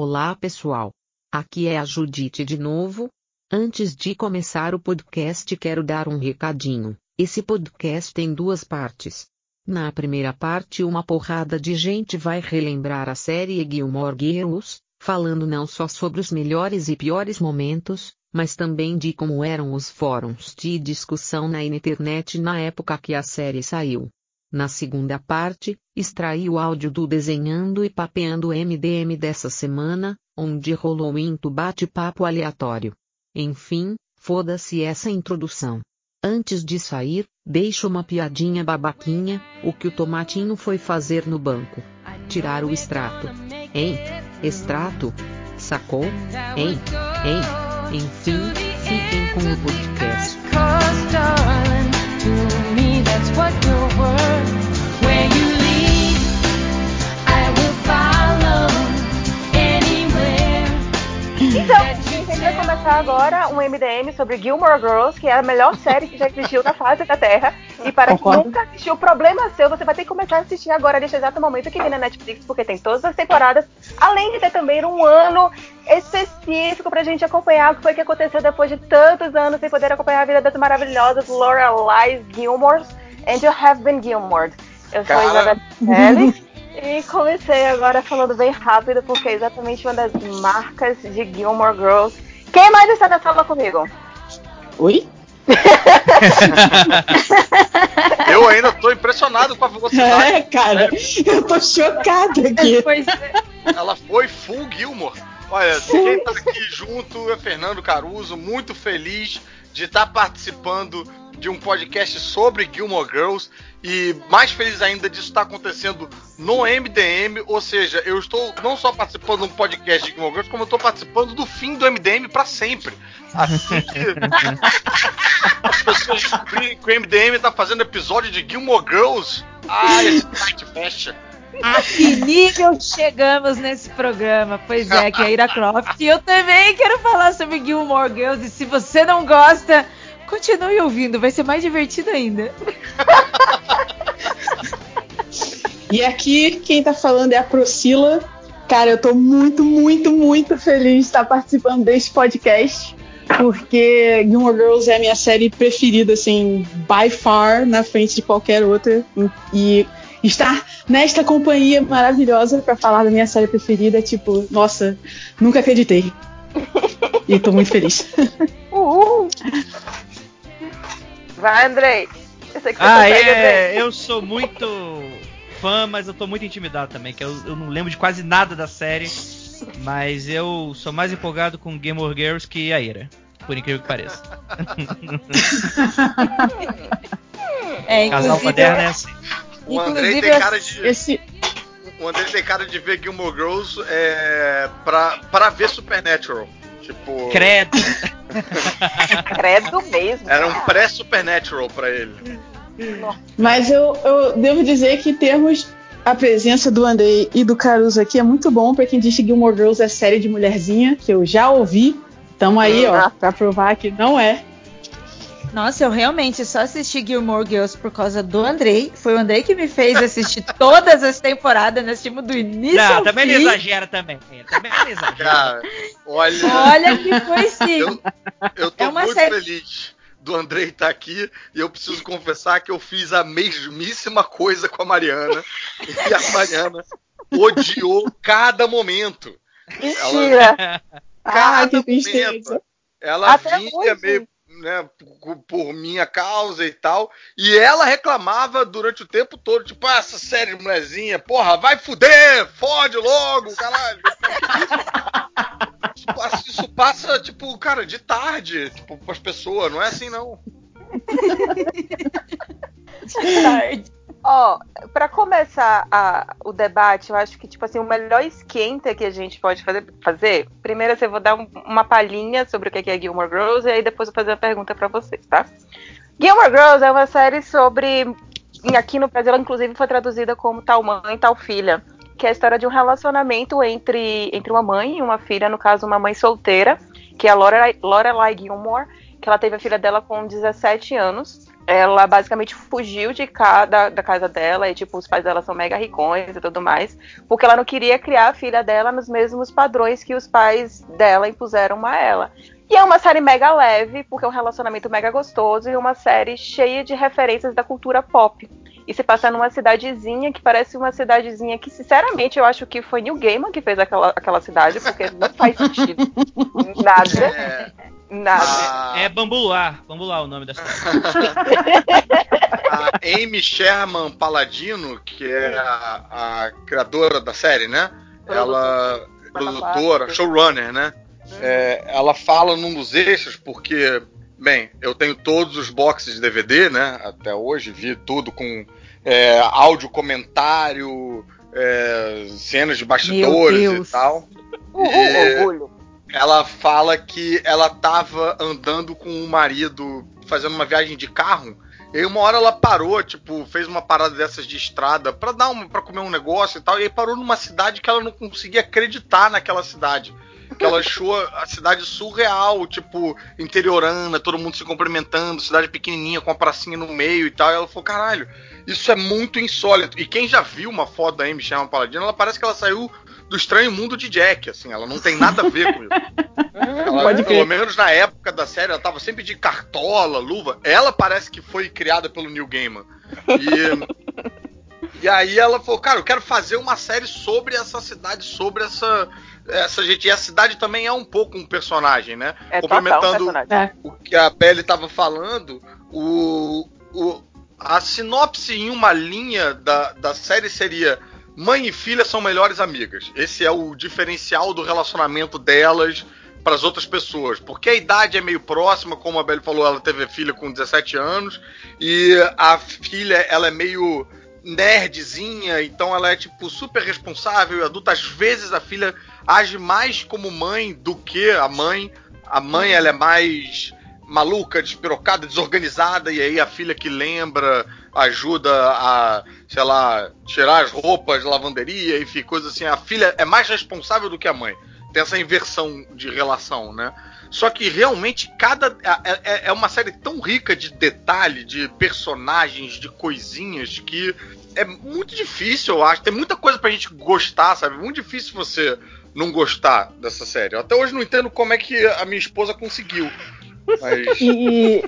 Olá pessoal. Aqui é a Judite de novo. Antes de começar o podcast, quero dar um recadinho. Esse podcast tem duas partes. Na primeira parte, uma porrada de gente vai relembrar a série Gilmore Girls, falando não só sobre os melhores e piores momentos, mas também de como eram os fóruns de discussão na internet na época que a série saiu. Na segunda parte, extraí o áudio do Desenhando e Papeando MDM dessa semana, onde rolou um bate-papo aleatório. Enfim, foda-se essa introdução. Antes de sair, deixo uma piadinha babaquinha, o que o Tomatinho foi fazer no banco. Tirar o extrato. Hein? Extrato? Sacou? Hein? Hein? Enfim, fiquem com o podcast. Então, a gente vai começar agora um MDM sobre Gilmore Girls, que é a melhor série que já existiu na face da Terra. E para Concordo. quem nunca assistiu, problema é seu, você vai ter que começar a assistir agora, neste exato momento que vem na Netflix, porque tem todas as temporadas, além de ter também um ano específico pra gente acompanhar o que foi que aconteceu depois de tantos anos sem poder acompanhar a vida das maravilhosas Lorelai Gilmore and You Have Been Gilmore. Eu sou a Cara. Isabel Félix. E comecei agora falando bem rápido, porque é exatamente uma das marcas de Gilmore Girls. Quem mais está na sala comigo? Oi? Eu ainda tô impressionado com a velocidade. É, cara, eu tô chocada aqui. Pois é. Ela foi full Gilmore. Olha, quem tá aqui junto é Fernando Caruso, muito feliz de estar participando de um podcast sobre Gilmore Girls e mais feliz ainda disso estar acontecendo no MDM, ou seja, eu estou não só participando de um podcast de Gilmore Girls, como eu estou participando do fim do MDM para sempre. Assim que as pessoas descobrirem que o MDM tá fazendo episódio de Gilmore Girls, ah, esse site fecha. A que nível chegamos nesse programa? Pois é, que é a Ira Croft. E eu também quero falar sobre Gilmore Girls. E se você não gosta, continue ouvindo, vai ser mais divertido ainda. E aqui quem tá falando é a Procila. Cara, eu tô muito, muito, muito feliz de estar participando deste podcast. Porque Gilmore Girls é a minha série preferida, assim, by far, na frente de qualquer outra. E estar nesta companhia maravilhosa pra falar da minha série preferida é tipo, nossa, nunca acreditei. E tô muito feliz. Uhul! Vai, Andrei. Eu sei que você Ah, consegue, Andrei. é, eu sou muito fã, mas eu tô muito intimidado também, que eu, eu não lembro de quase nada da série, mas eu sou mais empolgado com Game of Girls que a Ira, por incrível que pareça. É, Casal moderno é assim. O Andrei tem cara de. Esse, O Andrei tem cara de ver Gilmore Girls é, pra, pra ver Supernatural. Tipo, Credo. Credo mesmo. era um pré-Supernatural pra ele. Mas eu, eu devo dizer que termos a presença do Andrei e do Caruso aqui é muito bom pra quem diz que Gilmore Girls é série de mulherzinha, que eu já ouvi. Tamo aí, ó, Ah. pra provar que não é. Nossa, eu realmente só assisti Gilmore Girls por causa do Andrei. Foi o Andrei que me fez assistir todas as temporadas. Nós assistimos do início Não, ao também fim. exagera também. Também não exagera. Cara, olha, Olha que foi sim. eu, eu tô É uma muito série- feliz do Andrei estar aqui e eu preciso confessar que eu fiz a mesmíssima coisa com a Mariana. E a Mariana odiou cada momento. Mentira. Ah, Cada que tristeza. momento. Ela Até vinha hoje. meio né, por, por minha causa e tal. E ela reclamava durante o tempo todo, tipo, ah, essa série de mulherzinha, porra, vai fuder, fode logo, caralho. Isso passa- Isso passa, tipo, cara, de tarde, tipo, pras pessoas, não é assim não. Ó, pra começar a- o debate, eu acho que, tipo assim, o melhor esquenta que a gente pode fazer, fazer primeiro assim, eu vou dar um- uma palhinha sobre o que é Gilmore Girls e aí depois eu vou fazer uma pergunta pra vocês, tá? Gilmore Girls é uma série sobre. Aqui no Brasil, ela, inclusive, foi traduzida como Tal Mãe, Tal Filha. Que é a história de um relacionamento entre, entre uma mãe e uma filha, no caso, uma mãe solteira, que é a Lorelai Gilmore. que ela teve a filha dela com 17 anos. Ela basicamente fugiu de cá, da, da casa dela, e tipo, os pais dela são mega ricões e tudo mais, porque ela não queria criar a filha dela nos mesmos padrões que os pais dela impuseram a ela. E é uma série mega leve, porque é um relacionamento mega gostoso e uma série cheia de referências da cultura pop. E se passa numa cidadezinha que parece uma cidadezinha que, sinceramente, eu acho que foi New Gaiman que fez aquela, aquela cidade, porque não faz sentido nada. É, Nada. a, É Bambuluar. Bambuluar o nome da cidade. a Amy Sherman Paladino, que é a, a criadora da série, né? Ela, produtora, showrunner, né? É, ela fala num dos eixos, porque, bem, eu tenho todos os boxes de DVD, né? Até hoje, vi tudo com é, áudio comentário, é, cenas de bastidores e tal. Uh, uh, É. orgulho. Ela fala que ela tava andando com o marido fazendo uma viagem de carro. E uma hora ela parou, tipo, fez uma parada dessas de estrada pra dar uma, para comer um negócio e tal. E aí parou numa cidade que ela não conseguia acreditar naquela cidade. Que ela achou a cidade surreal, tipo, interiorana, todo mundo se cumprimentando, cidade pequenininha com uma pracinha no meio e tal. E ela falou, caralho, isso é muito insólito. E quem já viu uma foto da Amy Sherman Paladino, ela parece que ela saiu do estranho mundo de Jack, assim, ela não tem nada a ver com isso. Ela, Pode pelo menos na época da série, ela tava sempre de cartola, luva. Ela parece que foi criada pelo Neil Gaiman. E, e aí ela falou, cara, eu quero fazer uma série sobre essa cidade, sobre essa, essa gente. E a cidade também é um pouco um personagem, né? É total um Complementando personagem. É. o que a Pele estava falando, o, o- a sinopse em uma linha da, da série seria: mãe e filha são melhores amigas. Esse é o diferencial do relacionamento delas para as outras pessoas, porque a idade é meio próxima, como a Belle falou, ela teve filha com 17 anos e a filha ela é meio nerdzinha, então ela é tipo super responsável e adulta. Às vezes a filha age mais como mãe do que a mãe. A mãe ela é mais maluca, despirocada, desorganizada, e aí a filha que lembra ajuda a, sei lá, tirar as roupas da lavanderia, enfim, coisa assim. A filha é mais responsável do que a mãe. Tem essa inversão de relação, né? Só que realmente cada. É, é- é uma série tão rica de detalhe, de personagens, de coisinhas, que é muito difícil, eu acho. Tem muita coisa pra gente gostar, sabe? Muito difícil você não gostar dessa série. Eu até hoje não entendo como é que a minha esposa conseguiu. Mas. E,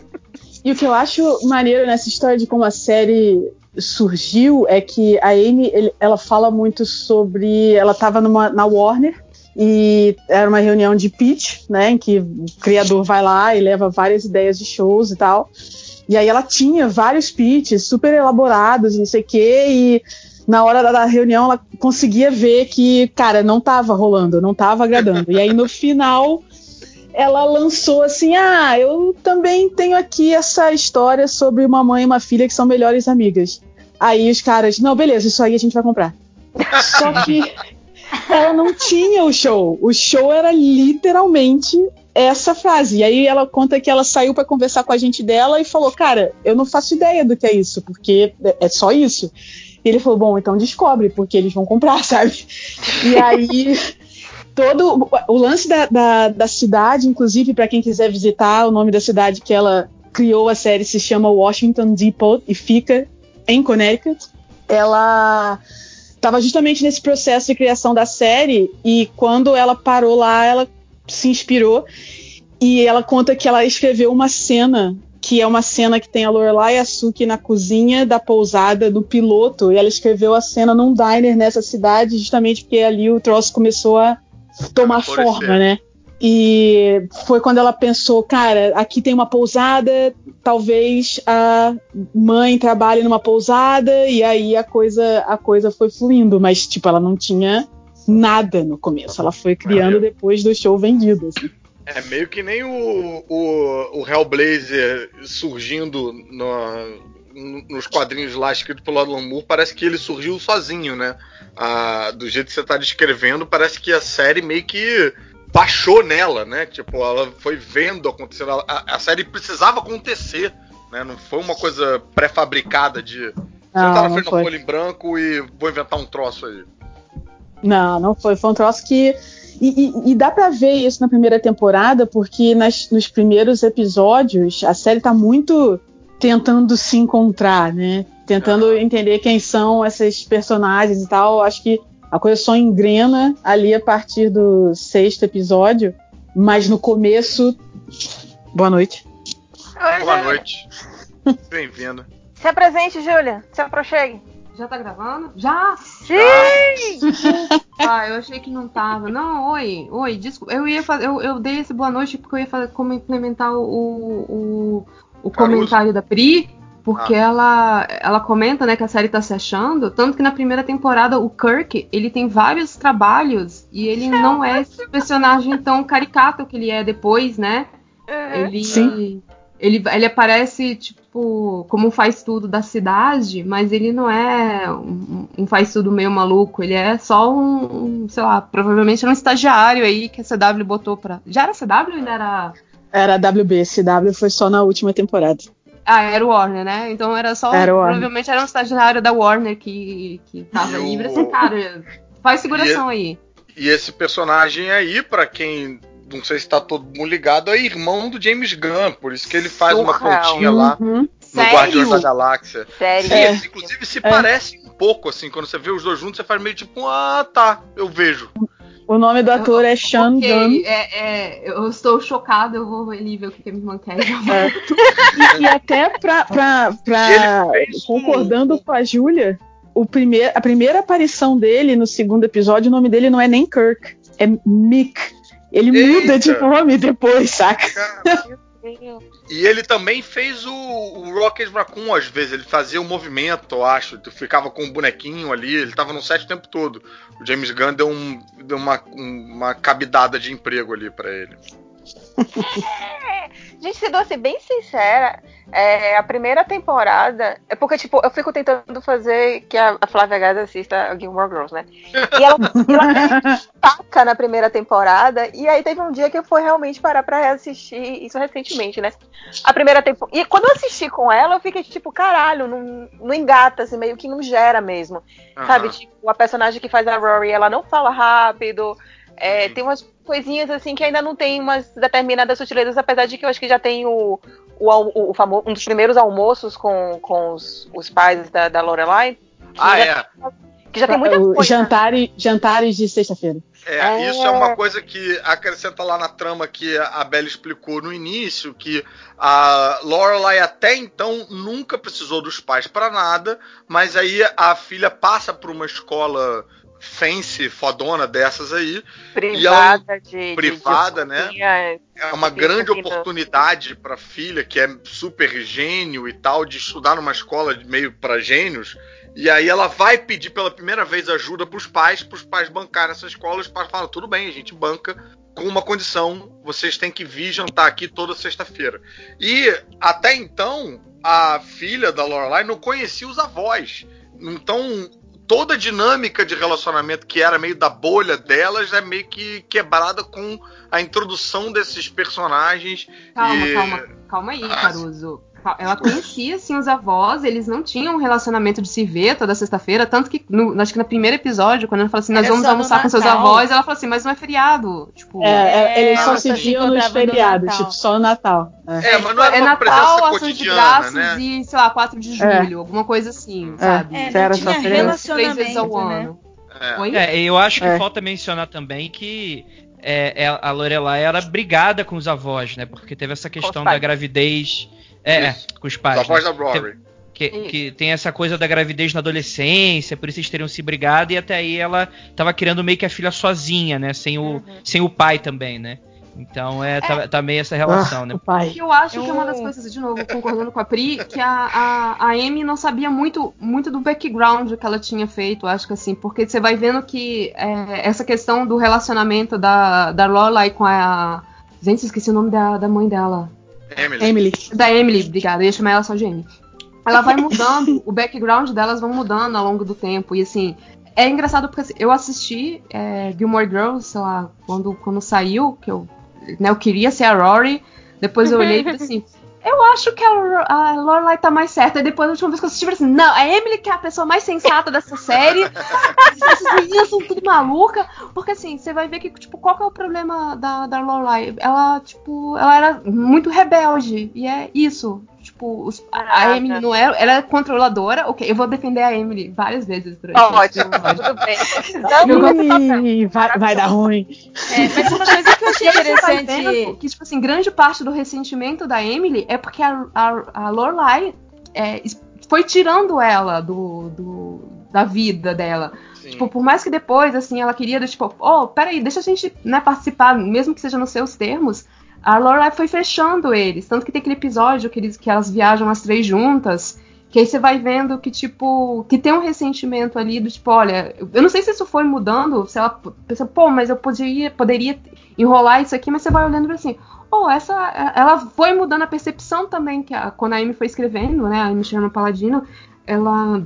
e o que eu acho maneiro nessa história de como a série surgiu é que a Amy, ele- ela fala muito sobre. Ela estava na Warner e era uma reunião de pitch, né? Em que o criador vai lá e leva várias ideias de shows e tal. E aí ela tinha vários pitches super elaborados, não sei o quê, e na hora da- reunião ela conseguia ver que, cara, não tava rolando, não tava agradando. E aí no final ela lançou assim: Ah, eu também tenho aqui essa história sobre uma mãe e uma filha que são melhores amigas. Aí os caras, não, beleza, isso aí a gente vai comprar. Só que ela não tinha o show. O show era literalmente essa frase. E aí ela conta que ela saiu pra conversar com a gente dela e falou: Cara, eu não faço ideia do que é isso, porque é- é só isso. E ele falou: Bom, então descobre, porque eles vão comprar, sabe? E aí todo o lance da, da, da cidade, inclusive para quem quiser visitar, o nome da cidade que ela criou a série se chama Washington Depot e fica em Connecticut. Ela estava justamente nesse processo de criação da série e quando ela parou lá, ela se inspirou. E ela conta que ela escreveu uma cena que é uma cena que tem a Lorelai e a Suki na cozinha da pousada do piloto. E ela escreveu a cena num diner nessa cidade justamente porque ali o troço começou a tomar forma, né? E foi quando ela pensou, cara, aqui tem uma pousada, talvez a mãe trabalhe numa pousada. E aí a coisa a coisa foi fluindo, mas tipo ela não tinha nada no começo, ela foi criando depois do show vendido. Assim. É meio que nem o, o, o Hellblazer surgindo no- nos quadrinhos lá escrito pelo Alan Moore, parece que ele surgiu sozinho, né? Ah, do jeito que você tá descrevendo, parece que a série meio que baixou nela, né? Tipo, ela foi vendo acontecer. A, a série precisava acontecer, né? Não foi uma coisa pré-fabricada de. Não, tá na frente da folha em branco e vou inventar um troço aí. Não, não foi. Foi um troço que. E, e, e dá pra ver isso na primeira temporada, porque nas, nos primeiros episódios a série tá muito tentando se encontrar, né? Tentando entender quem são esses personagens e tal. Acho que a coisa só engrena ali a partir do sexto episódio, mas no começo. Boa noite. Oi, Boa Júlia. noite. Bem-vinda. Se apresente, Júlia. Se aproxime. Já tá gravando? Já? Ah, eu achei que não tava. Não, oi, oi, desculpa. Eu ia fazer. Eu, eu dei esse boa noite porque eu ia fazer como implementar o, o, o Caruso. comentário da Pri. Porque ela, ela comenta, né, que a série tá se achando. Tanto que na primeira temporada o Kirk, ele tem vários trabalhos e ele não é esse personagem tão caricato que ele é depois, né? Ele, Sim. ele, ele aparece, tipo, como um faz tudo da cidade, mas ele não é um, um faz tudo meio maluco. Ele é só um, um, sei lá, provavelmente era um estagiário aí que a CW botou pra. Já era CW ou ainda era. Era WB, CW foi só na última temporada. Ah, era o Warner, né? Então era só. Era provavelmente era um estagiário da Warner que, que tava E livre. o- Assim, cara, faz figuração aí. E esse personagem aí, pra quem não sei se tá todo mundo ligado, é irmão do James Gunn, por isso que ele faz uma pontinha lá Uhum. no Sério? Guardiões da Galáxia. Sério. Sim, É. eles, inclusive se parecem um pouco, assim, quando você vê os dois juntos, você faz meio tipo, ah, tá, eu vejo. O nome do ator é Sean Ok, Gunn. é, é, eu estou chocada, eu vou ali ver o que que a minha irmã quer. É. E, e até pra, pra, pra- E ele fez um- concordando com a Júlia, primeir, a primeira aparição dele no segundo episódio, o nome dele não é nem Kirk, é Mick. Ele Eita. muda de nome depois, saca? E ele também fez o, o Rocket Raccoon, às vezes. Ele fazia o movimento, eu acho. Tu ficava com um bonequinho ali. Ele tava no set o tempo todo. O James Gunn deu, um, deu uma, um- uma cabidada de emprego ali pra ele. Gente, sendo assim, bem sincera, é, a primeira temporada. É porque, tipo, eu fico tentando fazer que a, a Flávia Gás assista a Gilmore Girls, né? E ela, ela taca na primeira temporada. E aí teve um dia que eu fui realmente parar pra reassistir isso recentemente, né? A primeira temporada. E quando eu assisti com ela, eu fiquei tipo, caralho, não, não engata, assim, meio que não gera mesmo. Sabe, tipo, a personagem que faz a Rory, ela não fala rápido. É, Uhum. Tem umas coisinhas assim que ainda não tem umas determinadas sutilezas, apesar de que eu acho que já tem o, o, o famo- um dos primeiros almoços com, com os, os pais da, da Lorelai. Ah, já, é. Que já tem muita O coisa. Jantares, jantares de sexta-feira. É, É. isso é uma coisa que acrescenta lá na trama que a Bella explicou no início, que a Lorelai até então nunca precisou dos pais pra nada, mas aí a filha passa por uma escola fancy, fodona dessas aí, privada de, de- privada, de né? roupinha. é uma grande oportunidade pra filha, que é super gênio e tal, de estudar numa escola de meio pra gênios. E aí ela vai pedir pela primeira vez ajuda pros pais, pros pais bancarem essa escola. Os pais falam, tudo bem, a gente banca com uma condição, vocês têm que vir jantar aqui toda sexta-feira. E até então, a filha da Lorelai não conhecia os avós. Então, toda a dinâmica de relacionamento que era meio da bolha delas é meio que quebrada com a introdução desses personagens. Calma, E- calma, calma aí, Ah, Caruso. Ela conhecia, sim, os avós, eles não tinham um relacionamento de se ver toda sexta-feira, tanto que, no, acho que no primeiro episódio, quando ela fala assim, nós Era vamos no almoçar com seus avós, ela fala assim, mas não é feriado. Tipo, É, é, eles só se viam nos no feriados, Natal. tipo, só no Natal. É. É, mas não é uma Natal, Ação de Graças né? e, sei lá, 4 de É. julho, alguma coisa assim, sabe? É, Era só. Três vezes ao relacionamento, né? ano. É. É, eu acho que É. falta mencionar também que é, é, a Lorelai era brigada com os avós, né? Porque teve essa questão da gravidez. É, é, Isso. com os Os pais. avós né? da Rory. Que, que tem essa coisa da gravidez na adolescência, por isso eles teriam se brigado, e até aí ela tava criando meio que a filha sozinha, né? Sem o, sem o pai também, né? Então é, Tá, tá meio essa relação, Ah, né? o pai. Que eu acho que é uma Eu- das coisas, de novo, concordando com a Pri, que a, a, a Amy não sabia muito, muito do background que ela tinha feito, acho que assim, porque você vai vendo que é, essa questão do relacionamento da, da Lorelai com a. Gente, esqueci o nome da, da mãe dela. Emily. Emily. Da Emily, obrigada, eu ia chamar ela só de Amy. Ela vai mudando, o background delas vão mudando ao longo do tempo. E assim, é engraçado porque assim, eu assisti é, Gilmore Girls, sei lá, quando, quando saiu, que eu, né, eu queria ser a Rory. Depois eu olhei e falei assim, eu acho que a, a Lorelai tá mais certa. E depois, a última vez que eu assisti, eu assim, não, a Emily que é a pessoa mais sensata dessa série. Essas meninas são tudo maluca. Porque assim, você vai ver que, tipo, qual que é o problema da, da Lorelai? Ela, tipo, ela era muito rebelde. E é isso. Tipo, os, a, a Emily não era, ela é controladora. Ok, eu vou defender a Emily várias vezes durante Ótimo, tudo bem. Não, Ih, vai, vai dar ruim. É, mas uma coisa que eu achei vendo interessante. que, tipo assim, grande parte do ressentimento da Emily é porque a, a, a Lorelai é, foi tirando ela do, do- da vida dela. Sim. Tipo, por mais que depois, assim, ela queria, tipo, oh, peraí, deixa a gente, né, participar, mesmo que seja nos seus termos. A Lorelai foi fechando eles. Tanto que tem aquele episódio que, eles, que elas viajam as três juntas. Que aí você vai vendo que, tipo, que tem um ressentimento ali do tipo, olha, eu não sei se isso foi mudando, se ela pensa, pô, mas eu poderia, poderia enrolar isso aqui, mas você vai olhando assim, oh, essa. Ela foi mudando a percepção também, que a, quando a Amy foi escrevendo, né? A Amy Sherman Paladino, ela.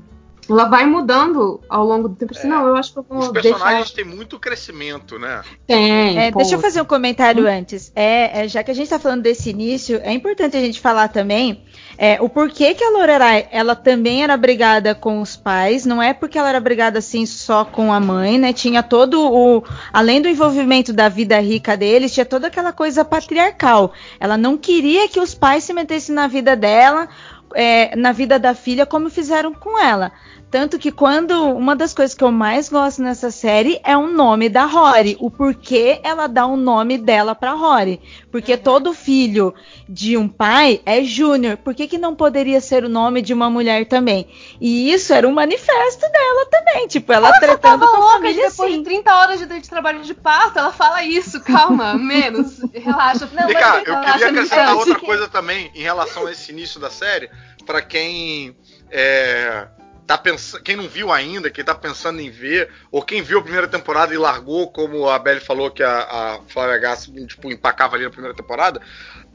Ela vai mudando ao longo do tempo. Assim, não, eu acho que eu vou Os personagens têm muito crescimento, né? Tem. É, deixa eu fazer um comentário antes. É, é, já que a gente está falando desse início, é importante a gente falar também é, o porquê que a Lorelai ela também era brigada com os pais. Não é porque ela era brigada assim só com a mãe, né? Tinha todo o, além do envolvimento da vida rica deles, tinha toda aquela coisa patriarcal. Ela não queria que os pais se metessem na vida dela, é, na vida da filha, como fizeram com ela. Tanto que quando uma das coisas que eu mais gosto nessa série é o nome da Rory, o porquê ela dá o nome dela pra Rory. Porque todo filho de um pai é Júnior. Por que, que não poderia ser o nome de uma mulher também? E isso era um manifesto dela também. Tipo, ela tretando Tava com a louca família depois assim. de 30 horas de, de trabalho de parto, ela fala isso, calma, menos, relaxa. Não, Vem mas cá, eu queria não acrescentar outra coisa também em relação a esse início da série, pra quem é, tá pensando, quem não viu ainda, quem tá pensando em ver, ou quem viu a primeira temporada e largou, como a Belly falou que a, a Flávia Gass tipo, empacava ali na primeira temporada.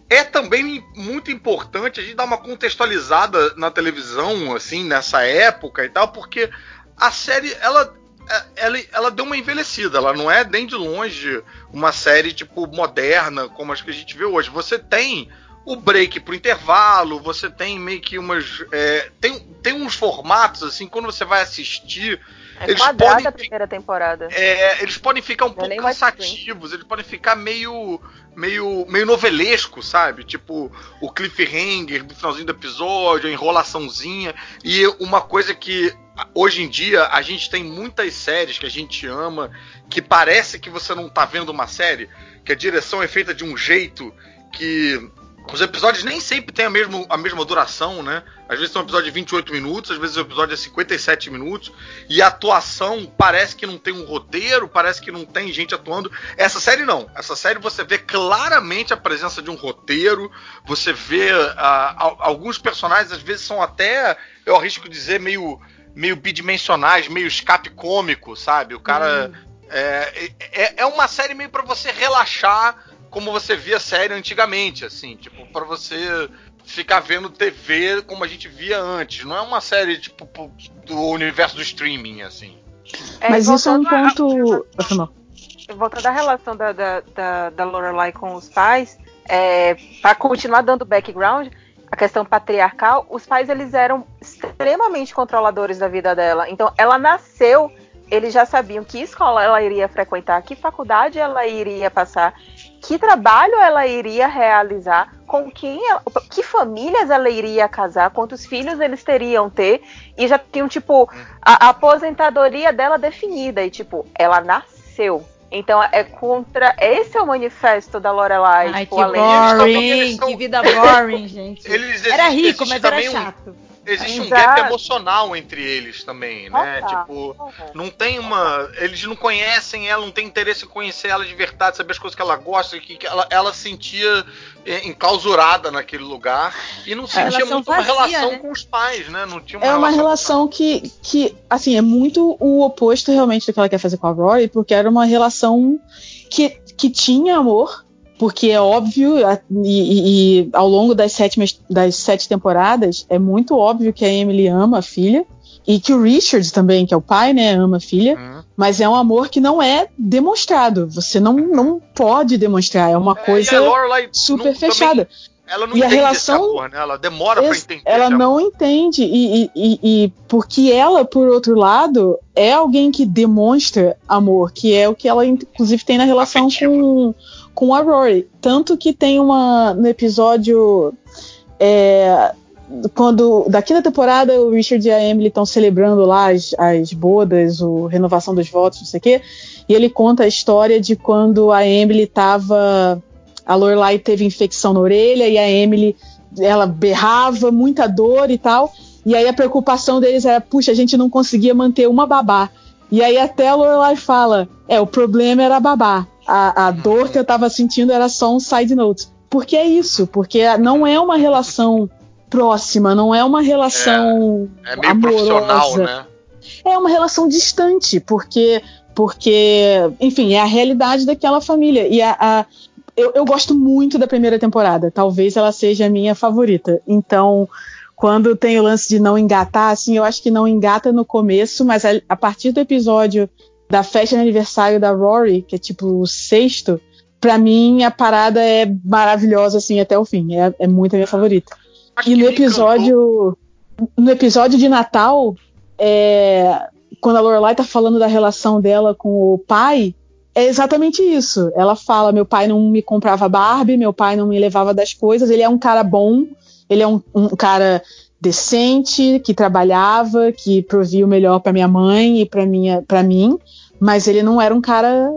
É também muito importante a gente dar uma contextualizada na televisão, assim, nessa época e tal, porque a série, ela, ela, ela deu uma envelhecida, ela não é nem de longe uma série, tipo, moderna, como as que a gente vê hoje. Você tem o break pro intervalo, você tem meio que umas. é, tem, tem uns formatos, assim, quando você vai assistir. É Eles podem a primeira temporada. é, eles podem ficar um pouco cansativos, eles podem ficar meio, meio, meio novelesco, sabe? Tipo o cliffhanger do finalzinho do episódio, a enrolaçãozinha. E uma coisa que hoje em dia a gente tem muitas séries que a gente ama, que parece que você não tá vendo uma série, que a direção é feita de um jeito que os episódios nem sempre têm a mesma, a mesma duração, né? Às vezes tem um episódio de 28 minutos, às vezes o episódio é 57 minutos, e a atuação parece que não tem um roteiro, parece que não tem gente atuando. Essa série não. Essa série você vê claramente a presença de um roteiro, você vê ah, al- alguns personagens, às vezes são até, eu arrisco dizer, meio, meio bidimensionais, meio escape cômico, sabe? O cara. É, é, é uma série meio pra você relaxar como você via série antigamente, assim, tipo, pra você ficar vendo TV como a gente via antes. Não é uma série, tipo, po- do universo do streaming, assim. É, Mas isso é um voltando a- ponto. Mal. voltando à relação da, da, da, da Lorelai com os pais, é, para continuar dando background, a questão patriarcal, os pais eles eram extremamente controladores da vida dela. Então, ela nasceu, eles já sabiam que escola ela iria frequentar, que faculdade ela iria passar, que trabalho ela iria realizar, com quem ela, que famílias ela iria casar, quantos filhos eles teriam ter, e já tinham, tipo, a, a aposentadoria dela definida, e tipo, ela nasceu. Então é contra. Esse é o manifesto da Lorelai. Ai, tipo, que boring, são- que vida boring, gente. Eles Era rico, mas era também um- chato. Existe um gap emocional entre eles também, né? Tipo, não tem uma. Eles não conhecem ela, não tem interesse em conhecer ela de verdade, saber as coisas que ela gosta, que, que ela, ela sentia é, enclausurada naquela lugar e não sentia relação muito uma vazia, relação né? com os pais, né? Não tinha uma É uma relação. relação que, que, assim, é muito o oposto realmente do que ela quer fazer com a Rory, porque era uma relação que, que tinha amor, porque é óbvio, a- e, e- ao longo das, sétimas, das sete temporadas, é muito óbvio que a Emily ama a filha, e que o Richard também, que é o pai, né, ama a filha, Uhum. mas é um amor que não é demonstrado. Você não, não pode demonstrar, é uma É, coisa a super não- fechada. Também, ela não e a entende relação- esse amor, né? Ela demora pra Esse- entender. ela não entende e, e- e- porque ela, por outro lado, é alguém que demonstra amor, que é o que ela inclusive tem na relação com, com a Rory. Tanto que tem uma no episódio é, quando da quinta temporada o Richard e a Emily estão celebrando lá as, as bodas, o renovação dos votos, não sei o quê, e ele conta a história de quando a Emily tava a Lorelai teve infecção na orelha e a Emily ela berrava, muita dor e tal. E aí a preocupação deles era, puxa, a gente não conseguia manter uma babá. E aí até a Lorelai fala, é, o problema era a babá. A, a dor que eu tava sentindo era só um side note. Porque é isso, porque não é uma relação próxima, não é uma relação É meio amorosa. profissional, né? É uma relação distante, porque, porque, enfim, é a realidade daquela família. E a, a- eu, eu gosto muito da primeira temporada. Talvez ela seja a minha favorita. Então, quando tem o lance de não engatar, assim, eu acho que não engata no começo, mas a, a partir do episódio da festa de aniversário da Rory, que é tipo o sexto, pra mim a parada é maravilhosa, assim, até o fim. É, é muito a minha favorita. Acho E no episódio. No episódio de Natal, é, quando a Lorelai tá falando da relação dela com o pai, é exatamente isso. Ela fala: meu pai não me comprava Barbie, meu pai não me levava das coisas, ele é um cara bom, ele é um, um cara decente, que trabalhava, que provia o melhor pra minha mãe e pra minha para mim, mas ele não era um cara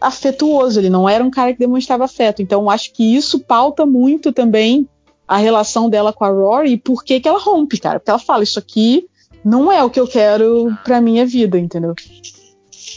afetuoso, ele não era um cara que demonstrava afeto. Então acho que isso pauta muito também a relação dela com a Rory e por que que ela rompe, cara. Porque ela fala, isso aqui não é o que eu quero pra minha vida, entendeu?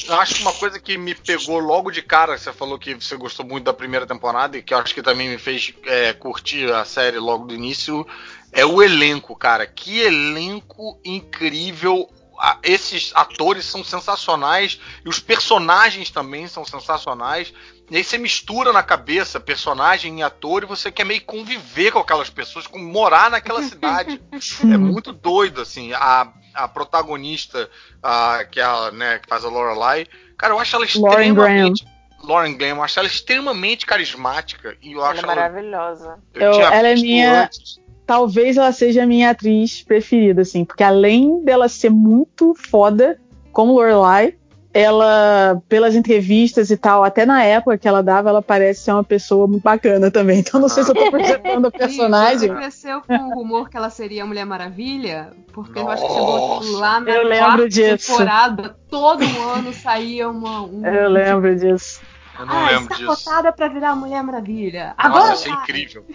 Eu acho que uma coisa que me pegou logo de cara, você falou que você gostou muito da primeira temporada e que eu acho que também me fez é, curtir a série logo do início, é o elenco, cara. Que elenco incrível. Ah, Esses atores são sensacionais e os personagens também são sensacionais. E aí você mistura na cabeça personagem e ator e você quer meio conviver com aquelas pessoas, com morar naquela cidade. É muito doido, assim. A, a protagonista, a, que, é a, né, que faz a Lorelai, cara, eu acho ela Lauren extremamente. Lauren Graham, eu acho ela extremamente carismática. E eu Ela acho é maravilhosa. Eu- tinha ela é minha- antes. Talvez ela seja a minha atriz preferida, assim, porque além dela ser muito foda como Lorelai, ela, pelas entrevistas e tal, até na época que ela dava, ela parece ser uma pessoa muito bacana também. Então não sei se eu tô projetando a personagem. Você cresceu com o rumor que ela seria a Mulher Maravilha? Porque eu acho que Nossa. chegou lá na Eu lembro disso. temporada, todo ano saía uma. Um, Eu lembro disso. Eu não ah, lembro está disso. cotada pra virar a Mulher Maravilha. Nossa, Agora isso é incrível.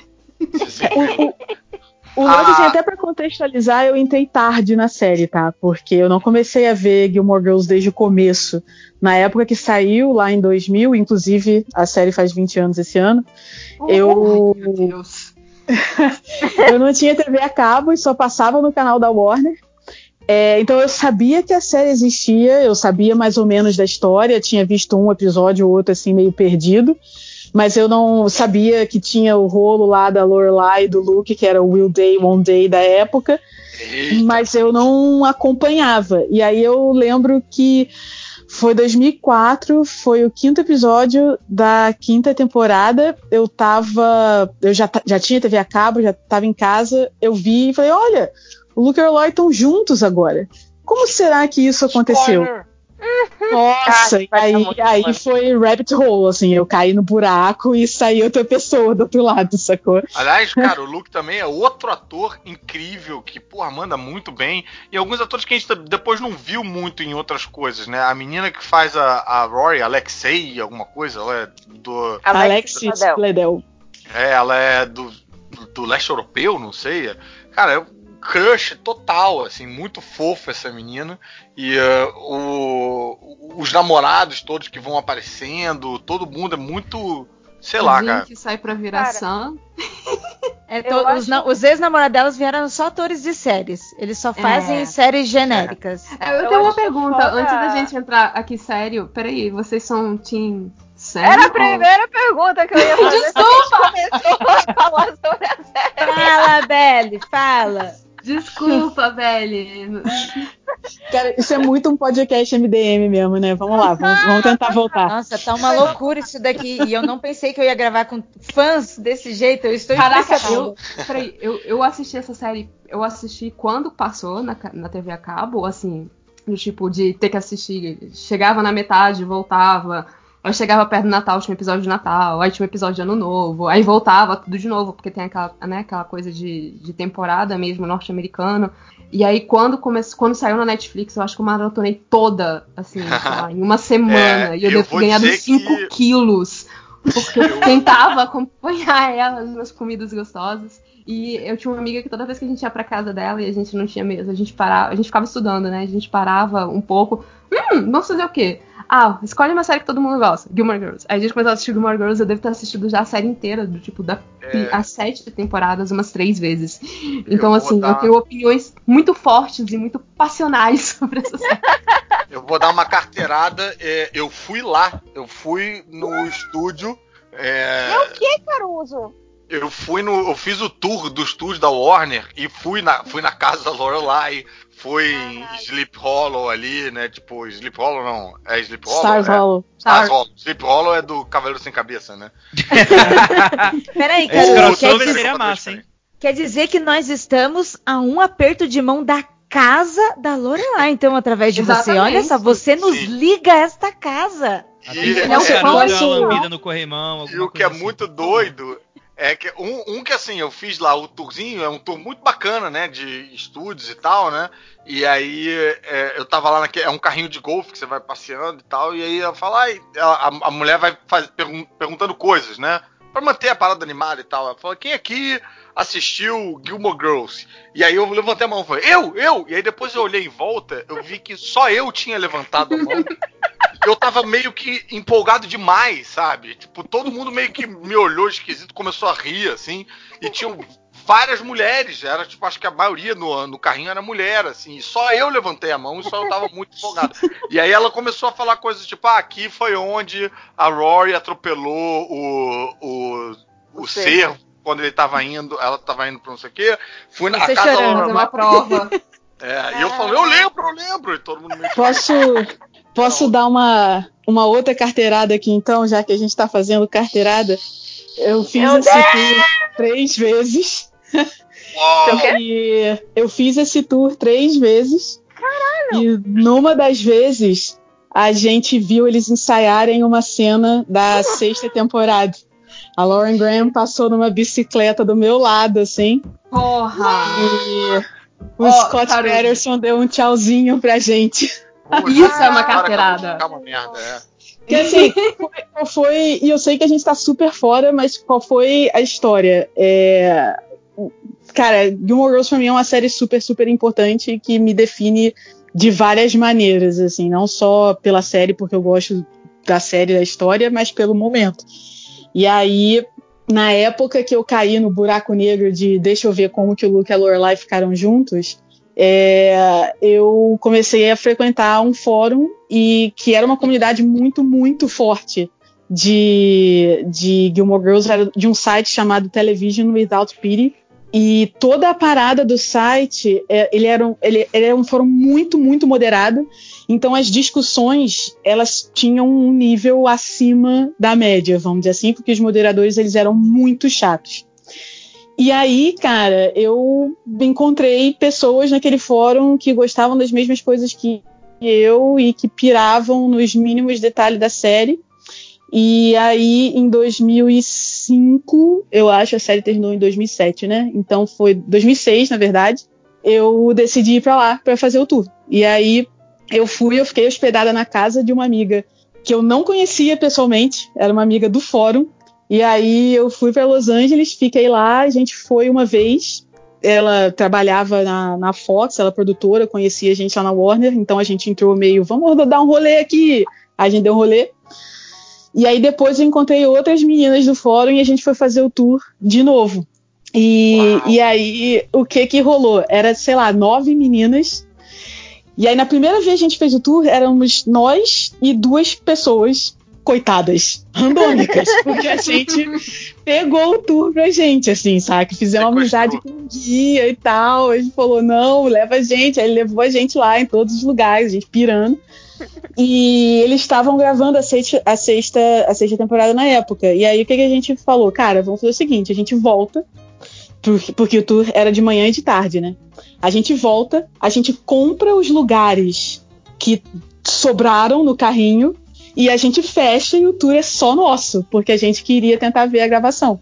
Isso é incrível. O lance, Ah. assim, até pra contextualizar, eu entrei tarde na série, tá? Porque eu não comecei a ver Gilmore Girls desde o começo. Na época que saiu, lá em 2000, inclusive a série faz 20 anos esse ano, eu, Meu Deus. eu não tinha TV a cabo e só passava no canal da Warner. É, então eu sabia que a série existia, eu sabia mais ou menos da história, tinha visto um episódio ou outro assim meio perdido, mas eu não sabia que tinha o rolo lá da Lorelai e do Luke, que era o Will Day, One Day da época, Eita. mas eu não acompanhava. E aí eu lembro que foi 2004, foi o quinto episódio da quinta temporada. Eu tava. Eu já, já tinha TV a cabo, já tava em casa. Eu vi e falei: olha, o Luke e a Eloy estão juntos agora. Como será que isso aconteceu? Spoiler. Nossa, Ah, e aí, aí foi rabbit hole, assim, eu caí no buraco e saí outra pessoa do outro lado, sacou? Aliás, cara, o Luke também é outro ator incrível que, porra, manda muito bem. E alguns atores que a gente depois não viu muito em outras coisas, né? A menina que faz a, a Rory, Alexei, alguma coisa, ela é do. Alexis Bledel. Bledel. É, ela é do, do leste europeu, não sei. Cara, um crush total, assim, muito fofo essa menina. E eh, o, os namorados todos que vão aparecendo, todo mundo é muito. Sei lá, Jim cara. que sai pra virar Cara, Sam. É, to- os, acho- os ex-namorados delas vieram só atores de séries. Eles só fazem É. séries genéricas. É, Eu, Eu tenho uma pergunta, foda- antes da gente entrar aqui sério. Peraí, vocês são Team Sam? Era a ou- primeira pergunta que eu ia fazer. Desculpa! Começou a falar sobre a série. Fala, Belle, fala. Desculpa, Belle. Cara, isso é muito um podcast MDM mesmo, né? Vamos lá, vamos, vamos tentar voltar. Nossa, tá uma loucura isso daqui. E eu não pensei que eu ia gravar com fãs desse jeito. Eu estou Caraca, eu, peraí, eu, eu assisti essa série, eu assisti quando passou na, na TV a cabo, assim, do tipo, de ter que assistir, chegava na metade, voltava, aí chegava perto do Natal, tinha um episódio de Natal, aí tinha um episódio de Ano Novo, aí voltava tudo de novo, porque tem aquela, né, aquela coisa de, de temporada mesmo, norte-americano. E aí, quando, come... quando saiu na Netflix, eu acho que eu maratonei toda, assim, lá, em uma semana. É, e eu, eu devo ter ganhado dizer 5 que- quilos. Porque eu tentava acompanhar ela nas comidas gostosas. E eu tinha uma amiga que toda vez que a gente ia pra casa dela e a gente não tinha mesa, a gente parava, a gente ficava estudando, né? A gente parava um pouco. Hum, vamos fazer o quê? Ah, escolhe uma série que todo mundo gosta, Gilmore Girls. Aí a gente começou a assistir Gilmore Girls, eu devo ter assistido já a série inteira, do tipo, da, É. as sete temporadas, umas três vezes. Então, vou assim, dar- eu tenho opiniões muito fortes e muito passionais sobre essa série. Eu vou dar uma carteirada. é, eu fui lá, eu fui no estúdio. é, É o que, Caruso? eu fui no. Eu fiz o tour do estúdio da Warner e fui na, fui na casa da Lorelai. Fui em. Sleep Hollow ali, né? Tipo, Sleep Hollow não. É Sleep Hollow? Stars é. Hollow. Stars Hollow. Sleep Hollow é do Cavaleiro Sem Cabeça, né? Peraí, É, Caruso, Esse crossover quer, todas dizer, seria as massa, hein? quer dizer que nós estamos a um aperto de mão da casa da Lorelai, então, através de você. Exatamente. Olha só, você nos Sim. liga a esta casa. E- que é o carona, posso- uma lambida no corrimão, E o que é assim. muito doido é que um, um que assim, eu fiz lá o tourzinho, é um tour muito bacana, né? De estúdios e tal, né? E aí é, eu tava lá naquele. É um carrinho de golfe que você vai passeando e tal, e aí ela fala, a, a mulher vai faz, pergun- perguntando coisas, né? Pra manter a parada animada e tal. Ela fala, quem aqui assistiu Gilmore Girls? E aí eu levantei a mão e falei, eu, eu! E aí depois eu olhei em volta, eu vi que só eu tinha levantado a mão. eu tava meio que empolgado demais, sabe? Tipo, todo mundo meio que me olhou esquisito, começou a rir, assim, e tinham várias mulheres, era tipo, acho que a maioria no, no carrinho era mulher, assim, só eu levantei a mão e só eu tava muito empolgado. E aí ela começou a falar coisas tipo, ah, aqui foi onde a Rory atropelou o, o, o, O cervo quando ele tava indo, ela tava indo pra não sei o quê. Fui na Você casa da chorando, Lorelai- uma prova. É, e eu falei, eu lembro, eu lembro, e todo mundo que- Posso, posso dar uma, uma outra carteirada aqui então, já que a gente tá fazendo carteirada? Eu fiz Meu esse tour três vezes. Uau! E eu fiz esse tour três vezes. E numa das vezes, a gente viu eles ensaiarem uma cena da sexta temporada. A Lauren Graham passou numa bicicleta do meu lado, assim. Porra! E o Ó, Scott Caruso. Patterson deu um tchauzinho pra gente. Pô, Isso é uma carteirada. uma merda, é. Que assim, foi- qual foi. E eu sei que a gente tá super fora, mas qual foi a história? É, cara, Gilmore Girls pra mim é uma série super, super importante que me define de várias maneiras, assim, não só pela série, porque eu gosto da série, da história, mas pelo momento. E aí, na época que eu caí no buraco negro de deixa eu ver como que o Luke e a Lorelai ficaram juntos, é, eu comecei a frequentar um fórum e que era uma comunidade muito, muito forte de, de Gilmore Girls, era de um site chamado Television Without Pity. E toda a parada do site, é, ele, era um, ele, ele era um fórum muito, muito moderado. Então as discussões, elas tinham um nível acima da média, vamos dizer assim, porque os moderadores, eles eram muito chatos. E aí, cara, eu encontrei pessoas naquele fórum que gostavam das mesmas coisas que eu e que piravam nos mínimos detalhes da série. E aí, em 2005, eu acho, a série terminou em 2007, né? Então foi 2006, na verdade, eu decidi ir pra lá pra fazer o tour. E aí eu fui, eu fiquei hospedada na casa de uma amiga que eu não conhecia pessoalmente, era uma amiga do fórum. E aí eu fui para Los Angeles, fiquei lá, a gente foi uma vez. Ela trabalhava na, na Fox, ela é produtora, conhecia a gente lá na Warner, então a gente entrou meio, vamos dar um rolê aqui. A gente deu um rolê. E aí depois eu encontrei outras meninas do fórum e a gente foi fazer o tour de novo. E, Uau. e aí o que que rolou? Era, sei lá, nove meninas. E aí na primeira vez que a gente fez o tour, éramos nós e duas pessoas coitadas, randômicas, porque a gente pegou o tour pra gente, assim, sabe? Fizemos uma amizade com um guia e tal. Ele falou, não, leva a gente. Aí ele levou a gente lá em todos os lugares, a gente pirando. E eles estavam gravando a sexta, a, sexta, a sexta temporada na época. E aí o que, que a gente falou? Cara, vamos fazer o seguinte: a gente volta, porque, o tour era de manhã e de tarde, né? A gente volta, a gente compra os lugares que sobraram no carrinho e a gente fecha e o tour é só nosso, porque a gente queria tentar ver a gravação.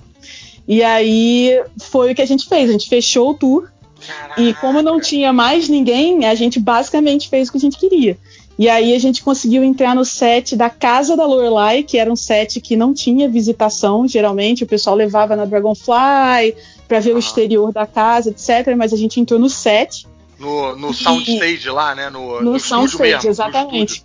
E aí foi o que a gente fez, a gente fechou o tour. Caraca. E como não tinha mais ninguém, a gente basicamente fez o que a gente queria. E aí a gente conseguiu entrar no set da casa da Lorelai, que era um set que não tinha visitação, geralmente o pessoal levava na Dragonfly para ver ah. o exterior da casa, etc. Mas a gente entrou no set. No, no soundstage lá, né? No, no, no soundstage, exatamente.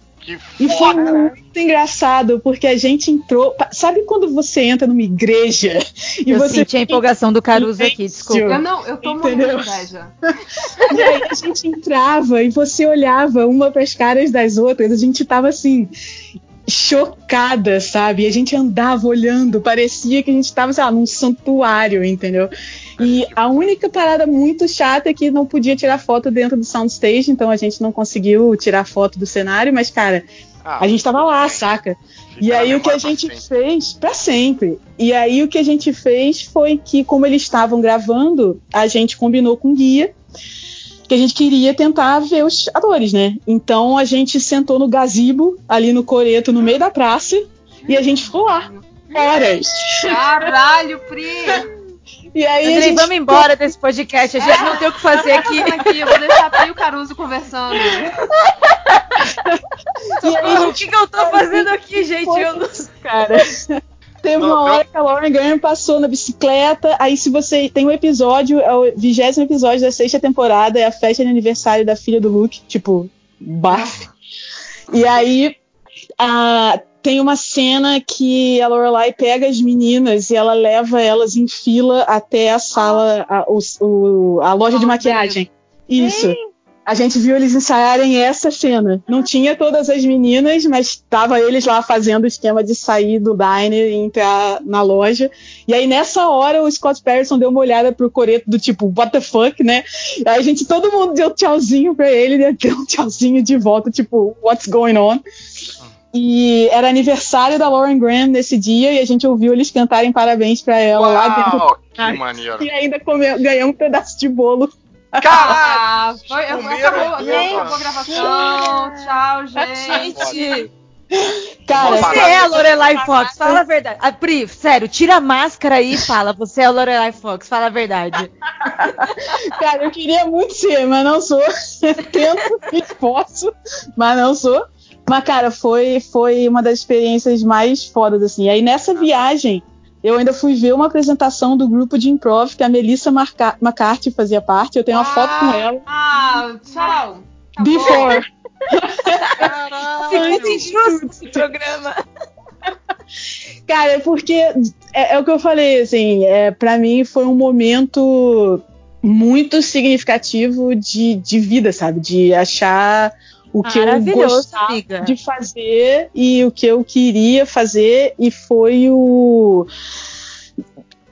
E foi muito engraçado, porque a gente entrou. Sabe quando você entra numa igreja e eu você. Senti a empolgação do Caruso aqui, desculpa. Eu não, eu tô Entendeu? muito inveja. e aí a gente entrava e você olhava uma para as caras das outras, a gente tava assim chocada, sabe? E a gente andava olhando, parecia que a gente estava, sei lá, num santuário, entendeu? E a única parada muito chata é que não podia tirar foto dentro do soundstage, então a gente não conseguiu tirar foto do cenário, mas, cara, ah, a gente tava lá, saca? E aí o que a gente fez, para sempre. E aí o que a gente fez foi que, como eles estavam gravando, a gente combinou com o guia que a gente queria tentar ver os atores, né? Então a gente sentou no gazebo, ali no coreto, no meio da praça, e a gente ficou lá. Horas. Caralho, Pri! E aí, Andrei, gente... vamos embora desse podcast. A gente é, não tem o que fazer aqui. aqui. Eu vou deixar a Pri e o Caruso conversando. e aí, o que, que eu tô fazendo aqui, gente? Eu não... Cara. Teve uma hora que a Lauren Graham passou na bicicleta. Aí, se você. Tem um episódio, é o vigésimo episódio da sexta temporada, é a festa de aniversário da filha do Luke, tipo, baf. E aí. A, tem uma cena que a Lorelai pega as meninas e ela leva elas em fila até a sala, a, o, o, a loja de maquiagem. Isso. A gente viu eles ensaiarem essa cena. Não tinha todas as meninas, mas tava eles lá fazendo o esquema de sair do diner e entrar na loja. E aí nessa hora o Scott Patterson deu uma olhada pro coreto do tipo, what the fuck, né? Aí a gente, todo mundo deu tchauzinho pra ele, ele deu um tchauzinho de volta, tipo, what's going on? E era aniversário da Lauren Graham nesse dia e a gente ouviu eles cantarem parabéns para ela Uau, lá dentro. Que maneiro. E ainda ganhamos um pedaço de bolo Caraca! Foi, acabou, acabou a gravação. Tchau, gente. Cara, você é a Lorelai Fox, fala a verdade. A ah, Pri, sério, tira a máscara aí e fala, você é a Lorelai Fox, fala a verdade. Cara, eu queria muito ser, mas não sou. Tento, esforço, mas não sou. Mas, cara, foi, foi uma das experiências mais fodas, assim. E aí, nessa viagem, eu ainda fui ver uma apresentação do grupo de improv que a Melissa Marca McCarthy fazia parte. Eu tenho uma ah, foto com ela. Ah, tchau. Before. Ficou injusto esse programa. Cara, é porque é, é, o que eu falei, assim, é, para mim foi um momento muito significativo de, de vida, sabe? De achar o que eu gostava amiga. de fazer e o que eu queria fazer e foi o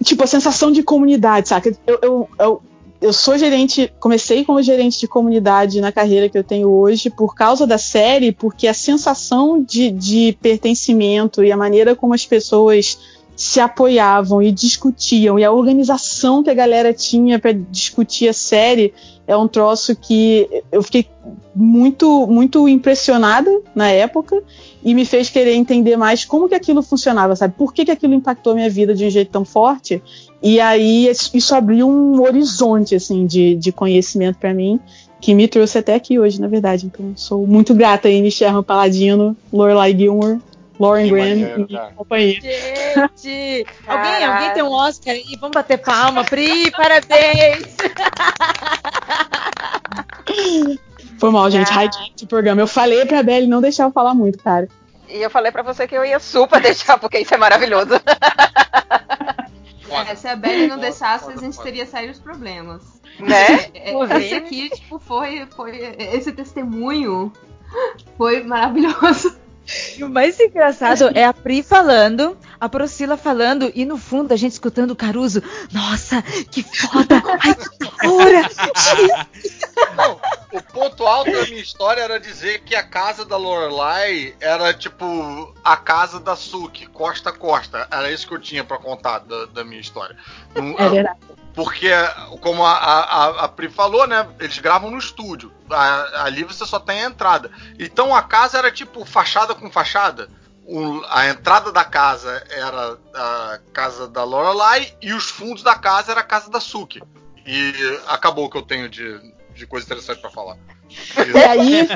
tipo a sensação de comunidade, sabe? Eu, eu, eu, eu sou gerente, comecei como gerente de comunidade na carreira que eu tenho hoje por causa da série, porque a sensação de, de pertencimento e a maneira como as pessoas se apoiavam e discutiam, e a organização que a galera tinha para discutir a série é um troço que eu fiquei muito muito impressionada na época e me fez querer entender mais como que aquilo funcionava, sabe? Por que, que aquilo impactou minha vida de um jeito tão forte? E aí isso abriu um horizonte assim de, de conhecimento para mim que me trouxe até aqui hoje, na verdade. Então sou muito grata a Sherman Paladino, Lorelai Gilmore Lauren Graham e companhia. Gente, alguém, alguém tem um Oscar aí? Vamos bater palma, Pri, parabéns! Foi mal, gente. Ah. Hijack programa. Eu falei pra Belly não deixar eu falar muito, cara. E eu falei pra você que eu ia super deixar, porque isso é maravilhoso. É, se a Belly não deixasse, a gente teria sérios problemas. Né? É, é, esse aqui, tipo, foi, foi. Esse testemunho foi maravilhoso. O mais engraçado é a Pri falando, a Priscila falando, e no fundo a gente escutando o Caruso. Nossa, que foda! Ai, que! Não, o ponto alto da minha história era dizer que a casa da Lorelai era tipo a casa da Suki, costa a costa. Era isso que eu tinha pra contar da, da minha história. Não- É verdade. Porque, como a, a, a Pri falou, né? Eles gravam no estúdio. A- ali você só tem a entrada. Então a casa era tipo fachada com fachada. O- a entrada da casa era a casa da Lorelai e os fundos da casa era a casa da Suki. E acabou o que eu tenho de, de coisa interessante pra falar. E aí.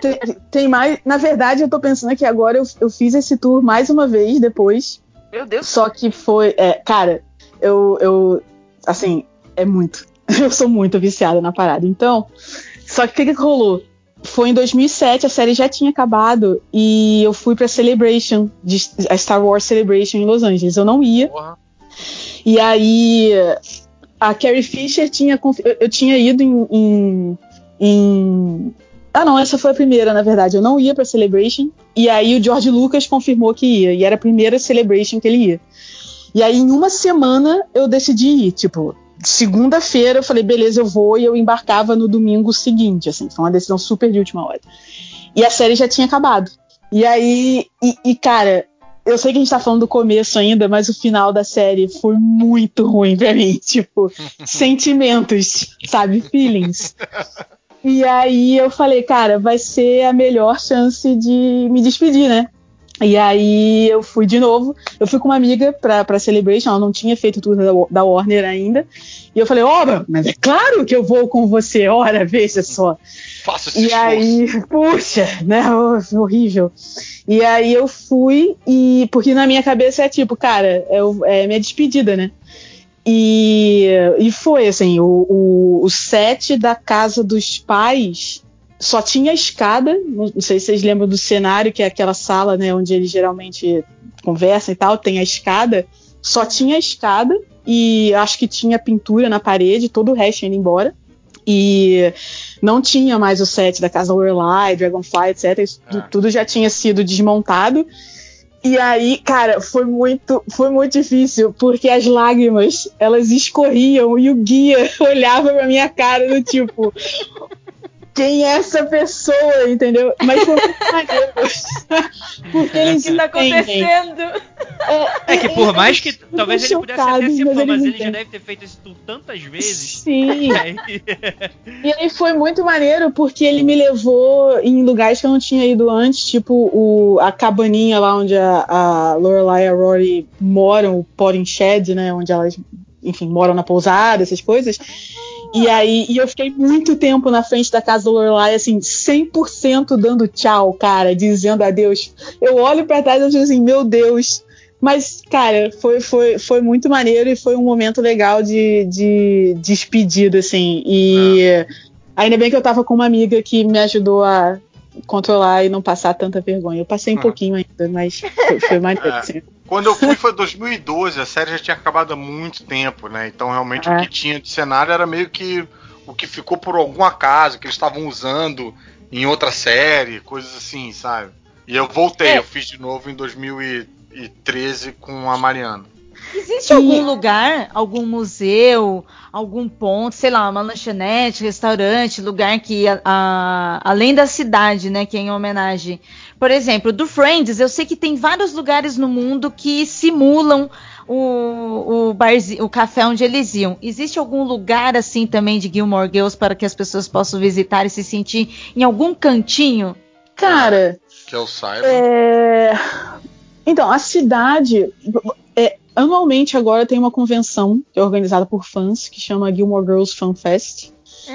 Tem, tem mais. Na verdade, eu tô pensando que agora eu, eu fiz esse tour mais uma vez depois. Meu Deus. Só que foi. É, cara, eu, eu. Assim, é muito. Eu sou muito viciada na parada. Então. Só que o que, que rolou? Foi em 2007, a série já tinha acabado e eu fui pra Celebration, de, a Star Wars Celebration em Los Angeles. Eu não ia. Porra. E aí a Carrie Fisher tinha. Eu, eu tinha ido em, em, em- Ah, não, essa foi a primeira, na verdade. Eu não ia pra Celebration. E aí o George Lucas confirmou que ia. E era a primeira Celebration que ele ia. E aí, em uma semana, eu decidi ir. Tipo, segunda-feira eu falei, beleza, eu vou. E eu embarcava no domingo seguinte, assim. Foi uma decisão super de última hora. E a série já tinha acabado. E aí, e, e, cara, eu sei que a gente tá falando do começo ainda, mas o final da série foi muito ruim pra mim. Tipo, sentimentos, sabe? Feelings. E aí eu falei, cara, vai ser a melhor chance de me despedir, né? E aí eu fui de novo. Eu fui com uma amiga pra, pra Celebration, ela não tinha feito tudo da, da Warner ainda. E eu falei, ó, mas é claro que eu vou com você, ora, veja só. Faça esse E esforço. aí, puxa, né? horrível. E aí eu fui, e porque na minha cabeça é tipo, cara, é, é minha despedida, né? E, e foi assim, o, o, o set da casa dos pais só tinha escada. Não sei se vocês lembram do cenário, que é aquela sala, né, onde eles geralmente conversam e tal, tem a escada. Só tinha a escada e acho que tinha pintura na parede, todo o resto indo embora. E não tinha mais o set da casa Lorelai, Dragonfly, etc. Isso Ah. tudo já tinha sido desmontado. E aí, cara, foi muito, foi muito difícil, porque as lágrimas, elas escorriam e o guia olhava pra minha cara do tipo, quem é essa pessoa, entendeu? Mas foi muito maneiro. porque eles O que tá entendem. acontecendo? É que por mais que talvez ele pudesse até ser mas fã, mas ele já deve ter feito isso tu- tantas vezes. Sim, E aí foi muito maneiro porque ele me levou em lugares que eu não tinha ido antes, tipo o, a cabaninha lá onde a, a Lorelai e a Rory moram, o Potting Shed, né? Onde elas, enfim, moram na pousada, essas coisas. E aí e eu fiquei muito tempo na frente da casa da Lorelai, assim, 100% dando tchau, cara, dizendo adeus. Eu olho pra trás e eu digo assim, meu Deus. Mas, cara, foi, foi, foi muito maneiro e foi um momento legal de, de despedida, assim. E ainda bem que eu tava com uma amiga que me ajudou a controlar e não passar tanta vergonha. Eu passei um Ah. pouquinho ainda, mas foi, foi maneiro, É. assim. Quando eu fui foi 2012, a série já tinha acabado há muito tempo, né? Então realmente o É. que tinha de cenário era meio que o que ficou por algum acaso, que eles estavam usando em outra série, coisas assim, sabe? E eu voltei, É. eu fiz de novo em 2013 com a Mariana. Existe algum lugar, algum museu, algum ponto, sei lá, uma lanchonete, restaurante, lugar que, a- a- além da cidade, né, que é em homenagem. Por exemplo, do Friends, eu sei que tem vários lugares no mundo que simulam o, o, barzi- o café onde eles iam. Existe algum lugar assim também de Gilmore Girls para que as pessoas possam visitar e se sentir em algum cantinho? Cara, Que eu saiba. É, Então, a cidade. Anualmente agora tem uma convenção que é organizada por fãs que chama Gilmore Girls Fan Fest.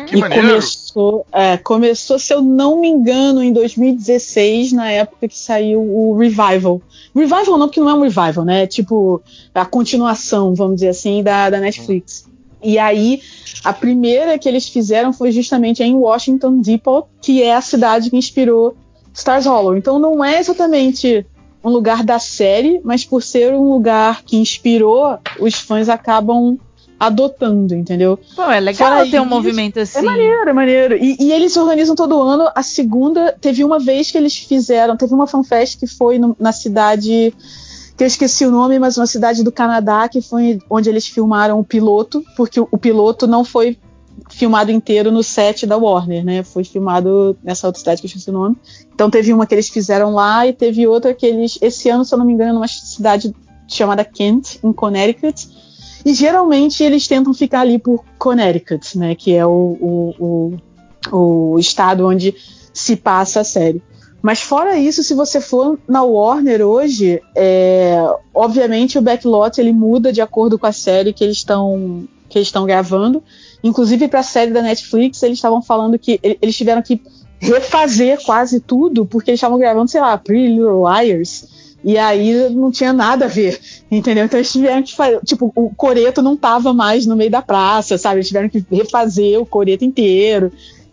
Que e maneiro. começou, é, começou, se eu não me engano, em 2016, na época que saiu o Revival. Revival não, porque não é um revival, né? É tipo a continuação, vamos dizer assim, da, da Netflix. E aí, a primeira que eles fizeram foi justamente em Washington Depot, que é a cidade que inspirou Stars Hollow. Então não é exatamente um lugar da série, mas por ser um lugar que inspirou, os fãs acabam adotando, entendeu? Pô, é legal Fora ter um isso, movimento assim. É maneiro, é maneiro. E, e eles organizam todo ano. A segunda, teve uma vez que eles fizeram, teve uma fanfest que foi no- na cidade, que eu esqueci o nome, mas uma cidade do Canadá, que foi onde eles filmaram o piloto, porque o, o piloto não foi filmado inteiro no set da Warner, né? Foi filmado nessa outra cidade que eu esqueci o nome. Então teve uma que eles fizeram lá e teve outra que eles, esse ano, se eu não me engano, numa cidade chamada Kent, em Connecticut. E geralmente eles tentam ficar ali por Connecticut, né? Que é o, o, o, o estado onde se passa a série. Mas fora isso, se você for na Warner hoje, é, obviamente o backlot ele muda de acordo com a série que eles estão que eles estão gravando. Inclusive para a série da Netflix, eles estavam falando que eles tiveram que refazer quase tudo porque eles estavam gravando, sei lá, Pretty Little Liars. E aí não tinha nada a ver, entendeu? Então eles tiveram que fazer. Tipo, o coreto não tava mais no meio da praça, sabe? Eles tiveram que refazer o coreto inteiro.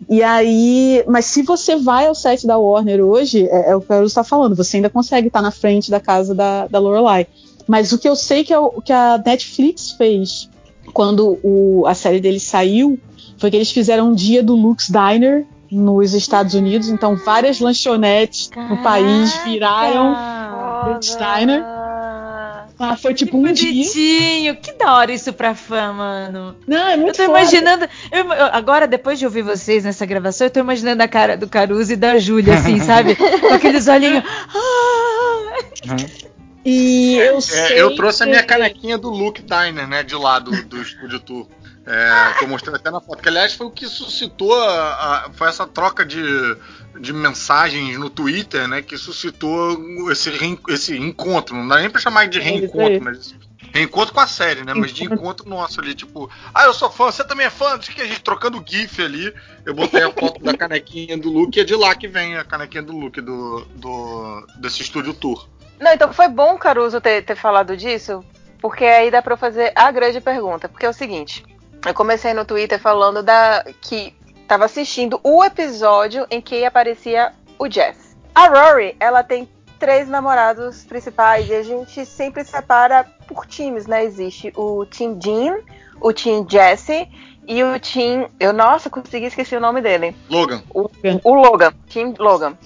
E aí, mas se você vai ao site da Warner hoje, é, é o que Caruso está falando, você ainda consegue estar na frente da casa da, da Lorelai. Mas o que eu sei que, é o, que a Netflix fez quando o- a série deles saiu foi que eles fizeram um dia do Lux Diner nos Estados Unidos, então várias lanchonetes no país viraram. Lux Diner. Ah, foi tipo um dia. Bonitinho, que da hora isso pra fã, mano. Não, é Eu muito tô foda. imaginando. eu- eu- agora, depois de ouvir vocês nessa gravação, eu tô imaginando a cara do Caruso e da Júlia, assim, sabe? Com aqueles olhinhos. Ah! E eu É, sei. eu trouxe a minha que- canequinha do Luke Diner, né? De lá do, do Estúdio Tour. É, tô mostrando até na foto. Que aliás foi o que suscitou a, a- foi essa troca de, de mensagens no Twitter, né? Que suscitou esse, esse encontro. Não dá nem pra chamar de É reencontro, mas. Reencontro com a série, né? Mas de encontro nosso ali, tipo, ah, eu sou fã, você também é fã, diz que a gente trocando GIF ali. Eu botei a foto da canequinha do Luke e é de lá que vem a canequinha do Luke do, do desse estúdio tour. Não, então foi bom, Caruso, ter, ter falado disso, porque aí dá pra eu fazer a grande pergunta. Porque é o seguinte, eu comecei no Twitter falando da que tava assistindo o episódio em que aparecia o Jess. A Rory, ela tem três namorados principais e a gente sempre separa por times, né? Existe o Team Jean, o Team Jesse e o Team... Eu, nossa, consegui esquecer o nome dele Logan. o Logan, Team Logan.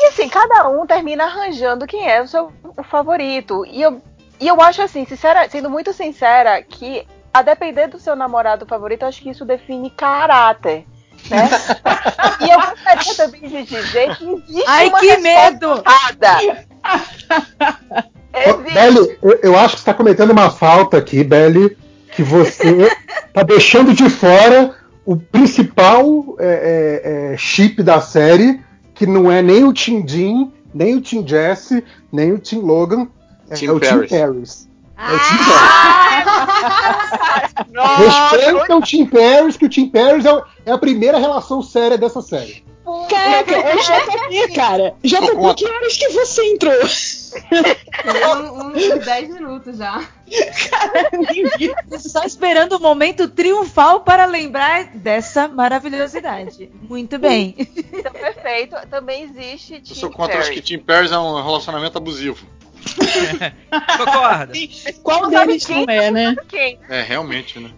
E assim, cada um termina arranjando quem é o seu o favorito. E eu, e eu acho assim, sincera, sendo muito sincera, que a depender do seu namorado favorito, eu acho que isso define caráter. Né? e eu gostaria também de dizer que existe Ai, uma que resposta medo! Existe. Belly, eu, eu acho que você está cometendo uma falta aqui, Belly, que você tá deixando de fora o principal é, é, é, chip da série, que não é nem o Tim Jean, nem o Tim Jesse, nem o Tim Logan, é, Tim é o Tim Paris. É o Ah! Tim Paris. Respeita o Tim Paris, que o Tim Paris é, o- é a primeira relação séria dessa série. Caraca, é o JP, cara. JP, contra. que horas que você entrou? Um, uns 10 minutos já. Só esperando o momento triunfal para lembrar dessa maravilhosidade. Muito bem. Então, perfeito. Também existe Eu Team sou contra os que. Tim Paris é um relacionamento abusivo. Concorda? Qual deles não é, né? Quem? É, realmente, né?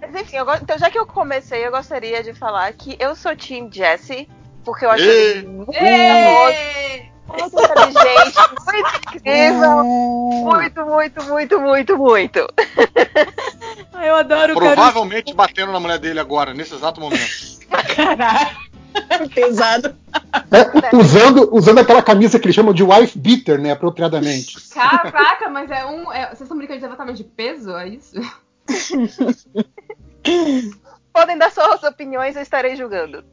Mas enfim, eu go- então já que eu comecei, eu gostaria de falar que eu sou Team Jesse, porque eu acho ele muito famoso, muito inteligente, muito incrível. Muito, muito, muito, muito, muito. Eu adoro o. Provavelmente batendo na mulher dele agora, nesse exato momento. Caralho. Pesado. É, usando, usando aquela camisa que eles chamam de wife beater, né, apropriadamente. Caraca, mas é um. é- vocês estão brincando de exatamente de peso? É isso? Podem dar suas opiniões, eu estarei julgando.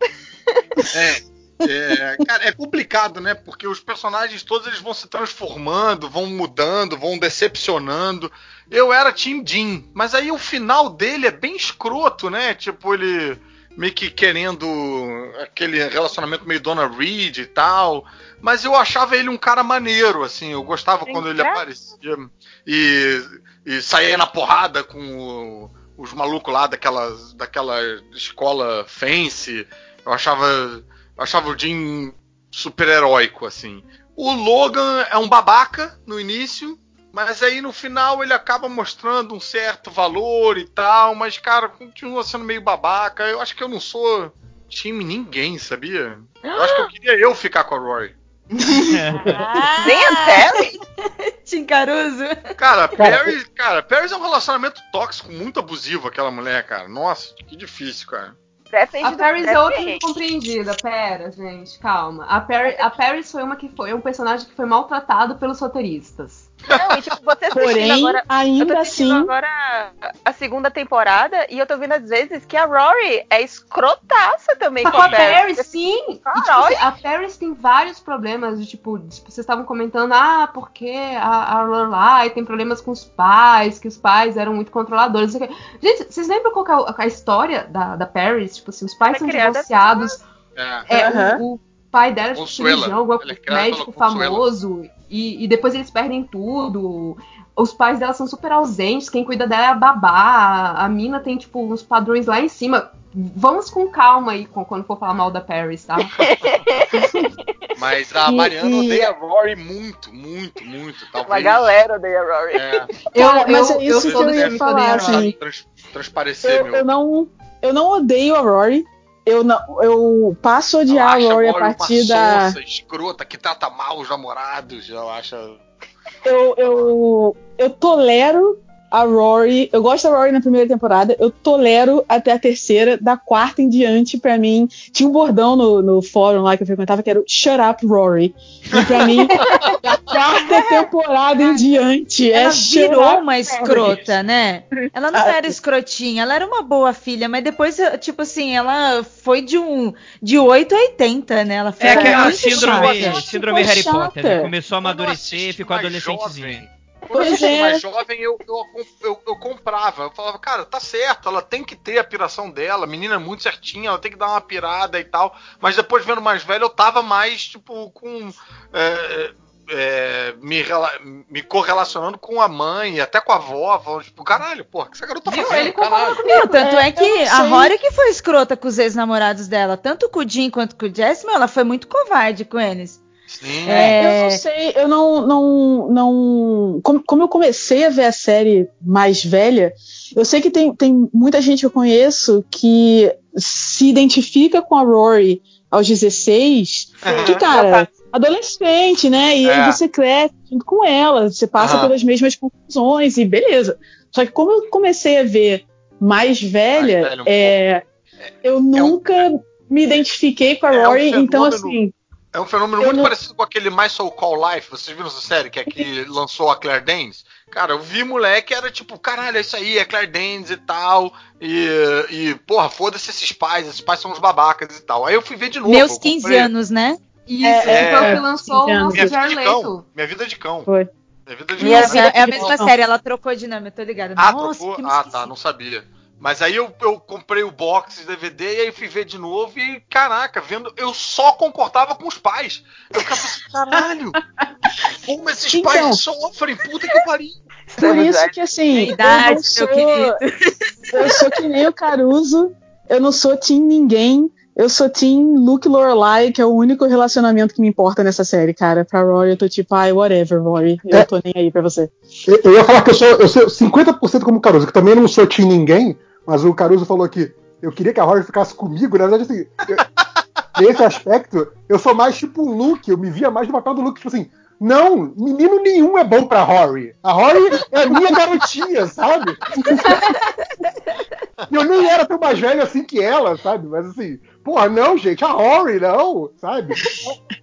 É. É, cara, é complicado, né? Porque os personagens todos eles vão se transformando, vão mudando, vão decepcionando. Eu era Team Jean, mas aí o final dele é bem escroto, né? Tipo, ele meio que querendo aquele relacionamento meio Donna Reed e tal. Mas eu achava ele um cara maneiro, assim. Eu gostava Tem quando ele graça. aparecia e, e saía na porrada com o- os malucos lá daquela, daquela escola Fence. Eu achava, eu achava o Jim super heróico, assim. O Logan é um babaca no início, Mas aí no final ele acaba mostrando um certo valor e tal, mas cara, continua sendo meio babaca. Eu acho que eu não sou time ninguém, sabia? Eu acho que eu queria eu ficar com a Rory. Ah, Nem a Terry? Tim Caruso. Cara, Paris, cara, Paris é um relacionamento tóxico, muito abusivo, aquela mulher, cara. Nossa, que difícil, cara. Depende A Paris é outra incompreendida. Pera, gente, calma. A, Paris, a Paris foi uma que foi um personagem que foi maltratado pelos roteiristas. Não, e tipo, você Porém, agora. Ainda assim, agora a segunda temporada e eu tô vendo às vezes que a Rory é escrotaça também com com a a Paris. Paris, sim! E, tipo, assim, a Paris tem vários problemas, de, tipo, vocês estavam comentando, ah, porque a, a Lorelai tem problemas com os pais, que os pais eram muito controladores. não sei o quê. Gente, vocês lembram qual que é a, a história da, da Paris? Tipo assim, os pais Ela são divorciados, É. é, o pai dela é tipo, cirurgião, algum é médico Consuela. famoso, e, e depois eles perdem tudo. Os pais dela são super ausentes, quem cuida dela é a babá. A, a mina tem, tipo, uns padrões lá em cima. Vamos com calma aí com- quando for falar mal da Paris, tá? Mas a E- Mariana e- odeia a Rory muito, muito, muito. Talvez. Uma galera odeia a Rory. É, Cara, mas é isso sou que eu do ia falar, assim. trans- transparecer, eu, meu. eu não, eu não odeio a Rory. Eu, não, eu passo a odiar a Rory a partir uma da. sonsa, escrota, que trata mal os namorados. Ela acha. Eu, eu, eu tolero a Rory. Eu gosto da Rory na primeira temporada. Eu tolero até a terceira. Da quarta em diante, pra mim. Tinha um bordão no, no fórum lá que eu frequentava que era o Shut Up Rory. E pra mim, da quarta temporada em diante. Ela é shut virou up uma Rory. escrota, né? Ela não Ah, era escrotinha, ela era uma boa filha, mas depois, tipo assim, ela foi de um de 8 a 80, né? Ela foi É aquela síndrome, síndrome Harry Potter, né? Começou a amadurecer, ficou adolescentezinha. Quando Pois eu fosse é. mais jovem, eu, eu, eu, eu comprava. Eu falava, cara, tá certo, ela tem que ter a piração dela. A menina é muito certinha, ela tem que dar uma pirada e tal. Mas depois, vendo mais velho, eu tava mais, tipo, com. é, é, me, me correlacionando com a mãe, até com a avó. falando, Tipo, caralho, porra, o que essa garota tá Viu? fazendo? Ele caralho. comigo. Não, tanto é, É, que a. Rory que foi escrota com os ex-namorados dela, tanto com o Jim quanto com o Jess, meu, ela foi muito covarde com eles. Sim. É, Eu não sei, eu não. não, não como, como eu comecei a ver a série mais velha, eu sei que tem, tem muita gente que eu conheço que se identifica com a Rory aos 16, Aham. que, cara, adolescente, né? E É. aí você cresce junto com ela, você passa Aham. pelas mesmas confusões e beleza. Só que como eu comecei a ver mais velha, Mais velho um é, eu nunca me identifiquei com a é um Rory, então fenômeno assim. É um fenômeno Eu muito não- parecido com aquele My So Call Life. Vocês viram essa série que é que lançou a Claire Danes? Cara, eu vi moleque era tipo, caralho, é isso aí, é Claire Danes e tal. E, e porra, foda-se esses pais, esses pais são uns babacas e tal. Aí eu fui ver de novo. Meus eu 15 comprei anos, né? Isso, É, foi o é, que lançou o minha nosso Minha vida de cão. Leto. Minha vida de cão. Foi. Minha vida de Minha cão. vida é a Não. mesma série, ela trocou de nome, eu tô ligada. Ah, Nossa, trocou? Ah, tá, não sabia. Mas aí eu, eu comprei o box de DVD e aí fui ver de novo e, caraca, vendo, eu só concordava com os pais. Eu ficava assim, caralho, como esses Então. pais sofrem, puta que pariu. Por isso que assim, eu Idade, não sou, meu querido. eu sou que nem o Caruso, eu não sou Team ninguém, eu sou Team Luke Lorelai, que é o único relacionamento que me importa nessa série, cara. Pra Rory eu tô tipo, ai, whatever, Rory, eu É. tô nem aí pra você. Eu, eu ia falar que eu sou, eu sou 50% como Caruso, que também não sou Team ninguém, mas o Caruso falou que eu queria que a Rory ficasse comigo, na verdade, assim, eu- nesse aspecto, eu sou mais tipo um Luke, eu me via mais no papel do Luke, tipo assim, não, menino nenhum é bom pra Rory. A Rory é a minha garotinha, sabe? Eu nem era tão mais velho assim que ela, sabe? Mas assim, porra, não, gente, a Rory, não, sabe?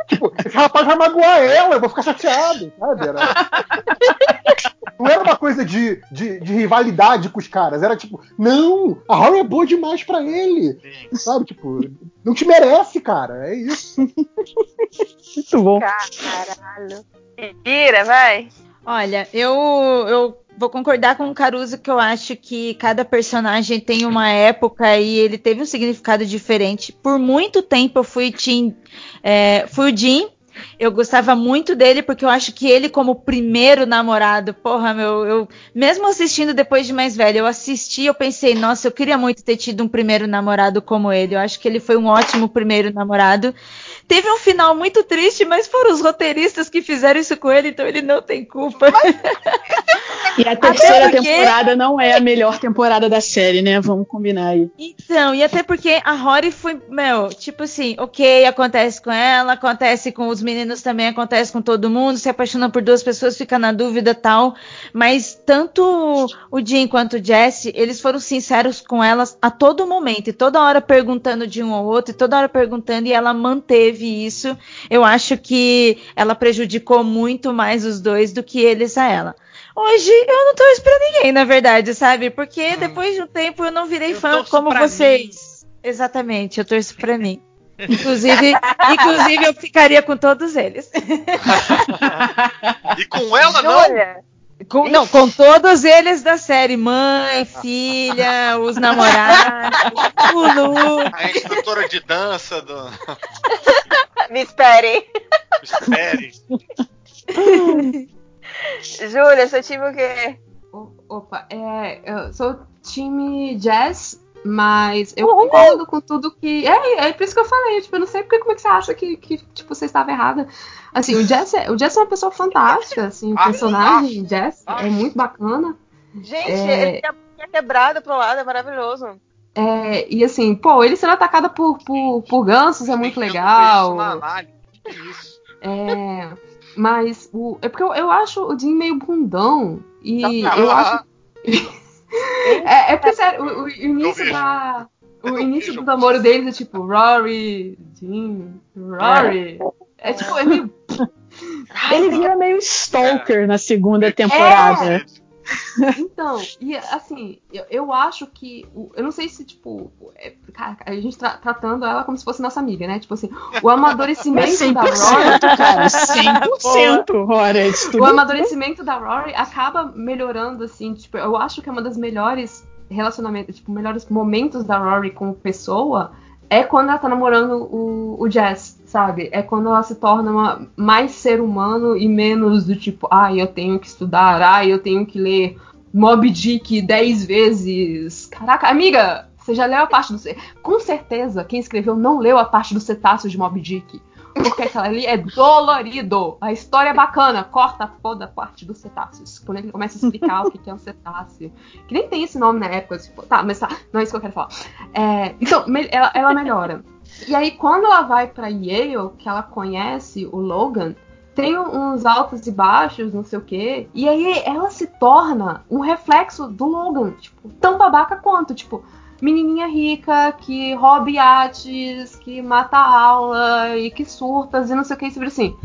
Tipo, esse rapaz vai magoar ela, eu vou ficar chateado, sabe? Era... Não era uma coisa de, de, de rivalidade com os caras, era tipo, não, a Rory é boa demais pra ele, sabe? Tipo, não te merece, cara, é isso. Muito bom. Caralho. Ira, vai. Olha, eu, eu vou concordar com o Caruso que eu acho que cada personagem tem uma época e ele teve um significado diferente. Por muito tempo eu fui é, fui o Jim, eu gostava muito dele porque eu acho que ele como primeiro namorado, porra, meu, eu mesmo assistindo depois de mais velho, eu assisti, eu pensei, nossa, eu queria muito ter tido um primeiro namorado como ele. Eu acho que ele foi um ótimo primeiro namorado. Teve um final muito triste, mas foram os roteiristas que fizeram isso com ele, então ele não tem culpa. E a terceira porque... temporada não é a melhor temporada da série, né? Vamos combinar aí. Então, e até porque a Rory foi, meu, tipo assim, ok, acontece com ela, acontece com os meninos também, acontece com todo mundo, se apaixona por duas pessoas, fica na dúvida tal. Mas tanto o Jim quanto o Jesse, eles foram sinceros com elas a todo momento, e toda hora perguntando de um ao outro, e toda hora perguntando, e ela manteve isso. Eu acho que ela prejudicou muito mais os dois do que eles a ela. Hoje eu não torço pra ninguém, na verdade, sabe? Porque hum. depois de um tempo eu não virei eu fã como vocês. Mim. Exatamente, eu torço pra mim. Inclusive, inclusive eu ficaria com todos eles. e com ela não? Olha, com, não, com todos eles da série. Mãe, filha, os namorados, o Lu. A instrutora de dança do. Me espere. Me espere. Júlia, seu time o quê? Opa, é, eu sou time Jazz, mas eu Uhul. concordo com tudo que. É, é por isso que eu falei, tipo, eu não sei porque como é que você acha que, que tipo, você estava errada. Assim, o Jess, é, o Jess é uma pessoa fantástica, assim, o personagem ah, Jess é muito bacana. Gente, é... ele tinha quebrado pro lado, é maravilhoso. É, e assim, pô, ele sendo atacado por, por, por gansos é muito legal. É, mas o, é porque eu, eu acho o Jim meio bundão. E eu acho. é, é porque, sério, o, o início da. O início do namoro deles é tipo Rory, Jim, Rory. É, é tipo, é meio. Ele vira meio stalker na segunda temporada. É. Então, e assim, eu, eu, acho que. Eu não sei se, tipo. É, cara, a gente tra tratando ela como se fosse nossa amiga, né? Tipo assim, o amadurecimento é da Rory. Cara, 100%, Rory. O amadurecimento da Rory acaba melhorando, assim. Tipo, eu acho que é uma das melhores relacionamentos, tipo, melhores momentos da Rory como pessoa é quando ela tá namorando o, o Jazz, sabe? É quando ela se torna uma, mais ser humano e menos do tipo, ah, eu tenho que estudar, ah, eu tenho que ler Mob Dick dez vezes. Caraca, amiga, você já leu a parte do. Com certeza, quem escreveu não leu a parte do cetáceo de Mob Dick. Porque aquela ali é dolorido. A história é bacana. Corta a parte dos cetáceos. Quando ele começa a explicar o que é um cetáceo. Que nem tem esse nome na época. Tipo, tá, mas tá. Não é isso que eu quero falar. É, então, ela, ela melhora. E aí, quando ela vai para Yale, que ela conhece o Logan, tem uns altos e baixos, não sei o quê. E aí ela se torna um reflexo do Logan, tipo, tão babaca quanto, tipo, menininha rica que rouba iates, que mata aula e que surtas e não sei o que, sobre assim.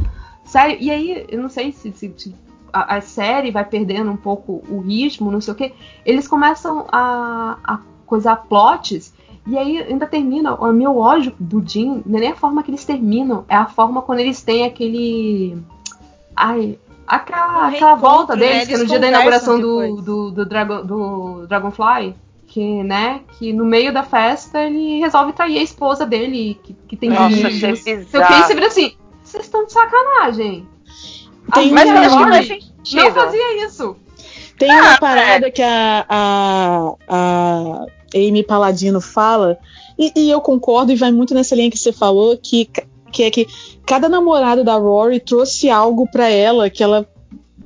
Sério, e aí, eu não sei se, se, se a, a, série vai perdendo um pouco o ritmo, não sei o que. Eles começam a, a coisar plots e aí ainda termina, o meu ódio do Jim, não é nem a forma que eles terminam, é a forma quando eles têm aquele. Ai. Aquela, aquela volta né? deles, né? que é no dia da inauguração do, do, do, Dragon, do Dragonfly. Que, né, que no meio da festa ele resolve trair a esposa dele, que, que tem Nossa, filhos. É eu fiquei vira assim, vocês estão de sacanagem. Tem mas não, não fazia isso. Tem ah, uma parada é. que a, a, a Amy Paladino fala, e, e, eu concordo e vai muito nessa linha que você falou, que, que é que cada namorado da Rory trouxe algo para ela que ela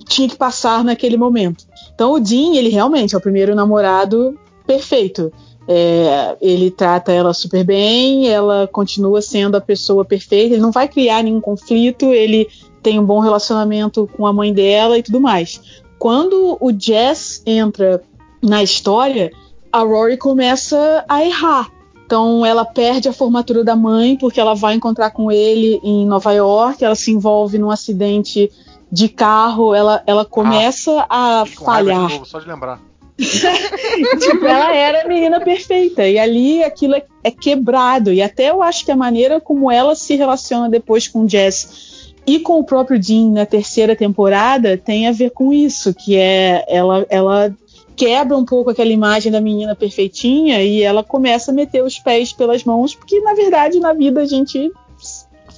tinha que passar naquele momento. Então o Dean, ele realmente é o primeiro namorado perfeito. É, ele trata ela super bem, ela continua sendo a pessoa perfeita, ele não vai criar nenhum conflito, ele tem um bom relacionamento com a mãe dela e tudo mais. Quando o Jess entra na história, a Rory começa a errar. Então ela perde a formatura da mãe porque ela vai encontrar com ele em Nova York, ela se envolve num acidente de carro, ela, ela começa ah, a falhar. Novo, só de lembrar. tipo, ela era a menina perfeita. E ali aquilo é, é, quebrado. E até eu acho que a maneira como ela se relaciona depois com o Jess e com o próprio Dean na terceira temporada tem a ver com isso, que é ela, ela quebra um pouco aquela imagem da menina perfeitinha e ela começa a meter os pés pelas mãos, porque na verdade na vida a gente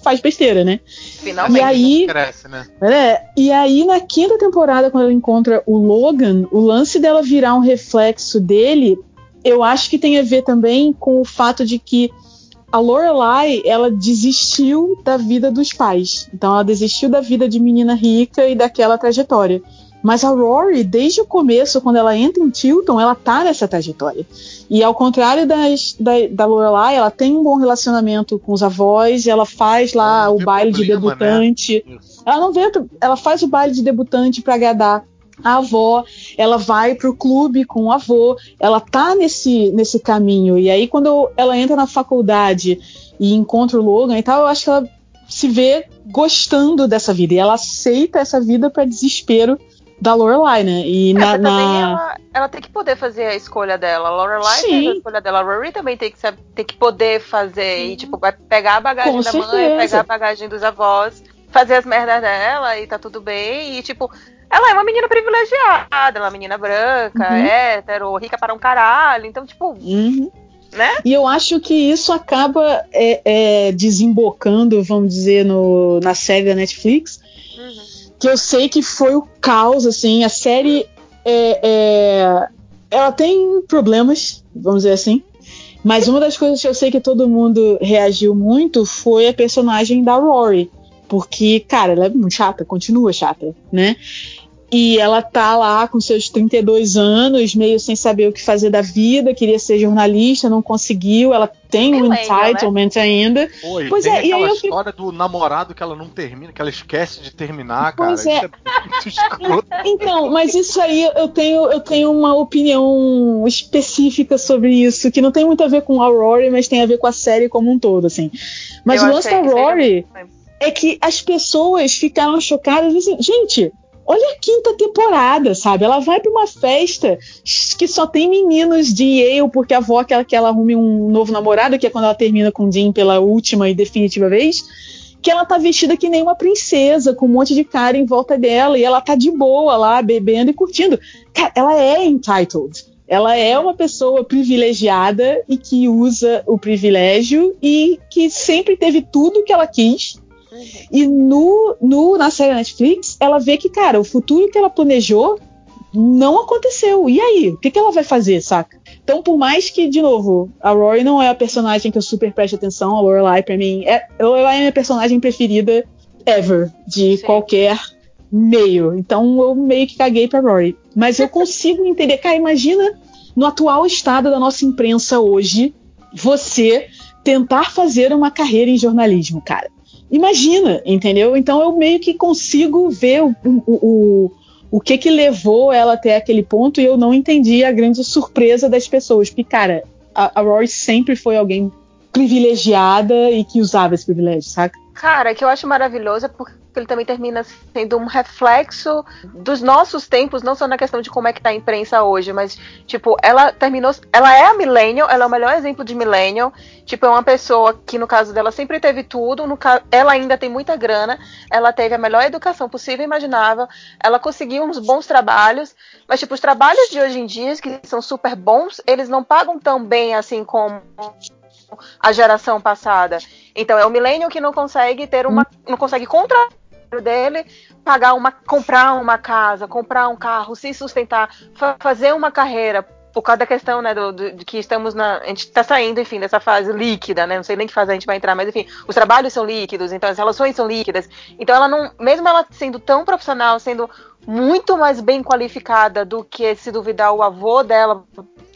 faz besteira, né? Finalmente. E aí, Cresce, né? é, e aí na quinta temporada, quando ela encontra o Logan, o lance dela virar um reflexo dele, eu acho que tem a ver também com o fato de que a Lorelai, ela desistiu da vida dos pais. Então ela desistiu da vida de menina rica e daquela trajetória. Mas a Rory, desde o começo, quando ela entra em Tilton, ela tá nessa trajetória. E ao contrário das, da, da Lorelai, ela tem um bom relacionamento com os avós, ela faz lá Ela o baile de problema, né? debutante. Isso. Ela não vê, ela faz o baile de debutante para agradar a avó, ela vai pro clube com o avô, ela tá nesse, nesse caminho. E aí, quando ela entra na faculdade e encontra o Logan e tal, eu acho que ela se vê gostando dessa vida. E ela aceita essa vida para desespero da Lorelai, né? E É, na. também na- ela, ela tem que poder fazer a escolha dela. A Lorelai Sim. fez a escolha dela. A Rory também tem que, saber, tem que poder fazer. E, tipo, vai pegar a bagagem Com da mãe, certeza. pegar a bagagem dos avós, fazer as merdas dela e tá tudo bem. E, tipo, ela é uma menina privilegiada. Ela é uma menina branca, Uhum. hétero, rica para um caralho. Então, tipo, Uhum. né? E eu acho que isso acaba é, é, desembocando, vamos dizer, no, na série da Netflix, Uhum. Que eu sei que foi o caos, assim, a série é, é, ela tem problemas, vamos dizer assim, mas uma das coisas que eu sei que todo mundo reagiu muito foi a personagem da Rory, porque, cara, ela é muito chata, continua chata, né? E ela tá lá com seus 32 anos, meio sem saber o que fazer da vida, queria ser jornalista, não conseguiu. Ela tem um Millennial, né? entitlement ainda. Oi, Pois tem é, e aí eu fico- história do namorado que ela não termina, que ela esquece de terminar, cara. Pois Isso é. é. Então, mas isso aí eu tenho, eu tenho uma opinião específica sobre isso, que não tem muito a ver com a Rory, mas tem a ver com a série como um todo, assim. Mas Eu o lance da Rory é que as pessoas ficaram chocadas assim, gente, olha a quinta temporada, sabe? Ela vai pra uma festa que só tem meninos de Yale, porque a avó quer que ela arrume um novo namorado, que é quando ela termina com o Dean pela última e definitiva vez. Que ela tá vestida que nem uma princesa, com um monte de cara em volta dela, e ela tá de boa lá, bebendo e curtindo. Cara, ela é entitled. Ela é uma pessoa privilegiada e que usa o privilégio e que sempre teve tudo que ela quis. E no, no, na série Netflix, ela vê que, cara, o futuro que ela planejou não aconteceu. E aí? O que, que ela vai fazer, saca? Então, por mais que, de novo, a Rory não é a personagem que eu super presto atenção, a Lorelai, pra mim, é, a Lorelai é a minha personagem preferida ever, de Sim. qualquer meio. Então, eu meio que caguei pra Rory. Mas eu consigo entender. Cara, imagina no atual estado da nossa imprensa hoje, você tentar fazer uma carreira em jornalismo, cara. Imagina, entendeu? Então eu meio que consigo ver o, o, o, o que que levou ela até aquele ponto e eu não entendi a grande surpresa das pessoas. Porque, cara, a, a Rory sempre foi alguém privilegiada e que usava esse privilégio, saca? Cara, que eu acho maravilhoso é porque ele também termina sendo um reflexo dos nossos tempos, não só na questão de como é que tá a imprensa hoje, mas, tipo, ela terminou. Ela é a Millennial, ela é o melhor exemplo de Millennial. Tipo, é uma pessoa que, no caso dela, sempre teve tudo. No ca... Ela ainda tem muita grana, ela teve a melhor educação possível e imaginável, ela conseguiu uns bons trabalhos, mas, tipo, os trabalhos de hoje em dia, que são super bons, eles não pagam tão bem assim como a geração passada. Então é o millennial que não consegue ter uma, não consegue contratar dele, pagar uma, comprar uma casa, comprar um carro, se sustentar, fa fazer uma carreira por causa da questão, né, do, do, de que estamos na, a gente está saindo, enfim, dessa fase líquida, né, não sei nem que fase a gente vai entrar, mas enfim, os trabalhos são líquidos, então as relações são líquidas, então ela não, mesmo ela sendo tão profissional, sendo muito mais bem qualificada do que se duvidar o avô dela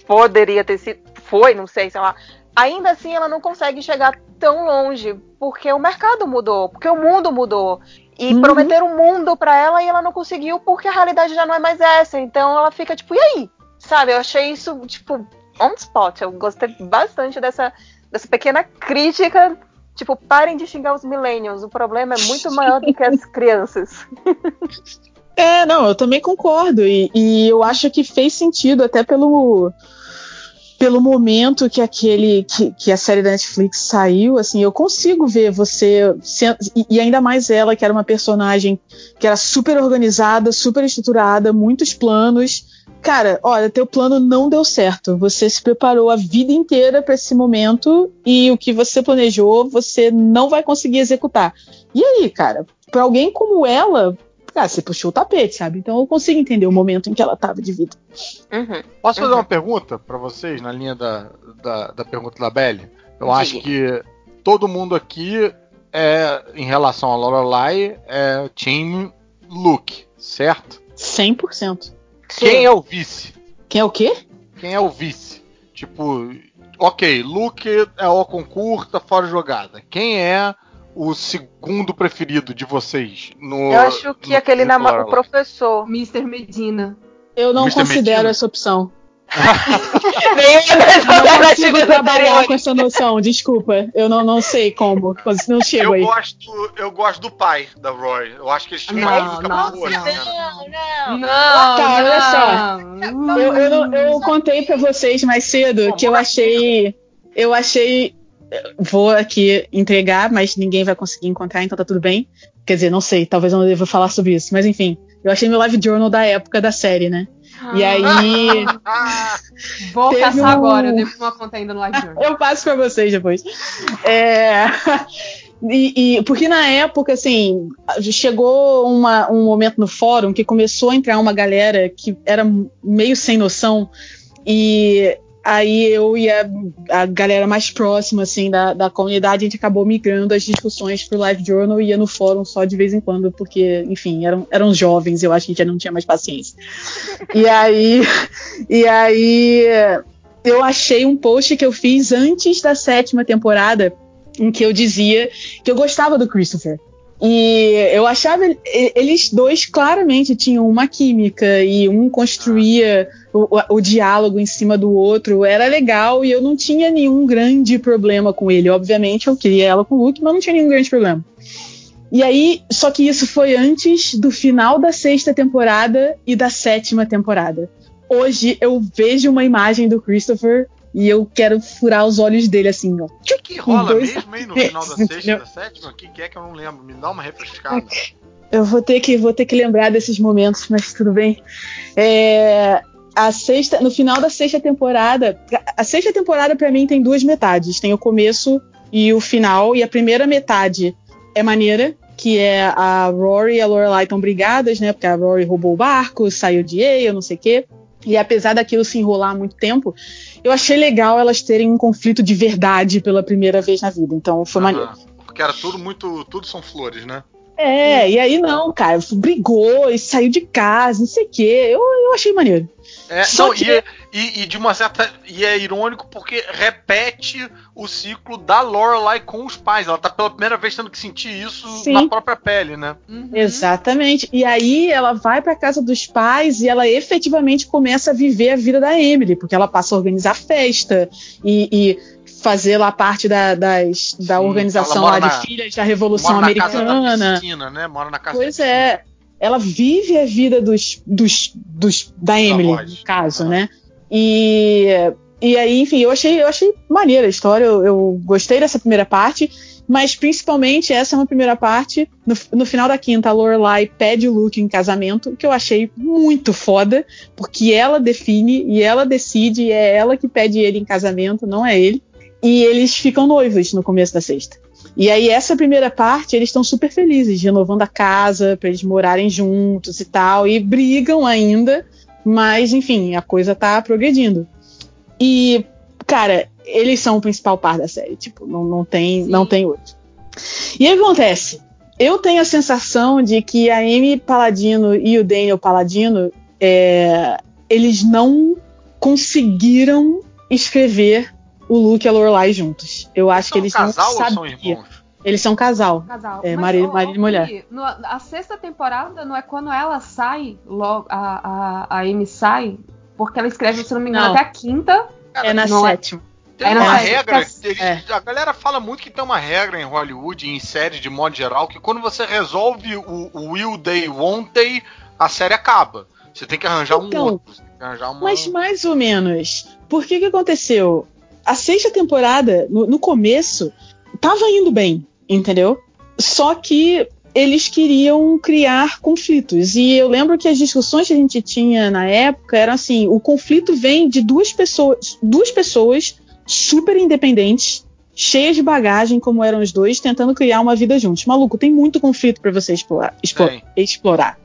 poderia ter sido, foi, não sei, sei lá, ainda assim ela não consegue chegar tão longe, porque o mercado mudou, porque o mundo mudou. E uhum. prometeram um mundo para ela e ela não conseguiu porque a realidade já não é mais essa. Então ela fica tipo, e aí? Sabe? Eu achei isso, tipo, on spot. Eu gostei bastante dessa, dessa pequena crítica. Tipo, parem de xingar os millennials. O problema é muito maior do que as crianças. É, não, eu também concordo. E, e eu acho que fez sentido, até pelo pelo momento que aquele que, que, a série da Netflix saiu, assim, eu consigo ver você e ainda mais ela que era uma personagem que era super organizada, super estruturada, muitos planos, cara, olha, teu plano não deu certo. Você se preparou a vida inteira para esse momento e o que você planejou, você não vai conseguir executar. E aí, cara, para alguém como ela, cara, você puxou o tapete, sabe? Então eu consigo entender o momento em que ela tava de vida. Uhum. Posso fazer Uhum. uma pergunta pra vocês, na linha da, da, da pergunta da Belly? Eu Diga. acho que todo mundo aqui é, em relação a Lorelai, é Team Luke, certo? 100%. Quem é o vice? Quem é o quê? Quem é o vice? Tipo, ok, Luke é o concurso, tá fora de jogada. Quem é o segundo preferido de vocês? No, Eu acho que no aquele nama- o professor. Mr. Medina. Eu não Mr. considero Medina? essa opção. Nenhuma das Não consigo alternativas trabalhar com essa noção, desculpa. Eu não, não sei como. Não chego Eu aí. gosto, eu gosto do pai da Roy. Eu acho que eles tinham química nossa, boa, não. né? Não, não. Não, Cara, olha só. Eu, eu, eu contei pra vocês mais cedo Pô, que eu achei. Eu achei. Vou aqui entregar, mas ninguém vai conseguir encontrar, então tá tudo bem. Quer dizer, não sei, talvez eu não deva falar sobre isso, mas enfim. Eu achei meu live journal da época da série, né? E aí. Ah, Vou Teve caçar um- agora, eu devo uma conta ainda no Live Journal. Eu passo pra vocês depois. É, E, e- porque na época, assim, chegou uma- um momento no fórum que começou a entrar uma galera que era meio sem noção. E aí eu e a, a galera mais próxima, assim, da, da comunidade, a gente acabou migrando as discussões pro Live Journal e ia no fórum só de vez em quando, porque, enfim, eram, eram jovens, eu acho que a gente já não tinha mais paciência. E aí. E aí eu achei um post que eu fiz antes da sétima temporada, em que eu dizia que eu gostava do Christopher. E eu achava ele- eles dois claramente tinham uma química e um construía o- o diálogo em cima do outro. Era legal e eu não tinha nenhum grande problema com ele. Obviamente eu queria ela com o Luke, mas não tinha nenhum grande problema. E aí, só que isso foi antes do final da sexta temporada e da sétima temporada hoje eu vejo uma imagem do Christopher e eu quero furar os olhos dele assim, ó. O que, que rola mesmo, hein, no final da sexta da sétima? O que, que é que eu não lembro? Me dá uma refrescada. Eu vou ter que, vou ter que lembrar desses momentos, mas tudo bem. É, a sexta, no final da sexta temporada, a sexta temporada pra mim tem duas metades, tem o começo e o final, e a primeira metade é maneira, que é a Rory e a Lorelai estão brigadas, né? Porque a Rory roubou o barco, saiu de Yale, não sei o quê. E apesar daquilo se enrolar há muito tempo, eu achei legal elas terem um conflito de verdade pela primeira vez na vida. Então foi maneiro. Aham. Porque era tudo muito. Tudo são flores, né? É, e aí não, cara, brigou e saiu de casa, não sei o quê. Eu, eu achei maneiro. É, Só não, que- e, e- e de uma certa. E é irônico porque repete o ciclo da Lorelai com os pais. Ela tá pela primeira vez tendo que sentir isso Sim. na própria pele, né? Uhum. Exatamente. E aí ela vai pra casa dos pais e ela efetivamente começa a viver a vida da Emily, porque ela passa a organizar festa e, e fazer lá parte da, das, da Sim, organização lá na- de filhas da Revolução Mora na casa da Americana. piscina, né? Mora na casa Pois é. Ela vive a vida dos, dos, dos da Emily, no caso, Ah. né? E, e aí, enfim, eu achei, eu achei maneira a história. Eu, eu gostei dessa primeira parte, mas principalmente essa é uma primeira parte. No, no final da quinta, a Lorelai pede o Luke em casamento, que eu achei muito foda, porque ela define e ela decide, e é ela que pede ele em casamento, não é ele. E eles ficam noivos no começo da sexta. E aí, essa primeira parte, eles estão super felizes, renovando a casa, pra eles morarem juntos e tal, e brigam ainda, mas enfim, a coisa tá progredindo. E, cara, eles são o principal par da série, tipo, não, não, tem, não tem outro. E aí o que acontece? Eu tenho a sensação de que a Amy Paladino e o Daniel Paladino, é, eles não conseguiram escrever o Luke e a Lorelai juntos. Eu acho São que eles casal não ou são sabiam. irmãos? Eles são casal. Casal. É, marido- marido e mulher. No- a sexta temporada não é quando ela sai, logo, a, a, a Amy sai, porque ela escreve, se não me engano, Não. até a quinta. É na não é- sétima. Tem É, uma regra, é- eles- é. a galera fala muito que tem uma regra em Hollywood, em séries de modo geral, que quando você resolve o, o will won't they, a série acaba. Você tem que arranjar Então, um outro. Você tem que arranjar uma... Mas mais ou menos. Por que que aconteceu? A sexta temporada, no, no começo, tava indo bem, entendeu? Só que eles queriam criar conflitos. E eu lembro que as discussões que a gente tinha na época eram assim: o conflito vem de duas pessoas, duas pessoas super independentes, cheias de bagagem, como eram os dois, tentando criar uma vida juntos. Maluco, tem muito conflito para você explorar, explorar, explorar.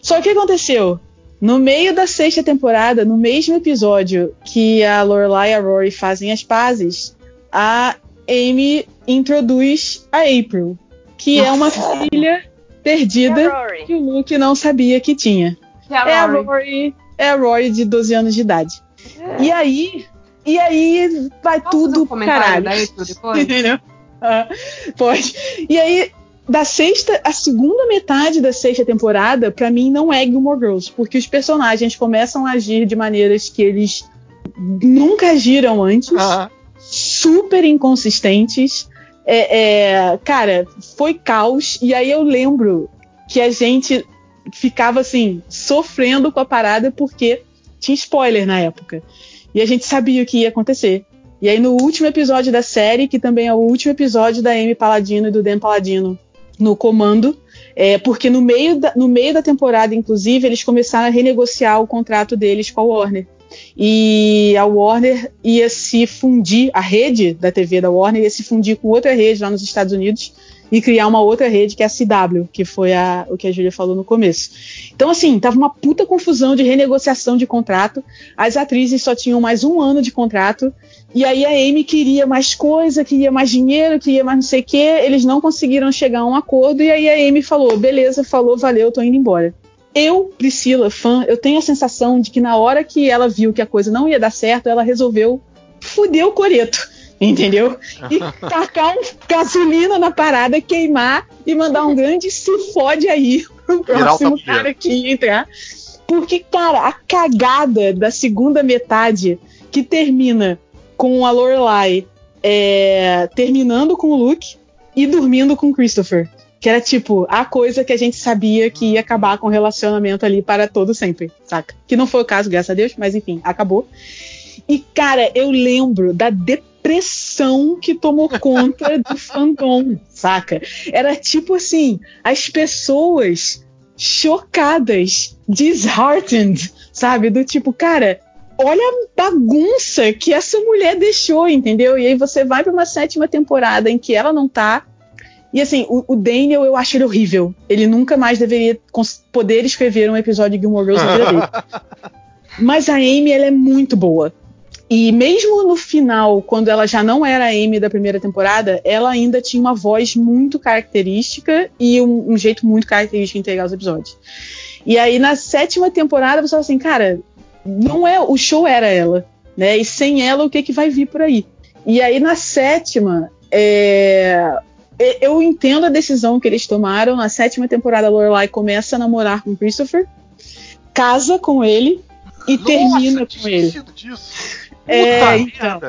Só que o que aconteceu? No meio da sexta temporada, no mesmo episódio que a Lorelai e a Rory fazem as pazes, a Amy introduz a April, que é uma filha perdida que o Luke não sabia que tinha. É a É a Rory. É a Rory de 12 anos de idade. E aí, e aí vai Posso tudo um caralho. da April depois? Entendeu? Ah, pode. E aí, da sexta, a segunda metade da sexta temporada, pra mim, não é Gilmore Girls, porque os personagens começam a agir de maneiras que eles nunca agiram antes, Ah, super inconsistentes. É, é, cara, foi caos. E aí eu lembro que a gente ficava assim, sofrendo com a parada porque tinha spoiler na época. E a gente sabia o que ia acontecer. E aí no último episódio da série, que também é o último episódio da Amy Paladino e do Dan Paladino no comando, é, porque no meio, da, no meio da temporada, inclusive, eles começaram a renegociar o contrato deles com a Warner. E a Warner ia se fundir, a rede da TV da Warner ia se fundir com outra rede lá nos Estados Unidos e criar uma outra rede que é a CW, que foi a, o que a Julia falou no começo. Então, assim, tava uma puta confusão de renegociação de contrato. As atrizes só tinham mais um ano de contrato. E aí a Amy queria mais coisa, queria mais dinheiro, queria mais não sei o quê. Eles não conseguiram chegar a um acordo. E aí a Amy falou: beleza, falou, valeu, tô indo embora. Eu, Priscila, fã, eu tenho a sensação de que na hora que ela viu que a coisa não ia dar certo, ela resolveu fuder o coreto. Entendeu? E tacar um gasolina na parada, queimar e mandar um grande se fode aí pro próximo cara que ia entrar. Porque, cara, a cagada da segunda metade que termina com a Lorelai é, terminando com o Luke e dormindo com o Christopher. Que era tipo a coisa que a gente sabia que ia acabar com o relacionamento ali para todo sempre, saca? Que não foi o caso, graças a Deus, mas enfim, acabou. E, cara, eu lembro da depressão que tomou conta do fandom, saca? Era tipo assim, as pessoas chocadas, disheartened, sabe? Do tipo, cara, olha a bagunça que essa mulher deixou, entendeu? E aí você vai pra uma sétima temporada em que ela não tá. E assim, o, o Daniel eu acho ele horrível. Ele nunca mais deveria poder escrever um episódio de Gilmore Girls na vida dele. Mas a Amy, ela é muito boa. E mesmo no final, quando ela já não era a Amy da primeira temporada, ela ainda tinha uma voz muito característica e um, um jeito muito característico de entregar os episódios. E aí na sétima temporada você fala assim, cara, não é o show era ela, né? E sem ela o que que vai vir por aí? E aí na sétima, é, eu entendo a decisão que eles tomaram. Na sétima temporada, a Lorelai começa a namorar com Christopher, casa com ele e termina tinha com ele. disso. É, então.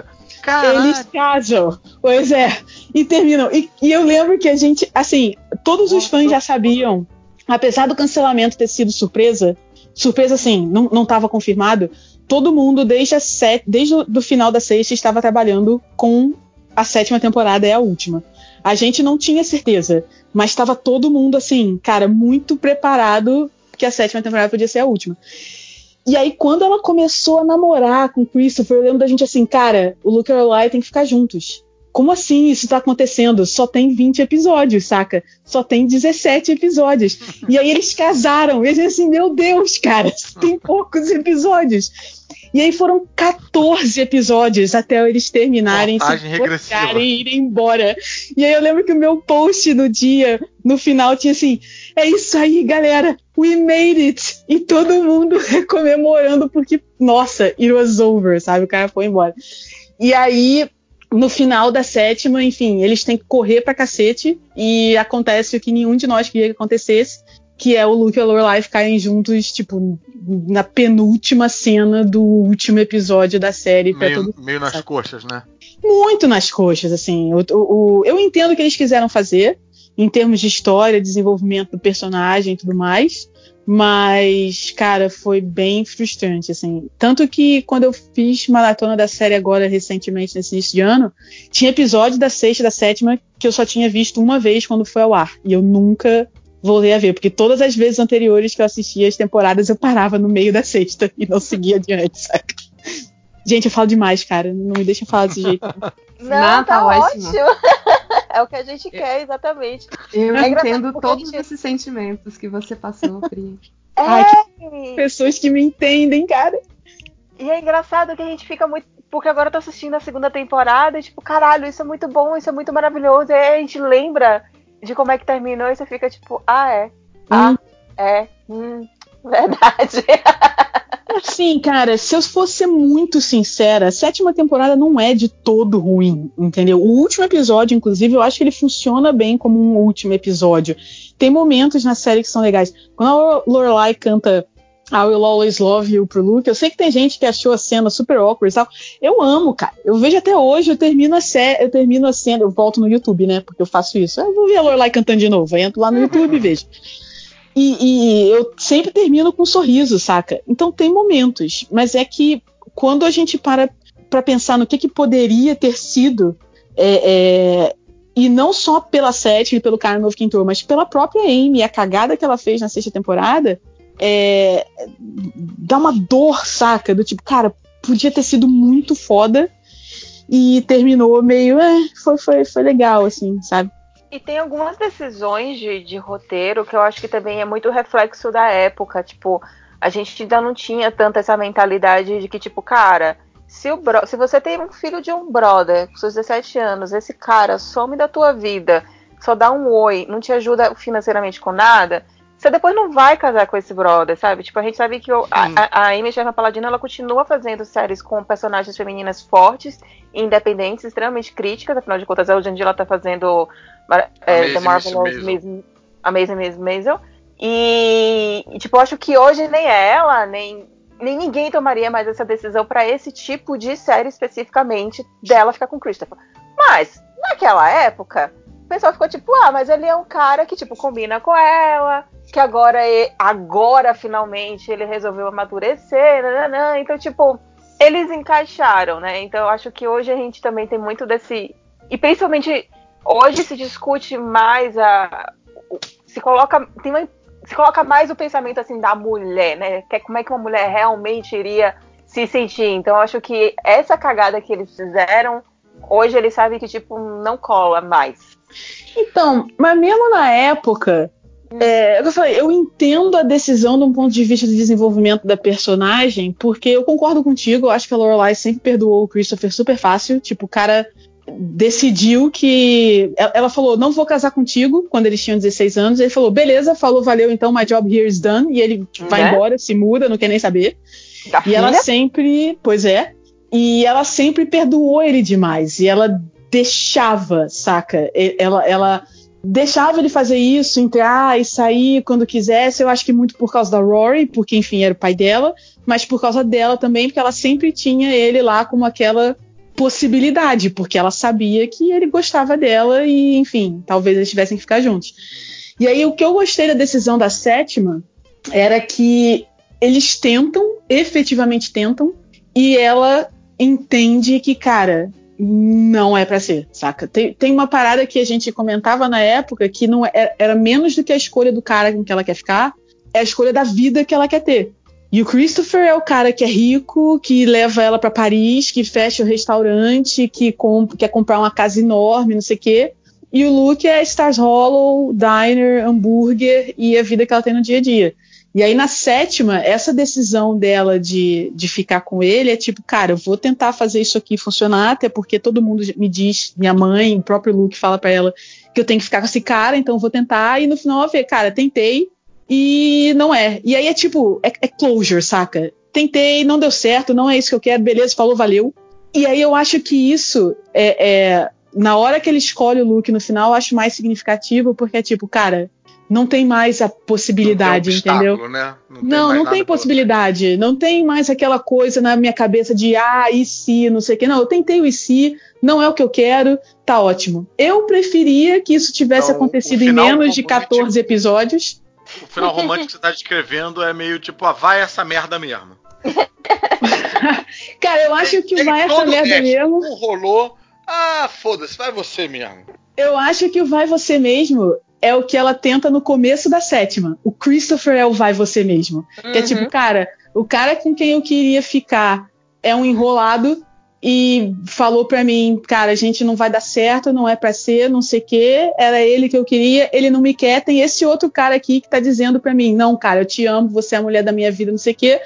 Caralho. Eles casam. Pois é. E terminam. E, e eu lembro que a gente, assim, todos os fãs já sabiam, apesar do cancelamento ter sido surpresa, surpresa assim, não, estava confirmado, todo mundo desde a set, desde o do final da sexta estava trabalhando com a sétima temporada é a última. A gente não tinha certeza, mas estava todo mundo assim, cara, muito preparado que a sétima temporada podia ser a última. E aí, quando ela começou a namorar com Christopher, eu lembro da gente assim, cara, o Luke e a Lorelai tem que ficar juntos. Como assim isso tá acontecendo? Só tem 20 episódios, saca? Só tem 17 episódios. E aí eles casaram. E a gente assim, meu Deus, cara, tem poucos episódios. E aí foram 14 episódios até eles terminarem, se e irem embora. E aí eu lembro que o meu post no dia, no final, tinha assim: é isso aí, galera, we made it! E todo mundo comemorando, porque, nossa, it was over, sabe? O cara foi embora. E aí, no final da sétima, enfim, eles têm que correr pra cacete e acontece o que nenhum de nós queria que acontecesse, que é o Luke e a Lorelai ficarem juntos, tipo, na penúltima cena do último episódio da série Meio, todo meio nas sabe? coxas, né? muito nas coxas, assim. O, o- o- eu entendo o que eles quiseram fazer em termos de história, desenvolvimento do personagem e tudo mais, Mas, cara, foi bem frustrante, assim. Tanto que quando eu fiz maratona da série agora, recentemente, nesse início de ano, tinha episódio da sexta e da sétima que eu só tinha visto uma vez quando foi ao ar. E eu nunca voltei a ver, porque todas as vezes anteriores que eu assistia as temporadas, eu parava no meio da sexta e não seguia adiante, saca? Gente, eu falo demais, cara. Não me deixa falar desse jeito. Não, Não, tá, tá ótimo. ótimo. é o que a gente quer, exatamente. Eu É entendo todos gente- esses sentimentos que você passou, Pri. É, Ai, Pessoas que me entendem, cara. e é engraçado que a gente fica muito. Porque agora eu tô assistindo a segunda temporada e, tipo, caralho, isso é muito bom, isso é muito maravilhoso. E aí a gente lembra de como é que terminou e você fica tipo, ah, é. Ah, é. Hum, verdade. Assim, cara, se eu fosse ser muito sincera, a sétima temporada não é de todo ruim, entendeu? O último episódio, inclusive, eu acho que ele funciona bem como um último episódio. Tem momentos na série que são legais. Quando a Lorelai canta I Will Always Love You pro Luke, eu sei que tem gente que achou a cena super awkward e tal. Eu amo, cara. Eu vejo até hoje, eu termino a série, eu termino a cena, eu volto no YouTube, né? Porque eu faço isso. Eu vou ver a Lorelai cantando de novo. Eu entro lá no YouTube e vejo. E, e eu sempre termino com um sorriso, saca? Então tem momentos, mas é que quando a gente para pra pensar no que, que poderia ter sido, é, é, e não só pela Seth e pelo cara novo que entrou, mas pela própria Amy, a cagada que ela fez na sexta temporada, é, dá uma dor, saca? Do tipo, cara, podia ter sido muito foda e terminou meio, é, foi, foi, foi legal, assim, sabe? E tem algumas decisões de, de roteiro que eu acho que também é muito reflexo da época. Tipo, a gente ainda não tinha tanta essa mentalidade de que, tipo, cara, se, o bro- se você tem um filho de um brother com seus 17 anos, esse cara some da tua vida, só dá um oi, não te ajuda financeiramente com nada, você depois não vai casar com esse brother, sabe? Tipo, a gente sabe que o- a, a, a Amy Sherman Paladino, ela continua fazendo séries com personagens femininas fortes, independentes, extremamente críticas, afinal de contas, hoje em dia ela tá fazendo é, The Marvelous Miss Amazing Miss Maisel. E, tipo, acho que hoje nem ela, nem, nem ninguém tomaria mais essa decisão pra esse tipo de série especificamente dela ficar com Christopher. Mas, naquela época, o pessoal ficou tipo, ah, mas ele é um cara que, tipo, combina com ela, que agora, agora finalmente, ele resolveu amadurecer, nananã. Então, tipo, eles encaixaram, né? Então, eu acho que hoje a gente também tem muito desse. E principalmente hoje se discute mais a. Se coloca. Tem uma- se coloca mais o pensamento assim da mulher, né? Que é como é que uma mulher realmente iria se sentir. Então, eu acho que essa cagada que eles fizeram, hoje eles sabem que, tipo, não cola mais. Então, mas mesmo na época, é, eu falei, eu entendo a decisão de um ponto de vista de desenvolvimento da personagem, porque eu concordo contigo, eu acho que a Lorelai sempre perdoou o Christopher super fácil. Tipo, o cara decidiu que. Ela ela falou, não vou casar contigo, quando eles tinham 16 anos. Ele falou, beleza, falou, valeu, então, my job here is done. E ele vai Né? embora, se muda, não quer nem saber. Da E ela filha? sempre, pois é, e ela sempre perdoou ele demais. E ela deixava, saca? Ela, ela deixava ele fazer isso, entrar e sair quando quisesse. Eu acho que muito por causa da Rory, porque enfim era o pai dela, mas por causa dela também, porque ela sempre tinha ele lá como aquela possibilidade, porque ela sabia que ele gostava dela e enfim, talvez eles tivessem que ficar juntos. E aí o que eu gostei da decisão da sétima era que eles tentam, efetivamente tentam, e ela entende que, cara, não é pra ser, saca? Tem, tem uma parada que a gente comentava na época que não é- era menos do que a escolha do cara com que ela quer ficar, é a escolha da vida que ela quer ter. E o Christopher é o cara que é rico, que leva ela pra Paris, que fecha o restaurante, que comp- quer comprar uma casa enorme, não sei o quê. E o Luke é Stars Hollow, diner, hambúrguer e a vida que ela tem no dia a dia. E aí, na sétima, essa decisão dela de, de ficar com ele é tipo, cara, eu vou tentar fazer isso aqui funcionar, até porque todo mundo me diz, minha mãe, o próprio Luke fala pra ela que eu tenho que ficar com esse cara, então eu vou tentar. E no final vê, cara, tentei e não é. E aí é tipo, é, é closure, saca? Tentei, não deu certo, não é isso que eu quero, beleza, falou, valeu. E aí eu acho que isso é, é na hora que ele escolhe o Luke no final, eu acho mais significativo, porque é tipo, cara, não tem mais a possibilidade, Não tem entendeu? Né? Não, não tem pra- possibilidade. Não tem mais aquela coisa na minha cabeça de ah, e se, não sei o que. Não, eu tentei o e se, não é o que eu quero, tá ótimo. Eu preferia que isso tivesse Então, acontecido em menos de positivo- 14 episódios. o final romântico que você tá descrevendo é meio tipo, ah, vai essa merda mesmo. Cara, eu acho que Tem vai essa merda resto. mesmo. Não rolou. Ah, foda-se, vai você mesmo. Eu acho que o vai você mesmo é o que ela tenta no começo da sétima. O Christopher é o vai você mesmo. Que é tipo, cara, o cara com quem eu queria ficar é um enrolado e falou pra mim, cara, a gente não vai dar certo, não é pra ser, não sei o quê. Era ele que eu queria, ele não me quer. Tem esse outro cara aqui que tá dizendo pra mim, não, cara, eu te amo, você é a mulher da minha vida, não sei o quê.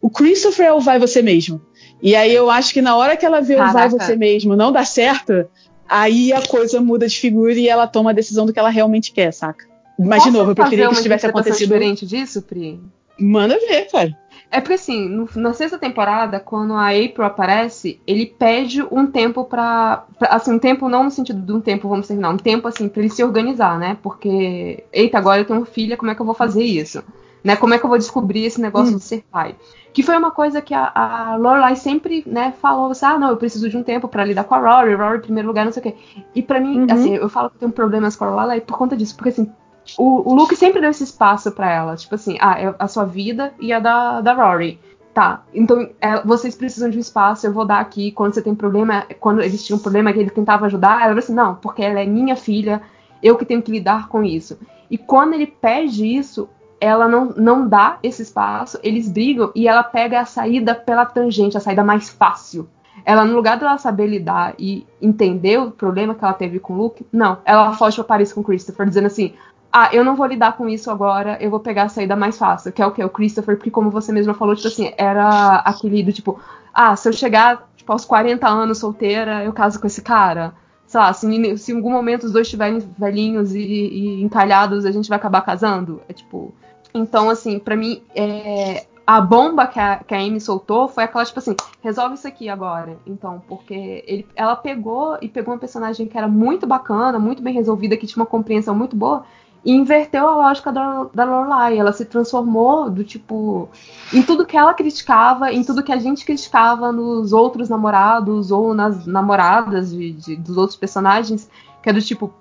O Christopher é o vai você mesmo. E aí eu acho que na hora que ela vê o vai Caraca. você mesmo não dá certo, aí a coisa muda de figura e ela toma a decisão do que ela realmente quer, saca? Mas de novo, eu preferia que isso tivesse acontecido. diferente disso, Pri? Manda ver, cara. É porque assim, no- na sexta temporada, quando a April aparece, ele pede um tempo pra, pra- Assim, um tempo não no sentido de um tempo, vamos terminar, um tempo assim, pra ele se organizar, né? Porque, eita, agora eu tenho uma filha, como é que eu vou fazer isso? Né? Como é que eu vou descobrir esse negócio Hum. de ser pai? Que foi uma coisa que a, a Lorelai sempre, né, falou assim, ah, não, eu preciso de um tempo pra lidar com a Rory, Rory em primeiro lugar, não sei o quê. E pra mim, Uhum. assim, eu falo que eu tenho problemas com a Lorelai por conta disso, porque assim, o, o Luke sempre deu esse espaço pra ela. Tipo assim, ah, é a sua vida e a da, da Rory. Tá, então é, vocês precisam de um espaço, eu vou dar aqui. Quando você tem problema, quando eles tinham um problema que ele tentava ajudar, ela falou assim: não, porque ela é minha filha, eu que tenho que lidar com isso. E quando ele pede isso, ela não, não dá esse espaço, eles brigam e ela pega a saída pela tangente, a saída mais fácil. Ela, no lugar dela saber lidar e entender o problema que ela teve com o Luke, não. Ela foge pra Paris com o Christopher, dizendo assim: ah, eu não vou lidar com isso agora, eu vou pegar a saída mais fácil, que é o que? O Christopher, porque como você mesma falou, tipo assim, era aquele do tipo, ah, se eu chegar, tipo, aos 40 anos solteira, eu caso com esse cara. Sei lá, se, se em algum momento os dois estiverem velhinhos e, e encalhados, a gente vai acabar casando. É tipo. Então, assim, pra mim, é, a bomba que a, que a Amy soltou foi aquela, tipo assim, resolve isso aqui agora. Então, porque ele, ela pegou e pegou uma personagem que era muito bacana, muito bem resolvida, que tinha uma compreensão muito boa, e inverteu a lógica da, da Lorelai. Ela se transformou do tipo. em tudo que ela criticava, em tudo que a gente criticava nos outros namorados ou nas namoradas de, de- dos outros personagens, que é do tipo.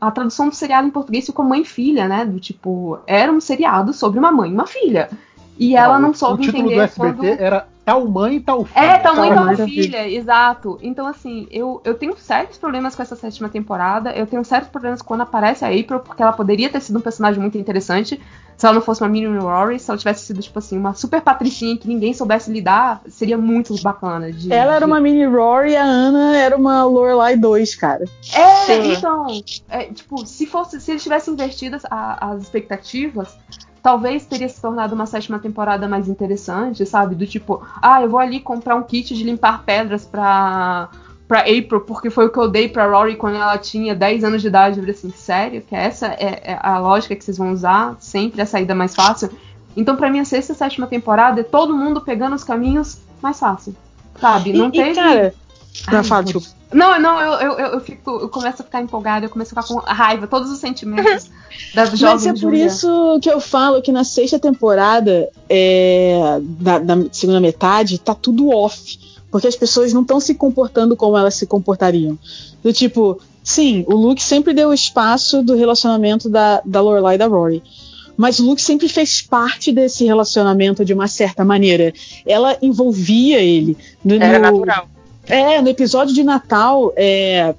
A tradução do seriado em português ficou mãe e filha, né? Do tipo, era um seriado sobre uma mãe e uma filha. E ela não soube O título do entender SBT quando... era Tal Mãe, Tal Filha. É, Tal da mãe, tal filha, exato. Então, assim, eu, eu tenho sérios problemas com essa sétima temporada. Eu tenho sérios problemas quando aparece a April, porque ela poderia ter sido um personagem muito interessante se ela não fosse uma mini Rory, se ela tivesse sido, tipo assim, uma super patricinha que ninguém soubesse lidar, seria muito bacana. de- Ela era de- uma mini Rory e a Ana era uma Lorelai 2, cara. É, Sim. então, é, tipo, se fosse, se eles tivessem invertido as expectativas, talvez teria se tornado uma sétima temporada mais interessante, sabe? Do tipo, ah, eu vou ali comprar um kit de limpar pedras pra, pra April, porque foi o que eu dei pra Rory quando ela tinha 10 anos de idade. Eu falei assim, sério? Que essa é, é a lógica que vocês vão usar? Sempre a saída mais fácil? Então, pra mim, a sexta e sétima temporada é todo mundo pegando os caminhos mais fácil. Sabe? Não e, teve. e, cara. Não, Ai, fala, pode- desculpa. Não, não, eu, eu, eu, eu fico, eu começo a ficar empolgada, eu começo a ficar com raiva, todos os sentimentos da jovem Mas é por Julia. isso que eu falo que na sexta temporada é, da, da segunda metade tá tudo off. Porque as pessoas não estão se comportando como elas se comportariam. Do tipo, sim, o Luke sempre deu espaço do relacionamento da, da Lorelai e da Rory. Mas o Luke sempre fez parte desse relacionamento de uma certa maneira. Ela envolvia ele. No, Era natural. É, no episódio de Natal, é,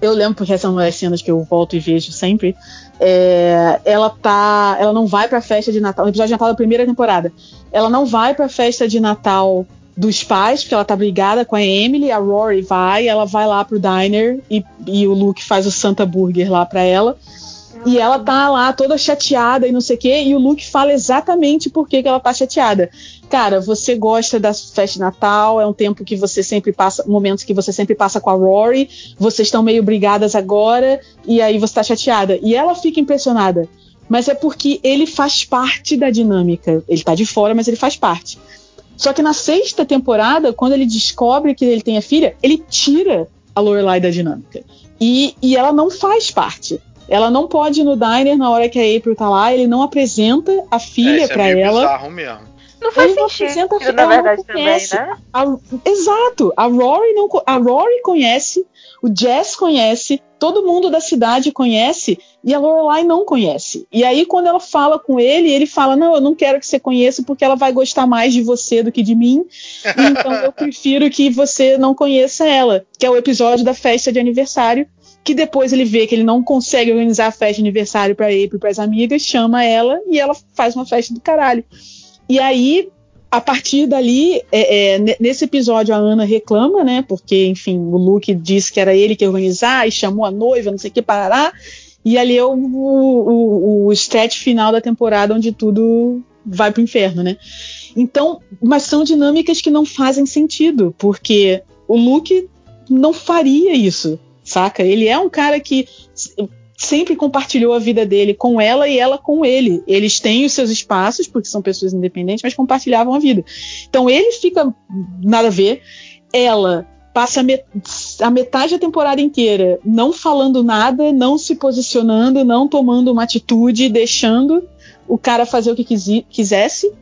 eu lembro porque são as cenas que eu volto e vejo sempre. é, ela tá, ela não vai pra festa de Natal. No episódio de Natal da primeira temporada, ela não vai pra festa de Natal dos pais porque ela tá brigada com a Emily. A Rory vai, ela vai lá pro diner e, e o Luke faz o Santa Burger lá pra ela. E ela tá lá toda chateada e não sei o quê, e o Luke fala exatamente por que, ela tá chateada. Cara, você gosta da festa de Natal, é um tempo que você sempre passa, momentos que você sempre passa com a Rory, vocês estão meio brigadas agora, e aí você tá chateada. E ela fica impressionada. Mas é porque ele faz parte da dinâmica. Ele tá de fora, mas ele faz parte. Só que na sexta temporada, quando ele descobre que ele tem a filha, ele tira a Lorelai da dinâmica. E, e ela não faz parte. Ela não pode ir no diner na hora que a April tá lá, ele não apresenta a É, filha é pra meio ela. bizarro mesmo. Não faz Ele não sentido, apresenta- na ela não verdade, também, conhece. né? A- exato. A Rory não a Rory conhece, o Jess conhece, todo mundo da cidade conhece e a Lorelai não conhece. E aí quando ela fala com ele, ele fala: "Não, eu não quero que você conheça porque ela vai gostar mais de você do que de mim. Então eu prefiro que você não conheça ela", que é o episódio da festa de aniversário. Que depois ele vê que ele não consegue organizar a festa de aniversário pra April e pras amigas, chama ela e ela faz uma festa do caralho. E aí, a partir dali, é, é, ne- nesse episódio a Ana reclama, né? Porque, enfim, o Luke disse que era ele que ia organizar e chamou a noiva, não sei o que, parará. E ali é o, o, o, o stretch final da temporada onde tudo vai pro inferno, né? Então, mas são dinâmicas que não fazem sentido, porque o Luke não faria isso, saca? Ele é um cara que sempre compartilhou a vida dele com ela e ela com ele. Eles têm os seus espaços, porque são pessoas independentes, mas compartilhavam a vida. Então ele fica nada a ver. Ela passa a, met- a metade da temporada inteira não falando nada, não se posicionando, não tomando uma atitude, deixando o cara fazer o que quisesse.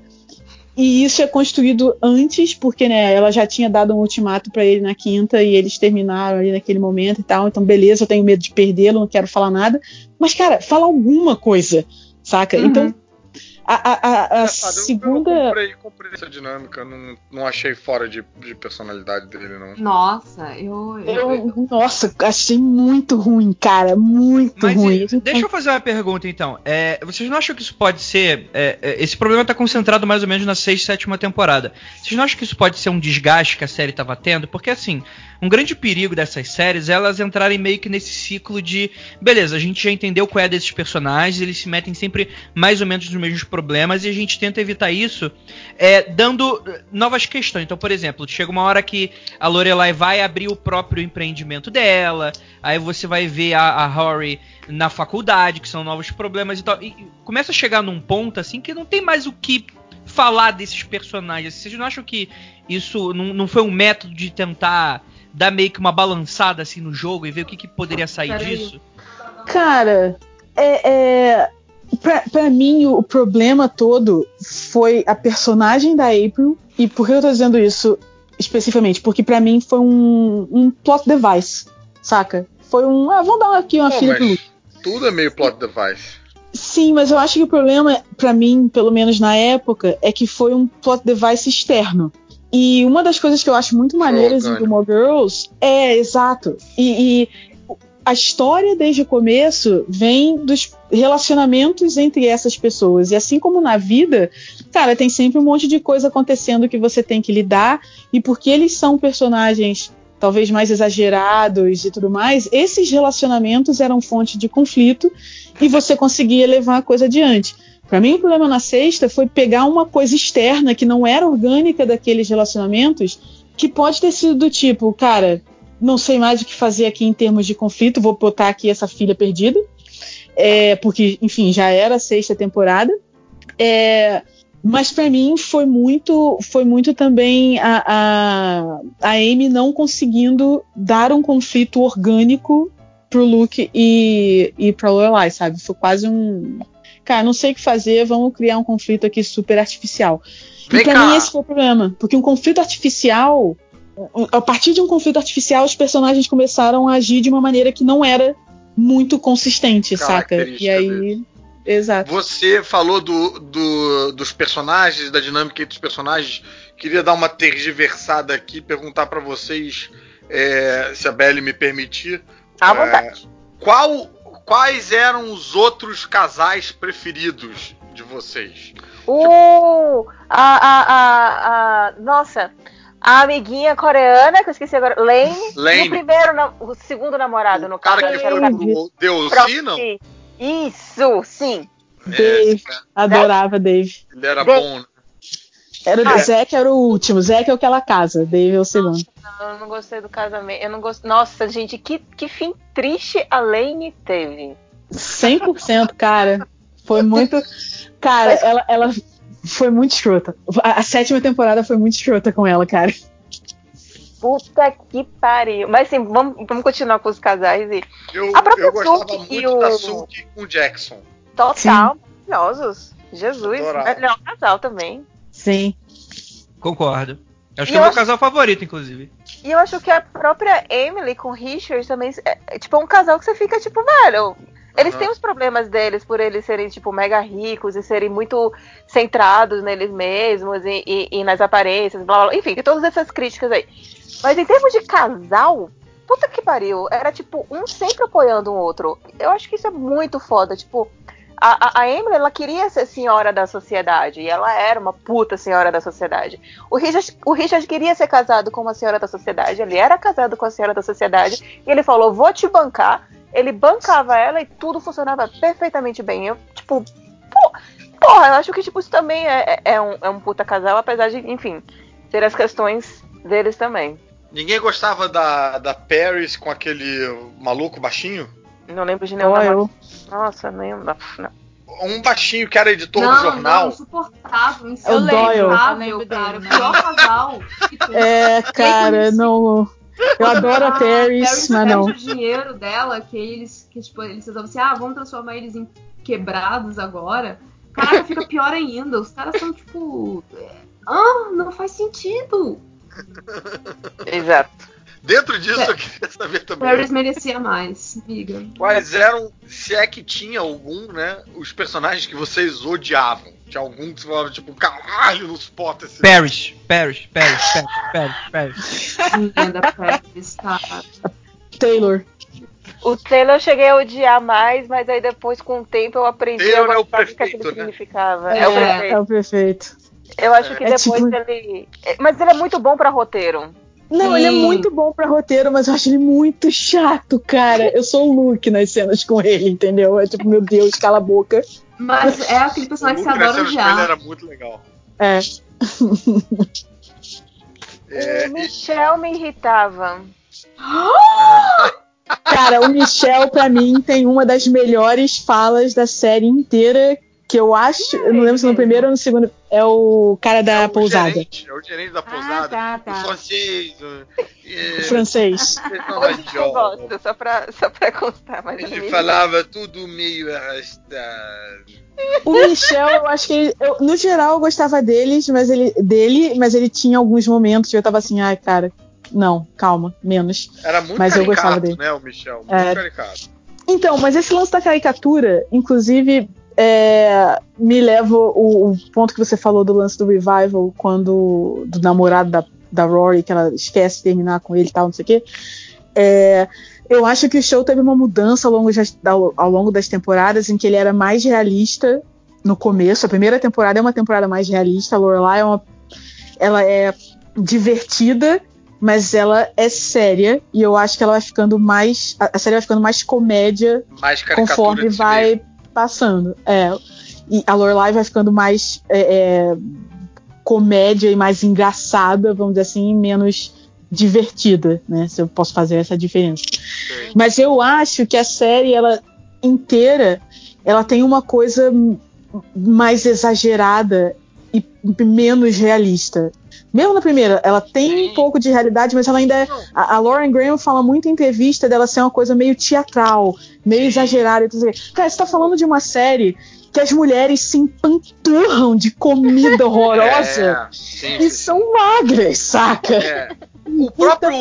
E isso é construído antes, porque né, ela já tinha dado um ultimato pra ele na quinta e eles terminaram ali naquele momento e tal. Então, beleza, eu tenho medo de perdê-lo, não quero falar nada. Mas, cara, fala alguma coisa, saca? Uhum. Então, a, a, a- a segunda. Eu comprei, comprei essa dinâmica, não, não achei fora de, de personalidade dele, não. Nossa, eu. eu- Eu, nossa, achei muito ruim, cara. Muito Mas ruim. e- deixa eu fazer uma pergunta então. É, vocês não acham que isso pode ser. é, é, esse problema tá concentrado mais ou menos na sexta e sétima temporada. Vocês não acham que isso pode ser um desgaste que a série tava tendo? Porque assim, um grande perigo dessas séries é elas entrarem meio que nesse ciclo de. Beleza, a gente já entendeu qual é desses personagens, eles se metem sempre mais ou menos nos mesmos problemas e a gente tenta evitar isso é, dando eh, novas questões. Então, por exemplo, chega uma hora que a Lorelai vai abrir o próprio empreendimento dela, aí você vai ver a, a Rory na faculdade, que são novos problemas e tal. E e começa a chegar num ponto assim que não tem mais o que falar desses personagens. Vocês não acham que isso não, não foi um método de tentar dar meio que uma balançada assim no jogo e ver o que, que poderia sair disso? Cara, é, é, pra, pra mim o problema todo foi a personagem da April. E por que eu tô dizendo isso especificamente? Porque pra mim foi um, um plot device, saca? Foi um. Ah, vamos dar aqui uma Pô, filha pro Luke. tudo é meio plot device. Sim, mas eu acho que o problema, pra mim, pelo menos na época, é que foi um plot device externo. E uma das coisas que eu acho muito maneiras em. Gilmore Girls é, exato. E, e a história desde o começo vem dos relacionamentos entre essas pessoas. E assim como na vida, cara, tem sempre um monte de coisa acontecendo que você tem que lidar. E porque eles são personagens talvez mais exagerados e tudo mais, esses relacionamentos eram fonte de conflito e você conseguia levar a coisa adiante. Para mim, o problema na sexta foi pegar uma coisa externa que não era orgânica daqueles relacionamentos, que pode ter sido do tipo, cara, não sei mais o que fazer aqui em termos de conflito, vou botar aqui essa filha perdida, é, porque, enfim, já era a sexta temporada. É, mas para mim foi muito, foi muito também a, a, a Amy não conseguindo dar um conflito orgânico pro Luke e, e pra Lorelai, sabe? Foi quase um. Cara, não sei o que fazer, vamos criar um conflito aqui super artificial. Vem e pra cá. mim esse foi o problema. Porque um conflito artificial. A partir de um conflito artificial, os personagens começaram a agir de uma maneira que não era muito consistente, saca? E aí. Exato. Você falou do, do- dos personagens, da dinâmica entre os personagens. Queria dar uma tergiversada aqui, perguntar pra vocês, é, se a Belly me permitir, À É. vontade. qual, quais eram os outros casais preferidos de vocês? Uh, a, a, a, a- Nossa, a amiguinha coreana, que eu esqueci agora, Lane. Lane. E o primeiro, o segundo namorado, no O cara caso. que que era foi o Proxy. não? Isso, sim. Dave. Adorava Dave. Ele era Dave. bom, né? Era, Ah. Zack era o último, Zack é o que ela casa, Dave é o segundo. Não, eu não gostei do casamento. Eu não gosto. Nossa, gente, que, que fim triste a Lane teve. 100%, cara. Foi muito. Cara, ela, ela foi muito escrota. A, a sétima temporada foi muito escrota com ela, cara. Puta que pariu. Mas sim, vamos, vamos continuar com os casais e. Eu, A própria eu gostava Suki e muito da o- Suki com o Jackson. Total, maravilhosos. Jesus, melhor casal também. Sim. Concordo. Acho E que é o meu acho- casal favorito, inclusive. E eu acho que a própria Emily com Richard também é, é, tipo um casal que você fica tipo, velho. Eles Aham. têm os problemas deles por eles serem, tipo, mega ricos e serem muito centrados neles mesmos e, e- e nas aparências, blá, blá, blá. Enfim, tem todas essas críticas aí. Mas em termos de casal, puta que pariu. Era tipo um sempre apoiando o outro. Eu acho que isso é muito foda. Tipo, a, a, Emily, ela queria ser senhora da sociedade. E ela era uma puta senhora da sociedade. O Richard, o Richard queria ser casado com uma senhora da sociedade. Ele era casado com a senhora da sociedade. E ele falou: Vou te bancar. Ele bancava ela e tudo funcionava perfeitamente bem. Eu, tipo, pô, porra, eu acho que tipo, isso também é, é, é um, é um puta casal, apesar de, enfim, ter as questões deles também. Ninguém gostava da, da Paris com aquele maluco baixinho? Não lembro de nenhum eu. Nossa. Não. Um baixinho que era editor não, do jornal. não, insuportável, É insuportável, lembro cara. O pior casal. É, cara, não. Eu adoro a Ah, Paris, mas não. o dinheiro dela, que eles, que, tipo, eles resolvem assim, ah, vamos transformar eles em quebrados agora. Caraca, fica pior ainda. Os caras são, tipo. é, Ah, não faz sentido. Exato. Dentro disso É. eu queria saber também. Paris merecia mais, amiga. Quais eram, se é que tinha algum, né? Os personagens que vocês odiavam. Tinha algum que você falava, tipo, caralho, não suporta esse. Paris, Paris, Paris, Paris, Paris, Paris. Paris, cara. Taylor. O Taylor eu cheguei a odiar mais, mas aí depois, com o tempo, eu aprendi Taylor a é o prefeito, aquilo né? significava. É, É, o prefeito. é o prefeito. Eu acho que É depois tipo- ele. é, Mas ele é muito bom pra roteiro. Não, ele é Sim. muito bom pra roteiro, mas eu acho ele muito chato, cara. Eu sou o Luke nas cenas com ele, entendeu? É tipo, meu Deus, cala a boca. Mas é aquele personagem que você adora com ele era muito legal. É. É, o Michel me irritava. Cara, o Michel, pra mim, tem uma das melhores falas da série inteira. Que eu acho, eu não lembro se no primeiro ou no segundo. É o cara da é o pousada. Gerente, é o gerente da pousada. tá, tá. O francês. o- é, Francês. Hoje eu gosto, só pra, só pra constar, mas Ele falava tudo meio arrastado. O Michel, eu acho que ele, eu- no geral eu gostava deles, mas ele dele, mas ele tinha alguns momentos que eu tava assim, ai, cara, não, calma, menos. Era muito Mas eu caricato, gostava dele. né, o Michel? Muito É. caricato. Então, mas esse lance da caricatura, inclusive, é, me leva o, o ponto que você falou do lance do revival, quando do namorado da, da Rory, que ela esquece de terminar com ele e tal, não sei o quê. É, eu acho que o show teve uma mudança ao longo, das- ao, longo das temporadas, em que ele era mais realista no começo. A primeira temporada é uma temporada mais realista, a Lorelai é uma, ela é divertida, mas ela é séria, e eu acho que ela vai ficando mais. A, série vai ficando mais comédia Mais conforme si vai. Passando. É. E a Lorelai vai ficando mais é, é, comédia e mais engraçada, vamos dizer assim, menos divertida, né? Se eu posso fazer essa diferença. Sei. Mas eu acho que a série, ela inteira, ela tem uma coisa mais exagerada e menos realista. Mesmo na primeira, ela tem um pouco de realidade, mas ela ainda é. A, a Lauren Graham fala muito em entrevista dela ser uma coisa meio teatral, meio exagerada. Cara, você tá falando de uma série que as mulheres se empanturram de comida horrorosa É, sim, e sim, são magras, saca? É. O próprio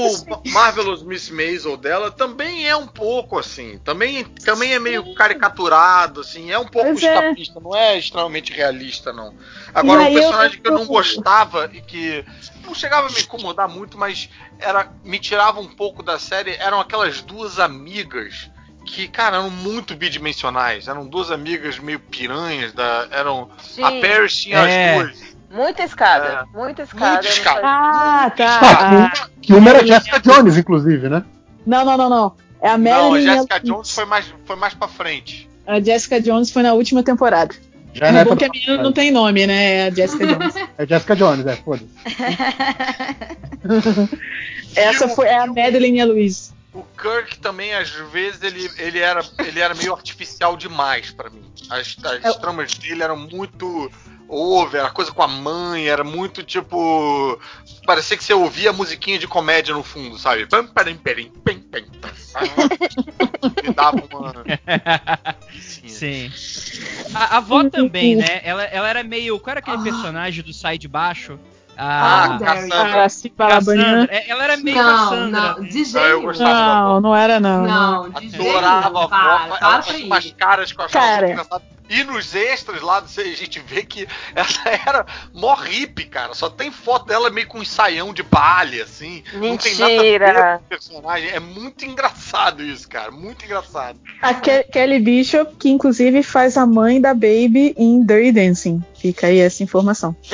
Marvelous Miss Maisel dela também é um pouco assim, também, também é meio caricaturado, assim, é um pouco Pois é. escapista, não é extremamente realista, não. Agora, um aí eu- personagem que eu não gostava e que não chegava a me incomodar muito, mas era me tirava um pouco da série, eram aquelas duas amigas que, cara, eram muito bidimensionais, eram duas amigas meio piranhas, da, eram Sim, a Paris tinha É. as duas. Muita escada. Muita escada. Muita escada. Ah, tá. Ah, Ah, Que uma era Jessica Jones, inclusive, né? Não, não, não, não. É a Não, a. Jessica e Jones foi mais, foi mais pra frente. A Jessica Jones foi na última temporada. Já É na bom época que a menina não tem nome, né? É a Jessica Jones. É Jessica Jones, é, foda-se. Essa foi é a Madeline e a Louise. O Kirk também, às vezes, ele, ele, era, ele era meio artificial demais pra mim. As, as É. tramas dele eram muito over, a coisa com a mãe era muito tipo. Parecia que você ouvia a musiquinha de comédia no fundo, sabe? Pam, parim, perim, pem, pam. Me dava uma. Sim. Sim. A, a avó também, né? Ela, ela era meio. Qual era aquele personagem do Sai de Baixo? Ah, A, Cassandra. Ah, se Balabania. Cassandra. É, Ela era meio Não, Cassandra. não, de Ah, jeito. Não, não era não. Não, de jeito Adorava a avó. Ela fazia umas ir. caras eu achava Cara. E nos extras lá, a gente vê que ela era mó hippie, cara. Só tem foto dela meio com um saião de palha, assim. Não tem nada a ver Mentira. com personagem. É muito engraçado isso, cara. Muito engraçado. A Ke- Kelly Bishop, que inclusive faz a mãe da Baby em Dirty Dancing. Fica aí essa informação.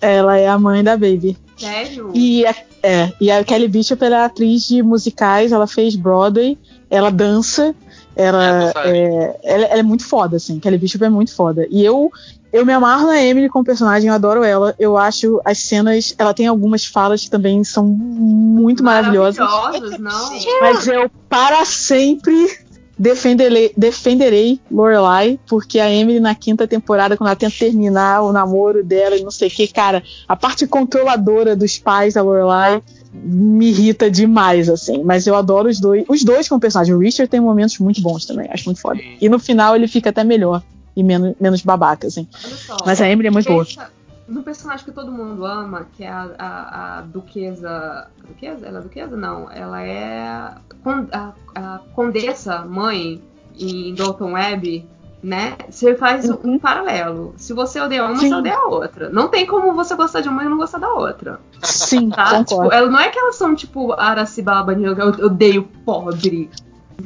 Ela é a mãe da Baby. Sério? E a, é, e a Kelly Bishop é atriz de musicais, ela fez Broadway, ela dança, ela É, é, ela, ela é muito foda, assim. Kelly Bishop é muito foda. E eu eu me amarro na Emily como personagem, eu adoro ela. Eu acho as cenas, ela tem algumas falas que também são muito maravilhosas. Maravilhosos, não. Mas eu para sempre defenderei, defenderei Lorelai, porque a Emily na quinta temporada, quando ela tenta terminar o namoro dela e não sei o que, cara, a parte controladora dos pais da Lorelai me irrita demais, assim. Mas eu adoro os dois. Os dois como personagem. O Richard tem momentos muito bons também, acho muito foda. Sim. E no final ele fica até melhor e menos, menos babaca, assim. Mas a Emily é muito boa. No personagem que todo mundo ama, que é a, a, a duquesa. Duquesa? Ela é duquesa? Não. Ela é a, a, condessa mãe em Dalton Web, né? Você faz um, um paralelo. Se você odeia uma, Uhum. Sim. você odeia a outra. Não tem como você gostar de uma e não gostar da outra. Sim, Tá? Tipo, ela, não é que elas são tipo Aracibaba, eu odeio pobre.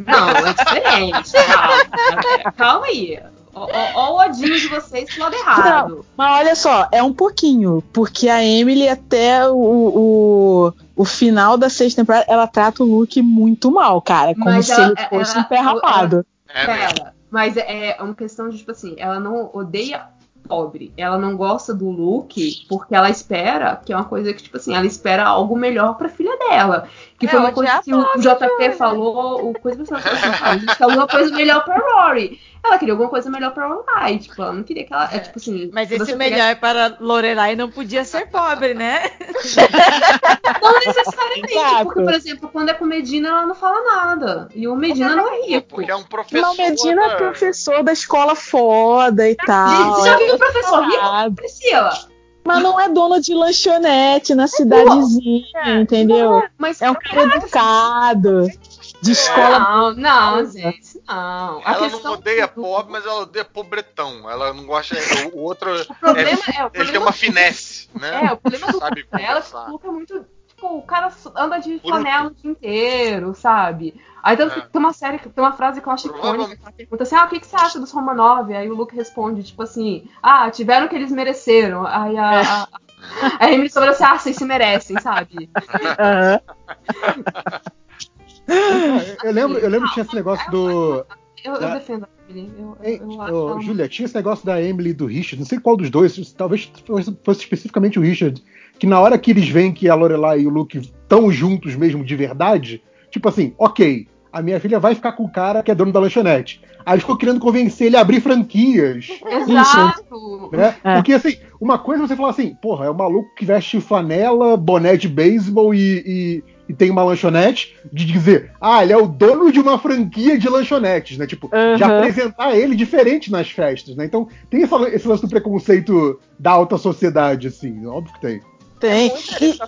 Não, é diferente. Calma, calma aí. Ó, o odinho de vocês pro lado errado. Mas olha só, é um pouquinho, porque a Emily até o, o, o final da sexta temporada, ela trata o Luke muito mal, cara. Como Mas se ela- ele fosse ela- um pé rapado. É mesmo. Pera, mas é uma questão de, tipo assim, ela não odeia pobre. Ela não gosta do Luke porque ela espera, que é uma coisa que, tipo assim, ela espera algo melhor pra filha dela. Que É, foi uma coisa é que o JP Júlia? falou, o coisa que você falou a gente quer alguma coisa melhor pra Rory. Ela queria alguma coisa melhor pra Lorelai, tipo, ela não queria que ela, é, tipo assim... Mas se esse melhor para Lorelai não podia ser pobre, né? Não necessariamente, Exato. porque, por exemplo, quando é com Medina, ela não fala nada. E o Medina não é rico. Porque é um professor. Não, Medina é da- professor da escola foda e tal. Você já viu é o professor rico? Priscila. Mas não é dono de lanchonete na cidadezinha, entendeu? Mas É um cara educado, de escola. Não, não, gente, não. A Ela não odeia do- pobre, mas ela odeia pobretão. Ela não gosta. O, outro. O problema é, o Ele tem uma finesse, né? é, o problema do Sabe é que o conversar. Luke é muito. Tipo, o cara anda de Bruto. flanela o dia inteiro, sabe? Aí tanto É. tem uma série, tem uma frase que eu acho icônica, que ela pergunta assim, ah, o que, que você acha dos Romanov? Aí o Luke responde, tipo assim, ah, tiveram o que eles mereceram. Aí a, a, a Emily sobre assim, ah, vocês se merecem, sabe? Aham. Eu lembro, eu lembro que tinha esse negócio do. Eu, eu defendo a Emily. Eu, eu, eu Júlia, tinha esse negócio da Emily e do Richard, não sei qual dos dois, talvez fosse, fosse especificamente o Richard, que na hora que eles veem que a Lorelai e o Luke estão juntos mesmo de verdade, tipo assim, ok, a minha filha vai ficar com o cara que é dono da lanchonete. Aí ficou querendo convencer ele a abrir franquias. Exato! Né? É. Porque assim, uma coisa é você falar assim, porra, é um maluco que veste flanela, boné de beisebol e, e, e tem uma lanchonete, de dizer, ah, ele é o dono de uma franquia de lanchonetes, né? Tipo, de Aham. apresentar ele diferente nas festas, né? Então tem essa- esse lance do preconceito da alta sociedade, assim, óbvio que tem. Tem. Muito E.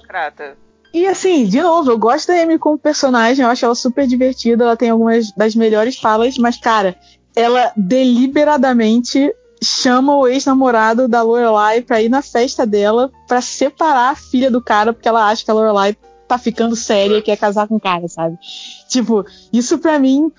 E assim, de novo, eu gosto da Amy como personagem, eu acho ela super divertida, ela tem algumas das melhores falas, mas, cara, ela deliberadamente chama o ex-namorado da Lorelai pra ir na festa dela pra separar a filha do cara, porque ela acha que a Lorelai tá ficando séria e quer casar com o cara, sabe? Tipo, isso pra mim.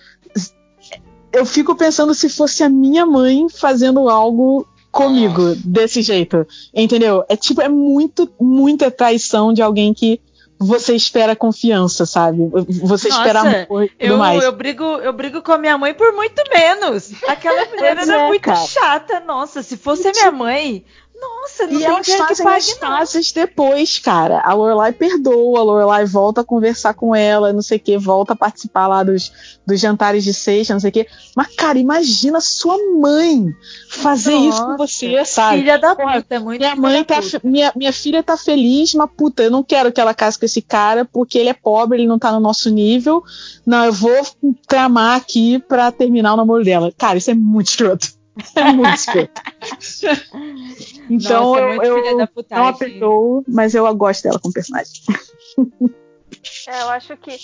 Eu fico pensando se fosse a minha mãe fazendo algo comigo desse jeito. Entendeu? É tipo, é muito, muita traição de alguém que você espera confiança, sabe? Você Nossa, espera amor e Eu, mais. eu, brigo, eu brigo com a minha mãe por muito menos. Aquela mulher era é, muito cara. chata. Nossa, se fosse a minha mãe, Nossa, não E tem elas fazem as fases depois, cara. A Lorelai perdoa, a Lorelai volta a conversar com ela, não sei o que, volta a participar lá dos, dos jantares de sexta, não sei o que. Mas, cara, imagina sua mãe fazer isso com Nossa, você, sabe? Filha da puta, é muito Minha filha mãe tá. Minha, minha filha tá feliz, mas puta, eu não quero que ela case com esse cara porque ele é pobre, ele não tá no nosso nível. Não, eu vou tramar aqui pra terminar o namoro dela. Cara, isso é muito escroto. É muito escroto. então Nossa, é eu, eu da não a putagem. perdoo, mas eu gosto dela como personagem. É, eu acho que.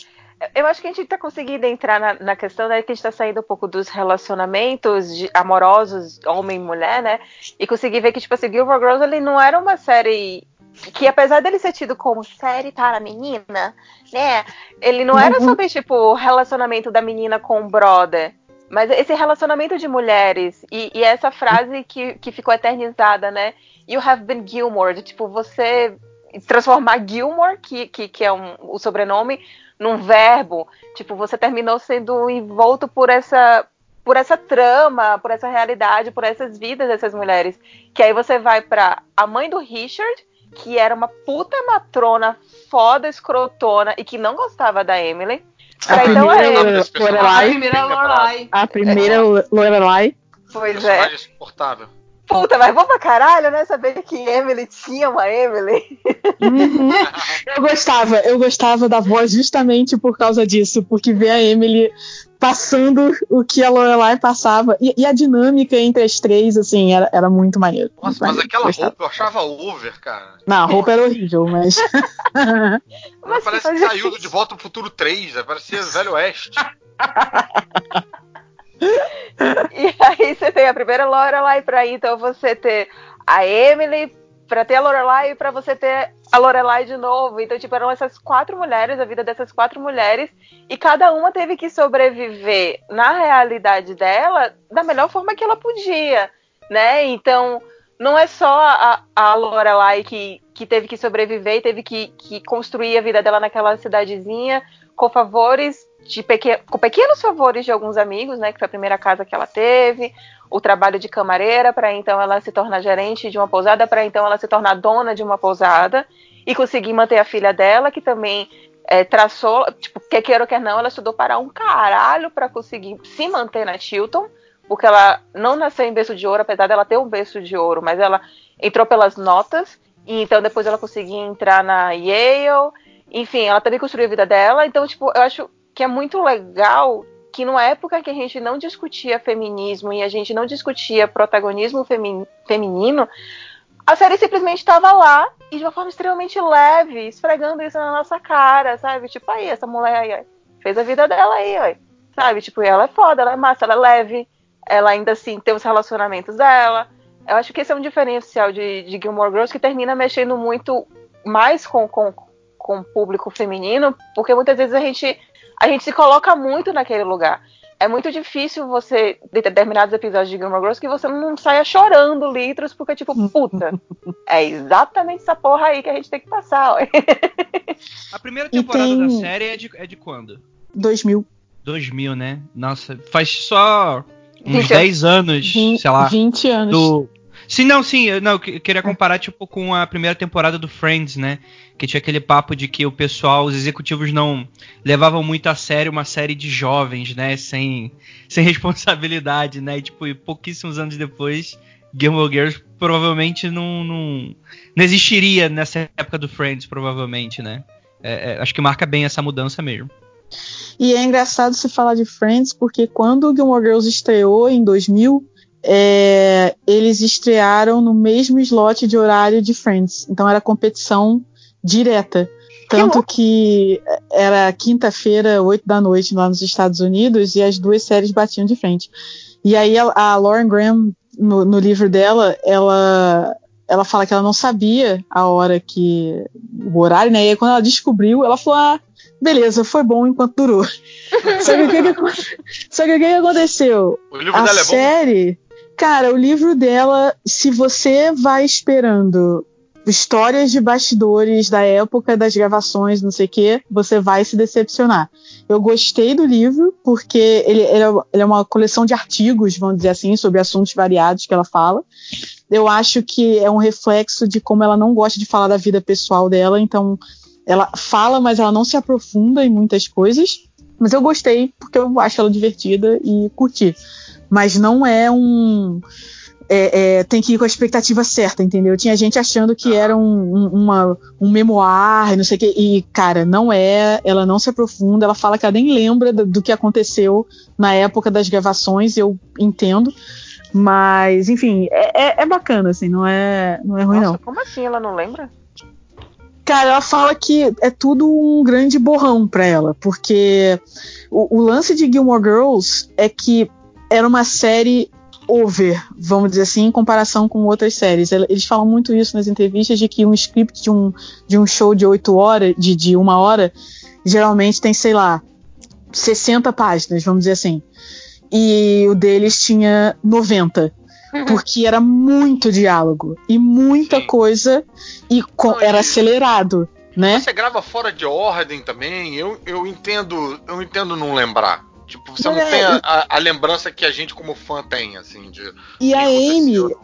Eu acho que a gente tá conseguindo entrar na, na questão né, que a gente tá saindo um pouco dos relacionamentos de- amorosos, homem e mulher, né? E conseguir ver que, tipo assim, Gilmore Girls ele não era uma série que, apesar dele ser tido como série para menina, né? Ele não era Uhum. sobre, tipo, o relacionamento da menina com o brother. Mas esse relacionamento de mulheres, e, e essa frase que, que ficou eternizada, né? You have been Gilmore, de, tipo, você transformar Gilmore, que, que, que é um, o sobrenome, num verbo. Tipo, você terminou sendo envolto por essa por essa trama, por essa realidade, por essas vidas dessas mulheres. Que aí você vai pra a mãe do Richard, que era uma puta matrona foda, escrotona e que não gostava da Emily. A Pra então primeira é, desse A? Lorelai. primeira. Lorelai. A primeira Lorelai. pois é. Insuportável. Puta, mas bom pra caralho, né? Saber que Emily tinha uma Emily. Uhum. Eu gostava, eu gostava da voz justamente por causa disso, porque ver a Emily passando o que a Lorelai passava e, e a dinâmica entre as três, assim, era, era muito maneiro. Nossa, muito mas maneiro. aquela Gostava. roupa eu achava over, cara. Não, a roupa era horrível, mas. Mas parece que saiu do De Volta pro Futuro 3, né? parecia Velho Oeste. E aí você tem a primeira Lorelai pra ir, então você ter a Emily pra ter a Lorelai e pra você ter a Lorelai de novo. Então, tipo, eram essas quatro mulheres, a vida dessas quatro mulheres, e cada uma teve que sobreviver na realidade dela da melhor forma que ela podia, né? Então, não é só a, a Lorelai que, que teve que sobreviver e teve que, que construir a vida dela naquela cidadezinha com favores de com pequenos favores de alguns amigos, né? Que foi a primeira casa que ela teve, o trabalho de camareira para então ela se tornar gerente de uma pousada, para então ela se tornar dona de uma pousada e conseguir manter a filha dela, que também é, traçou, tipo, quer queira ou quer não, ela estudou para um caralho para conseguir se manter na Chilton, porque ela não nasceu em berço de ouro, apesar dela ter um berço de ouro, mas ela entrou pelas notas, e então depois ela conseguiu entrar na Yale, enfim, ela também construiu a vida dela, então, tipo, eu acho que é muito legal que numa época que a gente não discutia feminismo e a gente não discutia protagonismo femi feminino, a série simplesmente estava lá e de uma forma extremamente leve, esfregando isso na nossa cara, sabe? Tipo, aí, essa mulher aí, ó, fez a vida dela aí. Sabe? Tipo, ela é foda, ela é massa, ela é leve, ela ainda assim tem os relacionamentos dela. Eu acho que esse é um diferencial de, de Gilmore Girls que termina mexendo muito mais com, com, com o público feminino, porque muitas vezes a gente, a gente se coloca muito naquele lugar. É muito difícil você, de determinados episódios de Gilmore Girls, que você não saia chorando litros, porque, tipo, puta, é exatamente essa porra aí que a gente tem que passar, ó. A primeira temporada tem- da série é de, é de quando? 2000. 2000, né? Nossa, faz só uns Vinte 10 anos, Vin- sei lá, 20 anos. do... Sim, não, sim, não, eu que- queria comparar, tipo, com a primeira temporada do Friends, né? Que tinha aquele papo de que o pessoal, os executivos não levavam muito a sério uma série de jovens, né? Sem, sem responsabilidade, né? E, tipo, e pouquíssimos anos depois, Gilmore Girls provavelmente não, não, não existiria nessa época do Friends, provavelmente, né? É, é, acho que marca bem essa mudança mesmo. E é engraçado se falar de Friends, porque quando o Gilmore Girls estreou em 2000, é, eles estrearam no mesmo slot de horário de Friends. Então era competição direta. Tanto que era quinta-feira, 8 da noite lá nos Estados Unidos, e as duas séries batiam de frente. E aí a, a Lauren Graham, no, no livro dela, ela, ela fala que ela não sabia a hora que. o horário, né? E aí quando ela descobriu, ela falou: ah, beleza, foi bom enquanto durou. Só que o que, que que aconteceu? O livro A dela é bom. Cara, o livro dela, se você vai esperando histórias de bastidores da época das gravações, não sei o que, você vai se decepcionar. Eu gostei do livro porque ele é, ele é uma coleção de artigos, vamos dizer assim, sobre assuntos variados que ela fala. eu acho que é um reflexo de como ela não gosta de falar da vida pessoal dela, então ela fala, mas ela não se aprofunda em muitas coisas. Mas eu gostei porque eu acho ela divertida e curti. Mas não é um. É, é, tem que ir com a expectativa certa, entendeu? Tinha gente achando que era um, um, uma, um memoir, não sei o que, e, cara, não é, ela não se aprofunda, ela fala que ela nem lembra do, do que aconteceu na época das gravações, eu entendo, mas, enfim, é, é, é bacana, assim, não é, não é ruim, Nossa, não. como assim ela não lembra? Cara, ela fala que é tudo um grande borrão pra ela, porque o, o lance de Gilmore Girls é que era uma série over, vamos dizer assim, em comparação com outras séries. Eles falam muito isso nas entrevistas de que um script de um, de um show de oito horas, de, de uma hora, geralmente tem, sei lá, 60 páginas, vamos dizer assim. E o deles tinha 90. Porque era muito diálogo e muita Sim. coisa e co- Não, e- era acelerado, né? Você grava fora de ordem também, eu, eu entendo, eu entendo não lembrar. Tipo, você não É, tem a, a- a lembrança que a gente como fã tem, assim, de E a Amy, ordem.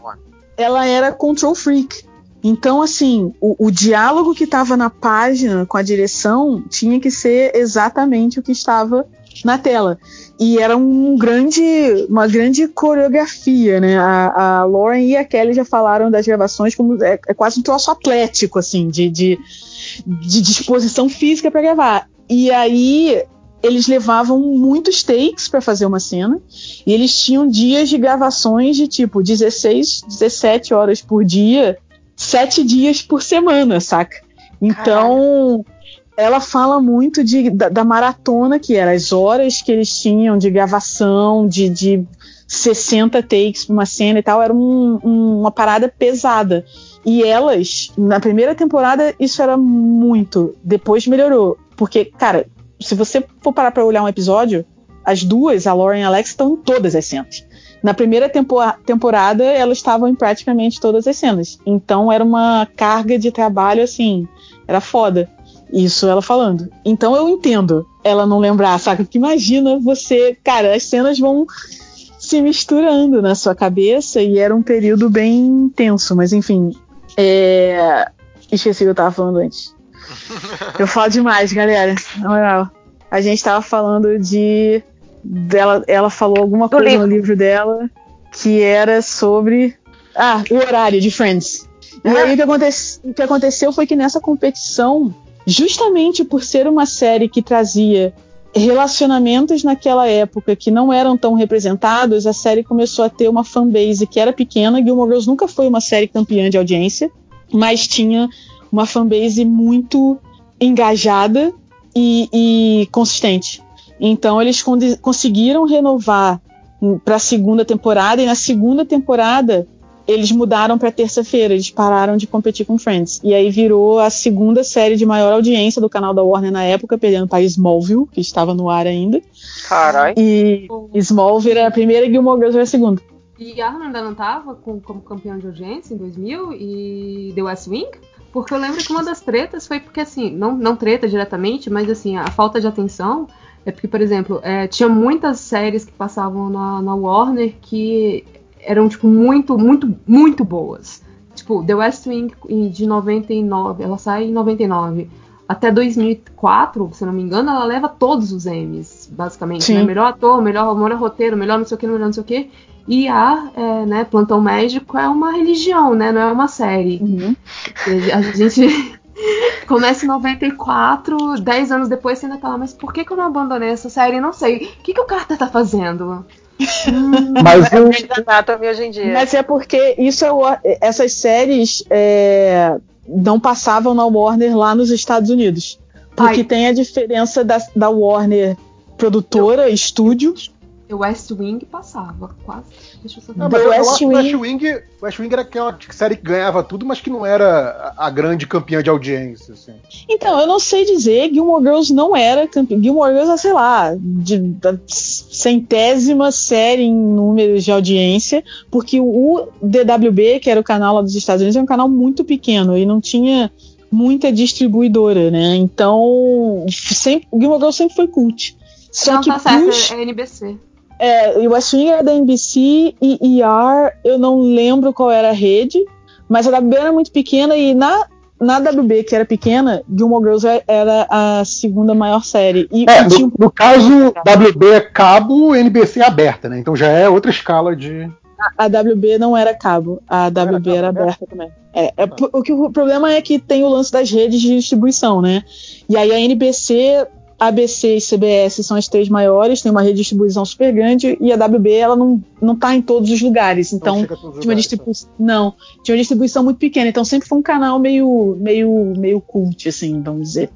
ela era control freak. Então, assim, o, o diálogo que estava na página com a direção tinha que ser exatamente o que estava na tela. E era um grande, uma grande coreografia, né? A, a Lauren e a Kelly já falaram das gravações como é, é quase um troço atlético, assim, de, de, de disposição física para gravar. E aí eles levavam muitos takes para fazer uma cena e eles tinham dias de gravações de tipo 16, 17 horas por dia, 7 dias por semana, saca? Então, ela fala muito de, da, da maratona que era, as horas que eles tinham de gravação, de, de 60 takes pra uma cena e tal, era um- um- uma parada pesada. E elas, na primeira temporada, isso era muito. Depois melhorou. Porque, cara, se você for parar pra olhar um episódio, as duas, a Lauren e a Alex, estão em todas as cenas. Na primeira tempo- temporada, elas estavam em praticamente todas as cenas. Então era uma carga de trabalho assim, era foda. Isso ela falando. Então eu entendo ela não lembrar, saca? Porque imagina você, cara, as cenas vão se misturando na sua cabeça e era um período bem intenso, mas enfim. É... Esqueci o que eu tava falando antes. Eu falo demais, galera. Na moral. A gente tava falando de. Dela, ela falou alguma coisa livro. no livro dela que era sobre. Ah, o horário de Friends. E Ah. aí o que, aconte- o que aconteceu foi que nessa competição, justamente por ser uma série que trazia relacionamentos naquela época que não eram tão representados, a série começou a ter uma fanbase que era pequena. Gilmore Girls nunca foi uma série campeã de audiência, mas tinha uma fanbase muito engajada e, e consistente. Então eles con- conseguiram renovar para a segunda temporada e na segunda temporada eles mudaram para terça-feira, eles pararam de competir com Friends. E aí virou a segunda série de maior audiência do canal da Warner na época, perdendo para Smallville, que estava no ar ainda. Caralho. E Smallville era a primeira e Gilmore Girls era a segunda. E Arno ainda não tava com- como campeão de audiência em 2000 e The West Wing? Porque eu lembro que uma das tretas foi porque, assim, não, não treta diretamente, mas, assim, a falta de atenção é porque, por exemplo, é, tinha muitas séries que passavam na, na Warner que eram, tipo, muito, muito, muito boas. Tipo, The West Wing de 99, ela sai em 99. Até 2004, se não me engano, ela leva todos os Emmys, basicamente. Né? Melhor ator, melhor, melhor roteiro, melhor não sei o que, melhor não sei o que. E a, é, né, Plantão Médico é uma religião, né? Não é uma série. A gente começa em 94, 10 anos depois você ainda fala, mas por que, que eu não abandonei essa série? Não sei. O que, que o Carter tá fazendo? Mas É o, Anatomy hoje em dia. Mas é porque isso é o- essas séries é, não passavam na Warner lá nos Estados Unidos. Porque Ai. tem a diferença da, da Warner produtora, estúdio. West Wing passava, quase. Deixa eu só Não, mas eu, eu West acho que o West Wing- Wing, West Wing era aquela série que ganhava tudo, mas que não era a grande campeã de audiência. Assim. Então, eu não sei dizer, Gilmore Girls não era campeão. Gilmore Girls é, sei lá, de, da centésima série em números de audiência, porque o DWB, que era o canal lá dos Estados Unidos, é um canal muito pequeno e não tinha muita distribuidora, né? Então, sempre, Gilmore Girls sempre foi cult. Só não, que tá certo, pros- é NBC. É, e West Wing era da NBC e ER, eu não lembro qual era a rede, mas a WB era muito pequena e na, na WB, que era pequena, Gilmore Girls é, era a segunda maior série. E, É, e tinha no, no caso, WB é cabo, NBC é aberta, né? Então já é outra escala de. a WB não era cabo, a WB era cabo, aberta também. É, é, p- o, que, o problema é que tem o lance das redes de distribuição, né? E aí a NBC, ABC e CBS são as três maiores, tem uma rede de distribuição super grande, e a WB ela não, não tá em todos os lugares. Então, tinha uma lugares, distribuição. Não, tinha uma distribuição muito pequena, então sempre foi um canal meio, meio, meio cult, assim, vamos dizer.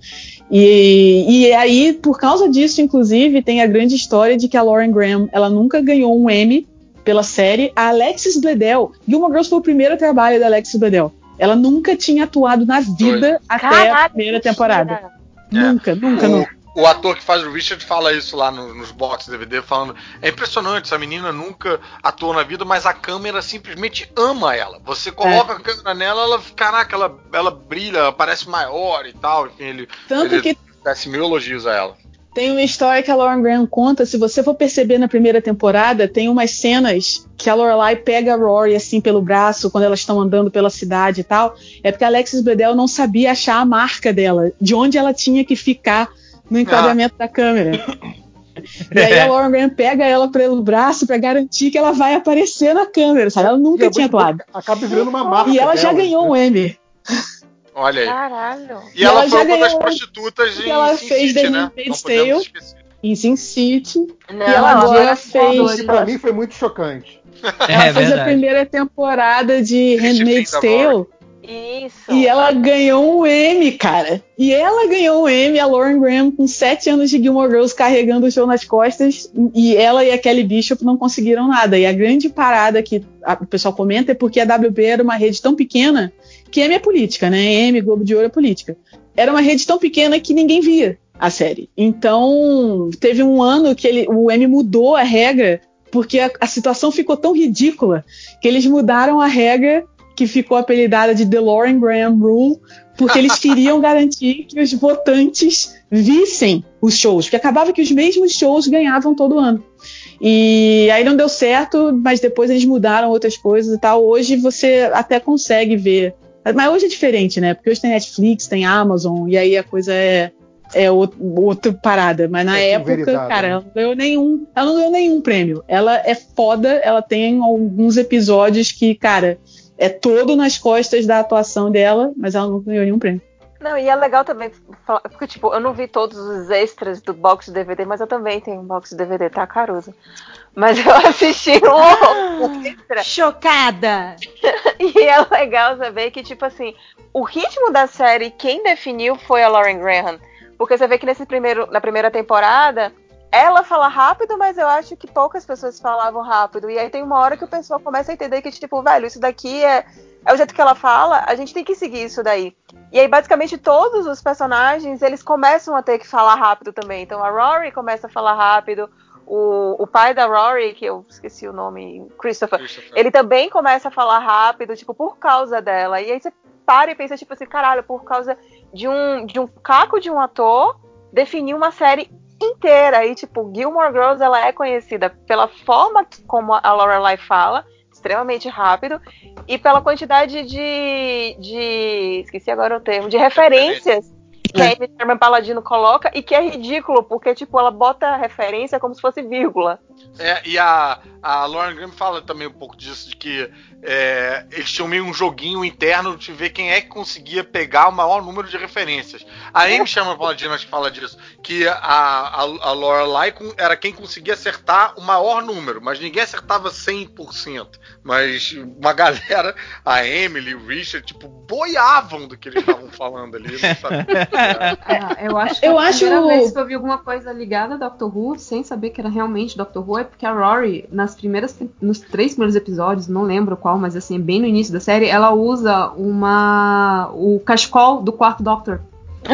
E, e aí, por causa disso, inclusive, tem a grande história de que a Lauren Graham ela nunca ganhou um Emmy pela série. A Alexis Bledel, Gilmore Girls foi o primeiro trabalho da Alexis Bledel. Ela nunca tinha atuado na vida até a primeira mentira. temporada. É. Nunca, nunca, O, nunca. O ator que faz o Richard fala isso lá no- nos boxes DVD, falando: é impressionante, essa menina nunca atuou na vida, mas a câmera simplesmente ama ela. Você coloca a câmera nela, ela, caraca, ela, ela brilha, ela parece maior e tal. Enfim, ele, Tanto ele que desce mil elogios a ela. Tem uma história que a Lauren Graham conta, se você for perceber na primeira temporada, tem umas cenas que a Lorelai pega a Rory assim pelo braço quando elas estão andando pela cidade e tal. É porque a Alexis Bledel não sabia achar a marca dela, de onde ela tinha que ficar no enquadramento da câmera. E aí a Lauren Graham pega ela pelo braço pra garantir que ela vai aparecer na câmera, sabe? Ela nunca E é tinha atuado. Acaba virando uma marca. E ela já dela, ganhou né? um Emmy. Olha aí. Caralho. E, E ela, ela foi já uma das ganhou prostitutas em ela Sin fez City, The né? Handmaid's Não Tale. Em Sin City. Não, E ela agora Ela fez. Isso pra mim foi muito chocante. Ela É fez a verdade. primeira temporada de Handmaid's Tale. Isso. E ela ganhou um M, cara. E ela ganhou um M, a Lauren Graham, com sete anos de Gilmore Girls carregando o show nas costas. E ela e a Kelly Bishop não conseguiram nada. E a grande parada que a- o pessoal comenta é porque a WB era uma rede tão pequena que M é política, né? M, Globo de Ouro é política. Era uma rede tão pequena que ninguém via a série. Então, teve um ano que ele, o M mudou a regra porque a, a situação ficou tão ridícula que eles mudaram a regra que ficou apelidada de The Lauren Graham Rule, porque eles queriam garantir que os votantes vissem os shows, porque acabava que os mesmos shows ganhavam todo ano. E aí não deu certo, mas depois eles mudaram outras coisas e tal. Hoje você até consegue ver. Mas hoje é diferente, né? Porque hoje tem Netflix, tem Amazon, e aí a coisa é, é out- outra parada. Mas na É época, cara, né? ela não ganhou nenhum. Ela não ganhou nenhum prêmio. Ela é foda, ela tem alguns episódios que, cara, é todo nas costas da atuação dela, mas ela não ganhou nenhum prêmio. Não, e é legal também, falar- porque, tipo, eu não vi todos os extras do box de DVD, mas eu também tenho um box de DVD, tá, Caruso? Mas eu assisti um, um extra. Chocada! E é legal saber que, tipo assim, o ritmo da série, quem definiu foi a Lauren Graham. Porque você vê que nesse primeiro, na primeira temporada, ela fala rápido, mas eu acho que poucas pessoas falavam rápido. E aí tem uma hora que o pessoal começa a entender que, tipo, velho, isso daqui é, é o jeito que ela fala, a gente tem que seguir isso daí. E aí, basicamente, todos os personagens, eles começam a ter que falar rápido também. Então, a Rory começa a falar rápido, o, o pai da Rory, que eu esqueci o nome, Christopher, Christopher. ele também começa a falar rápido, tipo, por causa dela. E aí você para e pensa, tipo assim, caralho, por causa de um, de um caco de um ator definir uma série inteira. E, tipo, Gilmore Girls, ela é conhecida pela forma como a Lorelai fala, extremamente rápido, e pela quantidade de, de esqueci agora o termo, de referências que a Amy Sherman Paladino coloca e que é ridículo, porque, tipo, ela bota referência como se fosse vírgula. É, e a, a Lauren Graham fala também um pouco disso, de que é, eles tinham meio um joguinho interno de ver quem é que conseguia pegar o maior número de referências. A Amy chama Paladino, acho que fala disso, que a, a, a Lorelai era quem conseguia acertar o maior número, mas ninguém acertava 100%. Mas uma galera, a Emily, o Richard, tipo, boiavam do que eles estavam falando ali. Ah, eu acho que Eu a acho- primeira vez que eu vi alguma coisa ligada a Doctor Who, sem saber que era realmente Doctor Who, é porque a Rory, nas primeiras, nos três primeiros episódios, não lembro qual, mas assim, bem no início da série, ela usa uma o cachecol do quarto Doctor.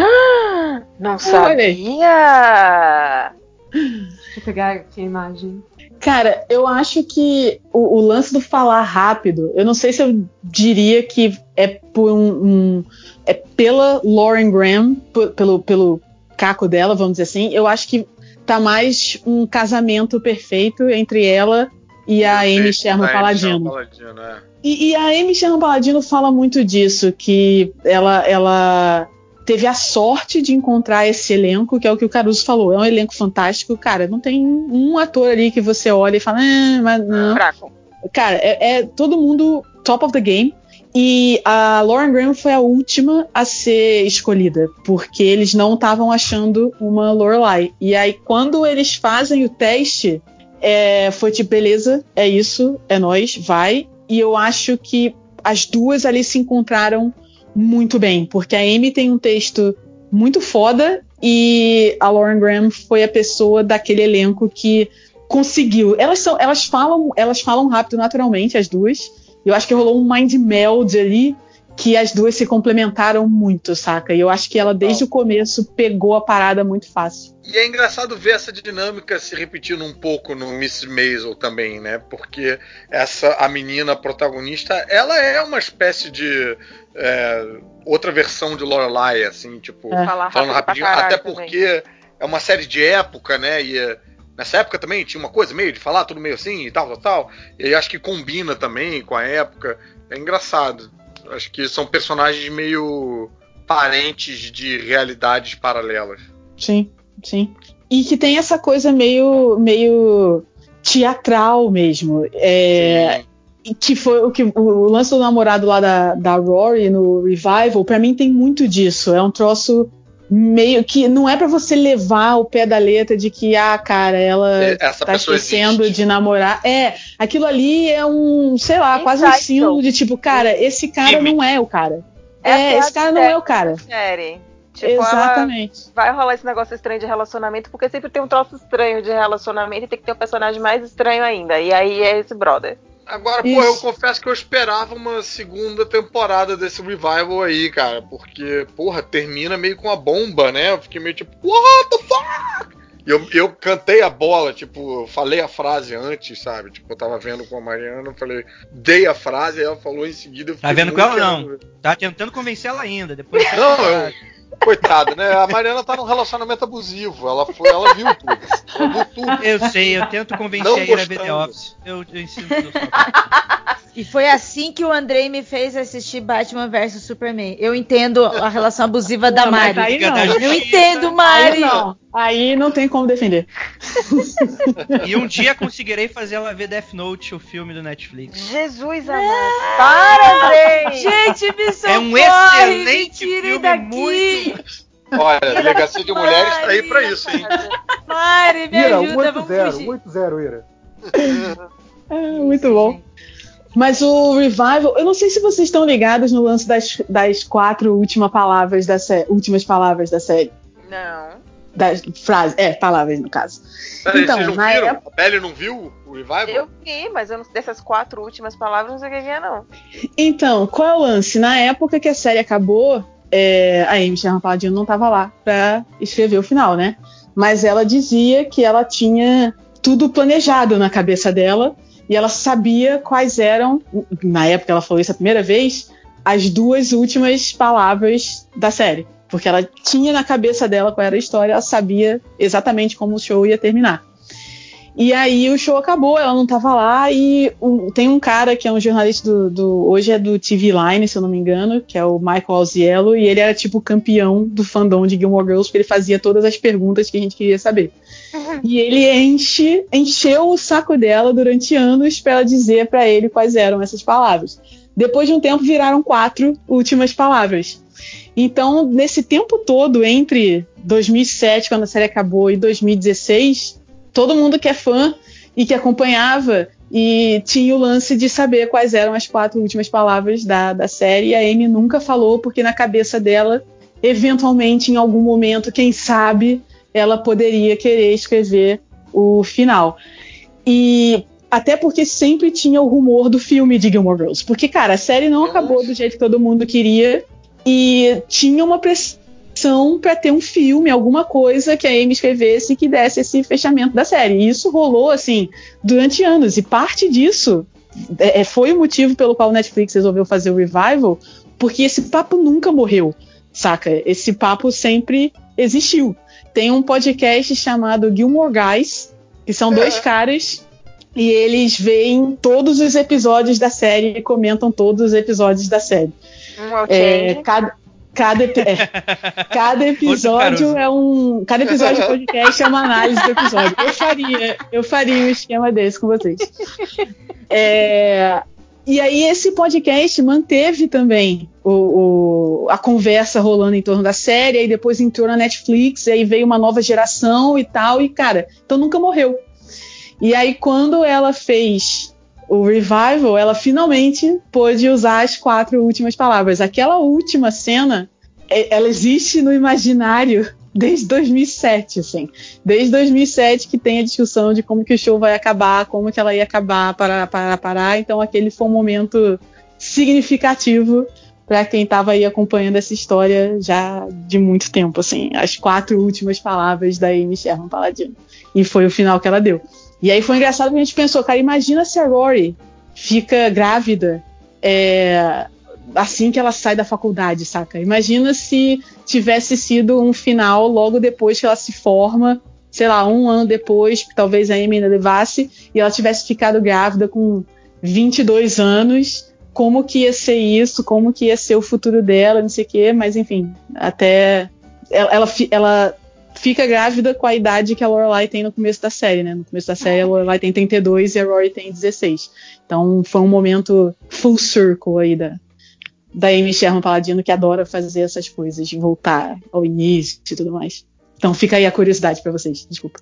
Não Olha aí. sabia! Deixa eu pegar aqui a imagem. Cara, eu acho que o, o lance do falar rápido, eu não sei se eu diria que é por um, um- é pela Lauren Graham, p- pelo, pelo caco dela, vamos dizer assim. Eu acho que tá mais um casamento perfeito entre ela e a Amy Sherman Paladino. Paladino é. E, e, a Amy Sherman Paladino fala muito disso, que ela, ela teve a sorte de encontrar esse elenco, que é o que o Caruso falou. É um elenco fantástico. Cara, não tem um ator ali que você olha e fala, ah, mas não. Fraco. Cara, é, é todo mundo top of the game. E a Lauren Graham foi a última a ser escolhida, porque eles não estavam achando uma Lorelai. E aí, quando eles fazem o teste, é, foi tipo, beleza, é isso, é nós, vai. E eu acho que as duas ali se encontraram muito bem, porque a Amy tem um texto muito foda e a Lauren Graham foi a pessoa daquele elenco que conseguiu. Elas são, elas falam, elas falam rápido naturalmente as duas. Eu acho que rolou um mind meld ali que as duas se complementaram muito, saca? E eu acho que ela desde o começo pegou a parada muito fácil. E é engraçado ver essa dinâmica se repetindo um pouco no Miss Maisel também, né? Porque essa a menina protagonista, ela é uma espécie de é, outra versão de Lorelai, assim, tipo, É. Falar falando rápido rapidinho, até porque é uma série de época, né? E é, nessa época também tinha uma coisa meio de falar tudo meio assim e tal, tal, tal. E acho que combina também com a época. É engraçado. Acho que são personagens meio parentes de realidades paralelas. Sim, sim. E que tem essa coisa meio, meio teatral mesmo. É, que foi o que o lance do namorado lá da, da Rory no Revival, pra mim tem muito disso. É um troço meio que não é pra você levar o pé da letra de que ah, cara, ela É, Essa tá esquecendo existe. de namorar. É, aquilo ali é um, sei lá, quase um símbolo de tipo, cara, esse cara não é o cara. Essa É, é esse cara não é o cara. Série. Tipo, Exatamente. vai rolar esse negócio estranho de relacionamento, porque sempre tem um troço estranho de relacionamento e tem que ter um personagem mais estranho ainda. E aí é esse brother. Agora, pô, eu confesso que eu esperava uma segunda temporada desse revival aí, cara. Porque, porra, termina meio com a bomba, né? Eu fiquei meio tipo, what the fuck? E eu, eu cantei a bola, tipo, falei a frase antes, sabe? Tipo, eu tava vendo com a Mariana, eu falei, dei a frase, aí ela falou em seguida. eu Tá vendo com ela, não? querendo- Tá tentando convencer ela ainda. Depois Não, eu. Coitada, né? A Mariana tá num relacionamento abusivo. Ela foi, ela viu tudo. Ela viu tudo. Eu sei, eu tento convencer Não a Ira a ver gostando. The Office. Eu, eu ensino tudo. E foi assim que o Andrei me fez assistir Batman vs Superman. Eu entendo a relação abusiva da Não, Mari. aí não. Eu entendo, Aí Mari. não. Aí não tem como defender. E um dia conseguirei fazer ela ver Death Note, o filme do Netflix. Jesus amado. Para, Andrei! Gente, me socorre, É um excelente filme, daqui. muito- Olha, a delegacia de mulheres tá aí pra isso, hein? Mari, me Ira, ajuda, vamos 8-0, fugir. 8-0, Ira. É, muito bom. Mas o Revival, eu não sei se vocês estão ligados no lance das, das quatro últimas palavras da sé- últimas palavras da série. Não. Das frases, é, palavras no caso. Peraí, Então, vocês não na viram? época- A Belly não viu o revival? Eu vi, mas eu não, dessas quatro últimas palavras não sei o que é, não. Então, qual é o lance? Na época que a série acabou, é, a Amy Sherman Paladino não estava lá pra escrever o final, né? Mas ela dizia que ela tinha tudo planejado na cabeça dela e ela sabia quais eram, na época ela falou isso a primeira vez, as duas últimas palavras da série. Porque ela tinha na cabeça dela qual era a história, ela sabia exatamente como o show ia terminar. E aí o show acabou, ela não tava lá e um- tem um cara que é um jornalista do, do- hoje é do TV Line, se eu não me engano, que é o Michael Alziello, e ele era tipo campeão do fandom de Gilmore Girls, porque ele fazia todas as perguntas que a gente queria saber. E ele enche, encheu o saco dela durante anos para ela dizer para ele quais eram essas palavras. Depois de um tempo viraram quatro últimas palavras. Então, nesse tempo todo, entre 2007, quando a série acabou, e 2016, todo mundo que é fã e que acompanhava e tinha o lance de saber quais eram as quatro últimas palavras da, da série. E a Amy nunca falou, porque na cabeça dela, eventualmente, em algum momento, quem sabe, ela poderia querer escrever o final. E até porque sempre tinha o rumor do filme de Gilmore Girls. Porque, cara, a série não acabou do jeito que todo mundo queria. E tinha uma pressão para ter um filme, alguma coisa que a Amy escrevesse que desse esse fechamento da série. E isso rolou, assim, durante anos. E parte disso é, foi o motivo pelo qual o Netflix resolveu fazer o revival, porque esse papo nunca morreu, saca? Esse papo sempre existiu. Tem um podcast chamado Gilmore Guys, que são dois caras e eles veem todos os episódios da série e comentam todos os episódios da série. Hum. É, cada, cada, é, cada episódio é um. Cada episódio do podcast é uma análise do episódio. Eu faria, eu faria um esquema desse com vocês. É, e aí, esse podcast manteve também o, o- a conversa rolando em torno da série, aí depois entrou na Netflix, aí veio uma nova geração e tal, e cara, então nunca morreu. E aí, quando ela fez o revival, ela finalmente pôde usar as quatro últimas palavras. Aquela última cena, é- ela existe no imaginário desde 2007, assim. Desde 2007 que tem a discussão de como que o show vai acabar, como que ela ia acabar, parar, parar, parar. Então aquele foi um momento significativo para quem estava aí acompanhando essa história já de muito tempo, assim. As quatro últimas palavras da Amy Sherman Paladino. E foi o final que ela deu. E aí foi engraçado que a gente pensou, cara, imagina se a Rory fica grávida é, assim que ela sai da faculdade, saca? Imagina se tivesse sido um final logo depois que ela se forma, sei lá, um ano depois, talvez a Amy ainda levasse, e ela tivesse ficado grávida com 22 anos, como que ia ser isso, como que ia ser o futuro dela, não sei o quê, mas enfim, até ela, ela, ela fica grávida com a idade que a Lorelai tem no começo da série, né? No começo da série a Lorelai tem 32 e a Rory tem 16. Então foi um momento full circle aí da, da Amy Sherman Paladino que adora fazer essas coisas, de voltar ao início e tudo mais. Então fica aí a curiosidade pra vocês, desculpa.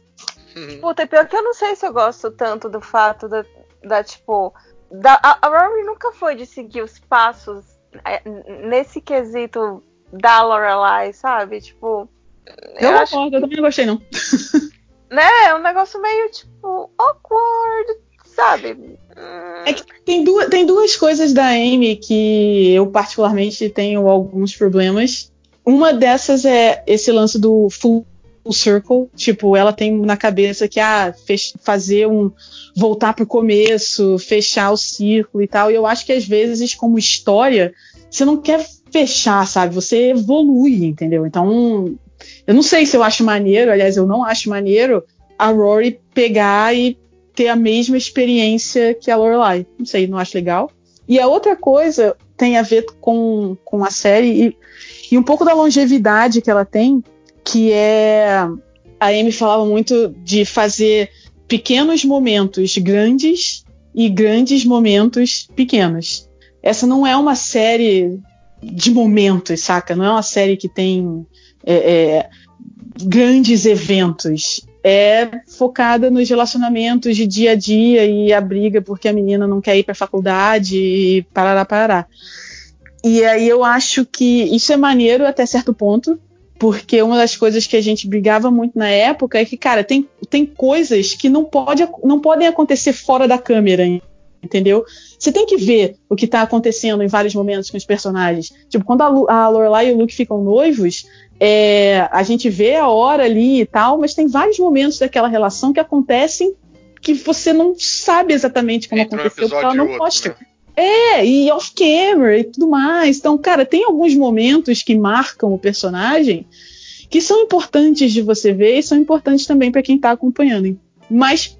Puta, é pior que eu não sei se eu gosto tanto do fato da, da tipo. Da, a, Rory nunca foi de seguir os passos é, nesse quesito da Lorelai, sabe? Tipo. Eu, Eu acho concordo, eu também não gostei, não. né? É um negócio meio, tipo, awkward, sabe? É que tem duas, tem duas coisas da Amy que eu particularmente tenho alguns problemas. Uma dessas é esse lance do full circle, tipo, ela tem na cabeça que ah, fazer um voltar pro começo, fechar o círculo e tal. E eu acho que às vezes como história, você não quer fechar, sabe? Você evolui, entendeu? Então, eu não sei se eu acho maneiro, aliás, eu não acho maneiro a Rory pegar e ter a mesma experiência que a Lorelai. Não sei, não acho legal. E a outra coisa tem a ver com, com a série e, e um pouco da longevidade que ela tem, que é. A Amy falava muito de fazer pequenos momentos grandes e grandes momentos pequenos. Essa não é uma série de momentos, saca? Não é uma série que tem é, é, grandes eventos é focada nos relacionamentos de dia a dia e a briga porque a menina não quer ir para a faculdade e parará, parará. E aí eu acho que isso é maneiro até certo ponto, porque uma das coisas que a gente brigava muito na época é que, cara, tem, tem coisas que não, pode, não podem acontecer fora da câmera, entendeu? Você tem que ver o que tá acontecendo em vários momentos com os personagens. Tipo, quando a, a Lorelai e o Luke ficam noivos, é, a gente vê a hora ali e tal, mas tem vários momentos daquela relação que acontecem que você não sabe exatamente como Entre um aconteceu, porque ela não outro, mostra. né? É, e off-camera e tudo mais. Então, cara, tem alguns momentos que marcam o personagem que são importantes de você ver e são importantes também para quem tá acompanhando. Mas,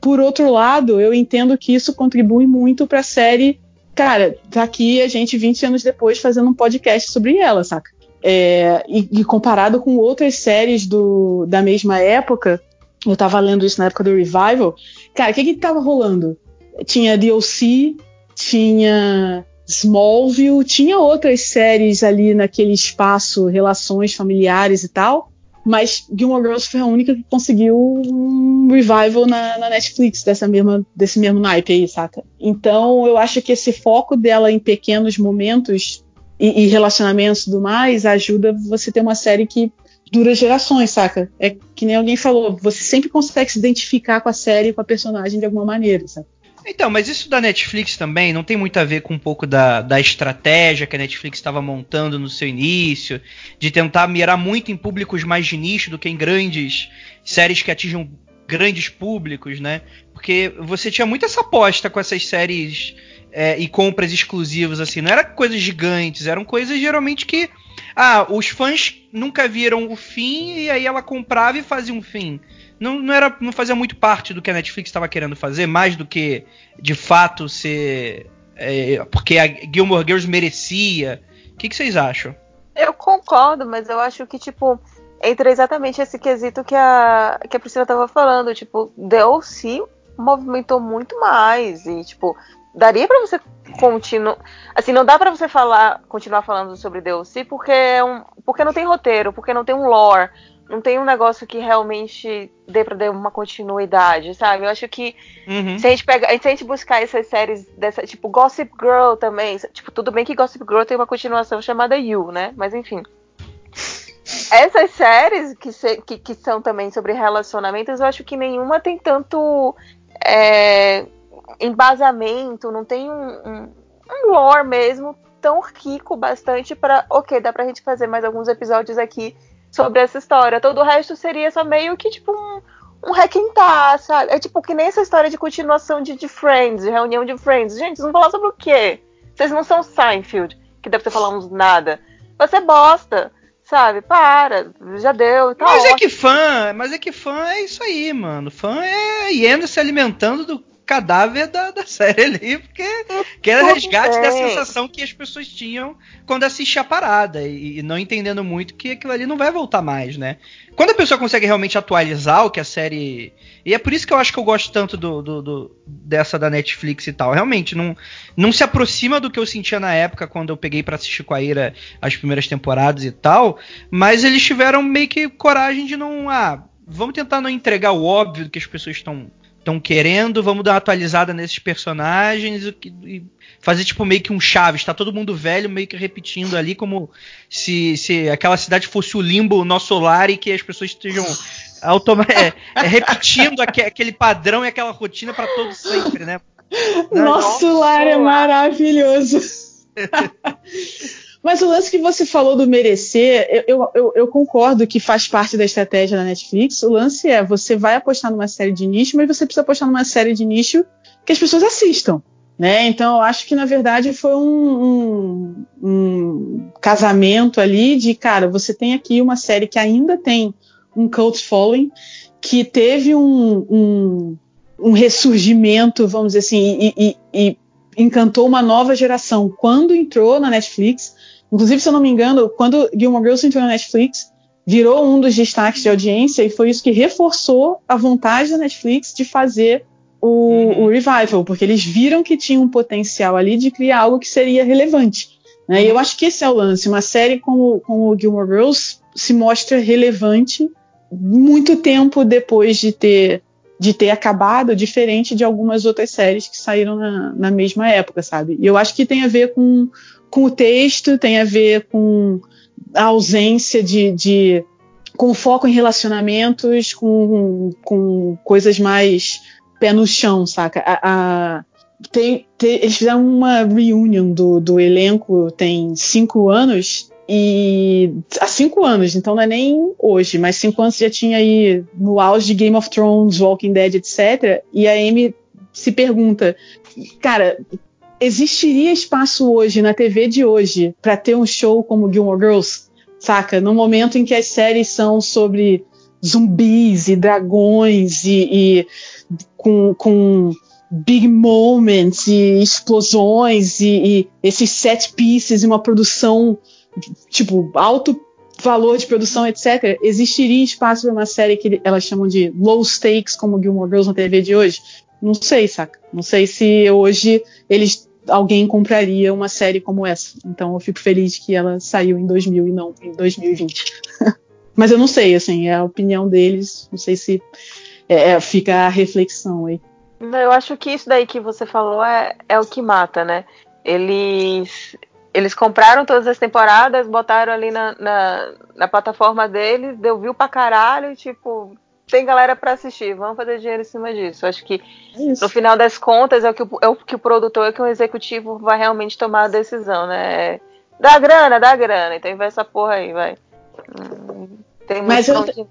por outro lado, eu entendo que isso contribui muito pra série. Cara, tá aqui a gente 20 anos depois fazendo um podcast sobre ela, saca? É, e, e comparado com outras séries do, da mesma época, eu tava lendo isso na época do Revival, cara, o que que tava rolando? Tinha DLC, tinha Smallville, tinha outras séries ali naquele espaço, relações familiares e tal, mas Gilmore Girls foi a única que conseguiu um revival na, na Netflix dessa mesma, desse mesmo naipe aí, saca? Então eu acho que esse foco dela em pequenos momentos e, e relacionamentos e tudo mais ajuda você ter uma série que dura gerações, saca? É que nem alguém falou, você sempre consegue se identificar com a série, com a personagem de alguma maneira, sabe? Então, mas isso da Netflix também não tem muito a ver com um pouco da, da estratégia que a Netflix estava montando no seu início, de tentar mirar muito em públicos mais de nicho do que em grandes séries que atinjam grandes públicos, né? Porque você tinha muito essa aposta com essas séries é, e compras exclusivas, assim. Não era coisas gigantes, eram coisas geralmente que. Ah, os fãs nunca viram o fim e aí ela comprava e fazia um fim. Não, não, era, não fazia muito parte do que a Netflix estava querendo fazer, mais do que de fato ser. É, porque a Gilmore Girls merecia. O que, que vocês acham? Eu concordo, mas eu acho que, tipo, entra exatamente esse quesito que a, que a Priscila tava falando. Tipo, O.C. movimentou muito mais. E, tipo, daria para você continuar. Assim, não dá para você falar, continuar falando sobre O.C. porque, é um, porque não tem roteiro, porque não tem um lore. Não tem um negócio que realmente dê pra dar uma continuidade, sabe? Eu acho que Uhum. se a gente pega, se a gente buscar essas séries dessa, tipo Gossip Girl também, tipo, tudo bem que Gossip Girl tem uma continuação chamada You, né? Mas enfim. Essas séries que, se- que, que são também sobre relacionamentos, eu acho que nenhuma tem tanto é, embasamento, não tem um, um, um lore mesmo tão rico bastante pra. Ok, dá pra gente fazer mais alguns episódios aqui sobre essa história. Todo o resto seria só meio que tipo um um requentar, sabe? É tipo que nem essa história de continuação de, de Friends, de reunião de Friends. Gente, vocês vão falar sobre o quê? Vocês não são Seinfeld, que deve ter falando nada. Você bosta, sabe? Para, já deu, tá mas é ótimo. que fã, mas é que fã é isso aí, mano. Fã é indo se alimentando do cadáver da, da série ali, porque quer Tudo resgate da bem. sensação que as pessoas tinham quando assistia a parada e, e não entendendo muito que aquilo ali não vai voltar mais, né? Quando a pessoa consegue realmente atualizar o que a série. E é por isso que eu acho que eu gosto tanto do, do- do- dessa da Netflix e tal. Realmente, não, não se aproxima do que eu sentia na época quando eu peguei pra assistir com a Ira as primeiras temporadas e tal. Mas eles tiveram meio que coragem de não. Ah, vamos tentar não entregar o óbvio que as pessoas estão estão querendo, vamos dar uma atualizada nesses personagens e, e fazer tipo meio que um Chaves, tá todo mundo velho, meio que repetindo ali como se, se aquela cidade fosse o limbo nosso lar e que as pessoas estejam automa é, é, repetindo aque- aquele padrão e aquela rotina pra todo sempre, né? Nosso lar é maravilhoso. Mas o lance que você falou do merecer, eu, eu, eu, concordo que faz parte da estratégia da Netflix. O lance é, você vai apostar numa série de nicho, mas você precisa apostar numa série de nicho que as pessoas assistam. Né? Então eu acho que na verdade foi um, um, um casamento ali de cara, você tem aqui uma série que ainda tem um cult following, que teve um, um, um ressurgimento, vamos dizer assim, e, e- e encantou uma nova geração quando entrou na Netflix. Inclusive, se eu não me engano, quando Gilmore Girls entrou na Netflix, virou um dos destaques de audiência e foi isso que reforçou a vontade da Netflix de fazer o, Uhum. o revival, porque eles viram que tinha um potencial ali de criar algo que seria relevante. Né? E eu acho que esse é o lance. Uma série como, como o Gilmore Girls se mostra relevante muito tempo depois de ter de ter acabado, diferente de algumas outras séries que saíram na, na mesma época, sabe? E eu acho que tem a ver com, com o texto, tem a ver com a ausência de, de com foco em relacionamentos, com, com coisas mais pé no chão, saca? A, a- tem, tem- eles fizeram uma reunion do, do elenco tem cinco anos e há cinco anos, então não é nem hoje, mas cinco anos já tinha aí no auge de Game of Thrones, Walking Dead, etc. E a Amy se pergunta, cara, existiria espaço hoje na TV de hoje para ter um show como Gilmore Girls, saca? No momento em que as séries são sobre zumbis e dragões e, e com, com big moments e explosões e, e esses set pieces e uma produção tipo alto valor de produção, etc. Existiria espaço para uma série que elas chamam de low stakes como Gilmore Girls na TV de hoje? Não sei, saca? Não sei se hoje eles alguém compraria uma série como essa. Então eu fico feliz que ela saiu em 2000 e não em 2020. Mas eu não sei, assim, é a opinião deles. Não sei se é, é, fica a reflexão aí. Eu acho que isso daí que você falou é, é o que mata, né? Eles, eles compraram todas as temporadas, botaram ali na, na, na plataforma deles, deu view pra caralho e tipo, tem galera pra assistir, vamos fazer dinheiro em cima disso. Acho que É isso. no final das contas é o que o, é o, que o produtor, é que o executivo vai realmente tomar a decisão, né? Dá grana, dá grana, então vai essa porra aí, vai. Hum, Tem Mas eu onde-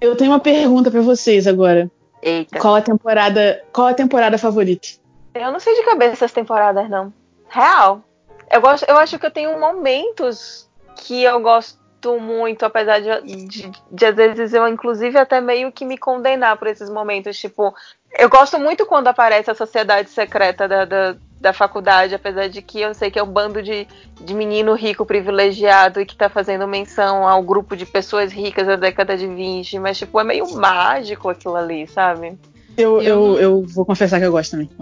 Eu tenho uma pergunta para vocês agora. Eita. Qual a temporada, qual a temporada favorita? Eu não sei de cabeça as temporadas, não. Real. Eu, gosto, eu acho que eu tenho momentos que eu gosto muito, apesar de, de, de, às vezes eu, inclusive, até meio que me condenar por esses momentos. Tipo, eu gosto muito quando aparece a sociedade secreta da, da, da faculdade, apesar de que eu sei que é um bando de, de menino rico privilegiado e que tá fazendo menção ao grupo de pessoas ricas da década de 20, mas, tipo, é meio mágico aquilo ali, sabe? Eu, eu, eu vou confessar que eu gosto também.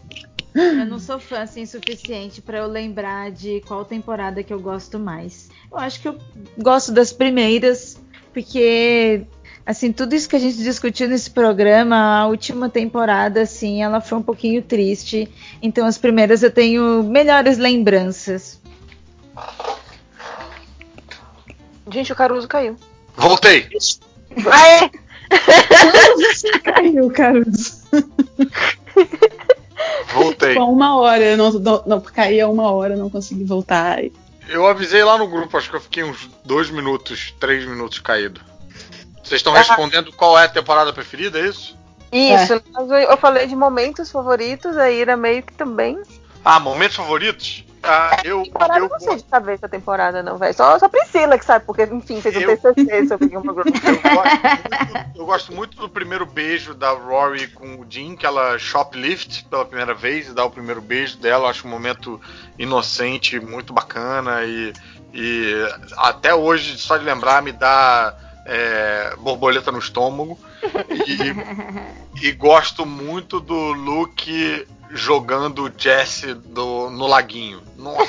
Eu não sou fã assim suficiente para eu lembrar de qual temporada que eu gosto mais. Eu acho que eu gosto das primeiras, porque assim, tudo isso que a gente discutiu nesse programa, a última temporada assim, ela foi um pouquinho triste. Então as primeiras eu tenho melhores lembranças. Gente, o Caruso caiu. Voltei. Aê! Caiu, Caruso. Voltei. Ficou uma hora, não, não, não caía uma hora, não consegui voltar. Eu avisei lá no grupo, acho que eu fiquei uns dois minutos, três minutos caído. Vocês estão Ah. respondendo qual é a temporada preferida, é isso? Isso, eu- eu falei de momentos favoritos, a Ira meio que também. Ah, momentos favoritos? Ah, eu, Temporada eu não sei de cabeça a temporada, não, velho. Só, só Priscila que sabe, porque, enfim, fez um Eu- TCC sobre Gilmore Girls. eu gosto muito, eu gosto muito do primeiro beijo da Rory com o Jim, que ela shoplift pela primeira vez e dá o primeiro beijo dela. Eu acho um momento inocente, muito bacana e, e até hoje, só de lembrar, me dá é, borboleta no estômago. E, e gosto muito do Luke jogando o Jesse do, no laguinho. Nossa,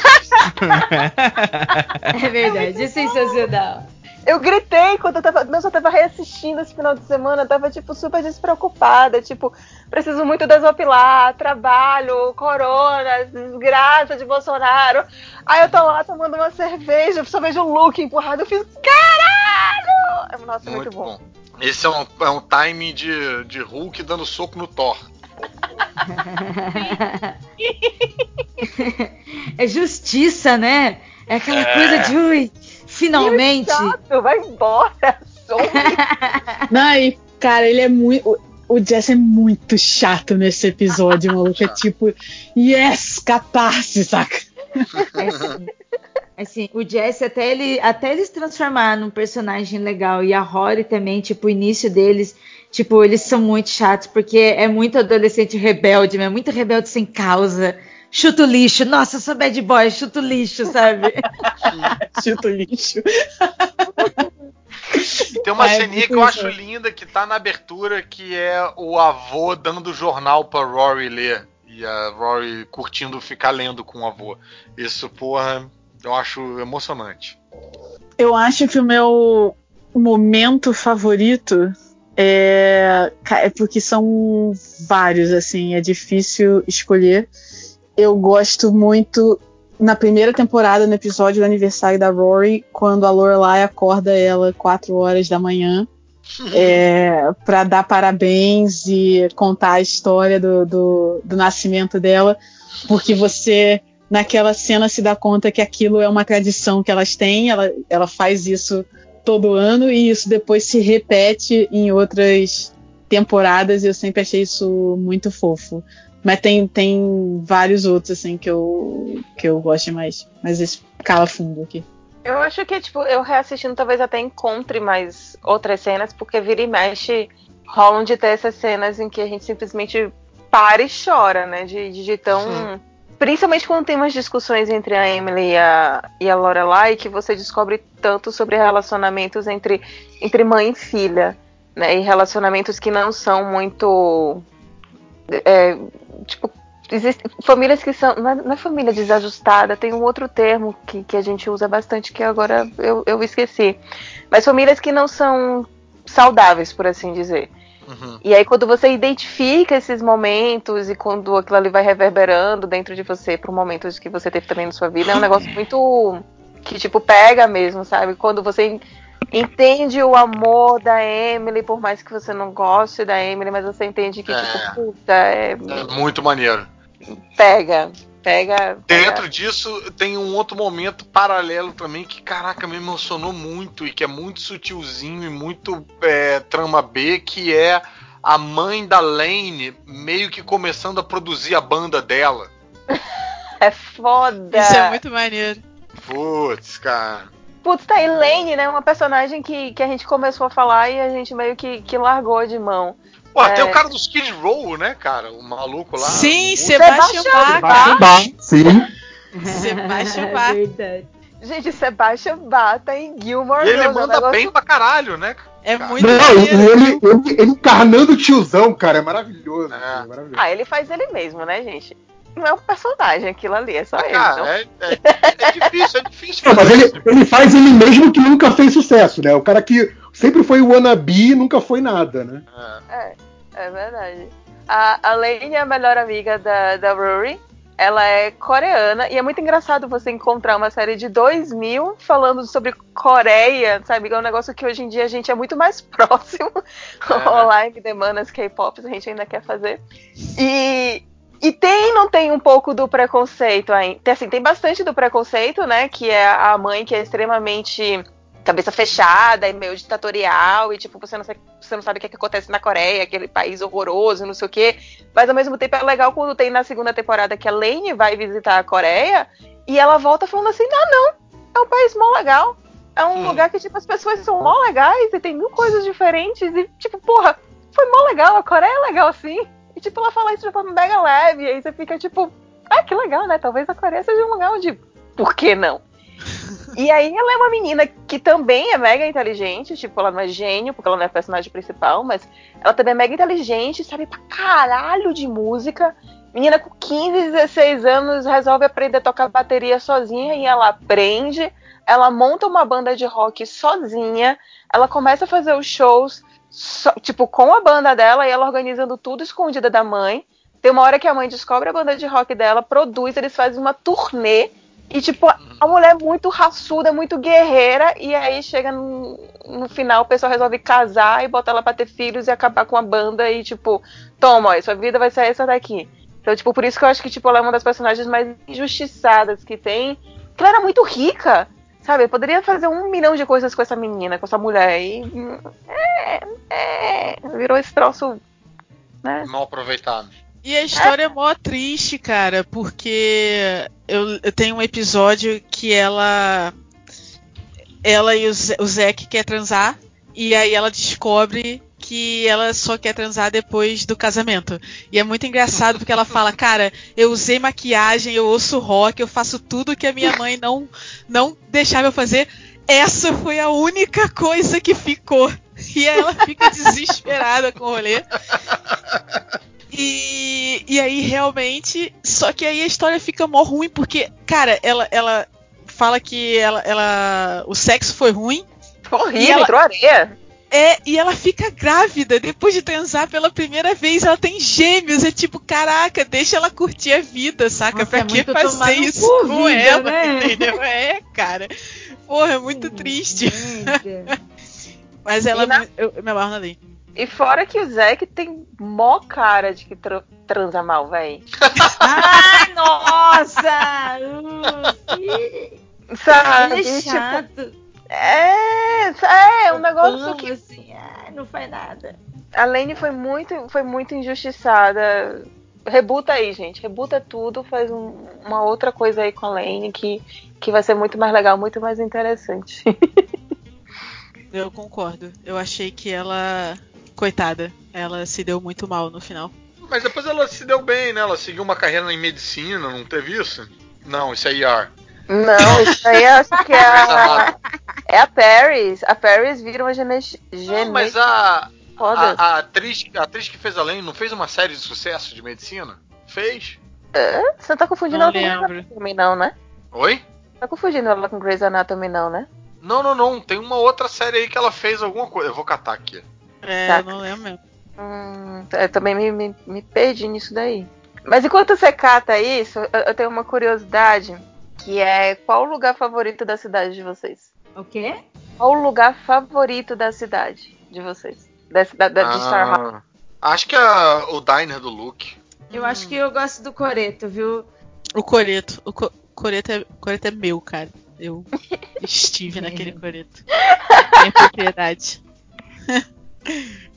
É verdade, é sensacional. Eu gritei quando eu tava. Nossa, eu tava reassistindo esse final de semana, eu tava, tipo, super despreocupada. Tipo, preciso muito desopilar, trabalho, corona, desgraça de Bolsonaro. Aí eu tô lá tomando uma cerveja, só vejo o Luke empurrado, eu fiz. Caralho! Nossa, é muito, muito bom. bom. Esse é um, é um time de, de Hulk dando soco no Thor. É justiça, né? É aquela É. coisa de ui, finalmente. Chato, vai embora. Não, e, cara, ele é muito. o- O Jess é muito chato nesse episódio, maluco. É tipo, yes, catarse, saca? É assim, o Jesse, até ele, até ele se transformar num personagem legal, e a Rory também, tipo, o início deles, tipo, eles são muito chatos, porque é muito adolescente rebelde, é muito rebelde sem causa. Chuto lixo, nossa, eu sou bad boy, chuto lixo, sabe? Chuto lixo. Tem uma É, ceninha que eu acho linda que tá na abertura, que é o avô dando o jornal pra Rory ler. E a Rory curtindo ficar lendo com o avô. Isso, porra, eu acho emocionante. Eu acho que o meu momento favorito é, é porque são vários, assim, é difícil escolher. Eu gosto muito na primeira temporada, no episódio do aniversário da Rory, quando a Lorelai acorda ela 4 horas da manhã é, para dar parabéns e contar a história do, do, do nascimento dela, porque você naquela cena se dá conta que aquilo é uma tradição que elas têm, ela, ela faz isso todo ano e isso depois se repete em outras temporadas e eu sempre achei isso muito fofo. Mas tem, tem vários outros assim que eu, que eu gosto mais, mas esse cala fundo aqui. Eu acho que, tipo, eu reassistindo talvez até encontre mais outras cenas, porque vira e mexe rolam de ter essas cenas em que a gente simplesmente para e chora, né? De, de, de tão. Principalmente quando tem umas discussões entre a Emily e a, e a Lorelai, que você descobre tanto sobre relacionamentos entre, entre mãe e filha, né? E relacionamentos que não são muito. é, tipo, existem famílias que são. Não é, não é família desajustada, tem um outro termo que, que a gente usa bastante que agora eu, eu esqueci. Mas famílias que não são saudáveis, por assim dizer. Uhum. E aí, quando você identifica esses momentos e quando aquilo ali vai reverberando dentro de você para momentos que você teve também na sua vida, é um negócio muito. que, tipo, pega mesmo, sabe? Quando você entende o amor da Emily, por mais que você não goste da Emily, mas você entende que, É. tipo, puta, é. É muito maneiro. Pega. Pega. pega. Dentro disso, tem um outro momento paralelo também que, caraca, me emocionou muito e que é muito sutilzinho e muito é, trama B, que é a mãe da Lane meio que começando a produzir a banda dela. É foda. Isso é muito maneiro. Putz, cara. Putz, tá, Elaine, né? Uma personagem que, que a gente começou a falar e a gente meio que, que largou de mão. Pô, É. tem o cara do Skid Row, né, cara? O maluco lá. Sim, O- Sebastian Sebastian Bach. Bach, sim. Sebastian É Bach. verdade. Gente, Sebastian Bata em Gilmore E ele Girls, é manda negócio- bem pra caralho, né? É Cara. muito Não, ele, ele, ele encarnando o tiozão, cara, é maravilhoso. É. assim, é maravilhoso. Ah, ele faz ele mesmo, né, gente? Não é um personagem aquilo ali, é só ele. então. Cara, é, é- é difícil, é difícil Não, mas ele, ele faz ele mesmo que nunca fez sucesso, né? O cara que sempre foi wannabe e nunca foi nada, né? É. É verdade. A, a Lane é a melhor amiga da, da Rory. Ela é coreana e é muito engraçado você encontrar uma série de 2000 falando sobre Coreia, sabe? É um negócio que hoje em dia a gente é muito mais próximo. É. O live demandas K-pop, a gente ainda quer fazer. E, e tem, não tem um pouco do preconceito ainda? Assim, tem bastante do preconceito, né? Que é a mãe que é extremamente cabeça fechada e meio ditatorial e tipo você não, sabe, você não sabe o que, é que acontece na Coreia, aquele país horroroso, não sei o quê. Mas ao mesmo tempo é legal quando tem na segunda temporada que a Lane vai visitar a Coreia e ela volta falando assim: "Ah, não, é um país mó legal. É um Hum. lugar que tipo as pessoas são mó legais e tem mil coisas diferentes e tipo, porra, foi mó legal, a Coreia é legal assim". E tipo ela fala isso de forma mega leve e aí você fica tipo: "Ah, que legal, né? Talvez a Coreia seja um lugar onde por que não?" E aí ela é uma menina que também é mega inteligente, tipo, ela não é gênio, porque ela não é a personagem principal, mas ela também é mega inteligente, sabe pra caralho de música. Menina com 15, 16 anos resolve aprender a tocar bateria sozinha e ela aprende. Ela monta uma banda de rock sozinha. Ela começa a fazer os shows, só- tipo, com a banda dela e ela organizando tudo escondida da mãe. Tem uma hora que a mãe descobre a banda de rock dela, produz, eles fazem uma turnê. E, tipo, a mulher é muito raçuda, muito guerreira. E aí chega no, no final, o pessoal resolve casar e botar ela pra ter filhos e acabar com a banda. E, tipo, toma, ó, sua vida vai ser essa daqui. Então, tipo, por isso que eu acho que, tipo, ela é uma das personagens mais injustiçadas que tem. Porque ela era muito rica, sabe? Eu poderia fazer um milhão de coisas com essa menina, com essa mulher. E. hum, É. É. Virou esse troço. Né? Mal aproveitado. E a história é mó triste, cara, porque eu, eu tenho um episódio que ela. Ela e o, Ze- o Zack quer transar, e aí ela descobre que ela só quer transar depois do casamento. E é muito engraçado porque ela fala, cara, eu usei maquiagem, eu ouço rock, eu faço tudo que a minha mãe não, não deixava eu fazer. Essa foi a única coisa que ficou. E ela fica desesperada com o rolê. E, e aí, realmente. Só que aí a história fica mó ruim, porque, cara, ela, ela fala que ela, ela, o sexo foi ruim. Horrível, E ela- entrou areia. É, e ela fica grávida depois de transar pela primeira vez. Ela tem gêmeos. É tipo, caraca, deixa ela curtir a vida, saca? Nossa, pra é que fazer isso com vida, ela? né? Entendeu? É, cara. Porra, é muito triste. Mas ela. Na- Eu, eu me amarro ali. E fora que o Zack tem mó cara de que tra- transa mal, véi. Ai, nossa! Uh, que- Sabe? Ele é Tipo, chato. é, é um negócio Amo, que assim, ai, não faz nada. a Lane foi muito, foi muito injustiçada. Rebuta aí, gente. Rebuta tudo, faz um- uma outra coisa aí com a Lane que, que vai ser muito mais legal, muito mais interessante. Eu concordo. Eu achei que ela. Coitada. Ela se deu muito mal no final. Mas depois ela se deu bem, né? Ela seguiu uma carreira em medicina, não teve isso? Não, isso é IR. Não, isso aí eu acho que é a, é a Paris. A Paris vira uma gene, Não, mas a, a, a atriz, a atriz que fez a Lane não fez uma série de sucesso de medicina? Fez. Você não tá confundindo Não ela com Grey's não, né? Oi? Tá confundindo ela com Grey's Anatomy, não, né? Não, não, não. Tem uma outra série aí que ela fez alguma coisa. Eu vou catar aqui. É, Tá. eu não lembro mesmo. Hum, eu também me, me, me perdi nisso daí. Mas enquanto você cata isso, eu, eu tenho uma curiosidade, que é qual o lugar favorito da cidade de vocês? O quê? Qual o lugar favorito da cidade de vocês? Da, da, da, de Star? Ah, acho que é o diner do Luke. Eu acho que eu gosto do Coreto, viu? O Coreto. O co Coreto, é, Coreto é meu, cara. Eu estive naquele Coreto. Minha propriedade.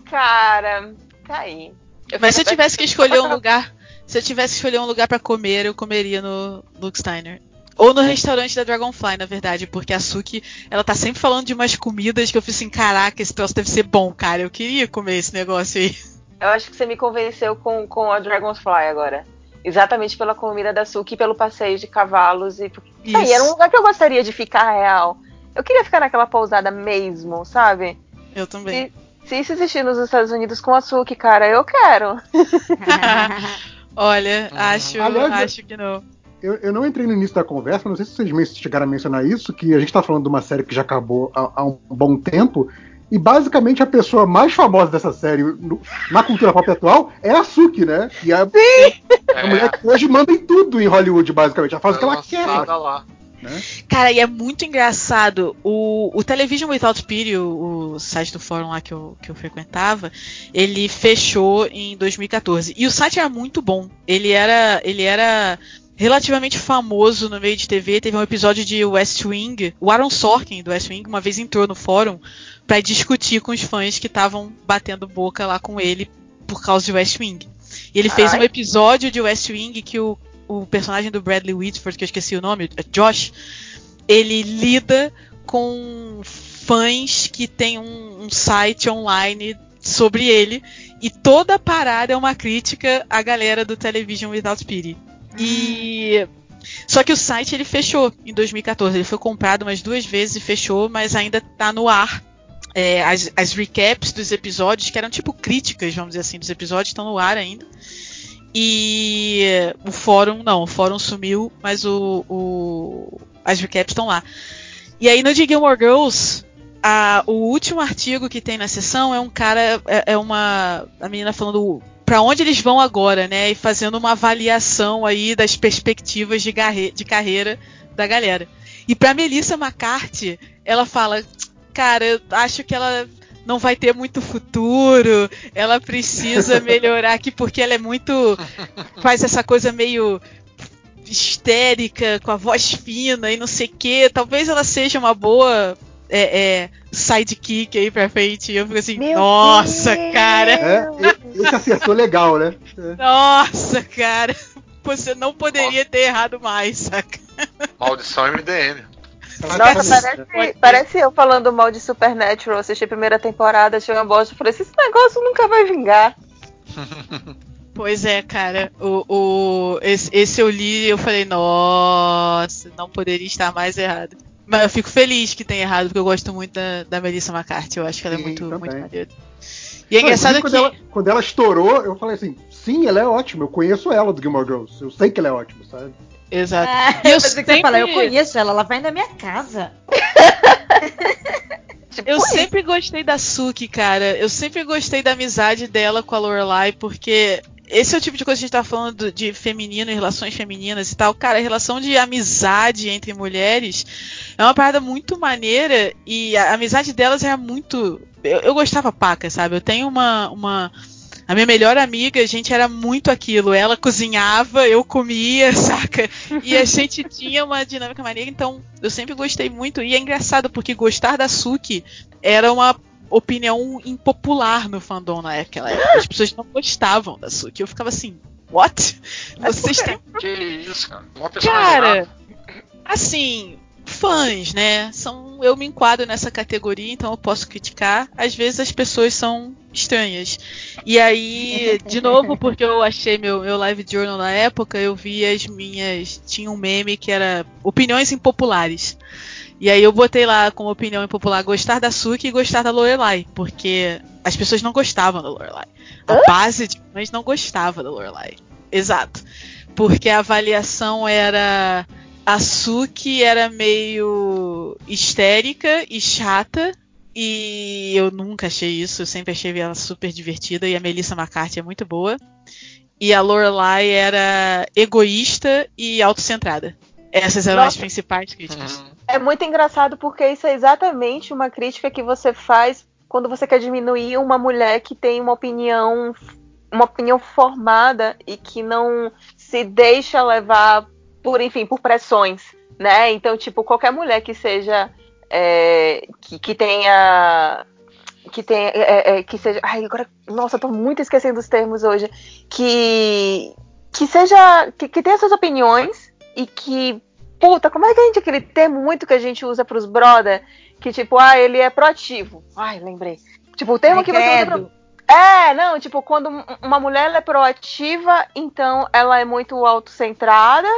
Cara, fica aí. Eu Mas se eu tivesse que escolher um lugar, se eu tivesse que escolher um lugar pra comer, eu comeria no Luke Steiner. Ou no restaurante da Dragonfly, na verdade, porque a Suki, ela tá sempre falando de umas comidas que eu fiz assim, caraca, esse troço deve ser bom, cara. Eu queria comer esse negócio aí. Eu acho que você me convenceu com, com a Dragonfly agora. Exatamente pela comida da Suki e pelo passeio de cavalos. E, Isso. Aí, era um lugar que eu gostaria de ficar real. Eu queria ficar naquela pousada mesmo, sabe? Eu também. Se isso existir nos Estados Unidos com a Suki, cara, eu quero. Olha, Uhum. acho, Aliás, acho que não. Eu, eu não entrei no início da conversa, mas não sei se vocês chegaram a mencionar isso, que a gente tá falando de uma série que já acabou há, há um bom tempo, e basicamente a pessoa mais famosa dessa série no- na cultura pop atual é a Suki, né? E a, a mulher que hoje manda em tudo em Hollywood, basicamente. Ela faz o que ela quer. lançada lá. Cara, e é muito engraçado. O, o Television Without Pity, o, o site do fórum lá que eu, que eu frequentava, ele fechou em 2014. E o site era muito bom. Ele era, ele era relativamente famoso no meio de TV. Teve um episódio de West Wing. O Aaron Sorkin, do West Wing, uma vez entrou no fórum pra discutir com os fãs que estavam batendo boca lá com ele por causa de West Wing. E ele fez um episódio de West Wing que o, o personagem do Bradley Whitford, que eu esqueci o nome, é Josh, ele lida com fãs que tem um, um site online sobre ele e toda a parada é uma crítica à galera do Television Without Pity. E só que o site ele fechou em 2014. Ele foi comprado umas duas vezes e fechou, mas ainda tá no ar. É, as, as recaps dos episódios, que eram tipo críticas, vamos dizer assim, dos episódios, estão no ar ainda. E o fórum, não, o fórum sumiu, mas o, o- as recaps estão lá. E aí no de Gilmore Girls, a- o último artigo que tem na sessão é um cara, é, é uma a menina falando pra onde eles vão agora, né? E fazendo uma avaliação aí das perspectivas de, garre- de carreira da galera. E pra Melissa McCarthy, ela fala, cara, eu acho que ela não vai ter muito futuro, ela precisa melhorar aqui porque ela é muito faz essa coisa meio histérica, com a voz fina e não sei o que. Talvez ela seja uma boa é, é, sidekick aí pra frente. E eu fico assim, Meu nossa, Deus! cara, É, esse acertou legal, né? É. nossa, cara. Você não poderia ter errado mais, saca? Maldição MDM. Nossa, parece, parece eu falando mal de Supernatural. Assisti a primeira temporada, achei uma bosta. Falei, esse negócio nunca vai vingar. Pois é, cara. O, o, esse, esse eu li e eu falei, nossa, não poderia estar mais errado. Mas eu fico feliz que tenha errado, porque eu gosto muito da, da Melissa McCarthy. Eu acho que ela é Sim, muito, também. muito maneira. E é Não, engraçado que. quando, ela, quando ela estourou, eu falei assim: sim, ela é ótima. Eu conheço ela do Gilmore Girls. Eu sei que ela é ótima, sabe? Exato. Ah, eu que ia falar, eu sempre- conheço ela, ela vai na minha casa. Tipo, Eu isso. sempre gostei da Suki, cara. Eu sempre gostei da amizade dela com a Lorelai, porque esse é o tipo de coisa que a gente tá falando do- de feminino e relações femininas e tal. Cara, a relação de amizade entre mulheres é uma parada muito maneira e a amizade delas era muito. Eu, eu gostava paca, sabe? Eu tenho uma. uma... A minha melhor amiga, a gente era muito aquilo. Ela cozinhava, eu comia, saca? E a gente tinha uma dinâmica maneira, então eu sempre gostei muito. E é engraçado, porque gostar da Suki era uma opinião impopular no fandom na época. As pessoas não gostavam da Suki. Eu ficava assim, what? Vocês têm. Que isso, cara. Uma pessoa Cara, assim, fãs, né? São, eu me enquadro nessa categoria, então eu posso criticar. Às vezes as pessoas são estranhas. E aí, de novo, porque eu achei meu, meu live journal na época, eu vi as minhas. Tinha um meme que era opiniões impopulares. E aí eu botei lá como opinião impopular gostar da Suki e gostar da Lorelai, porque as pessoas não gostavam da Lorelai. A base de fãs não gostava da Lorelai. Exato. Porque a avaliação era a Suki era meio histérica e chata. E eu nunca achei isso, eu sempre achei ela super divertida. E a Melissa McCarthy é muito boa. E a Lorelai era egoísta e autocentrada. Essas eram as Nossa. principais críticas. Uhum. É muito engraçado porque isso é exatamente uma crítica que você faz quando você quer diminuir uma mulher que tem uma opinião uma opinião formada e que não se deixa levar por enfim por pressões né então tipo qualquer mulher que seja é, que, que tenha que tem é, é, que seja. Ai, agora, nossa, tô muito esquecendo os termos hoje. Que que seja que, que tenha suas opiniões e que puta, como é que a gente aquele termo muito que a gente usa pros brother, que tipo, ah, ele é proativo. Ai, lembrei. Tipo, o termo que você usa pra... É, não, tipo, quando um- uma mulher é proativa, então ela é muito autocentrada,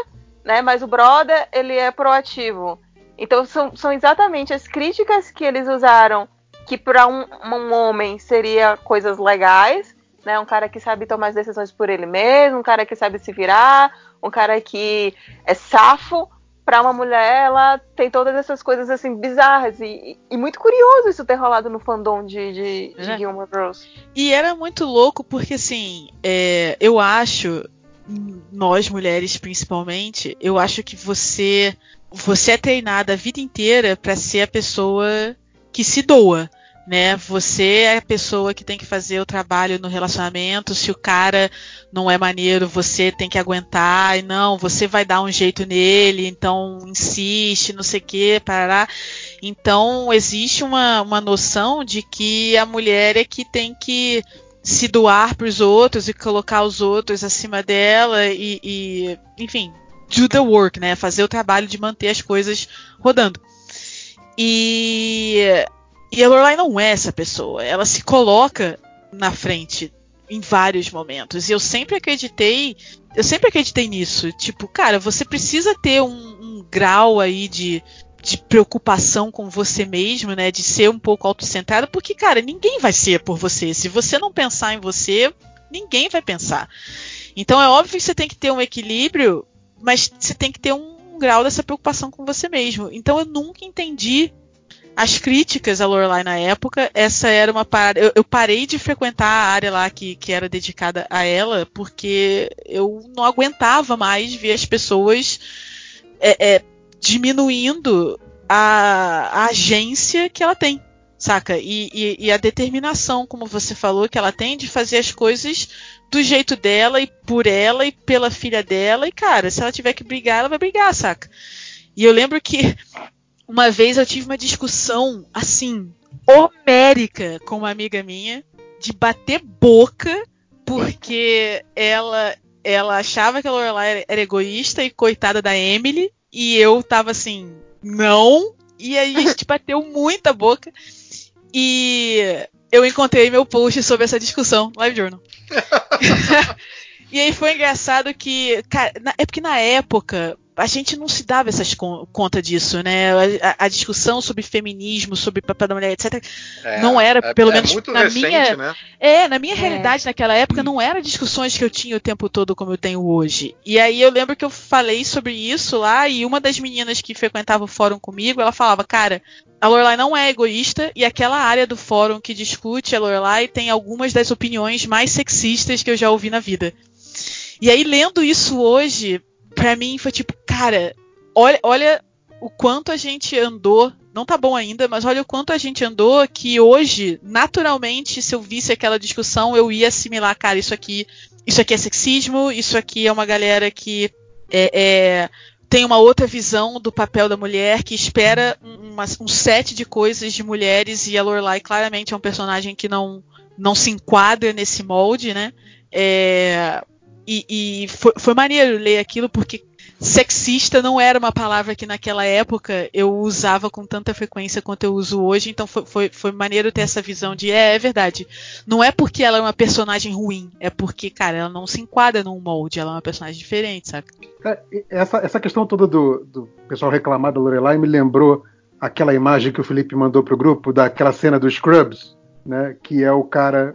né? Mas o brother, ele é proativo. Então são, são exatamente as críticas que eles usaram que para um, um homem seria coisas legais, né? Um cara que sabe tomar as decisões por ele mesmo, um cara que sabe se virar, um cara que é safo. Pra uma mulher, ela tem todas essas coisas assim bizarras e, e muito curioso isso ter rolado no fandom de, de, de É. Gilmore Girls. E era muito louco porque, assim, é, eu acho, nós mulheres principalmente, eu acho que você você é treinada a vida inteira pra ser a pessoa que se doa. Né? Você é a pessoa que tem que fazer o trabalho no relacionamento. Se o cara não é maneiro, você tem que aguentar. E não, você vai dar um jeito nele. Então insiste, não sei o que, parará. Então existe uma, uma noção de que a mulher é que tem que se doar para os outros e colocar os outros acima dela e, e, enfim, do the work, né? Fazer o trabalho de manter as coisas rodando. E, e a Lorelai não é essa pessoa. Ela se coloca na frente em vários momentos. E eu sempre acreditei, eu sempre acreditei nisso. Tipo, cara, você precisa ter um, um grau aí de de preocupação com você mesmo, né? De ser um pouco autocentrado, porque, cara, ninguém vai ser por você. Se você não pensar em você, ninguém vai pensar. Então é óbvio que você tem que ter um equilíbrio, mas você tem que ter um grau dessa preocupação com você mesmo. Então eu nunca entendi as críticas à Lorelai na época. Essa era uma parada. Eu, eu parei de frequentar a área lá que, que era dedicada a ela, porque eu não aguentava mais ver as pessoas. É, é, diminuindo a, a, agência que ela tem, saca? E, e, e, a determinação, como você falou, que ela tem de fazer as coisas do jeito dela e por ela e pela filha dela. E, cara, se ela tiver que brigar, ela vai brigar, saca? E eu lembro que uma vez eu tive uma discussão, assim, homérica com uma amiga minha, de bater boca, porque ela. Ela achava que a Lorelai era egoísta e coitada da Emily, e eu tava assim, não. E aí a gente bateu muita boca. E eu encontrei meu post sobre essa discussão, Live Journal. e aí foi engraçado que. Cara, é porque na época a gente não se dava essas con conta disso, né? A, a, discussão sobre feminismo, sobre papel da mulher, etc. É, não era, é, pelo é menos muito na recente, minha. Né? É, na minha realidade naquela época não era discussões que eu tinha o tempo todo como eu tenho hoje. E aí eu lembro que eu falei sobre isso lá e uma das meninas que frequentava o fórum comigo, ela falava, cara, a Lorelai não é egoísta e aquela área do fórum que discute a Lorelai tem algumas das opiniões mais sexistas que eu já ouvi na vida. E aí lendo isso hoje, pra mim foi tipo, cara, olha, olha o quanto a gente andou. Não tá bom ainda, mas olha o quanto a gente andou que hoje, naturalmente, se eu visse aquela discussão, eu ia assimilar, cara, isso aqui, isso aqui é sexismo, isso aqui é uma galera que é, é, tem uma outra visão do papel da mulher, que espera uma, um set de coisas de mulheres, e a Lorelai claramente é um personagem que não, não se enquadra nesse molde, né? É, e, e foi, foi maneiro ler aquilo, porque sexista não era uma palavra que naquela época eu usava com tanta frequência quanto eu uso hoje, então foi, foi, foi maneiro ter essa visão de é, é verdade. Não é porque ela é uma personagem ruim, é porque, cara, ela não se enquadra num molde, ela é uma personagem diferente, saca? Essa, essa questão toda do, do pessoal reclamar da Lorelai me lembrou aquela imagem que o Felipe mandou pro grupo, daquela cena dos Scrubs, né? Que é o cara,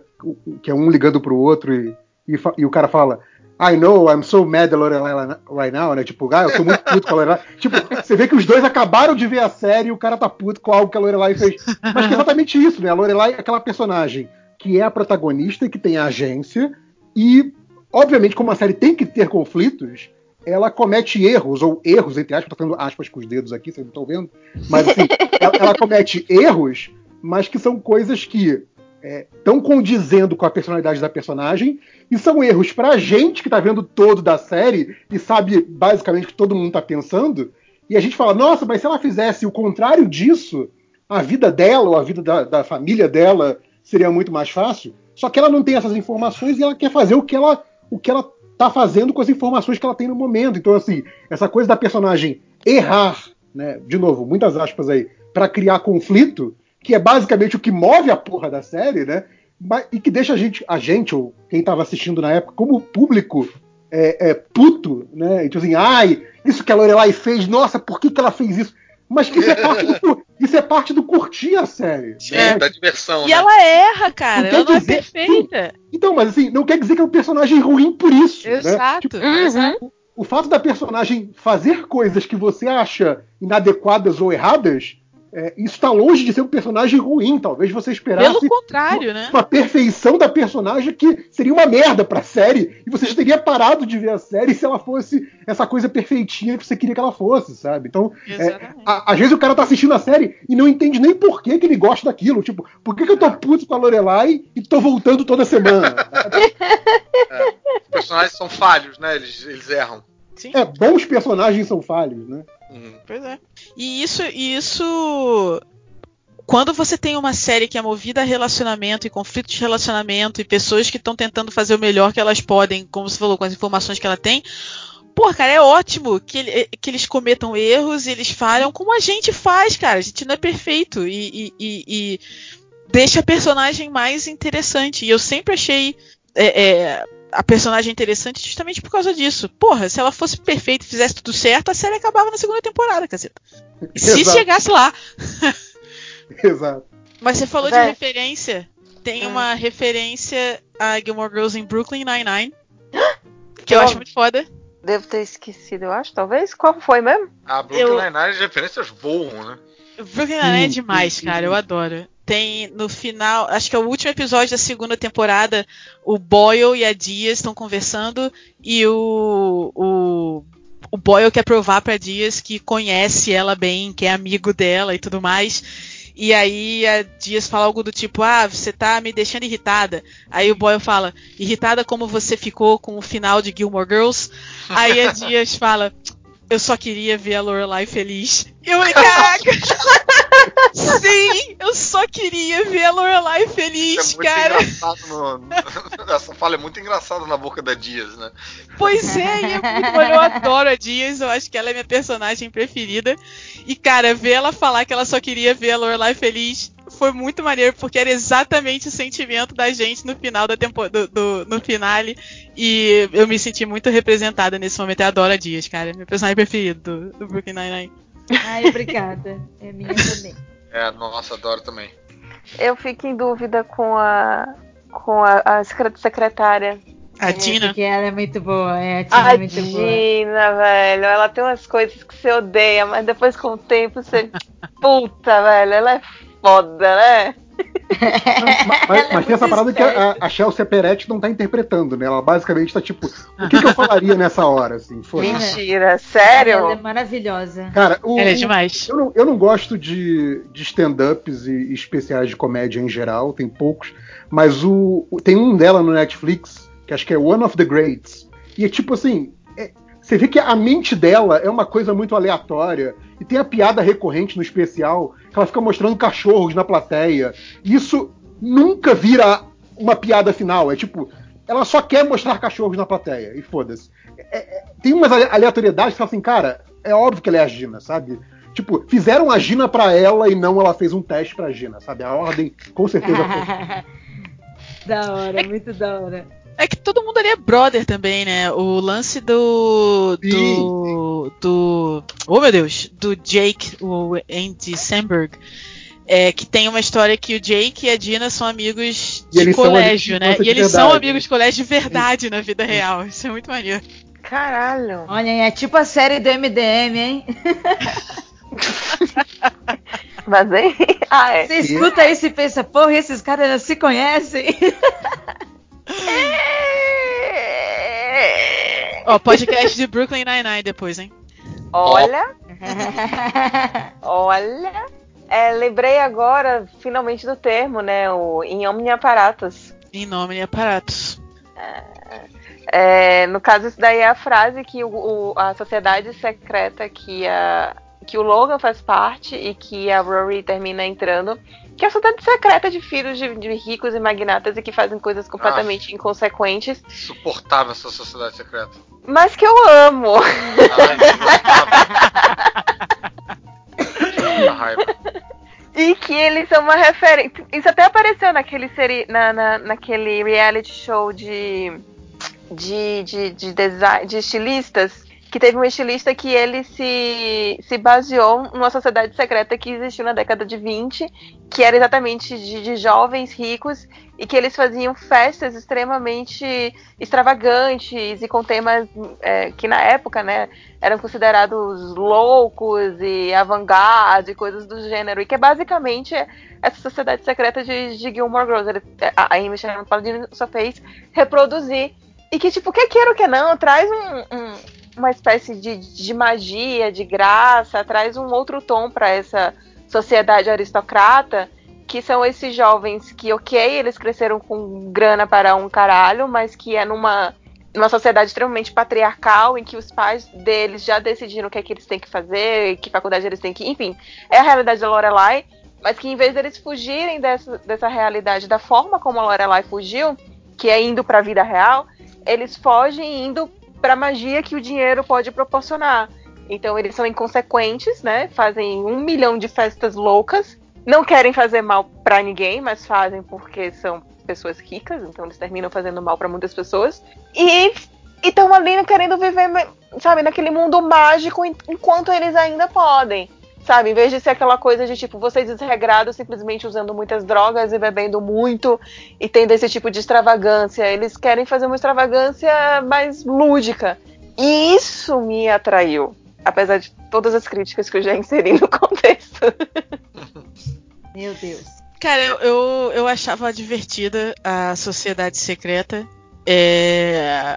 que é um ligando pro outro e, e, e o cara fala I know, I'm so mad at Lorelai right now, né? Tipo, ah, eu tô muito puto com a Lorelai. tipo, você vê que os dois acabaram de ver a série e o cara tá puto com algo que a Lorelai fez. Mas que é exatamente isso, né? A Lorelai é aquela personagem que é a protagonista e que tem a agência e, obviamente, como a série tem que ter conflitos, ela comete erros, ou erros, entre aspas, tô fazendo aspas com os dedos aqui, vocês não estão vendo, mas assim, ela, ela comete erros, mas que são coisas que estão é, condizendo com a personalidade da personagem e são erros pra gente que tá vendo todo da série e sabe basicamente o que todo mundo tá pensando e a gente fala, nossa, mas se ela fizesse o contrário disso, a vida dela ou a vida da, da família dela seria muito mais fácil. Só que ela não tem essas informações e ela quer fazer o que ela, o que ela tá fazendo com as informações que ela tem no momento. Então, assim, essa coisa da personagem errar, né, de novo, muitas aspas aí, para criar conflito, que é basicamente o que move a porra da série, né? E que deixa a gente, a gente, ou quem estava assistindo na época, como público é, é, puto, né? Então assim, ai, isso que a Lorelai fez, nossa, por que, que ela fez isso? Mas isso é parte do, isso é parte do curtir a série. Sim, né? da diversão, E né? ela erra, cara. Não Ela quer não é dizer- perfeita. Então, mas assim, não quer dizer que é um personagem ruim por isso. né? Exato. Tipo, Uhum. o fato da personagem fazer coisas que você acha inadequadas ou erradas, é, isso está longe de ser um personagem ruim. Talvez você esperasse Pelo contrário, né? uma perfeição da personagem que seria uma merda pra série. E você já teria parado de ver a série se ela fosse essa coisa perfeitinha que você queria que ela fosse, sabe? Então, é, a- às vezes o cara tá assistindo a série e não entende nem por que, que ele gosta daquilo. Tipo, por que, que eu tô puto com a Lorelai e tô voltando toda semana? Os personagens são falhos, né? Eles, eles erram. Sim. é, bons personagens são falhos, né? Uhum. Pois é. E isso, e isso. Quando você tem uma série que é movida a relacionamento e conflitos de relacionamento e pessoas que estão tentando fazer o melhor que elas podem, como você falou, com as informações que ela tem. Pô, cara, é ótimo que, ele- que eles cometam erros, eles falham como a gente faz, cara. A gente não é perfeito. E, e- e- e deixa a personagem mais interessante. E eu sempre achei é, é, a personagem interessante justamente por causa disso. Porra, se ela fosse perfeita e fizesse tudo certo, a série acabava na segunda temporada, caceta. Se chegasse lá. Exato. Mas você falou de referência. Tem Hum. uma referência a Gilmore Girls em Brooklyn Nine-Nine. Que eu Eu- acho muito foda. Devo ter esquecido, eu acho, talvez. Qual foi mesmo? A Brooklyn Eu- Nine-Nine, as referências voam, né? Brooklyn Nine-Nine é demais, cara. Eu adoro. Tem no final, acho que é o último episódio da segunda temporada, o Boyle e a Diaz estão conversando e o, o, o Boyle quer provar pra Diaz que conhece ela bem, que é amigo dela e tudo mais. E aí a Dias fala algo do tipo, ah, você tá me deixando irritada. Aí o Boyle fala, irritada como você ficou com o final de Gilmore Girls. Aí a Dias fala, eu só queria ver a Lorelai feliz. Eu caraca! Sim, eu só queria ver a Lorelai feliz, é cara. No... Essa fala é muito engraçada na boca da Dias, né? Pois é, e é. Eu adoro a Dias, eu acho que ela é minha personagem preferida. E, cara, ver ela falar que ela só queria ver a Lorelai feliz foi muito maneiro, porque era exatamente o sentimento da gente no final da tempo, do, do- no finale. E eu me senti muito representada nesse momento. Eu adoro a Dias, cara. Meu personagem preferido do, do Brooklyn Nine-Nine. Ai, obrigada. É minha também. É, nossa, adoro também. Eu fico em dúvida com a. com a, a secre- secretária. A É, Tina. Porque ela é muito boa. É, a Tina A é muito boa. Dina, velho. Ela tem umas coisas que você odeia, mas depois com o tempo você. Puta, velho. Ela é foda, né? Mas, mas é tem essa parada que a, a Chelsea Peretti não tá interpretando, né? Ela basicamente tá tipo, o que, que eu falaria nessa hora, assim? Foda-se. Mentira, Ela é sério? maravilhosa. Cara, o, Ela é demais. eu, não, eu não gosto de, de stand-ups e, especiais de comédia em geral, tem poucos, mas o, o- tem um dela no Netflix, que acho que é One of the Greats, e é tipo assim, você vê que a mente dela é uma coisa muito aleatória, e tem a piada recorrente no especial, que ela fica mostrando cachorros na plateia, e isso nunca vira uma piada final, é tipo, ela só quer mostrar cachorros na plateia, e foda-se. É- é- tem umas ale- aleatoriedades que você fala assim, cara, é óbvio que ela é a Gina, sabe? Tipo, fizeram a Gina pra ela e não ela fez um teste pra Gina, sabe? A ordem, com certeza foi. da hora, muito da hora. É que todo mundo ali é brother também, né? O lance do. Do. do oh meu Deus! Do Jake, o Andy Samberg. É, que tem uma história que o Jake e a Dina são amigos E de são colégio, amigos de né? E eles são verdade. amigos de colégio de verdade na vida real. Isso é muito maneiro. Caralho. Olha, é tipo a série do MDM, hein? Mas hein? Ah, é. Você escuta isso e pensa, porra, esses caras já se conhecem. Ó, podcast de Brooklyn Nine-Nine depois, hein? Olha, olha. É, lembrei agora, finalmente, do termo, né? O em omnia apparatus. Em nome de aparatos. É, no caso, isso daí é a frase que o, o- a sociedade secreta que a, que o Logan faz parte e que a Rory termina entrando, que é a sociedade secreta de filhos de, de ricos e magnatas e que fazem coisas completamente inconsequentes, Suportável essa sociedade secreta. mas que eu amo. Muita raiva. E que eles são uma referência. Isso até apareceu naquele, seri... na, na, naquele reality show de. de, de, de, design... de estilistas. Que teve um estilista que ele se, se baseou numa sociedade secreta que existiu na década de 20, que era exatamente de, de jovens ricos, e que eles faziam festas extremamente extravagantes e com temas é, que na época, né, eram considerados loucos e avant-garde, coisas do gênero, e que é basicamente essa sociedade secreta de, de Gilmore Girls. Ele, a Amy Sherman Palladino só fez reproduzir. E que, tipo, quer queira ou que não, traz um, um, uma espécie de, de magia, de graça, traz um outro tom para essa sociedade aristocrata, que são esses jovens que, ok, eles cresceram com grana para um caralho, mas que é numa numa sociedade extremamente patriarcal em que os pais deles já decidiram o que é que eles têm que fazer, que faculdade eles têm que, enfim, é a realidade da Lorelai, mas que em vez deles fugirem dessa, dessa realidade da forma como a Lorelai fugiu, que é indo para a vida real, eles fogem indo para a magia que o dinheiro pode proporcionar. Então eles são inconsequentes, né? Fazem um milhão de festas loucas, não querem fazer mal para ninguém, mas fazem porque são pessoas ricas, então eles terminam fazendo mal para muitas pessoas. E estão ali querendo viver, sabe, naquele mundo mágico enquanto eles ainda podem. Sabe, em vez de ser aquela coisa de tipo, vocês desregrados simplesmente usando muitas drogas e bebendo muito e tendo esse tipo de extravagância, eles querem fazer uma extravagância mais lúdica. E isso me atraiu, apesar de todas as críticas que eu já inseri no contexto. Meu Deus. Cara, eu, eu, eu achava divertida a Sociedade Secreta. É...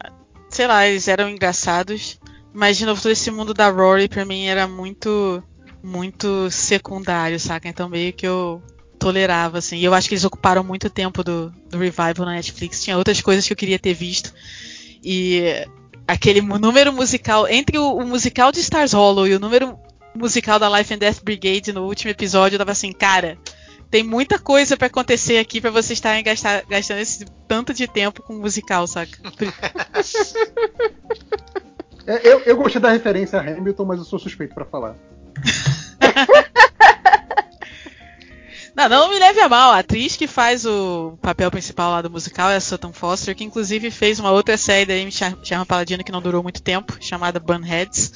Sei lá, eles eram engraçados. Mas, de novo, todo esse mundo da Rory pra mim era muito, muito secundário, saca? Então meio que eu tolerava, assim. E eu acho que eles ocuparam muito tempo do, do revival na Netflix. Tinha outras coisas que eu queria ter visto. E aquele número musical, entre o, o musical de Stars Hollow e o número musical da Life and Death Brigade no último episódio, eu tava assim, cara, tem muita coisa para acontecer aqui para vocês estarem gastar, gastando esse tanto de tempo com musical, saca? É, eu, eu gostei da referência a Hamilton, mas eu sou suspeito para falar. Não, não me leve a mal. A atriz que faz o papel principal lá do musical é a Sutton Foster, que inclusive fez uma outra série da Amy Sherman Paladino que não durou muito tempo, chamada Bunheads.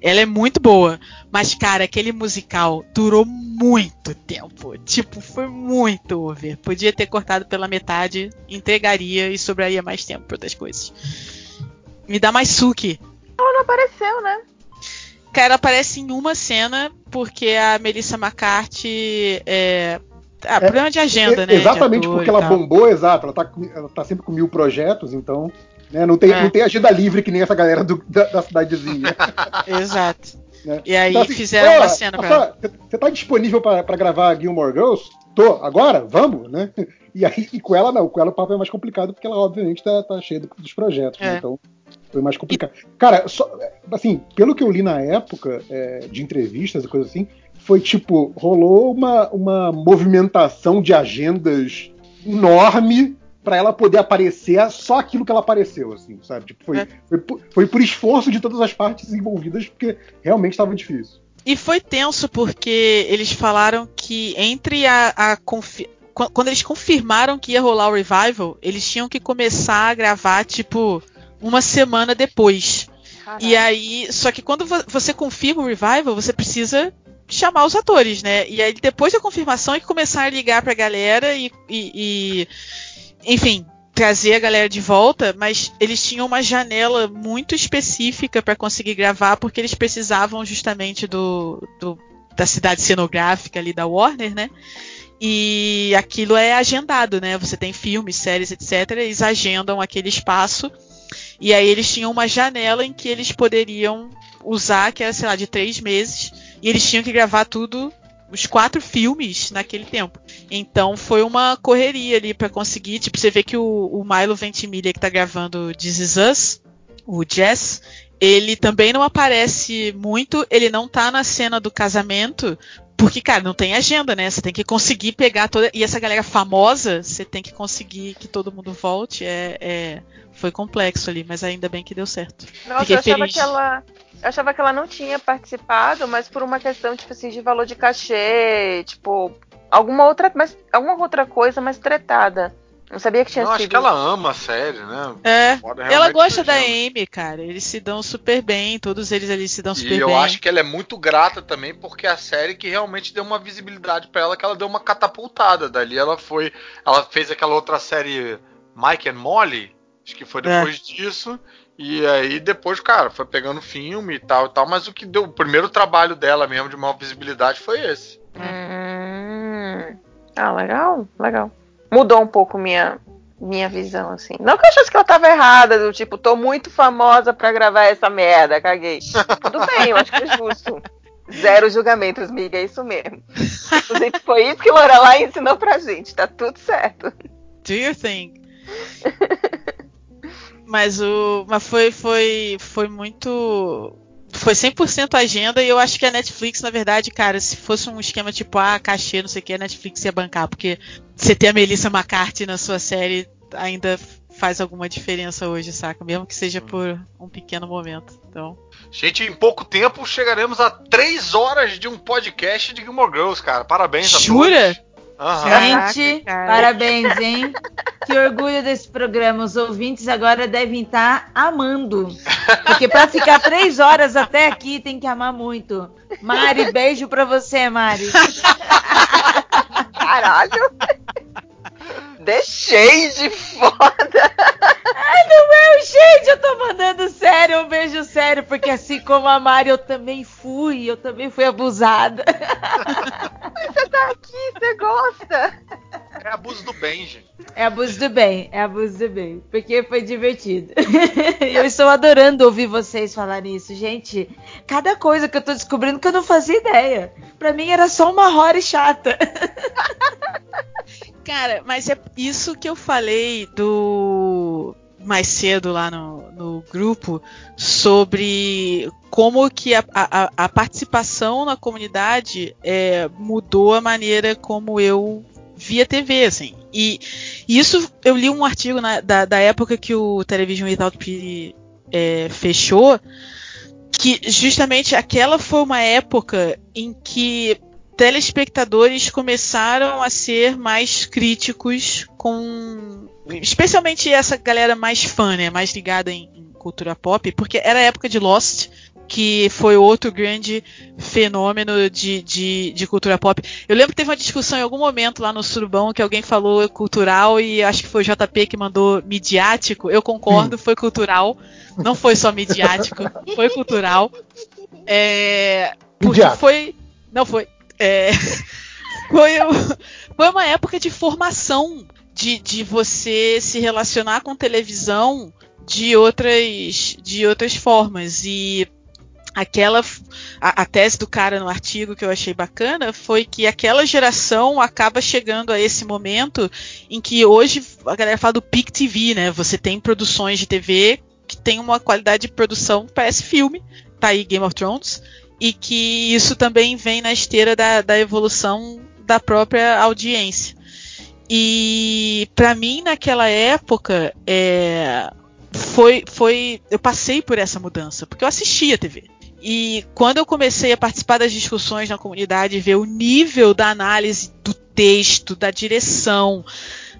Ela é muito boa, mas cara, aquele musical durou muito tempo. Tipo, foi muito over. Podia ter cortado pela metade, entregaria e sobraria mais tempo para outras coisas. Me dá mais suki. Ela não apareceu, né? Cara, ela aparece em uma cena porque a Melissa McCarthy é, ah, problema de agenda, é, né? Exatamente porque ela bombou, exato. Ela tá, ela tá sempre com mil projetos, então né, não, tem, é. não tem agenda livre que nem essa galera do, da, da, cidadezinha. Exato. Né? E aí então, assim, fizeram uma cena pra. Você tá disponível para gravar Gilmore Girls? Tô, agora? Vamos, né? E aí, e com ela não, com ela o papo é mais complicado, porque ela, obviamente, tá, tá cheia dos projetos, né? Então foi mais complicado. Cara, só, assim, pelo que eu li na época, é, de entrevistas e coisas assim, foi tipo, rolou uma, uma movimentação de agendas enorme para ela poder aparecer só aquilo que ela apareceu, assim, sabe? Tipo, foi, é. foi, foi, por esforço de todas as partes envolvidas, porque realmente estava difícil. E foi tenso porque eles falaram que entre a, a confi quando eles confirmaram que ia rolar o revival, eles tinham que começar a gravar tipo uma semana depois. Caraca. E aí, só que quando você confirma o revival, você precisa chamar os atores, né? E aí depois da confirmação é que começaram a ligar pra galera e, e, e enfim, trazer a galera de volta, mas eles tinham uma janela muito específica para conseguir gravar, porque eles precisavam justamente do, do, da cidade cenográfica ali da Warner, né? E aquilo é agendado, né? Você tem filmes, séries, etc. Eles agendam aquele espaço. E aí eles tinham uma janela em que eles poderiam usar, que era, sei lá, de três meses. E eles tinham que gravar tudo os quatro filmes naquele tempo. Então foi uma correria ali para conseguir. Tipo, você vê que o, o Milo Ventimiglia que tá gravando This Is Us, o Jess, ele também não aparece muito, ele não tá na cena do casamento, porque, cara, não tem agenda, né? Você tem que conseguir pegar toda. E essa galera famosa, você tem que conseguir que todo mundo volte. É, é... Foi complexo ali, mas ainda bem que deu certo. Nossa, Fiquei eu achava feliz. que ela. Eu achava que ela não tinha participado, mas por uma questão, tipo assim, de valor de cachê, tipo, alguma outra, mas, alguma outra coisa mais tretada. Não sabia que tinha Eu sido. acho que ela ama a série, né? É, Foda ela gosta da. Amy, cara. Eles se dão super bem, todos eles ali se dão super E eu bem. acho que ela é muito grata também, porque é a série que realmente deu uma visibilidade pra ela, que ela deu uma catapultada. Dali ela foi. Ela fez aquela outra série Mike and Molly, acho que foi depois disso. E aí depois, cara, foi pegando filme e tal e tal, mas o que deu. O primeiro trabalho dela mesmo de maior visibilidade foi esse. Hum. Ah, legal, legal. Mudou um pouco minha, minha visão, assim. Não que eu achasse que eu tava errada, do tipo, tô muito famosa pra gravar essa merda, caguei. Tudo bem, eu acho que é justo. Zero julgamentos, miga, é isso mesmo. Inclusive, foi isso que Lorelai ensinou pra gente, tá tudo certo. Do you think? mas o. Mas foi, foi, foi muito. Foi 100% agenda e eu acho que a Netflix, na verdade, cara, se fosse um esquema tipo, ah, cachê, não sei o que, a Netflix ia bancar, porque você ter a Melissa McCarthy na sua série ainda faz alguma diferença hoje, saca? Mesmo que seja por um pequeno momento. Então. Gente, em pouco tempo chegaremos a três horas de um podcast de Gilmore Girls, cara. Parabéns a Jura? Aham. Gente, cara. parabéns, hein? Que orgulho desse programa. Os ouvintes agora devem estar amando. Porque pra ficar três horas até aqui tem que amar muito. Mari, beijo pra você, Mari. Caralho! Deixei de foda! Não, gente, eu tô mandando sério, um beijo sério, porque assim como a Mari, eu também fui, eu também fui abusada. Você tá aqui, você gosta! É abuso do bem, gente. É abuso do bem, é abuso do bem, porque foi divertido. eu estou adorando ouvir vocês falarem isso, gente. Cada coisa que eu tô descobrindo que eu não fazia ideia. Pra mim era só uma hora chata. Cara, mas é isso que eu falei do mais cedo lá no, no grupo sobre como que a, a, a participação na comunidade é, mudou a maneira como eu via TV, assim. E, isso eu li um artigo na- da, da época que o Television Without Pity é, fechou, que justamente aquela foi uma época em que telespectadores começaram a ser mais críticos com. Especialmente essa galera mais fã, né? Mais ligada em, em cultura pop, porque era a época de Lost, que foi outro grande fenômeno de, de, de cultura pop. Eu lembro que teve uma discussão em algum momento lá no Surubão que alguém falou cultural e acho que foi o JP que mandou midiático. Eu concordo, foi cultural. Não foi só midiático, foi cultural. É, foi. Não foi. É, foi, foi uma época de formação de, de você se relacionar com televisão de outras de outras formas e aquela a, a tese do cara no artigo que eu achei bacana foi que aquela geração acaba chegando a esse momento em que hoje a galera fala do peak TV, né? Você tem produções de TV que tem uma qualidade de produção parece filme, tá aí Game of Thrones, e que isso também vem na esteira da, da evolução da própria audiência. E para mim naquela época é, foi, foi eu passei por essa mudança porque eu assistia TV. E quando eu comecei a participar das discussões na comunidade, ver o nível da análise do texto, da direção,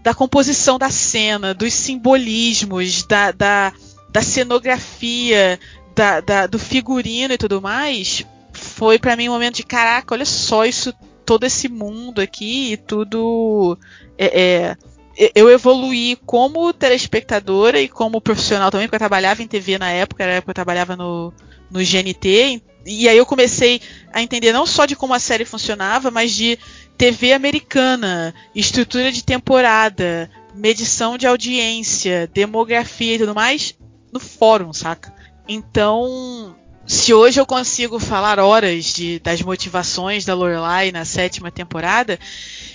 da composição da cena, dos simbolismos, da, da, da cenografia, da, da- do figurino e tudo mais, foi pra mim um momento de caraca, olha só isso, todo esse mundo aqui e tudo. É, é, eu evoluí como telespectadora e como profissional também, porque eu trabalhava em TV na época, era a época que eu trabalhava no, no GNT, e aí eu comecei a entender não só de como a série funcionava, mas de TV americana, estrutura de temporada, medição de audiência, demografia e tudo mais, no fórum, saca? Então, se hoje eu consigo falar horas de, das motivações da Lorelai na sétima temporada,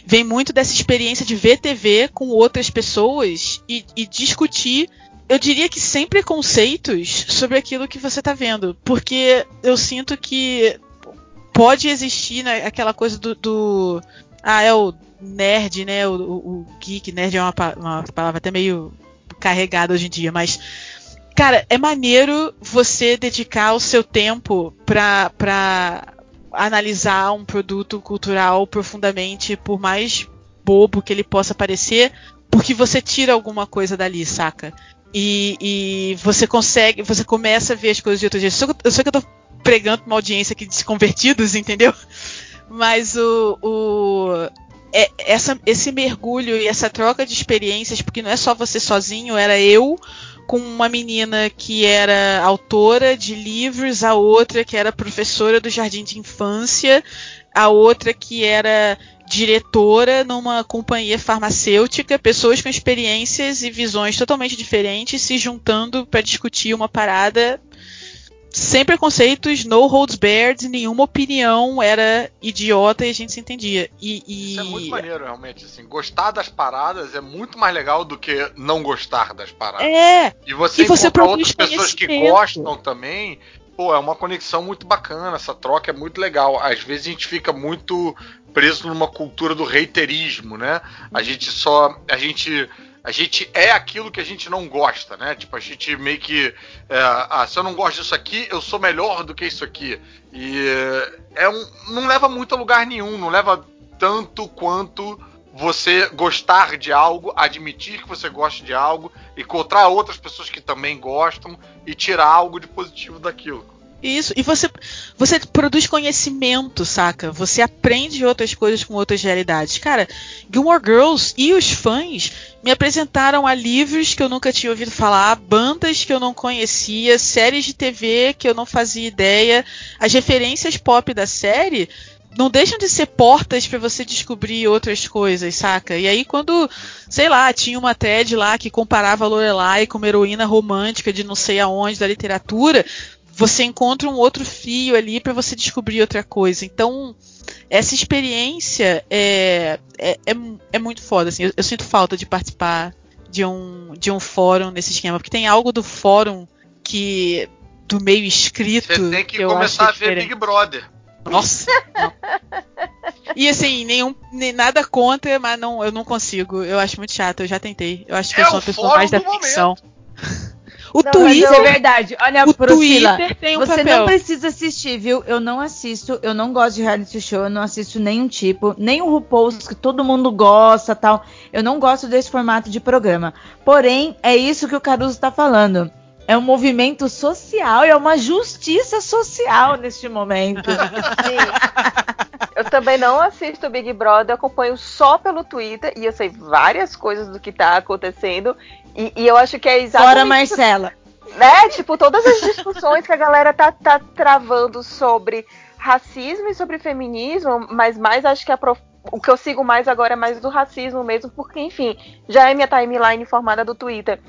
vem muito dessa experiência de ver TV com outras pessoas e, e discutir eu diria que sem preconceitos sobre aquilo que você tá vendo. Porque eu sinto que pode existir né, aquela coisa do, do, Ah, é o nerd, né? O, o, geek, nerd é uma, uma palavra até meio carregada hoje em dia, mas. Cara, é maneiro você dedicar o seu tempo pra, pra analisar um produto cultural profundamente, por mais bobo que ele possa parecer, porque você tira alguma coisa dali, saca? E, e você consegue, você começa a ver as coisas de outro jeito. Eu sei que eu tô pregando uma audiência aqui de convertidos, entendeu? Mas o, o é, essa, esse mergulho e essa troca de experiências, porque não é só você sozinho, era eu com uma menina que era autora de livros, a outra que era professora do jardim de infância, a outra que era diretora numa companhia farmacêutica, pessoas com experiências e visões totalmente diferentes se juntando para discutir uma parada sem preconceitos, no holds barred, nenhuma opinião era idiota e a gente se entendia. E, e... Isso é muito maneiro, realmente. Assim, gostar das paradas é muito mais legal do que não gostar das paradas. É! E você, e você outras pessoas que gostam também. Pô, é uma conexão muito bacana, essa troca é muito legal. Às vezes a gente fica muito preso numa cultura do reiterismo, né? A gente só. A gente a gente é aquilo que a gente não gosta, né? Tipo, a gente meio que. É, ah, se eu não gosto disso aqui, eu sou melhor do que isso aqui. E é um, não leva muito a lugar nenhum, não leva tanto quanto você gostar de algo, admitir que você gosta de algo, encontrar outras pessoas que também gostam e tirar algo de positivo daquilo. Isso, e você, você produz conhecimento, saca? Você aprende outras coisas com outras realidades. Cara, Gilmore Girls e os fãs me apresentaram a livros que eu nunca tinha ouvido falar, bandas que eu não conhecia, séries de TV que eu não fazia ideia. As referências pop da série não deixam de ser portas para você descobrir outras coisas, saca? E aí quando, sei lá, tinha uma TED lá que comparava Lorelai com uma heroína romântica de não sei aonde da literatura, você encontra um outro fio ali para você descobrir outra coisa. Então, essa experiência é, é, é, é muito foda. Assim. Eu, eu, sinto falta de participar de um, de um fórum nesse esquema, porque tem algo do fórum que. do meio escrito. Você tem que, que começar a ver Big Brother. Nossa! E assim, nenhum, nem, nada contra, mas não, eu não consigo. Eu acho muito chato, eu já tentei. Eu acho que é eu sou uma pessoa mais da ficção. O não, Twitter. é verdade. Olha, o Priscila, Twitter tem um você papel. não precisa assistir, viu? Eu não assisto, eu não gosto de reality show, eu não assisto nenhum tipo, nem o RuPaul's que todo mundo gosta tal. Eu não gosto desse formato de programa. Porém, é isso que o Caruso está falando. É um movimento social, é uma justiça social neste momento. Sim. Eu também não assisto Big Brother, acompanho só pelo Twitter e eu sei várias coisas do que está acontecendo. E, e, eu acho que é exatamente. Fora Marcela. Né? Tipo, todas as discussões que a galera tá, tá travando sobre racismo e sobre feminismo, mas mais acho que a prof... o que eu sigo mais agora é mais do racismo mesmo, porque, enfim, já é minha timeline formada do Twitter.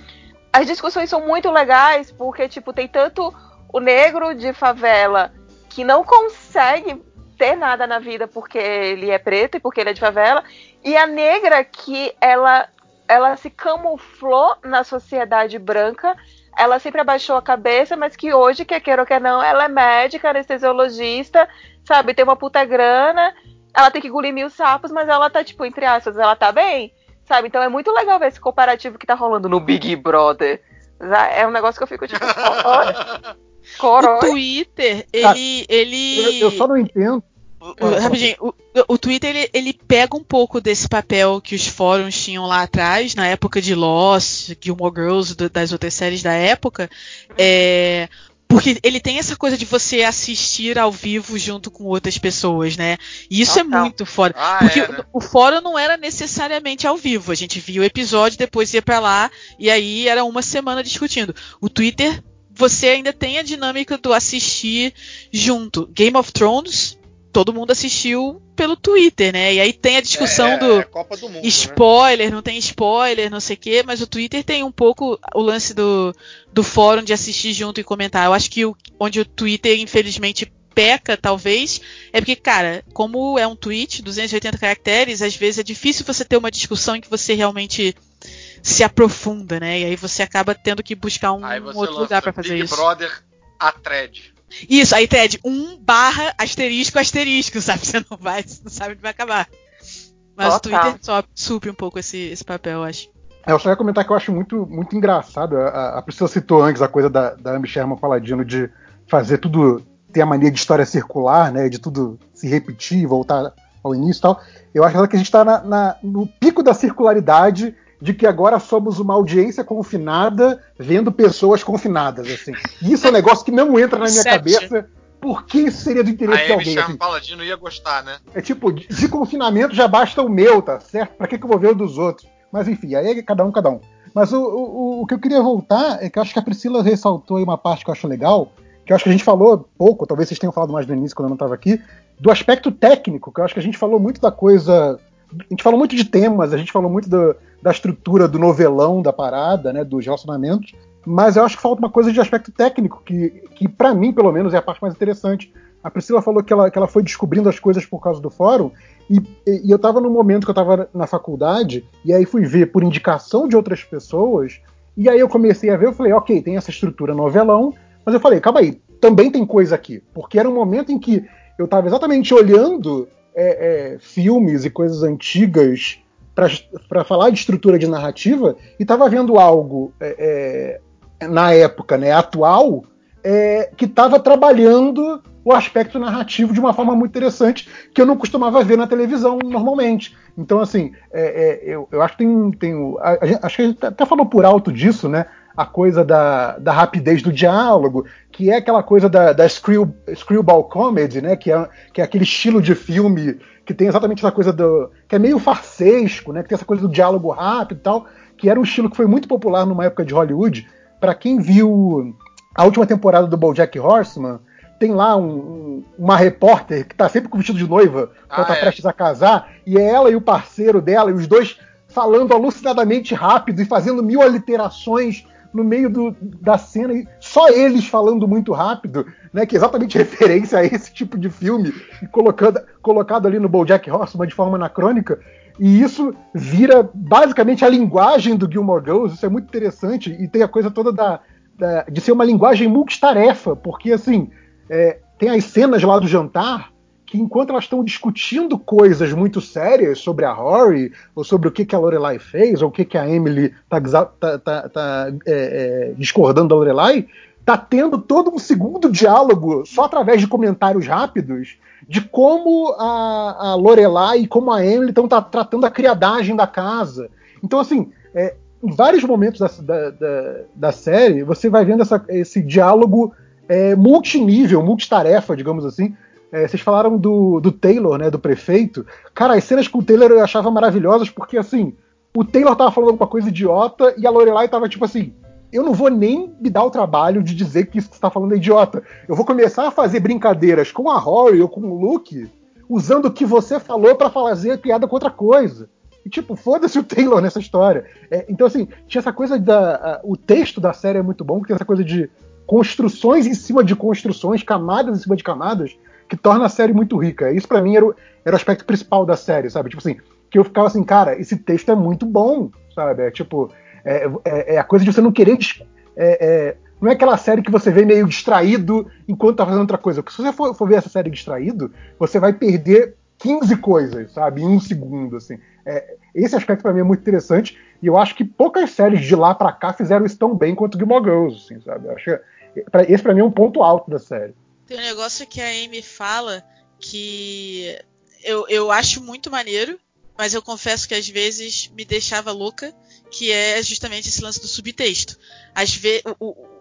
As discussões são muito legais, porque, tipo, tem tanto o negro de favela que não consegue ter nada na vida porque ele é preto e porque ele é de favela, e a negra que ela ela se camuflou na sociedade branca. Ela sempre abaixou a cabeça, mas que hoje, quer queira ou quer não, ela é médica, anestesiologista, sabe? Tem uma puta grana, ela tem que engolir mil sapos, mas ela tá, tipo, entre aspas, ela tá bem, sabe? Então é muito legal ver esse comparativo que tá rolando no Big Brother. É um negócio que eu fico, tipo, olha. O Twitter, ele. ele... Eu, eu só não entendo rapidinho, o, o Twitter ele, ele, pega um pouco desse papel que os fóruns tinham lá atrás, na época de Lost, Gilmore Girls, do, das outras séries da época, é, porque ele tem essa coisa de você assistir ao vivo junto com outras pessoas, né? E isso é muito foda. Ah, porque é, né? o, o fórum não era necessariamente ao vivo. A gente via o episódio, depois ia para lá, e aí era uma semana discutindo. O Twitter, você ainda tem a dinâmica do assistir junto. Game of Thrones todo mundo assistiu pelo Twitter, né? E aí tem a discussão é, do, é do mundo, spoiler, né? não tem spoiler, não sei o quê, mas o Twitter tem um pouco o lance do, do fórum de assistir junto e comentar. Eu acho que o, onde o Twitter, infelizmente, peca, talvez, é porque, cara, como é um tweet, 280 caracteres, às vezes é difícil você ter uma discussão em que você realmente se aprofunda, né? E aí você acaba tendo que buscar um Aí você outro lugar pra fazer Big isso. Brother a thread. Isso, aí Ted, um barra asterisco asterisco, sabe? Você não vai, não sabe onde vai acabar. Mas o. Twitter só supre um pouco esse, esse papel, eu acho. É, Eu só ia comentar que eu acho muito, muito engraçado. A, a Priscila citou antes a coisa da, da Amy Sherman Paladino de fazer tudo, ter a mania de história circular, né? De tudo se repetir, voltar ao início e tal. Eu acho que a gente está na- na- no pico da circularidade de que agora somos uma audiência confinada vendo pessoas confinadas, assim. E isso é um negócio que não entra na minha Inception. cabeça. Por que isso seria do interesse de alguém? Assim? Paladino ia gostar, né? É tipo, de de confinamento já basta o meu, tá certo? Pra que, que eu vou ver o dos outros? Mas enfim, aí é cada um, cada um. Mas o, o, o que eu queria voltar é que eu acho que a Priscila ressaltou aí uma parte que eu acho legal, que eu acho que a gente falou pouco, talvez vocês tenham falado mais no início quando eu não estava aqui, do aspecto técnico, que eu acho que a gente falou muito da coisa. A gente falou muito de temas, a gente falou muito do- da estrutura do novelão da parada, né, dos relacionamentos, mas eu acho que falta uma coisa de aspecto técnico, que, que para mim, pelo menos, é a parte mais interessante. A Priscila falou que ela, que ela foi descobrindo as coisas por causa do fórum, e, e eu tava num momento que eu tava na faculdade, e aí fui ver por indicação de outras pessoas, e aí eu comecei a ver, eu falei, ok, tem essa estrutura novelão, mas eu falei, calma aí, também tem coisa aqui. Porque era um momento em que eu tava exatamente olhando é, é, filmes e coisas antigas para falar de estrutura de narrativa, e tava vendo algo é, é, na época, né, atual, é, que estava trabalhando o aspecto narrativo de uma forma muito interessante que eu não costumava ver na televisão normalmente. Então, assim, é, eu, eu acho que tem. tem a- a acho que a gente até falou por alto disso, né? A coisa da, da rapidez do diálogo, que é aquela coisa da, da screw, screwball comedy, né? Que é, que é aquele estilo de filme que tem exatamente essa coisa do. que é meio farsesco, né? Que tem essa coisa do diálogo rápido e tal, que era um estilo que foi muito popular numa época de Hollywood. Para quem viu a última temporada do BoJack Horseman, tem lá um- um- uma repórter que tá sempre com vestido de noiva, quando Ah, tá é. prestes a casar, e é ela e o parceiro dela, e os dois falando alucinadamente rápido e fazendo mil aliterações no meio do- da cena, e só eles falando muito rápido, né? Que é exatamente referência a esse tipo de filme, colocando, colocado ali no BoJack Horseman de forma anacrônica. E isso vira basicamente a linguagem do Gilmore Girls, isso é muito interessante, e tem a coisa toda da, da- de ser uma linguagem multitarefa, porque assim, é, tem as cenas lá do jantar que enquanto elas estão discutindo coisas muito sérias sobre a Rory, ou sobre o que, que a Lorelai fez, ou o que, que a Emily tá, exa- tá- tá- tá, é, é, discordando da Lorelai, tá tendo todo um segundo diálogo só através de comentários rápidos de como a, a Lorelai e como a Emily estão tratando a criadagem da casa. Então, assim, é, em vários momentos da, da, da, da série, você vai vendo essa- esse diálogo é, multinível, multitarefa, digamos assim. É, vocês falaram do, do Taylor, né, do prefeito. Cara, as cenas com o Taylor eu achava maravilhosas porque, assim, o Taylor tava falando alguma coisa idiota e a Lorelai tava tipo assim: eu não vou nem me dar o trabalho de dizer que isso que você tá falando é idiota. Eu vou começar a fazer brincadeiras com a Rory ou com o Luke usando o que você falou pra fazer piada com outra coisa. E, tipo, foda-se o Taylor nessa história. É, então, assim, tinha essa coisa da. a- o texto da série é muito bom, porque tem essa coisa de construções em cima de construções, camadas em cima de camadas, que torna a série muito rica. Isso, pra mim, era o, era o aspecto principal da série, sabe? Tipo assim, que eu ficava assim, cara, esse texto é muito bom, sabe? É tipo. É, é- é a coisa de você não querer. é- é- não é aquela série que você vê meio distraído enquanto tá fazendo outra coisa. Porque se você for, for ver essa série distraído, você vai perder 15 coisas, sabe? Em um segundo, assim. É, esse aspecto pra mim é muito interessante. E eu acho que poucas séries de lá pra cá fizeram isso tão bem quanto Gilmore Girls, assim, sabe? Eu acho que, pra- esse pra mim é um ponto alto da série. Tem um negócio que a Amy fala que eu, eu acho muito maneiro, mas eu confesso que às vezes me deixava louca, que é justamente esse lance do subtexto. Às vezes,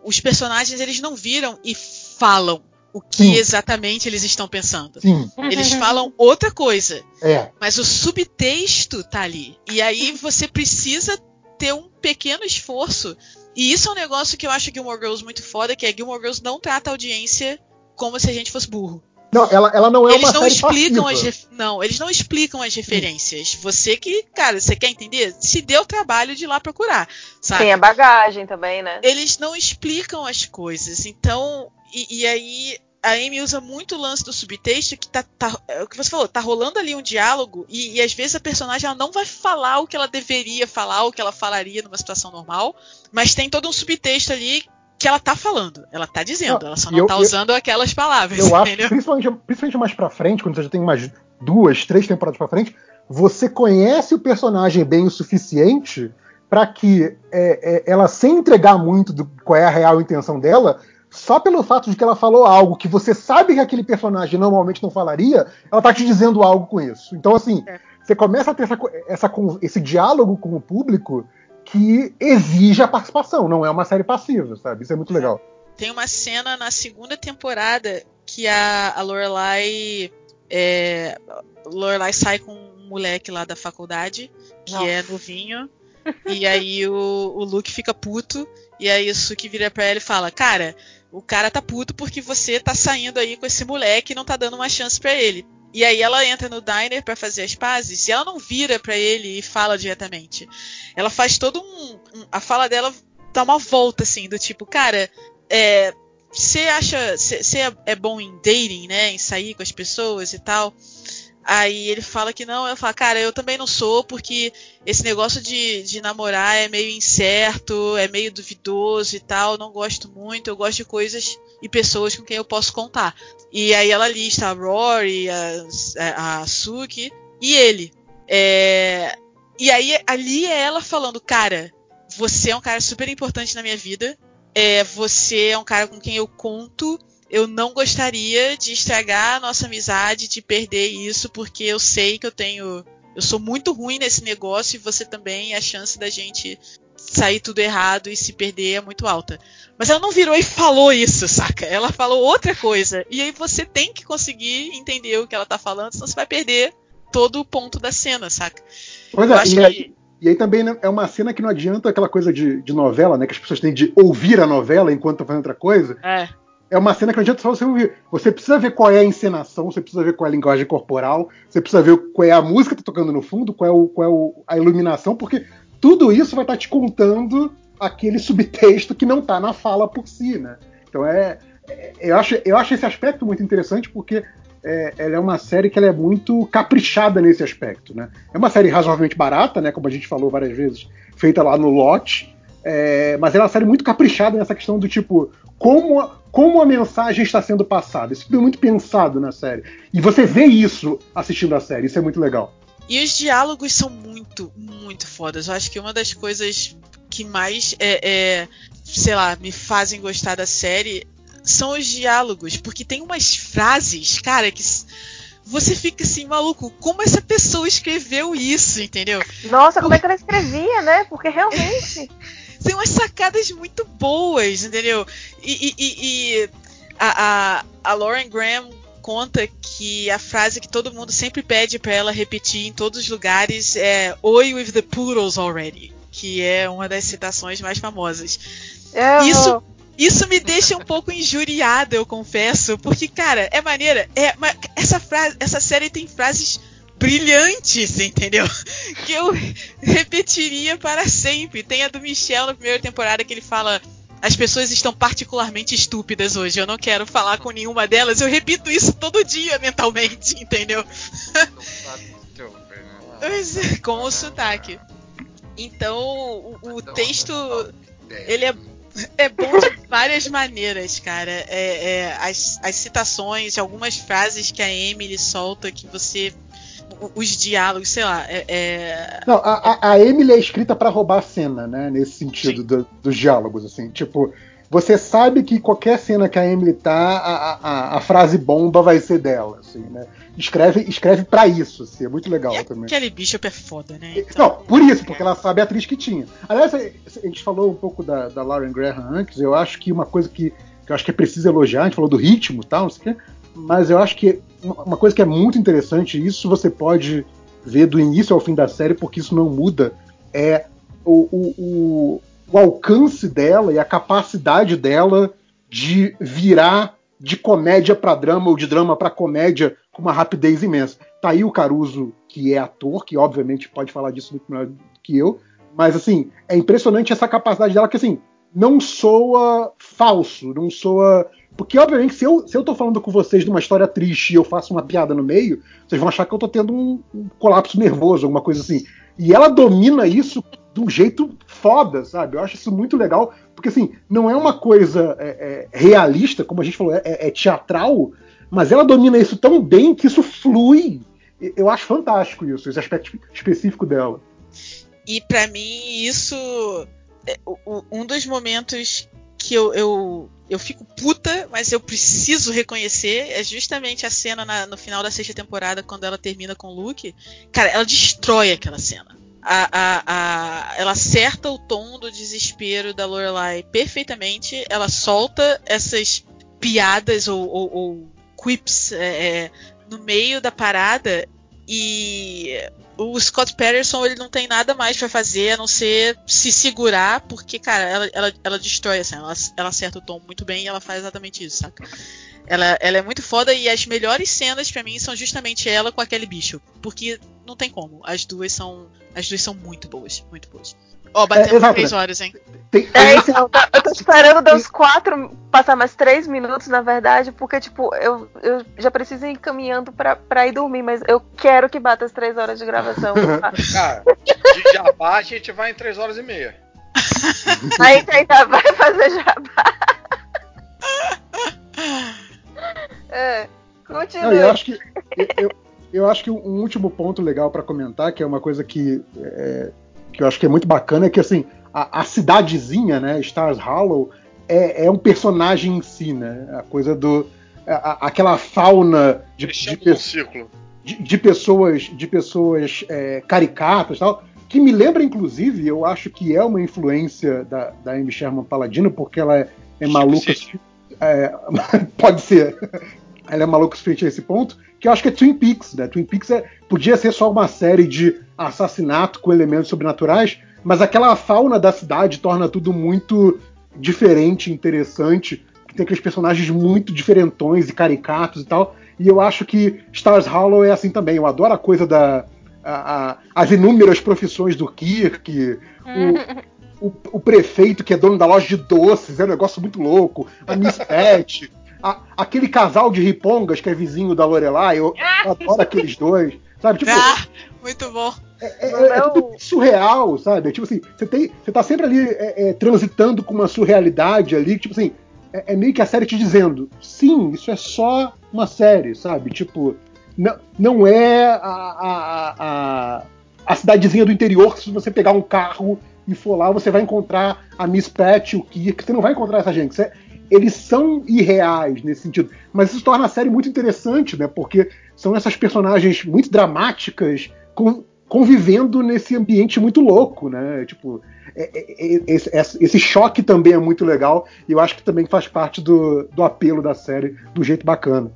os personagens eles não viram e falam o que Sim. exatamente eles estão pensando. Sim, Eles falam outra coisa, é. mas o subtexto tá ali. E aí você precisa ter um pequeno esforço. E isso é um negócio que eu acho Gilmore Girls muito foda, que é Gilmore Girls não trata a audiência como se a gente fosse burro. Não, ela, ela não é eles uma não série explicam passiva. as ref- não, eles não explicam as referências. Você que, cara, você quer entender? Se deu o trabalho de ir lá procurar, sabe? Tem a bagagem também, né? Eles não explicam as coisas. Então, e, e aí a Amy usa muito o lance do subtexto que tá, tá é o que você falou, tá rolando ali um diálogo e, e, às vezes a personagem ela não vai falar o que ela deveria falar, o que ela falaria numa situação normal, mas tem todo um subtexto ali que ela tá falando, ela tá dizendo, não, ela só não eu, tá usando eu, aquelas palavras. Eu acho, principalmente, principalmente mais pra frente, quando você já tem umas duas, três temporadas pra frente, você conhece o personagem bem o suficiente para que é, é, ela, sem entregar muito do qual é a real intenção dela, só pelo fato de que ela falou algo que você sabe que aquele personagem normalmente não falaria, ela tá te dizendo algo com isso. Então, assim, é. você começa a ter essa, essa, esse diálogo com o público que exige a participação, não é uma série passiva, sabe? Isso é muito legal. Tem uma cena na segunda temporada que a, a Lorelai. É, Lorelai sai com um moleque lá da faculdade, que Nossa. é novinho. e aí o, o Luke fica puto. E aí o Suki vira pra ela e fala: Cara, o cara tá puto porque você tá saindo aí com esse moleque e não tá dando uma chance para ele. E aí ela entra no diner para fazer as pazes e ela não vira para ele e fala diretamente. Ela faz todo um, um, a fala dela dá uma volta assim do tipo, cara, é, você acha, você é, é bom em dating, né, em sair com as pessoas e tal? Aí ele fala que não, eu falo, cara, eu também não sou, porque esse negócio de, de namorar é meio incerto, é meio duvidoso e tal, não gosto muito, eu gosto de coisas e pessoas com quem eu posso contar. E aí ela lista a Rory, a, a Suki e ele. É, e aí ali é ela falando, cara, você é um cara super importante na minha vida, é, você é um cara com quem eu conto eu não gostaria de estragar a nossa amizade, de perder isso, porque eu sei que eu tenho. Eu sou muito ruim nesse negócio e você também, a chance da gente sair tudo errado e se perder é muito alta. Mas ela não virou e falou isso, saca? Ela falou outra coisa. E aí você tem que conseguir entender o que ela tá falando, senão você vai perder todo o ponto da cena, saca? Pois é, e, aí, e aí também né, é uma cena que não adianta aquela coisa de, de novela, né? Que as pessoas têm de ouvir a novela enquanto estão fazendo outra coisa. É é uma cena que não adianta só você ouvir. Você precisa ver qual é a encenação, você precisa ver qual é a linguagem corporal, você precisa ver qual é a música que tá tocando no fundo, qual é, o, qual é o, a iluminação, porque tudo isso vai estar tá te contando aquele subtexto que não está na fala por si, né? Então é, é, eu acho, eu acho esse aspecto muito interessante porque é, ela é uma série que ela é muito caprichada nesse aspecto, né? É uma série razoavelmente barata, né? Como a gente falou várias vezes, feita lá no lote, é, mas ela é uma série muito caprichada nessa questão do tipo como, como a mensagem está sendo passada. Isso tudo é muito pensado na série. E você vê isso assistindo a série, isso é muito legal. E os diálogos são muito, muito fodas. Eu acho que uma das coisas que mais, é, é, sei lá, me fazem gostar da série são os diálogos. Porque tem umas frases, cara, que você fica assim, maluco, como essa pessoa escreveu isso, entendeu? Nossa, como é que ela escrevia, né? Porque realmente. tem umas sacadas muito boas, entendeu? E, e, e a, a, a Lauren Graham conta que a frase que todo mundo sempre pede para ela repetir em todos os lugares é Oi with the poodles already, que é uma das citações mais famosas. Eu... Isso isso me deixa um pouco injuriada, eu confesso, porque cara, é maneira, é, essa frase, essa série tem frases brilhantes, entendeu? Que eu repetiria para sempre. Tem a do Michel na primeira temporada que ele fala. As pessoas estão particularmente estúpidas hoje. Eu não quero falar com nenhuma delas. Eu repito isso todo dia mentalmente, entendeu? com o sotaque. Então, o, o texto ele é, é bom de várias maneiras, cara. É, é, as, as citações, algumas frases que a Emily solta que você os diálogos, sei lá. É, é... Não, a, a, Emily é escrita para roubar a cena, né? Nesse sentido do, dos diálogos, assim. Tipo, você sabe que qualquer cena que a Emily tá, a, a, a frase bomba vai ser dela, assim, né? Escreve, escreve para isso, assim, é muito legal e também. Aquele Bishop é foda, né? Então, Não, por isso, porque ela sabe a atriz que tinha. Aliás, a gente falou um pouco da, da Lauren Graham antes, eu acho que uma coisa que, que eu acho que é preciso elogiar, a gente falou do ritmo e tal, não sei o quê, mas eu acho que uma coisa que é muito interessante, isso você pode ver do início ao fim da série, porque isso não muda, é o, o, o, o alcance dela e a capacidade dela de virar de comédia para drama ou de drama para comédia com uma rapidez imensa. Tá aí o Caruso, que é ator, que obviamente pode falar disso muito melhor que eu, mas assim, é impressionante essa capacidade dela que assim, não soa falso, não soa. Porque, obviamente, se eu, se eu tô falando com vocês de uma história triste e eu faço uma piada no meio, vocês vão achar que eu tô tendo um, um colapso nervoso, alguma coisa assim. E ela domina isso de um jeito foda, sabe? Eu acho isso muito legal, porque assim, não é uma coisa é, é, realista, como a gente falou, é, é, teatral, mas ela domina isso tão bem que isso flui. Eu acho fantástico isso, esse aspecto específico dela. E para mim, isso. É, um dos momentos que eu, eu, eu fico puta, mas eu preciso reconhecer, é justamente a cena na, no final da sexta temporada, quando ela termina com o Luke. Cara, ela destrói aquela cena. A, a, a, ela acerta o tom do desespero da Lorelai perfeitamente. Ela solta essas piadas ou, ou, ou quips é, é no meio da parada e o Scott Patterson ele não tem nada mais para fazer a não ser se segurar, porque, cara, ela, ela, ela destrói, assim, ela, ela acerta o tom muito bem e ela faz exatamente isso, saca? Ela, ela é muito foda e as melhores cenas para mim são justamente ela com aquele bicho. Porque não tem como. As duas são. As duas são muito boas. Muito boas. Ó, oh, batemos é, três horas, hein? Tem, tem... É, então, eu tô esperando dos quatro passar mais três minutos, na verdade, porque, tipo, eu, eu já preciso ir caminhando pra, pra ir dormir, mas eu quero que bata as três horas de gravação. Cara, de jabá a gente vai em três horas e meia. A gente ainda vai fazer jabá. É, continue. eu acho que eu, eu acho que um último ponto legal para comentar, que é uma coisa que é, que eu acho que é muito bacana, é que assim, a, a cidadezinha, né, Stars Hollow, é, é, um personagem em si, né? A coisa do. A, aquela fauna de, de, de, de, pessoas, de pessoas é, caricatas tal, que me lembra, inclusive, eu acho que é uma influência da, da Amy Sherman Paladino, porque ela é, é maluca. É, pode ser. Ela é maluca o suficiente a esse ponto, que eu acho que é Twin Peaks, né? Twin Peaks é, podia ser só uma série de assassinato com elementos sobrenaturais, mas aquela fauna da cidade torna tudo muito diferente, interessante. Tem aqueles personagens muito diferentões e caricatos e tal. E eu acho que Stars Hollow é assim também. Eu adoro a coisa da. A, a, as inúmeras profissões do Kirk, o, o, o, prefeito que é dono da loja de doces, é um negócio muito louco, a Miss Pet, a, aquele casal de ripongas que é vizinho da Lorelai, eu, eu adoro aqueles dois. Sabe? Tipo, ah, muito bom. É, é, é, tudo surreal, sabe? É tipo assim, você, tem, você tá sempre ali é, é, transitando com uma surrealidade ali, tipo assim, é, meio que a série te dizendo, sim, isso é só uma série, sabe? Tipo, não, não é a, a, a, a cidadezinha do interior que se você pegar um carro e for lá, você vai encontrar a Miss Pat, o Kirk, você não vai encontrar essa gente. Você, eles são irreais nesse sentido. Mas isso torna a série muito interessante, né? Porque são essas personagens muito dramáticas convivendo nesse ambiente muito louco, né? Tipo, é, é, é, esse, esse, choque também é muito legal e eu acho que também faz parte do, do apelo da série do jeito bacana.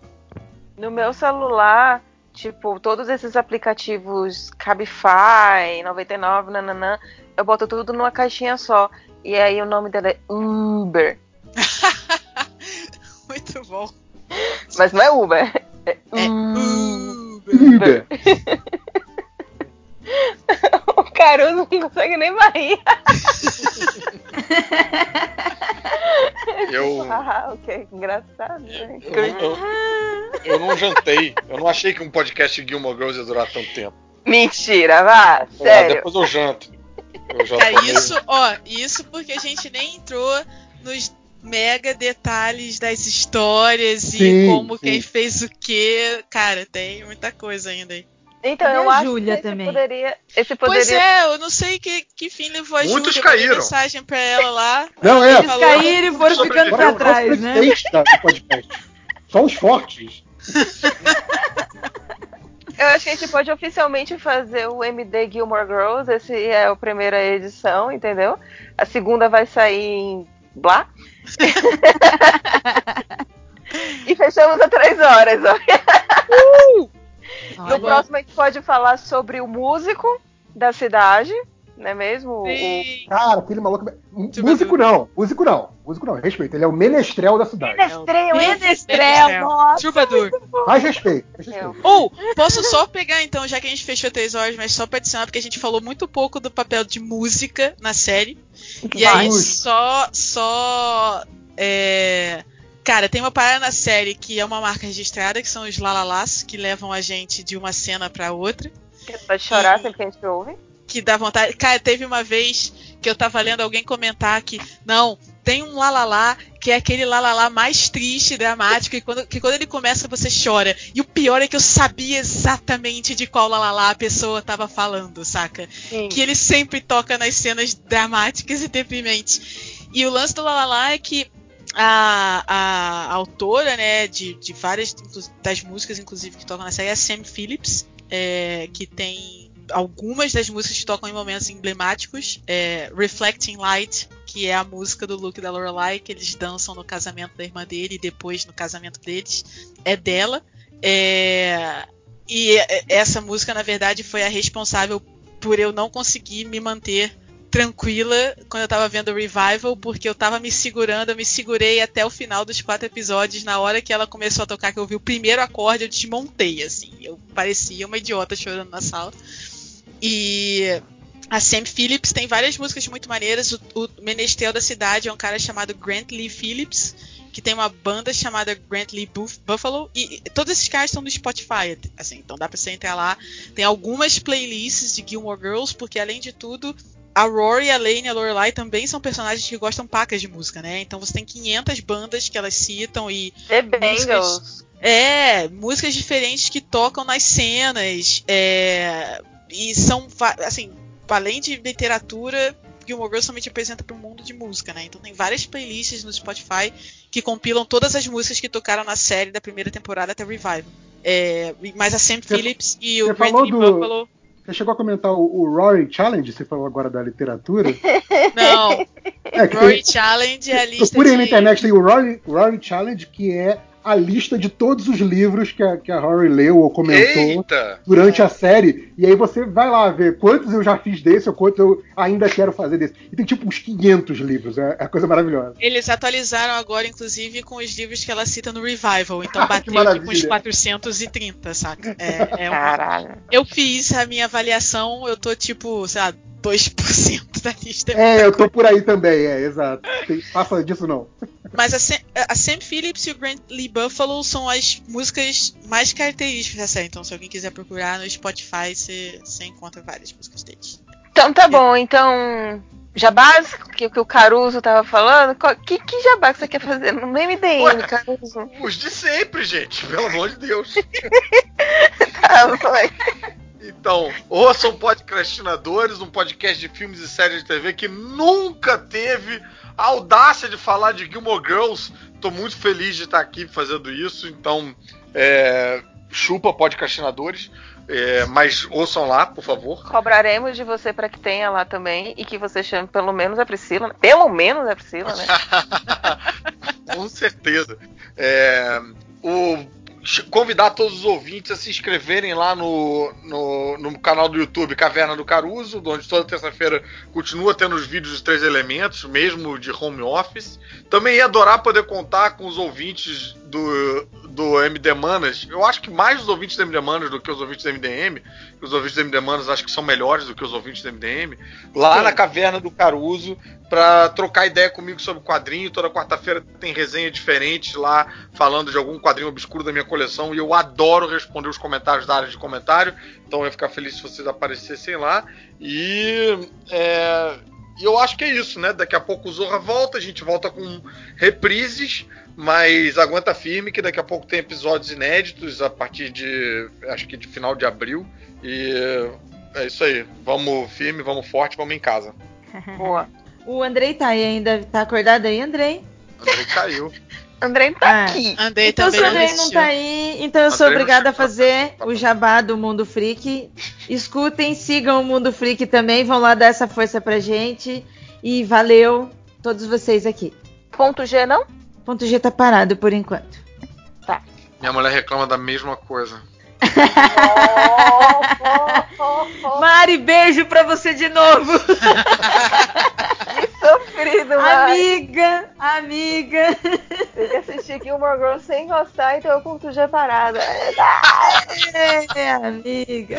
No meu celular, tipo, todos esses aplicativos Cabify, 99, nananã, eu boto tudo numa caixinha só. E aí o nome dela é Uber. Muito bom. Mas não é Uber. É, é Uber. Uber. o Caruso não consegue nem barrir. Eu. Ah, ok, engraçado. Né? Eu, eu, eu, não jantei. Eu não achei que um podcast de Gilmore Girls ia durar tanto tempo. Mentira, vá, é, sério. depois eu janto. Eu já é isso, ó, isso porque a gente nem entrou nos mega detalhes das histórias sim, e como sim. quem fez o que. Cara, tem muita coisa ainda aí. Então, eu acho Julia que esse também. poderia. Esse poderia... Pois é, eu não sei que, que fim levou a Muitos Júlia. caíram. mensagem pra ela lá. Não, é. Eles falou, caíram e foram ficando pra trás, né? Só os fortes. Eu acho que a gente pode oficialmente fazer o MD Gilmore Girls. Esse é a primeira edição, entendeu? A segunda vai sair em Blá. e fechamos a três horas. Uh! No próximo a gente pode falar sobre o músico da cidade, não é mesmo? O- Sim. Cara, aquele maluco. Muito Músico não, músico não. Músico não, respeito. Ele é o menestrel da cidade. Menestrel, Menestrel. Troubadour. Mais respeito. mais respeito. Ou, posso só pegar então, já que a gente fechou três horas, mas só pra adicionar, porque a gente falou muito pouco do papel de música na série. E aí, só. Só. É. Cara, tem uma parada na série que é uma marca registrada, que são os lalalás, que levam a gente de uma cena pra outra. Pode chorar E- sempre que a gente ouve. Que dá vontade. Cara, teve uma vez que eu tava lendo alguém comentar que não, tem um lalalá que é aquele lalalá mais triste, dramático, e quando, que quando ele começa você chora. E o pior é que eu sabia exatamente de qual lalalá a pessoa tava falando, saca? Sim. Que ele sempre toca nas cenas dramáticas e deprimentes. E o lance do lalalá é que a, a autora, né, de, de várias das músicas, inclusive, que tocam na série é a Sam Phillips, é, que tem algumas das músicas que tocam em momentos emblemáticos. É, Reflecting Light, que é a música do Luke da Lorelai, que eles dançam no casamento da irmã dele e depois no casamento deles, é dela. É, e essa música, na verdade, foi a responsável por eu não conseguir me manter tranquila quando eu tava vendo o Revival, porque eu tava me segurando, eu me segurei até o final dos quatro episódios. Na hora que ela começou a tocar, que eu ouvi o primeiro acorde, eu desmontei, assim. Eu parecia uma idiota chorando na sala. E a Sam Phillips tem várias músicas muito maneiras. O, o menestrel da cidade é um cara chamado Grant Lee Phillips, que tem uma banda chamada Grant Lee Buff- Buffalo. E todos esses caras estão no Spotify, assim, então dá pra você entrar lá. Tem algumas playlists de Gilmore Girls, porque além de tudo, a Rory, a Lane e a Lorelai também são personagens que gostam pacas de música, né? Então você tem 500 bandas que elas citam e The Bengals. é, músicas diferentes que tocam nas cenas. É, e são, assim, além de literatura, Gilmore Girls também te apresenta para um mundo de música, né? Então tem várias playlists no Spotify que compilam todas as músicas que tocaram na série da primeira temporada até Revival. É, mas a Sam Você- Phillips e o Lee do- Buffalo. Você chegou a comentar o, o Rory Challenge, você falou agora da literatura. Não, É Rory tem, Challenge é a lista procurem de... na internet, tem o Rory, Rory Challenge, que é a lista de todos os livros que a, que a Rory leu ou comentou Eita! durante a série. E aí você vai lá ver quantos eu já fiz desse ou quantos eu ainda quero fazer desse. E tem tipo uns 500 livros, é, é coisa maravilhosa. Eles atualizaram agora, inclusive, com os livros que ela cita no Revival. Então Que bateu tipo uns 430, saca? É, é uma- Caralho. Eu fiz a minha avaliação, eu tô tipo, sei lá, 2% da lista. É, eu tô por aí também, é, exato. Tem, passa disso não. Mas a Sam, a Sam Phillips e o Grant Lee Buffalo são as músicas mais características da série. Então, se alguém quiser procurar no Spotify, você, você encontra várias músicas deles. Então tá bom, então. Jabás, que, que o Caruso tava falando, qual- que, que jabá que você quer fazer no MDM, Ué. Caruso? Os de sempre, gente, pelo amor de Deus. Tá, vai. Então, ouçam Podcastinadores, um podcast de filmes e séries de TV que nunca teve a audácia de falar de Gilmore Girls. Tô muito feliz de estar aqui fazendo isso, então é, chupa Podcastinadores, é, mas ouçam lá, por favor. Cobraremos de você pra que tenha lá também e que você chame pelo menos a Priscila. né? Pelo menos a Priscila, né? Com certeza. É, o- convidar todos os ouvintes a se inscreverem lá no, no, no canal do YouTube Caverna do Caruso, onde toda terça-feira continua tendo os vídeos dos três elementos, mesmo de home office. Também ia adorar poder contar com os ouvintes do, do MD Manas. Eu acho que mais os ouvintes do MD Manas do que os ouvintes do MDM. Os ouvintes do MD Manas acho que são melhores do que os ouvintes do MDM. Lá Sim. na Caverna do Caruso, para trocar ideia comigo sobre quadrinho. Toda quarta-feira tem resenha diferente lá, falando de algum quadrinho obscuro da minha coleção. E eu adoro responder os comentários da área de comentário. Então eu ia ficar feliz se vocês aparecessem lá. E é, e eu acho que é isso, né? Daqui a pouco o Zorra volta, a gente volta com reprises, mas aguenta firme que daqui a pouco tem episódios inéditos a partir de acho que de final de abril. E é isso aí. Vamos firme, vamos forte, vamos em casa. Boa. O Andrei tá aí ainda. Tá acordado aí, Andrei? Andrei caiu. Andrei tá Ah. aqui. Andei Então, se o Andrei não assistiu. tá aí, então eu sou Andrei não obrigada a fazer Tá o jabá do Mundo Freak. Escutem, sigam o Mundo Freak também, vão lá dar essa força pra gente. E valeu todos vocês aqui. Ponto G, não? Ponto G tá parado por enquanto. Minha mulher reclama da mesma coisa. Mari, beijo pra você de novo. que sofrido, Mari. Amiga, amiga. Tem que assistir Gilmore Girls sem gostar, então eu curto já parada. É, amiga.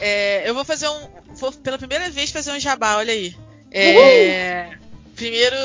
É, eu vou fazer um. Vou pela primeira vez fazer um jabá, olha aí. É, primeiro,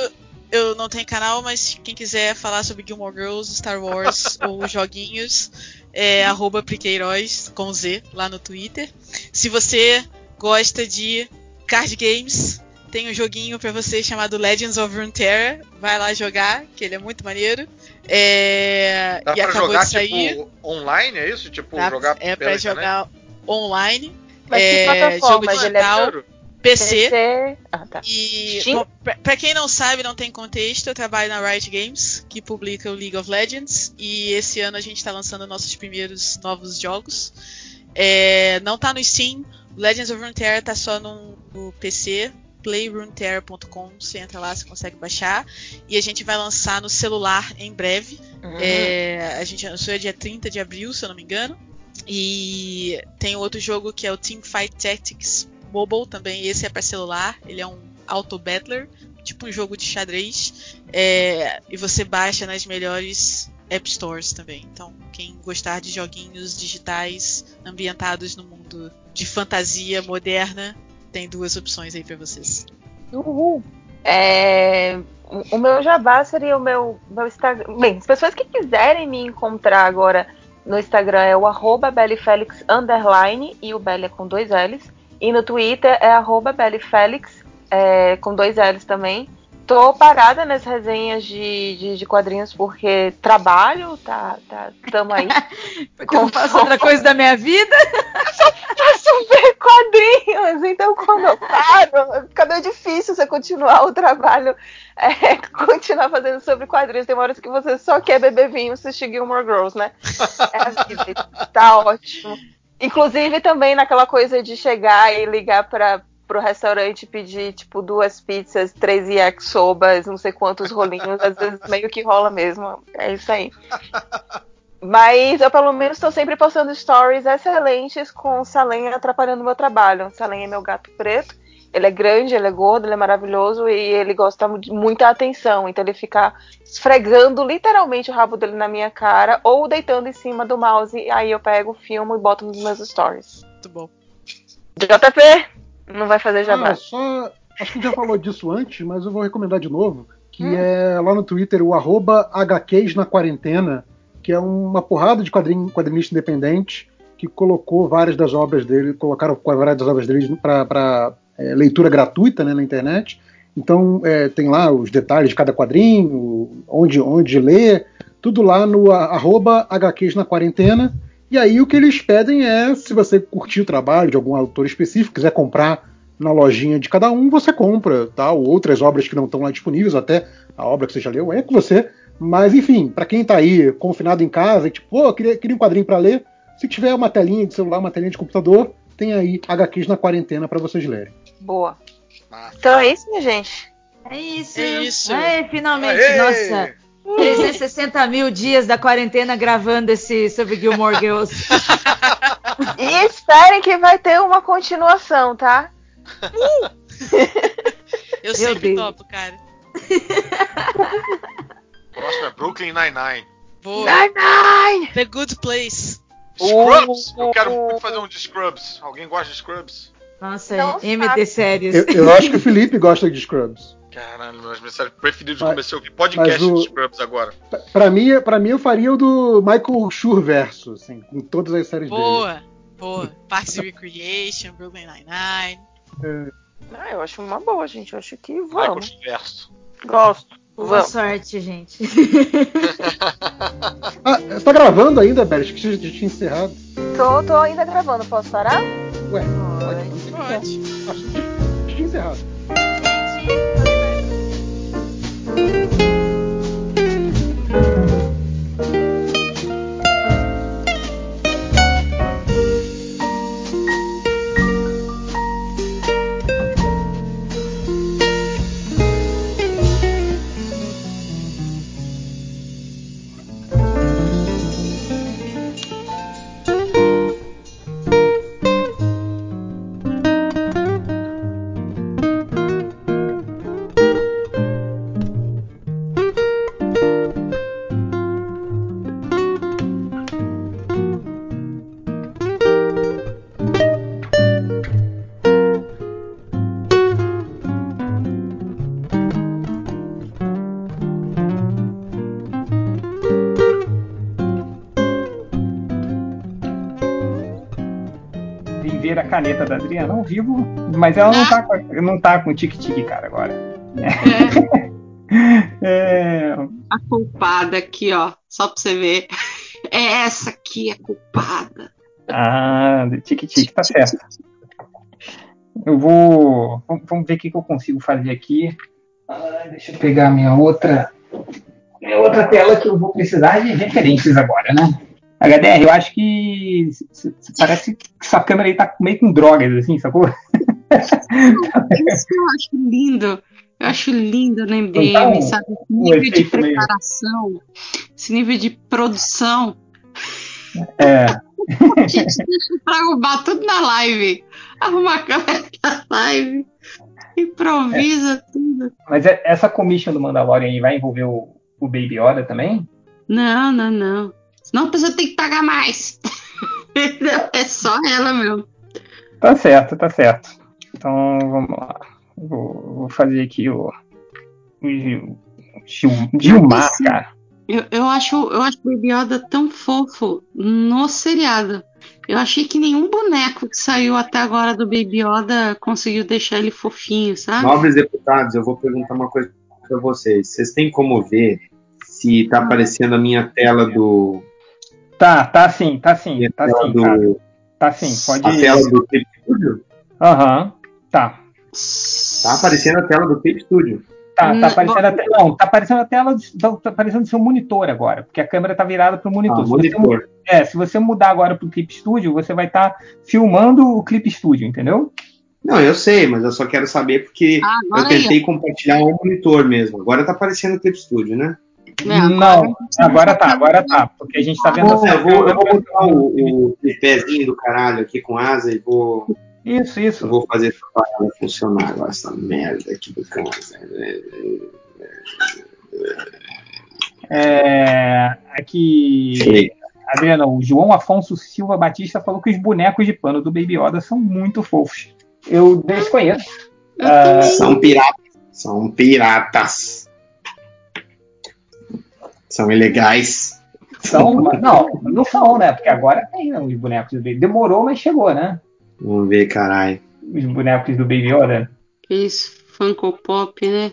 eu não tenho canal, mas quem quiser falar sobre Gilmore Girls, Star Wars ou joguinhos, é arroba Priqueiroz com Z lá no Twitter. Se você gosta de card games, tem um joguinho pra você chamado Legends of Runeterra. Vai lá jogar, que ele é muito maneiro. É, Dá e pra acabou jogar, de sair. tipo, online, é isso? Tipo, Tá? jogar é pra internet? jogar online. Mas que é, plataforma? jogo Ele é digital. PC. PC. Ah, tá. E, Steam? bom, pra, pra quem não sabe, não tem contexto, eu trabalho na Riot Games, que publica o League of Legends, e esse ano a gente tá lançando nossos primeiros novos jogos. É, não tá no Steam, Legends of Runeterra tá só no, no PC, playruneterra.com, você entra lá, você consegue baixar, e a gente vai lançar no celular em breve. Uhum. É, a gente lançou dia 30 de abril, se eu não me engano. E tem outro jogo que é o Teamfight Tactics Mobile também. Esse é para celular. Ele é um auto battler, tipo um jogo de xadrez. É, e você baixa nas melhores App Stores também. Então, quem gostar de joguinhos digitais ambientados no mundo de fantasia moderna, tem duas opções aí para vocês. Uhul. É, o- meu jabá seria o meu, meu Instagram. Bem, as pessoas que quiserem me encontrar agora no Instagram é o arroba underline e o Belly é com dois L's. E no Twitter é arroba bellyfelix é, com dois L's também. Tô parada nas resenhas de, de, de quadrinhos porque trabalho, tá, tá, tamo aí. Porque eu não faço outra coisa da minha vida. faço ver quadrinhos, então quando eu paro, fica meio difícil você continuar o trabalho, é, continuar fazendo sobre quadrinhos. Tem horas que você só quer beber vinho assistir Gilmore Girls, né? É a vida, tá ótimo. Inclusive também naquela coisa de chegar e ligar para pro restaurante pedir, tipo, duas pizzas, três yakisobas, não sei quantos rolinhos, às vezes meio que rola mesmo. É isso aí. Mas eu, pelo menos, estou sempre postando stories excelentes com o Salem atrapalhando meu trabalho. O Salem é meu gato preto. Ele é grande, ele é gordo, ele é maravilhoso e ele gosta de muita atenção. Então ele fica esfregando literalmente o rabo dele na minha cara ou deitando em cima do mouse. E aí eu pego, filmo e boto nos meus stories. Muito bom. JP, não vai fazer jabá. Ah, só. Acho que já falou disso antes, mas eu vou recomendar de novo. Que Hum. é lá no Twitter o arroba HQs na quarentena, que é uma porrada de quadrinho, quadrinista independente que colocou várias das obras dele, colocaram várias das obras dele para leitura gratuita né, na internet. Então é, tem lá os detalhes de cada quadrinho, onde, onde ler, tudo lá no arroba HQs na quarentena. E aí o que eles pedem é, se você curtir o trabalho de algum autor específico, quiser comprar na lojinha de cada um, você compra, tal, outras obras que não estão lá disponíveis, até a obra que você já leu, é com você. Mas enfim, para quem tá aí confinado em casa, e tipo, pô, queria, queria um quadrinho para ler, se tiver uma telinha de celular, uma telinha de computador, tem aí HQs na quarentena para vocês lerem. Boa. Massa. Então é isso, minha gente. É isso. É isso. Aê, finalmente. Aê! Nossa. 360 mil dias da quarentena gravando esse sobre Gilmore Girls. E esperem que vai ter uma continuação, tá? Eu sempre Deus. topo, cara. Próximo é Brooklyn Nine-Nine. Boa. Nine, nine. The Good Place. Scrubs! Uh, Eu quero uh, muito fazer um de Scrubs. Alguém gosta de Scrubs? Nossa, Não MD séries. Eu, eu acho que o Felipe gosta de Scrubs. Caralho, meus mensagens preferidos. Mas- Comecei a ouvir podcast o- de Scrubs agora. Pra mim, pra mim, eu faria o do Michael Schur verso, assim, com todas as séries dele. Boa. Boa. Parks and Recreation, Brooklyn Nine-Nine. Ah, eu acho uma boa, gente. Eu acho que Michael vamos. Verso. Gosto. Boa Vamos. sorte, gente. Ah, você tá gravando ainda, Bert? Acho que você já tinha encerrado. Tô, tô ainda gravando. Posso parar? Ué, Pode. pode. Pode. Acho que encerrado. a caneta da Adriana ao vivo, mas ela não tá, com- não tá com tique-tique, cara, agora. É, A culpada aqui, ó. Só pra você ver. É essa aqui a culpada. Ah, de tique-tique, tá certo. Eu vou. vamos- Vamos ver o que, que eu consigo fazer aqui. Ah, deixa eu pegar minha outra. Minha outra tela que eu vou precisar de referências agora, né? HDR, eu acho que parece que essa câmera aí tá meio com drogas, assim, sacou? Isso eu acho lindo. Eu acho lindo no MDM, Então, sabe? Esse um nível de efeito meio- preparação, esse nível de produção. É. A gente deixa pra arrumar tudo na live. Arruma a câmera da live. Improvisa tudo. Mas é- essa commission do Mandalorian aí vai envolver o, o Baby Yoda também? Não, não, não. Senão a pessoa tem que pagar mais. é só ela mesmo. Tá certo, tá certo. Então vamos lá. Vou, vou fazer aqui o. o Gil, Gil, Gilmar, cara. Eu, eu acho eu acho o Baby Yoda tão fofo no seriado. Eu achei que nenhum boneco que saiu até agora do Baby Yoda conseguiu deixar ele fofinho, sabe? Nobres deputados, eu vou perguntar uma coisa pra vocês. Vocês têm como ver se tá aparecendo a minha tela do. Tá, tá sim, tá sim, tá tela sim, do cara. Tá sim, pode a tela do Tape Studio? Aham, tá. Tá aparecendo a tela do Tape Studio. Tá, Hum, tá aparecendo bom. a te... Não, tá aparecendo a tela. do- Tá aparecendo seu monitor agora, porque a câmera tá virada pro monitor. Ah, Se você monitor. É, se você mudar agora pro Clip Studio, você vai estar filmando o Clip Studio, entendeu? Não, eu sei, mas eu só quero saber porque Ah, eu agora aí. tentei compartilhar o monitor mesmo. Agora tá aparecendo o Tape Studio, né? É, não, agora tá, agora tá, porque a gente tá vendo Bom, essa eu, vou, eu vou botar o, o tripézinho do caralho aqui com asa e vou, Isso, isso. eu vou fazer essa parada funcionar agora, essa merda aqui do cara. É, aqui, Chega. Adriana, o João Afonso Silva Batista falou que os bonecos de pano do Baby Yoda são muito fofos. Eu desconheço. Eu Ah, também. São piratas. São piratas. São ilegais. São, não, não são, né? Porque agora tem né, os bonecos do Baby. Demorou, mas chegou, né? Vamos ver, caralho. Os bonecos do Baby Yoda. Que isso, Funko Pop, né?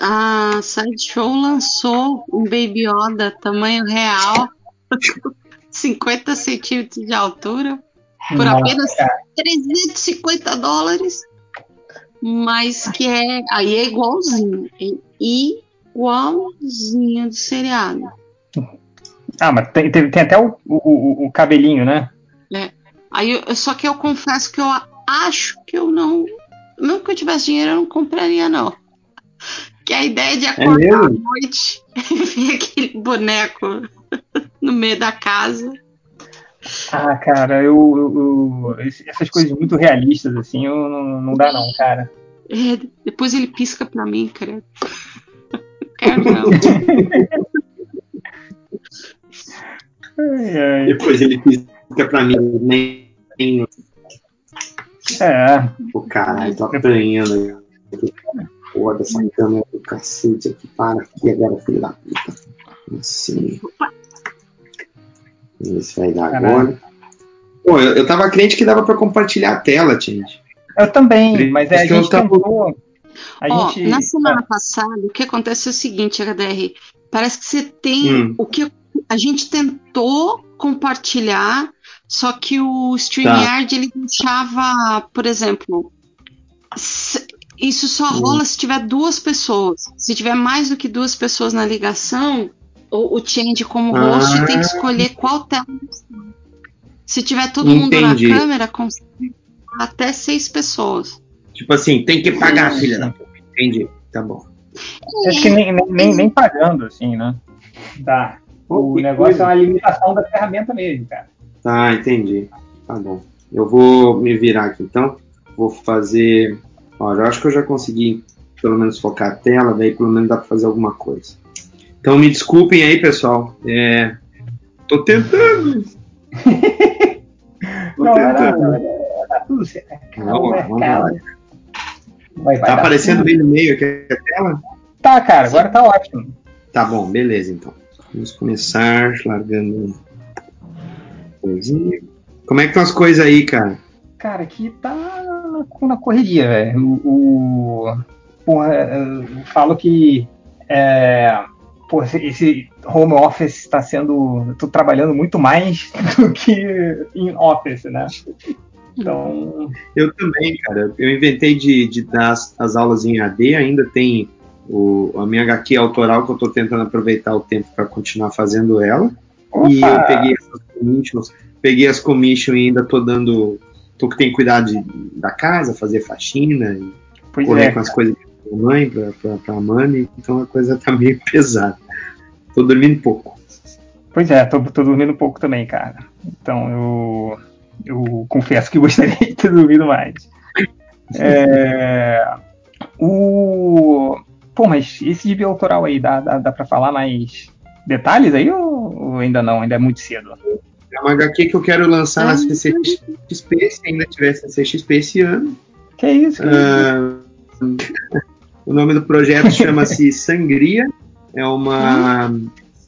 A Sideshow lançou um Baby Yoda tamanho real, 50 centímetros de altura, por Nossa, apenas cara. 350 dólares, mas que é aí é igualzinho, é igualzinho do seriado. Ah, mas tem, tem, tem até o, o, o- cabelinho, né? Aí eu- só que eu confesso que eu acho que eu não, mesmo que eu tivesse dinheiro, eu não compraria não. Que a ideia de acordar mesmo? à noite e ver aquele boneco no meio da casa. Ah, cara, eu, eu- eu- essas coisas muito realistas, assim, eu não, não dá não, cara. É, depois ele pisca pra mim, credo. Não. Ai, ai. Depois ele fica pra mim, nem. É, o caralho, tô apanhando. aqui. Foda essa câmera do cacete aqui. Para aqui agora, filho da puta. Assim. Vamos ver se vai dar Caralho. agora. Pô, eu, eu tava crente que dava pra compartilhar a tela, gente. eu também, mas é, a Isso que eu gente tava- tentou. Ó, gente. na semana passada, o que acontece é o seguinte, HDR. Parece que você tem Hum. o que a gente tentou compartilhar, só que o StreamYard ele deixava, por exemplo, isso só Hum. rola se tiver duas pessoas. Se tiver mais do que duas pessoas na ligação, o, o Change como host Ah. tem que escolher qual tela. Se tiver todo mundo Entendi. na câmera, consegue até seis pessoas. Tipo assim, tem que pagar, filha da puta. Entendi. Tá bom. Acho que nem, nem, nem, nem pagando, assim, né? Dá. O Que negócio coisa. é uma limitação da ferramenta mesmo, cara. Tá, entendi. Tá bom. Eu vou me virar aqui então. Vou fazer. Ó, eu acho que eu já consegui pelo menos focar a tela, daí pelo menos dá pra fazer alguma coisa. Então me desculpem aí, pessoal. É... Tô tentando. Tô Não, era, tentando. era tudo certo. Vamos lá, vamos Cara, lá. Vai, vai Tá aparecendo bem no meio aqui a tela? Tá, cara, agora tá ótimo. Tá bom, beleza então. Vamos começar largando coisinha. Como é que estão as coisas aí, cara? Cara, aqui tá na, correria, velho. O, o, porra, eu falo que é, esse, home office está sendo. Estou trabalhando muito mais do que em office, né? Então. Eu também, cara. Eu inventei de, de dar as, as aulas em AD, ainda tem o, a minha HQ autoral que eu estou tentando aproveitar o tempo para continuar fazendo ela. Opa! E eu peguei essas commissions, peguei as commissions e ainda tô dando. Tô que tem que cuidar de, da casa, fazer faxina e Pois correr é, com as coisas da mãe pra, pra, pra Mani, então a coisa tá meio pesada. Tô dormindo pouco. Pois é, tô, tô dormindo pouco também, cara. Então eu, eu confesso que gostaria de ter dormido mais. É, o, pô, mas esse gibi autoral aí, dá, dá, dá pra falar mais detalhes aí ou, ainda não? Ainda é muito cedo? É uma HQ que eu quero lançar na CCXP, se ainda tiver CCXP esse ano. Que isso? Que isso? Ah, o nome do projeto chama-se Sangria. É uma.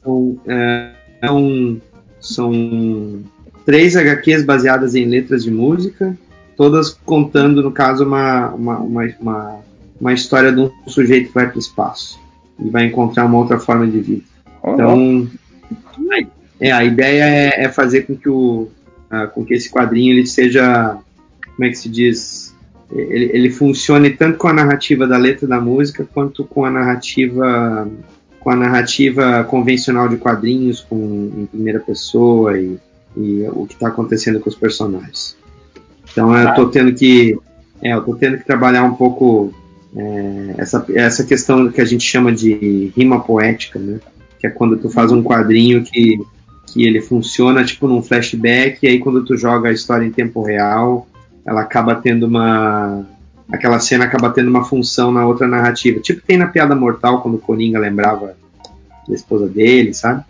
São, é, são, são três HQs baseadas em letras de música, todas contando, no caso, uma, uma, uma, uma, uma história de um sujeito que vai para o espaço e vai encontrar uma outra forma de vida. Então, é, a ideia é, é fazer com que, o, ah, com que esse quadrinho ele seja, como é que se diz, ele, ele funcione tanto com a narrativa da letra da música quanto com a narrativa com a narrativa convencional de quadrinhos com em primeira pessoa e, e o que está acontecendo com os personagens. Então eu tô tendo que é, eu tô tendo que trabalhar um pouco é, essa, essa questão que a gente chama de rima poética, né? Que é quando tu faz um quadrinho que, que ele funciona tipo num flashback e aí quando tu joga a história em tempo real ela acaba tendo uma. Aquela cena acaba tendo uma função na outra narrativa. Tipo tem na Piada Mortal, quando o Coringa lembrava da esposa dele, sabe?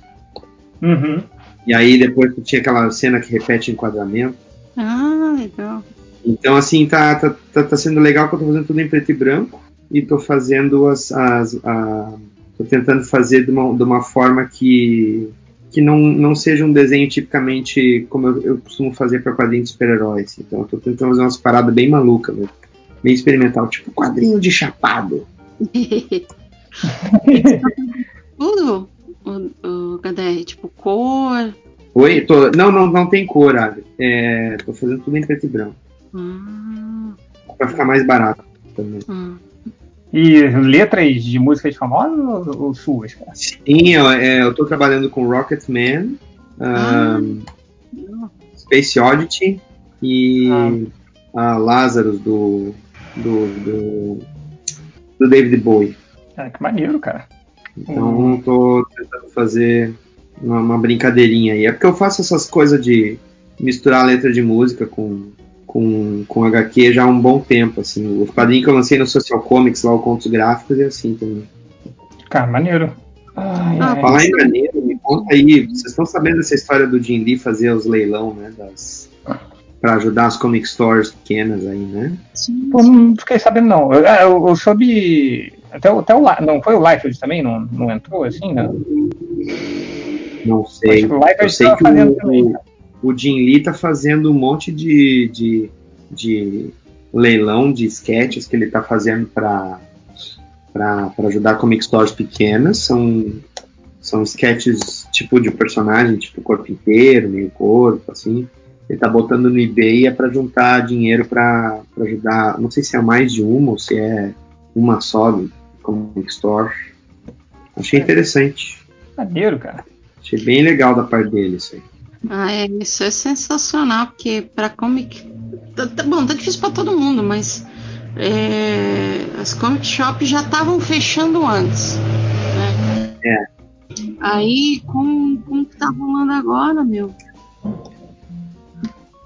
Uhum. E aí depois tu tinha aquela cena que repete o enquadramento. Ah, legal. Então, assim, tá, tá, tá, tá sendo legal que eu tô fazendo tudo em preto e branco e tô fazendo as. as a, tô tentando fazer de uma, de uma forma que, que não, não seja um desenho tipicamente como eu, eu costumo fazer para quadrinhos de super-heróis. Então, eu tô tentando fazer umas paradas bem malucas, né? bem experimental, tipo quadrinho de chapado. Tudo? O, o, cadê? Tipo, cor. Oi? Tô, não, não, não tem cor, Ave. É, tô fazendo tudo em preto e branco. Ah, Pra ficar mais barato também. hum. E letras de músicas famosas ou, ou suas, cara? Sim, eu, é, eu tô trabalhando com Rocketman, um, Space Oddity e a Lazarus do, do, do, do David Bowie. Ah, que maneiro, cara. Então tô tentando fazer uma, uma brincadeirinha aí. É porque eu faço essas coisas de misturar letra de música com, com, com HQ já há um bom tempo, assim. O quadrinho que eu lancei no Social Comics, lá o Contos Gráficos, é assim também. Cara, maneiro. Ai, Ah, ai. Falar em maneiro, me conta aí, vocês estão sabendo dessa história do Jim Lee fazer os leilão, né, das... Pra ajudar as comic stores pequenas aí, né? Pô, não fiquei sabendo, não. Eu, ah, eu, eu soube. Até, o- até o. Não foi o Liefeld também? Não, não entrou assim, né? Não sei. Acho que o Eu sei que o, também, o, o Jim Lee tá fazendo um monte de, de, de leilão de sketches que ele tá fazendo para para ajudar comic stores pequenas. São, são sketches tipo de personagem, tipo corpo inteiro, meio corpo, assim. Ele tá botando no eBay é para juntar dinheiro para ajudar. Não sei se é mais de uma ou se é uma só comic store. Achei interessante. Maneiro, cara. Achei bem legal da parte dele isso aí. Ah, é, isso é sensacional, porque pra comic. Tá, tá bom, tá difícil pra todo mundo, mas é, as comic shops já estavam fechando antes. Né? É. Aí, como, como que tá rolando agora, meu?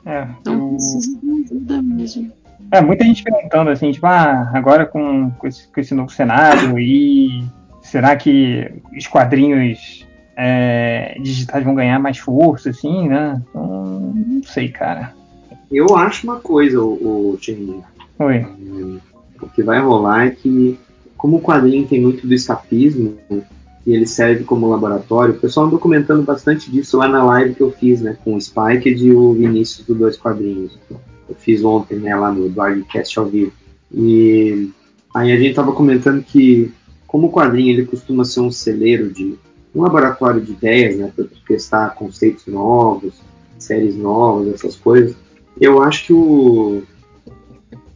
É, Então eu- precisa de ajuda mesmo. É, muita gente perguntando assim, tipo, ah, agora com, com, esse, com esse novo cenário e será que os quadrinhos é, digitais vão ganhar mais força, assim, né? Então, não sei, cara. Eu acho uma coisa, o, o. Oi. O que vai rolar é que, como o quadrinho tem muito do escapismo, e ele serve como laboratório. O pessoal andou comentando bastante disso lá na live que eu fiz, né, com o Spike e o Vinícius do Dois Quadrinhos. Eu fiz ontem, né, lá no Blogcast ao vivo. E aí a gente estava comentando que, como o quadrinho ele costuma ser um celeiro de um laboratório de ideias, né, para testar conceitos novos, séries novas, essas coisas. Eu acho que o,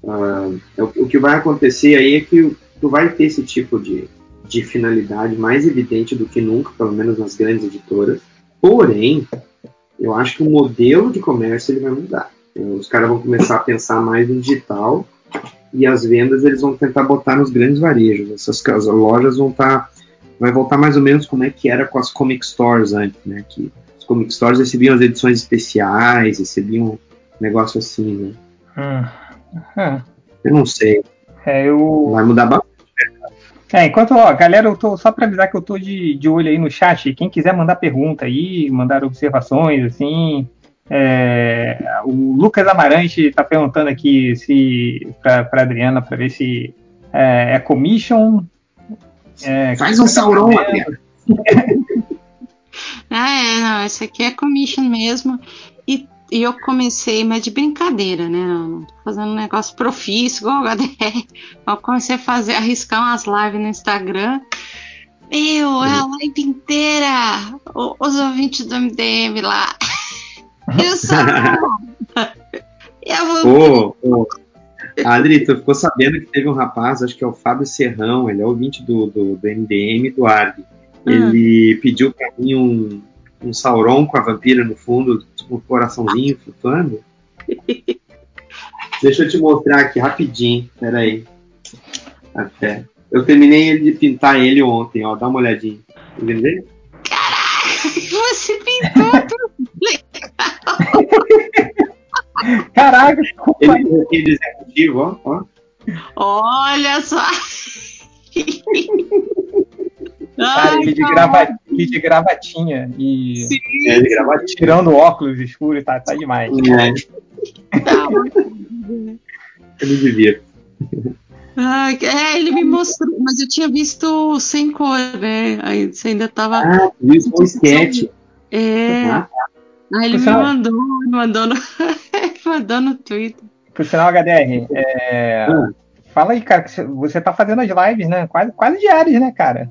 uh, o que vai acontecer aí é que tu vai ter esse tipo de, de finalidade mais evidente do que nunca, pelo menos nas grandes editoras. Porém, eu acho que o modelo de comércio ele vai mudar. Os caras vão começar a pensar mais no digital e as vendas eles vão tentar botar nos grandes varejos. Essas lojas vão estar tá, vai voltar mais ou menos como é que era com as comic stores antes, né? Que as comic stores recebiam as edições especiais, recebiam um negócio assim, né? Hum. Hum. Eu não sei. É, eu... Vai mudar bastante. É, enquanto, ó, galera, eu tô só para avisar que eu tô de, de olho aí no chat. Quem quiser mandar pergunta aí, mandar observações, assim. É, o Lucas Amarante tá perguntando aqui se para Adriana para ver se é, é commission. É, Faz um Sauron, Adriana. ah, é, não, esse aqui é commission mesmo. E e eu comecei, mas de brincadeira, né? Não, não fazendo um negócio profício, igual o HDR. Eu comecei a fazer, arriscar umas lives no Instagram. Meu, é a live inteira! Os ouvintes do MDM lá. Eu sou. eu vou. Adri, tu ficou sabendo que teve um rapaz, acho que é o Fábio Serrão, ele é ouvinte do, do, do MDM do ARG. Ele hum. pediu pra mim um, um Sauron com a vampira no fundo, com o coraçãozinho flutuando? Deixa eu te mostrar aqui rapidinho. Pera aí. Até. Eu terminei de pintar ele ontem, ó. Dá uma olhadinha. Entendeu? Caraca, você pintou tudo Caraca, ele é de executivo, ó, ó. Olha só. Cara, ele de, grava, ele de gravatinha e Sim. De gravatinha. tirando óculos escuros, tá, tá demais. É. Tá. me divirto. Ah, é, ele me mostrou, mas eu tinha visto sem cor, né? Aí você ainda tava. Ah, viu um sketch. É. Ah, Aí ele me mandou, me mandou no, mandou no Twitter. Por sinal, HDR, é, ah. fala aí, cara, que você tá fazendo as lives, né? Quase, quase diárias, né, cara?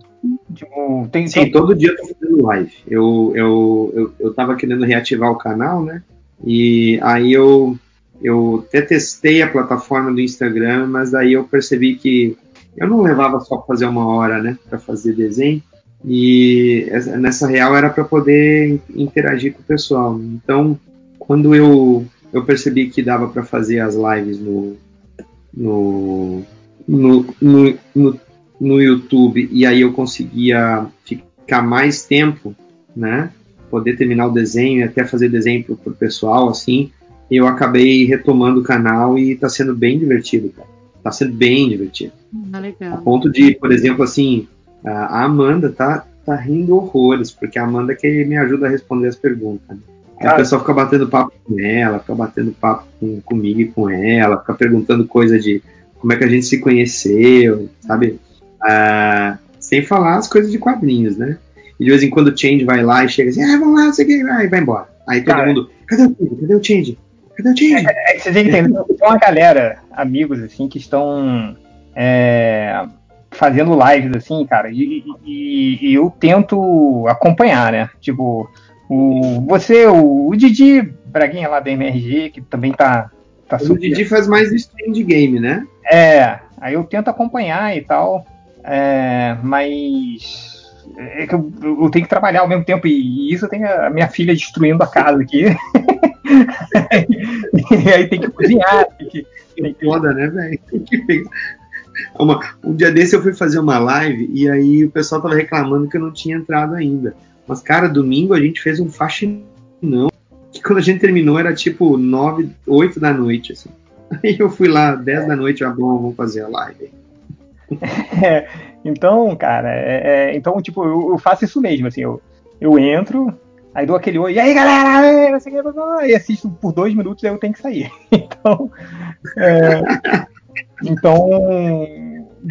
Tipo, tem, Sim, todo dia eu tô fazendo live. Eu, eu, eu, eu tava querendo reativar o canal, né? E aí eu, eu até testei a plataforma do Instagram, mas aí eu percebi que eu não levava só pra fazer uma hora, né? Pra fazer desenho. E nessa real era para poder interagir com o pessoal. Então, quando eu, eu percebi que dava para fazer as lives no, no, no, no, no no YouTube e aí eu conseguia ficar mais tempo, né? Poder terminar o desenho e até fazer desenho pro, pro pessoal, assim. Eu acabei retomando o canal e tá sendo bem divertido, cara. Tá sendo bem divertido. Ah, legal. A ponto de, por exemplo, assim, a Amanda tá, tá rindo horrores, porque a Amanda é que me ajuda a responder as perguntas. Né? Aí o pessoal fica batendo papo com ela, fica batendo papo com, comigo e com ela, fica perguntando coisa de como é que a gente se conheceu, sabe? Ah, sem falar as coisas de quadrinhos, né? E de vez em quando o Change vai lá e chega assim, ah, vamos lá, não sei o que, vai, vai embora. Aí todo Cara, mundo, cadê o Change? Cadê o Change? Cadê o Change? É, é, vocês entendem, tem uma galera, amigos, assim, que estão é, fazendo lives, assim, cara, e, e, e, eu tento acompanhar, né? Tipo, o, você, o, o Didi Braguinha lá da MRG, que também tá. tá o super... Didi faz mais stream de game, né? É, aí eu tento acompanhar e tal. É, mas é que eu, eu, tenho que trabalhar ao mesmo tempo e, e isso tem a minha filha destruindo a casa aqui. e aí tem que cozinhar. Tem que, tem que... Foda, né, velho? Um dia desse eu fui fazer uma live e aí o pessoal tava reclamando que eu não tinha entrado ainda. Mas, cara, domingo a gente fez um faxinão. Que quando a gente terminou era tipo 9, 8 da noite, assim. Aí eu fui lá, 10 da noite, ah, bom, vamos fazer a live. É, então, cara, é, é, então, tipo, eu, eu, faço isso mesmo, assim, eu, eu entro, aí dou aquele oi, e aí, galera, e assisto por dois minutos e eu tenho que sair. Então, é, então,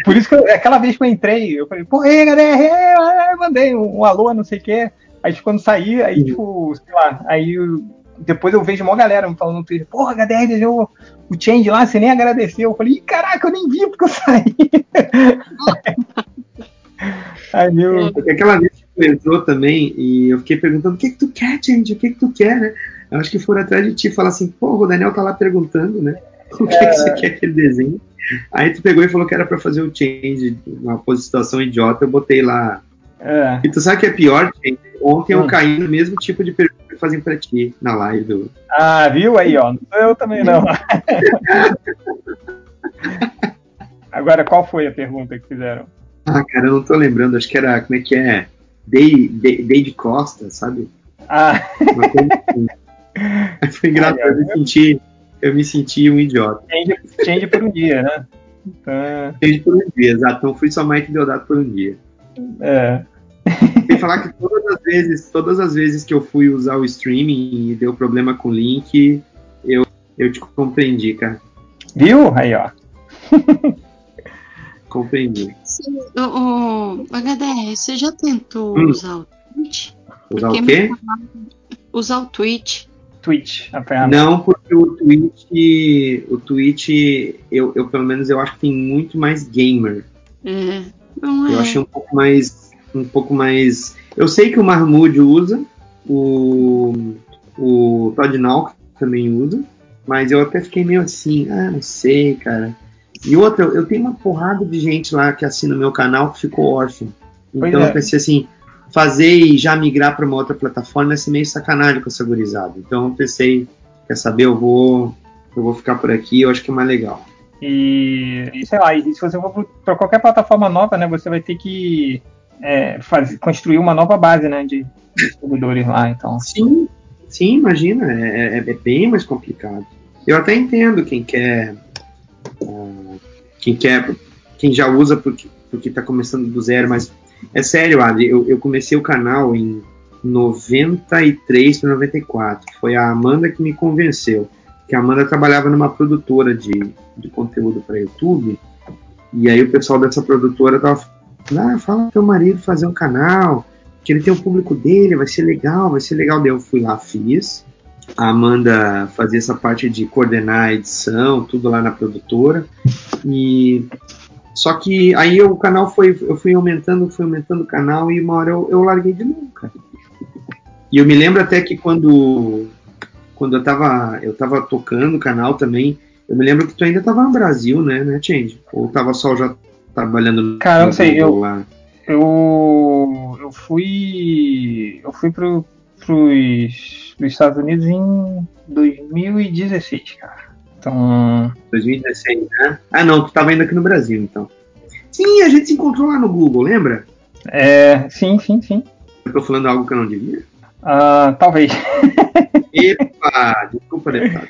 por isso que eu, aquela vez que eu entrei, eu falei, pô, aí, galera, mandei um, um alô, não sei o quê. Aí tipo, quando saí, aí tipo, sei lá, aí eu- depois eu vejo uma galera me falando no Twitter, porra, HDR deu o change lá, você nem agradeceu. Eu falei, "Ih, caraca, eu nem vi porque eu saí. aí eu. Porque aquela vez que tu entrou também, e eu fiquei perguntando, o que que tu quer, Change? O que que tu quer, né? Eu acho que foram atrás de ti falaram assim, pô, o Daniel tá lá perguntando, né? O que, que você quer que ele desenhe? Aí tu pegou e falou que era pra fazer o Change, uma situação idiota, eu botei lá. É. E tu sabe o que é pior, Change? Ontem Hum. eu caí no mesmo tipo de pergunta que fazem pra ti na live do. Ah, viu aí, ó. Não sou eu também não. Agora, qual foi a pergunta que fizeram? Ah, cara, eu não tô lembrando, acho que era, como é que é? Day, Day, Day de Costa, sabe? Ah, Uma coisa assim. Foi engraçado, eu me senti, eu me senti um idiota. change, change por um dia, né? Então, Change por um dia, exato. Então fui só Mike Deodato por um dia. é. Sem falar que todas as vezes, todas as vezes que eu fui usar o streaming e deu problema com o link, eu, eu te compreendi, cara. Viu? Aí, ó. Compreendi. O, o HDR, você já tentou Hum. usar o Twitch? Usar Porque o quê? Usar o Twitch. Twitch, a ferramenta. Não, porque o Twitch, o Twitch, eu, eu pelo menos eu acho que tem muito mais gamer. É, não Eu é. achei um pouco mais. Um pouco mais. Eu sei que o Mahmoud usa, o, o Todd Nauck também usa, mas eu até fiquei meio assim, ah, não sei, cara. E outra, eu tenho uma porrada de gente lá que assina o meu canal que ficou órfão. Então é. eu pensei assim, fazer e já migrar para uma outra plataforma ia ser meio sacanagem com essa gurizada. Então eu pensei, quer saber, eu vou. Eu vou ficar por aqui, eu acho que é mais legal. E, sei lá, e se você for para qualquer plataforma nova, né, você vai ter que é, fazer, construir uma nova base, né, de distribuidores lá, então. Sim, sim, imagina, é, é- é bem mais complicado. Eu até entendo quem quer, ah, quem quer, quem já usa porque porque está começando do zero, mas é sério, Adri, eu, eu comecei o canal em 93 para 94. Foi a Amanda que me convenceu, que a Amanda trabalhava numa produtora de, de conteúdo para YouTube. E aí o pessoal dessa produtora tava falando, ah, fala pro teu marido fazer um canal, que ele tem o público dele, vai ser legal, vai ser legal. Daí eu fui lá, fiz. A Amanda fazia essa parte de coordenar a edição, tudo lá na produtora. E só que aí o canal foi, eu fui aumentando, fui aumentando o canal e uma hora eu, eu larguei de novo, cara. E eu me lembro até que quando quando eu tava eu tava tocando o canal também, eu me lembro que tu ainda tava no Brasil, né, né, Change? Ou tava só já trabalhando no Cara, eu não sei, eu- lá? Eu, eu fui. Eu fui pro, pros, pros Estados Unidos em 2016, cara. Então. 2016, né? Ah, não, tu tava ainda aqui no Brasil, então. Sim, a gente se encontrou lá no Google, lembra? É, sim, sim, sim. Eu tô falando algo que eu não devia? Ah, talvez. Epa, desculpa, deputado.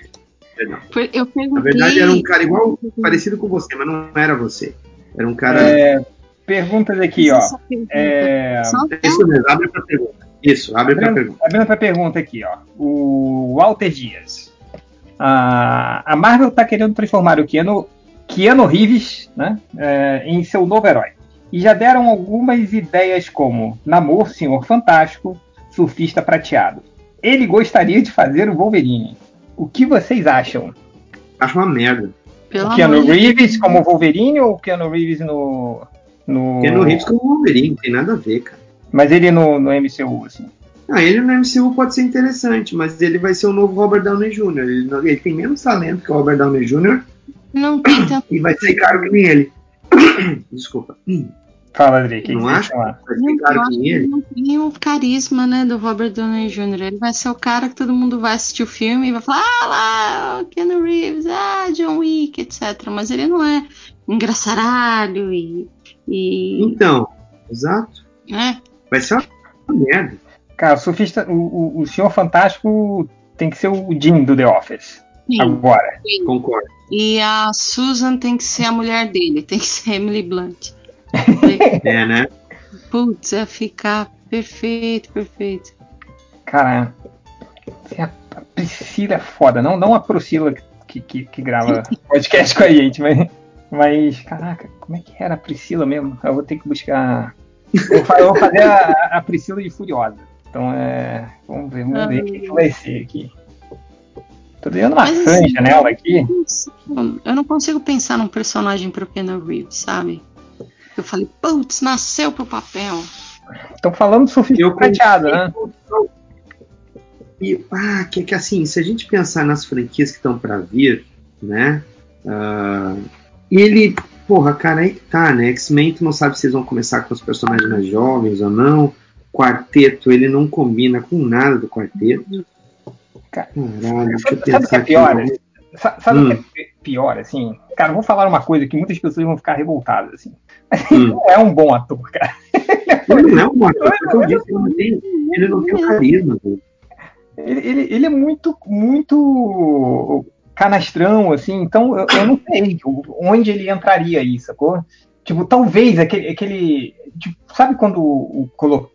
Perdão. Foi- Eu Na perguntei. verdade, era um cara igual, parecido com você, mas não era você. Era um cara. É, perguntas aqui, ó. Pergunta. É, Só Isso mesmo, abre pra pergunta. Isso, abre pra pergunta. Abrindo pra pergunta aqui, ó. O Walter Dias. A, a Marvel tá querendo transformar o Keanu, Keanu Reeves né, é, em seu novo herói. E já deram algumas ideias como Namor, Senhor Fantástico, Surfista Prateado. Ele gostaria de fazer o Wolverine. O que vocês acham? Acho uma merda. Pelo o Keanu amor de Reeves como Wolverine ou o Keanu Reeves no. no... Keanu Reeves com o Wolverine, não tem nada a ver, cara. Mas ele no, no MCU, assim. Ah, ele no MCU pode ser interessante, mas ele vai ser o novo Robert Downey Jr. Ele, ele tem menos talento que o Robert Downey Jr. Não tem tanto. e vai ser caro que nem ele. Desculpa. Fala, Adri. que Não que você acha? Vai ser caro acho que nem que ele. não tem o carisma, né, do Robert Downey Jr. Ele vai ser o cara que todo mundo vai assistir o filme e vai falar, ah lá, o Keanu Reeves, ah, John Wick, etc. Mas ele não é engraçaralho e. e Então, exato. né? Vai ser uma merda. Cara, o surfista, o, o, o Senhor Fantástico tem que ser o Jim do The Office. Sim, Agora. sim. Concordo. E a Susan tem que ser a mulher dele, tem que ser Emily Blunt. É, né? Putz, ia ficar perfeito, perfeito. Cara, a a Priscila é foda. Não, não a Priscila que, que, que grava podcast com a gente, mas, mas. Caraca, como é que era a Priscila mesmo? Eu vou ter que buscar. Eu vou fa- eu vou fazer a, a Priscila de Furiosa. Então é. Vamos ver, vamos ver o que, que vai ser aqui. Tô dando uma Mas, franja assim, nela aqui. Eu não consigo pensar num personagem pro Keanu Reeves, sabe? Eu falei, putz, nasceu pro papel. Estão falando do surfista Eu prateado, né? E, ah, que, que assim, se a gente pensar nas franquias que estão para vir, né? ah, ele, porra, cara, aí que tá, né? X-Men, tu não sabe se eles vão começar com os personagens mais jovens ou não. Quarteto, ele não combina com nada do quarteto. Caralho, deixa eu Sabe, sabe o que é pensar aqui. pior? Sa- Sabe o Hum. que é pior, assim? Cara, vou falar uma coisa que muitas pessoas vão ficar revoltadas, assim. Hum. Ele não é um bom ator, cara. Ele não é um ator, é o que eu disse, ele não tem, ele não tem o carisma. Ele, ele, ele é muito, muito canastrão, assim, então eu, eu não sei onde ele entraria aí, sacou? Tipo, talvez aquele. aquele tipo, sabe quando o,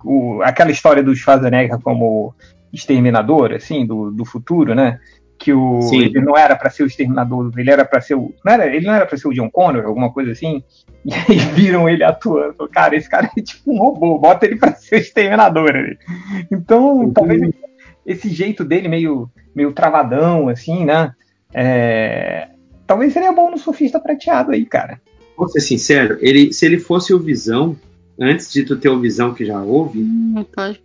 o, aquela história do Schwarzenegger como exterminador, assim, do, do futuro, né? Que o, Sim. ele não era pra ser o exterminador, ele era pra ser o. Não era, ele não era pra ser o John Connor, alguma coisa assim. E aí viram ele atuando. Cara, esse cara é tipo um robô, bota ele pra ser o exterminador ali. Então, talvez esse jeito dele meio, meio travadão, assim, né? É, talvez seria bom no surfista prateado aí, cara. Vou ser sincero, ele, se ele fosse o Visão, antes de tu ter o Visão que já houve,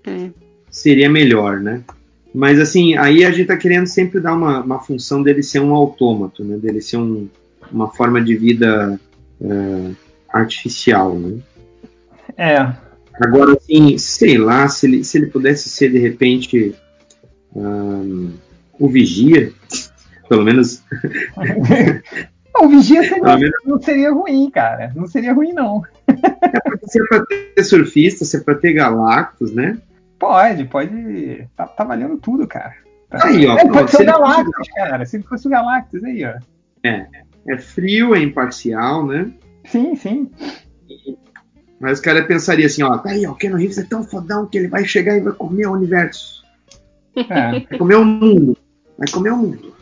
crer. seria melhor, né? Mas assim, aí a gente tá querendo sempre dar uma, uma função dele ser um autômato, né? Dele ser um, uma forma de vida é, artificial, né? É, Agora, assim, sei lá, se ele, se ele pudesse ser de repente ahn, o Vigia, pelo menos o Vigia seria- Pelo menos- não seria ruim, cara. Não seria ruim, não. se é pra ter surfista, se é pra ter Galactus, né? Pode, pode. Tá, tá valendo tudo, cara. Tá- Aí, ó, é, pode ser se o Galactus, cara. Se fosse o Galactus aí, ó. É, é frio, é imparcial, né? Sim, sim. Mas o cara pensaria assim, ó, tá aí, ó, o Keanu Reeves é tão fodão que ele vai chegar e vai comer o universo. É, Vai comer o mundo. Vai comer o mundo.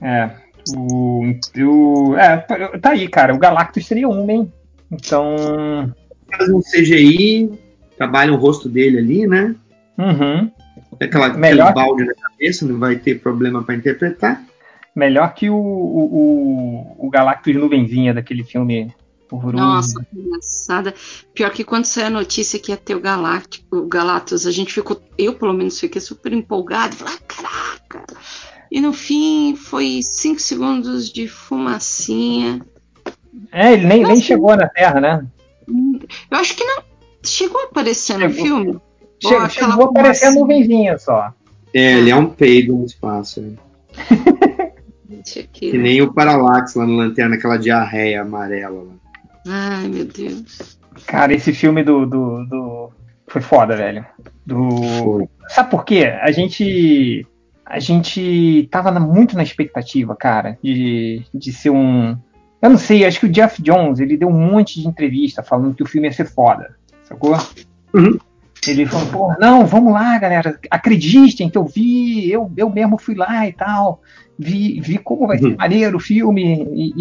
é. O, o, é, tá aí, cara. O Galactus seria um, hein? Então. Faz um CGI, trabalha o rosto dele ali, né? Uhum. Aquela, Melhor- aquele balde na cabeça, não vai ter problema pra interpretar. Melhor que o, o, o, o Galactus nuvenzinha daquele filme horroroso. Nossa, que engraçada. Pior que quando saiu a notícia que ia ter o Galáctico, o Galactus, a gente ficou, eu pelo menos fiquei super empolgado, falei, ah, caraca. E no fim foi cinco segundos de fumacinha. É, ele nem, nem chegou na Terra, né? Eu acho que não chegou a aparecer no Chegou. filme. Che- Ou aquela chegou a aparecer a nuvenzinha só. É, ele é um peido no espaço. né? Que nem o Parallax lá no Lanterna, aquela diarreia amarela. lá. Ai, meu Deus. Cara, esse filme do. do, do- Foi foda, velho. Do. Foi. Sabe por quê? A gente. A gente tava na- muito na expectativa, cara, de, de ser um. Eu não sei, acho que o Jeff Jones, ele deu um monte de entrevista falando que o filme ia ser foda, sacou? Uhum. Ele falou, pô, não, vamos lá, galera, acreditem que eu vi, eu, eu mesmo fui lá e tal, vi, vi como vai ser Uhum. maneiro o filme e-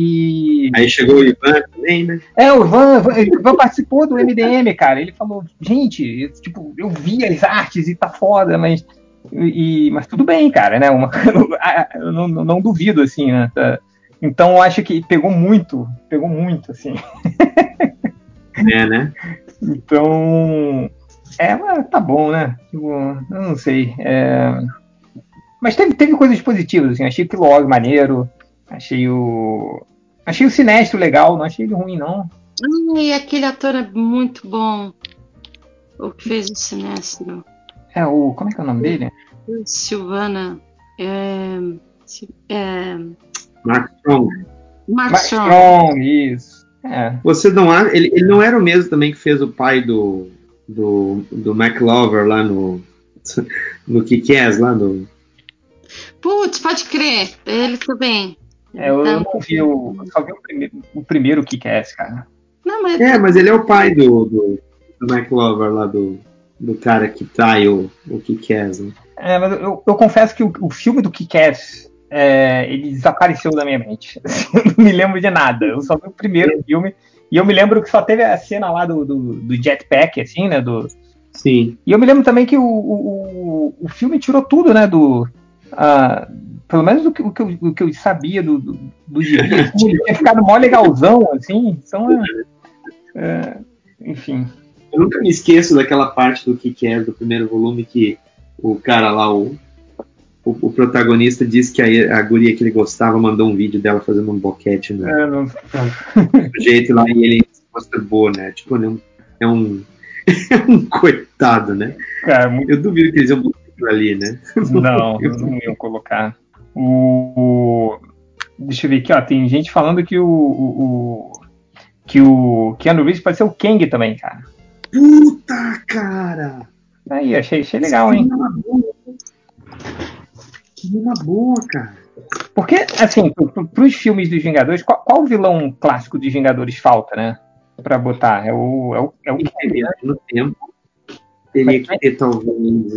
e Aí chegou o Ivan também, né? é, o Ivan, o Ivan participou do MDM, cara. Ele falou, gente, tipo, eu vi as artes e tá foda, mas. E, mas tudo bem, cara, né? Uma- eu não, não- não duvido, assim, né? Tá- Então eu acho que pegou muito, pegou muito, assim. É, né? Então. É, mas tá bom, né? Tipo, eu não sei. é, Mas teve, teve coisas positivas, assim. Achei o Kilog maneiro. Achei o. Achei o Sinestro legal, não achei ele ruim, não. Ai, aquele ator é muito bom. O que fez o Sinestro. É, o. Como é que é o nome dele? Silvana. É, é, Mark Strong. Mark Mark Strong. Strong, isso. É. Você não acha. Ele, ele não era o mesmo também que fez o pai do. do, do McLover lá no. no Kick-Ass, lá no. Putz, pode crer. Ele também. É, eu Tá. não vi o. Só vi o primeiro, o primeiro cara. Não, mas É, mas ele é o pai do, do, do McLover lá do. Do cara que trai o, o Kick-Ass, né? É, mas eu, eu confesso que o, o filme do Kick-Ass, é, ele desapareceu da minha mente. eu não me lembro de nada. Eu só vi o primeiro filme E eu me lembro que só teve a cena lá do, do, do jetpack, assim, né? Do, Sim. E eu me lembro também que o, o, o filme tirou tudo, né? Do. Uh, pelo menos do que, o, que eu, o que eu sabia do, do, do gibi, assim, tinha ficado mó legalzão, assim. Então, é, é, enfim. Eu nunca me esqueço daquela parte do que, é do primeiro volume que o cara lá, o, o, o protagonista, disse que a, a guria que ele gostava mandou um vídeo dela fazendo um boquete no, É, não- jeito lá e ele se masturbou, né? Tipo, ele é um, é um, é um coitado, né? Cara, muito- Eu duvido que eles iam botar ali, né? Não, não iam colocar. O, o- deixa eu ver aqui, ó. Tem gente falando que o, o, o- que o Keanu Reeves pode ser o Kang também, cara. Puta, cara! Aí, achei, achei legal, hein? Que uma boa. Que uma boa, cara. Porque, assim, para os filmes dos Vingadores, qual, qual vilão clássico dos Vingadores falta, né? Pra botar? É o, é o, é o né? viagem no tempo. Teria que ter, talvez.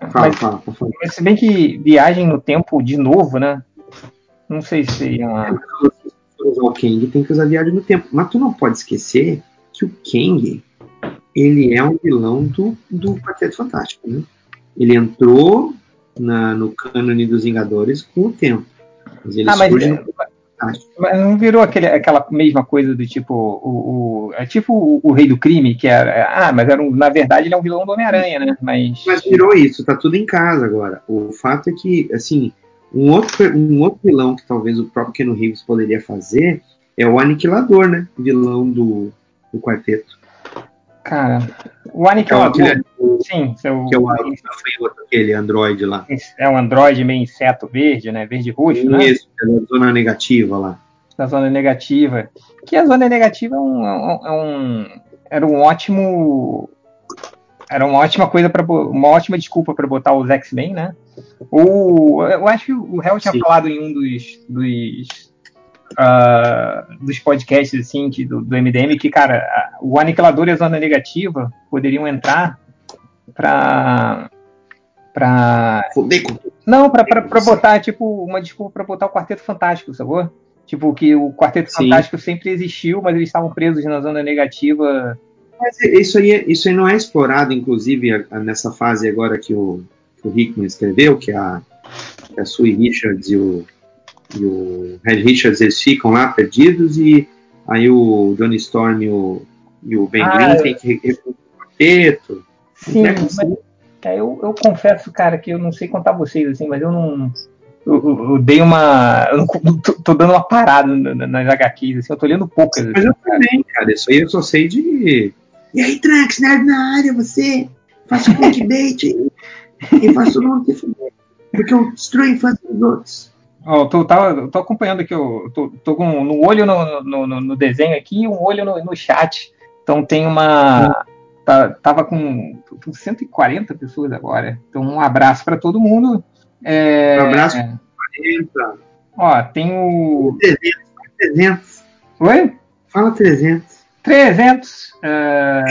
é, Fala, Mas- fala, fala. Mas se bem que viagem no tempo de novo, né? Não sei se seria uma. Se for usar o Kang, tem que usar viagem no tempo. Mas tu não pode esquecer que o Kang, ele é um vilão do, do Quarteto Fantástico, né? Ele entrou na, no cânone dos Vingadores com o tempo. Mas ele Ah, mas, surge é, no mas não virou aquele, aquela mesma coisa do tipo. O, o- é tipo o, o Rei do Crime, que era. Ah, mas era um- na verdade ele é um vilão do Homem-Aranha, né? Mas. Mas virou isso, tá tudo em casa agora. O fato é que, assim, um outro, um outro vilão que talvez o próprio Keanu Reeves poderia fazer é o Aniquilador, né? Vilão do, do quarteto. Cara, o Que é o, Aniquilador. Sim, é o, que é o gafanhoto, aquele androide lá. é um androide meio inseto verde, né? Verde roxo, né? Isso, é da zona negativa lá. da zona negativa. Que a zona negativa é um, é um- era um ótimo era uma ótima coisa para uma ótima desculpa para botar os X-Men, né? Ou eu acho que o Hell tinha Sim. falado em um dos dos, ah, dos podcasts assim que, do, do MDM que cara a- o Aniquilador e a Zona Negativa poderiam entrar para para Foder com tudo. não, pra, pra, pra botar, tipo, uma desculpa pra botar o Quarteto Fantástico, sacou? Tipo, que o Quarteto Sim. Fantástico sempre existiu, mas eles estavam presos na zona negativa. Mas isso aí, isso aí não é explorado, inclusive, a- a- nessa fase agora que o, que o Hickman escreveu, que a, que a Sue Richards e o, e o Red Richards eles ficam lá perdidos e aí o Johnny Storm e o, e o Ben Ah, Green eu- têm que recuperar o quarteto. Sim, mas é, eu, eu confesso, cara, que eu não sei contar vocês, assim, mas eu não. Eu, eu- eu dei uma. Eu não, tô, tô dando uma parada na- na- nas HQs, assim, eu tô lendo poucas. Mas assim, eu cara. também, cara. Isso aí eu só sei de. E aí, Trax, nerd na área, você? Faço clickbait e e faço não te fuder. Porque eu destruo a infância dos outros. Eu tô, eu tô acompanhando aqui, eu tô, tô com no olho no, no, no- desenho aqui e um olho no, no chat. Então tem uma. tá- tava com, com 140 pessoas agora. Então um abraço pra todo mundo. É, Um abraço. 40, Ó, tem o. 300, 300. Oi? Fala 300. 300. é,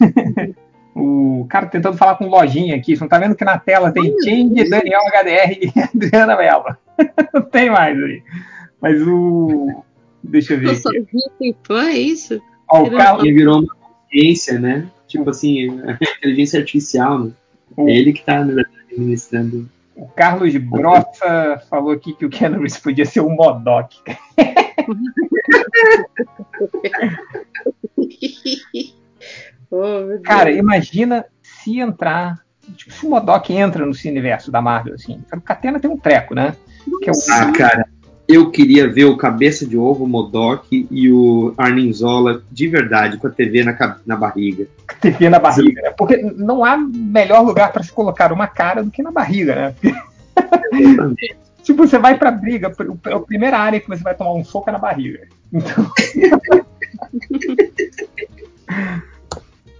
o cara tentando falar com lojinha aqui. Você não tá vendo que na tela tem Change, Daniel HDR e Adriana Mello. Não tem mais aí. Mas o. Deixa eu ver Eu só aqui. tempo, é isso? Ó, o Carlos. Ele virou uma consciência, né? Tipo assim, a inteligência artificial, né? O- É ele que tá, na verdade, administrando. O Carlos Brossa falou aqui que o Reeves podia ser o Modok. oh. Cara, imagina se entrar. Tipo, se o Modok entra no universo da Marvel, assim. O Catena tem um treco, né? Que é o, Ah, cara, eu queria ver o Cabeça de Ovo, o Modok e o Arnim Zola de verdade, com a TV na, na barriga. TV na barriga, né? Porque não há melhor lugar para se colocar uma cara do que na barriga, né? Exatamente. Tipo, você vai pra briga, a primeira área que você vai tomar um soco é na barriga. Então.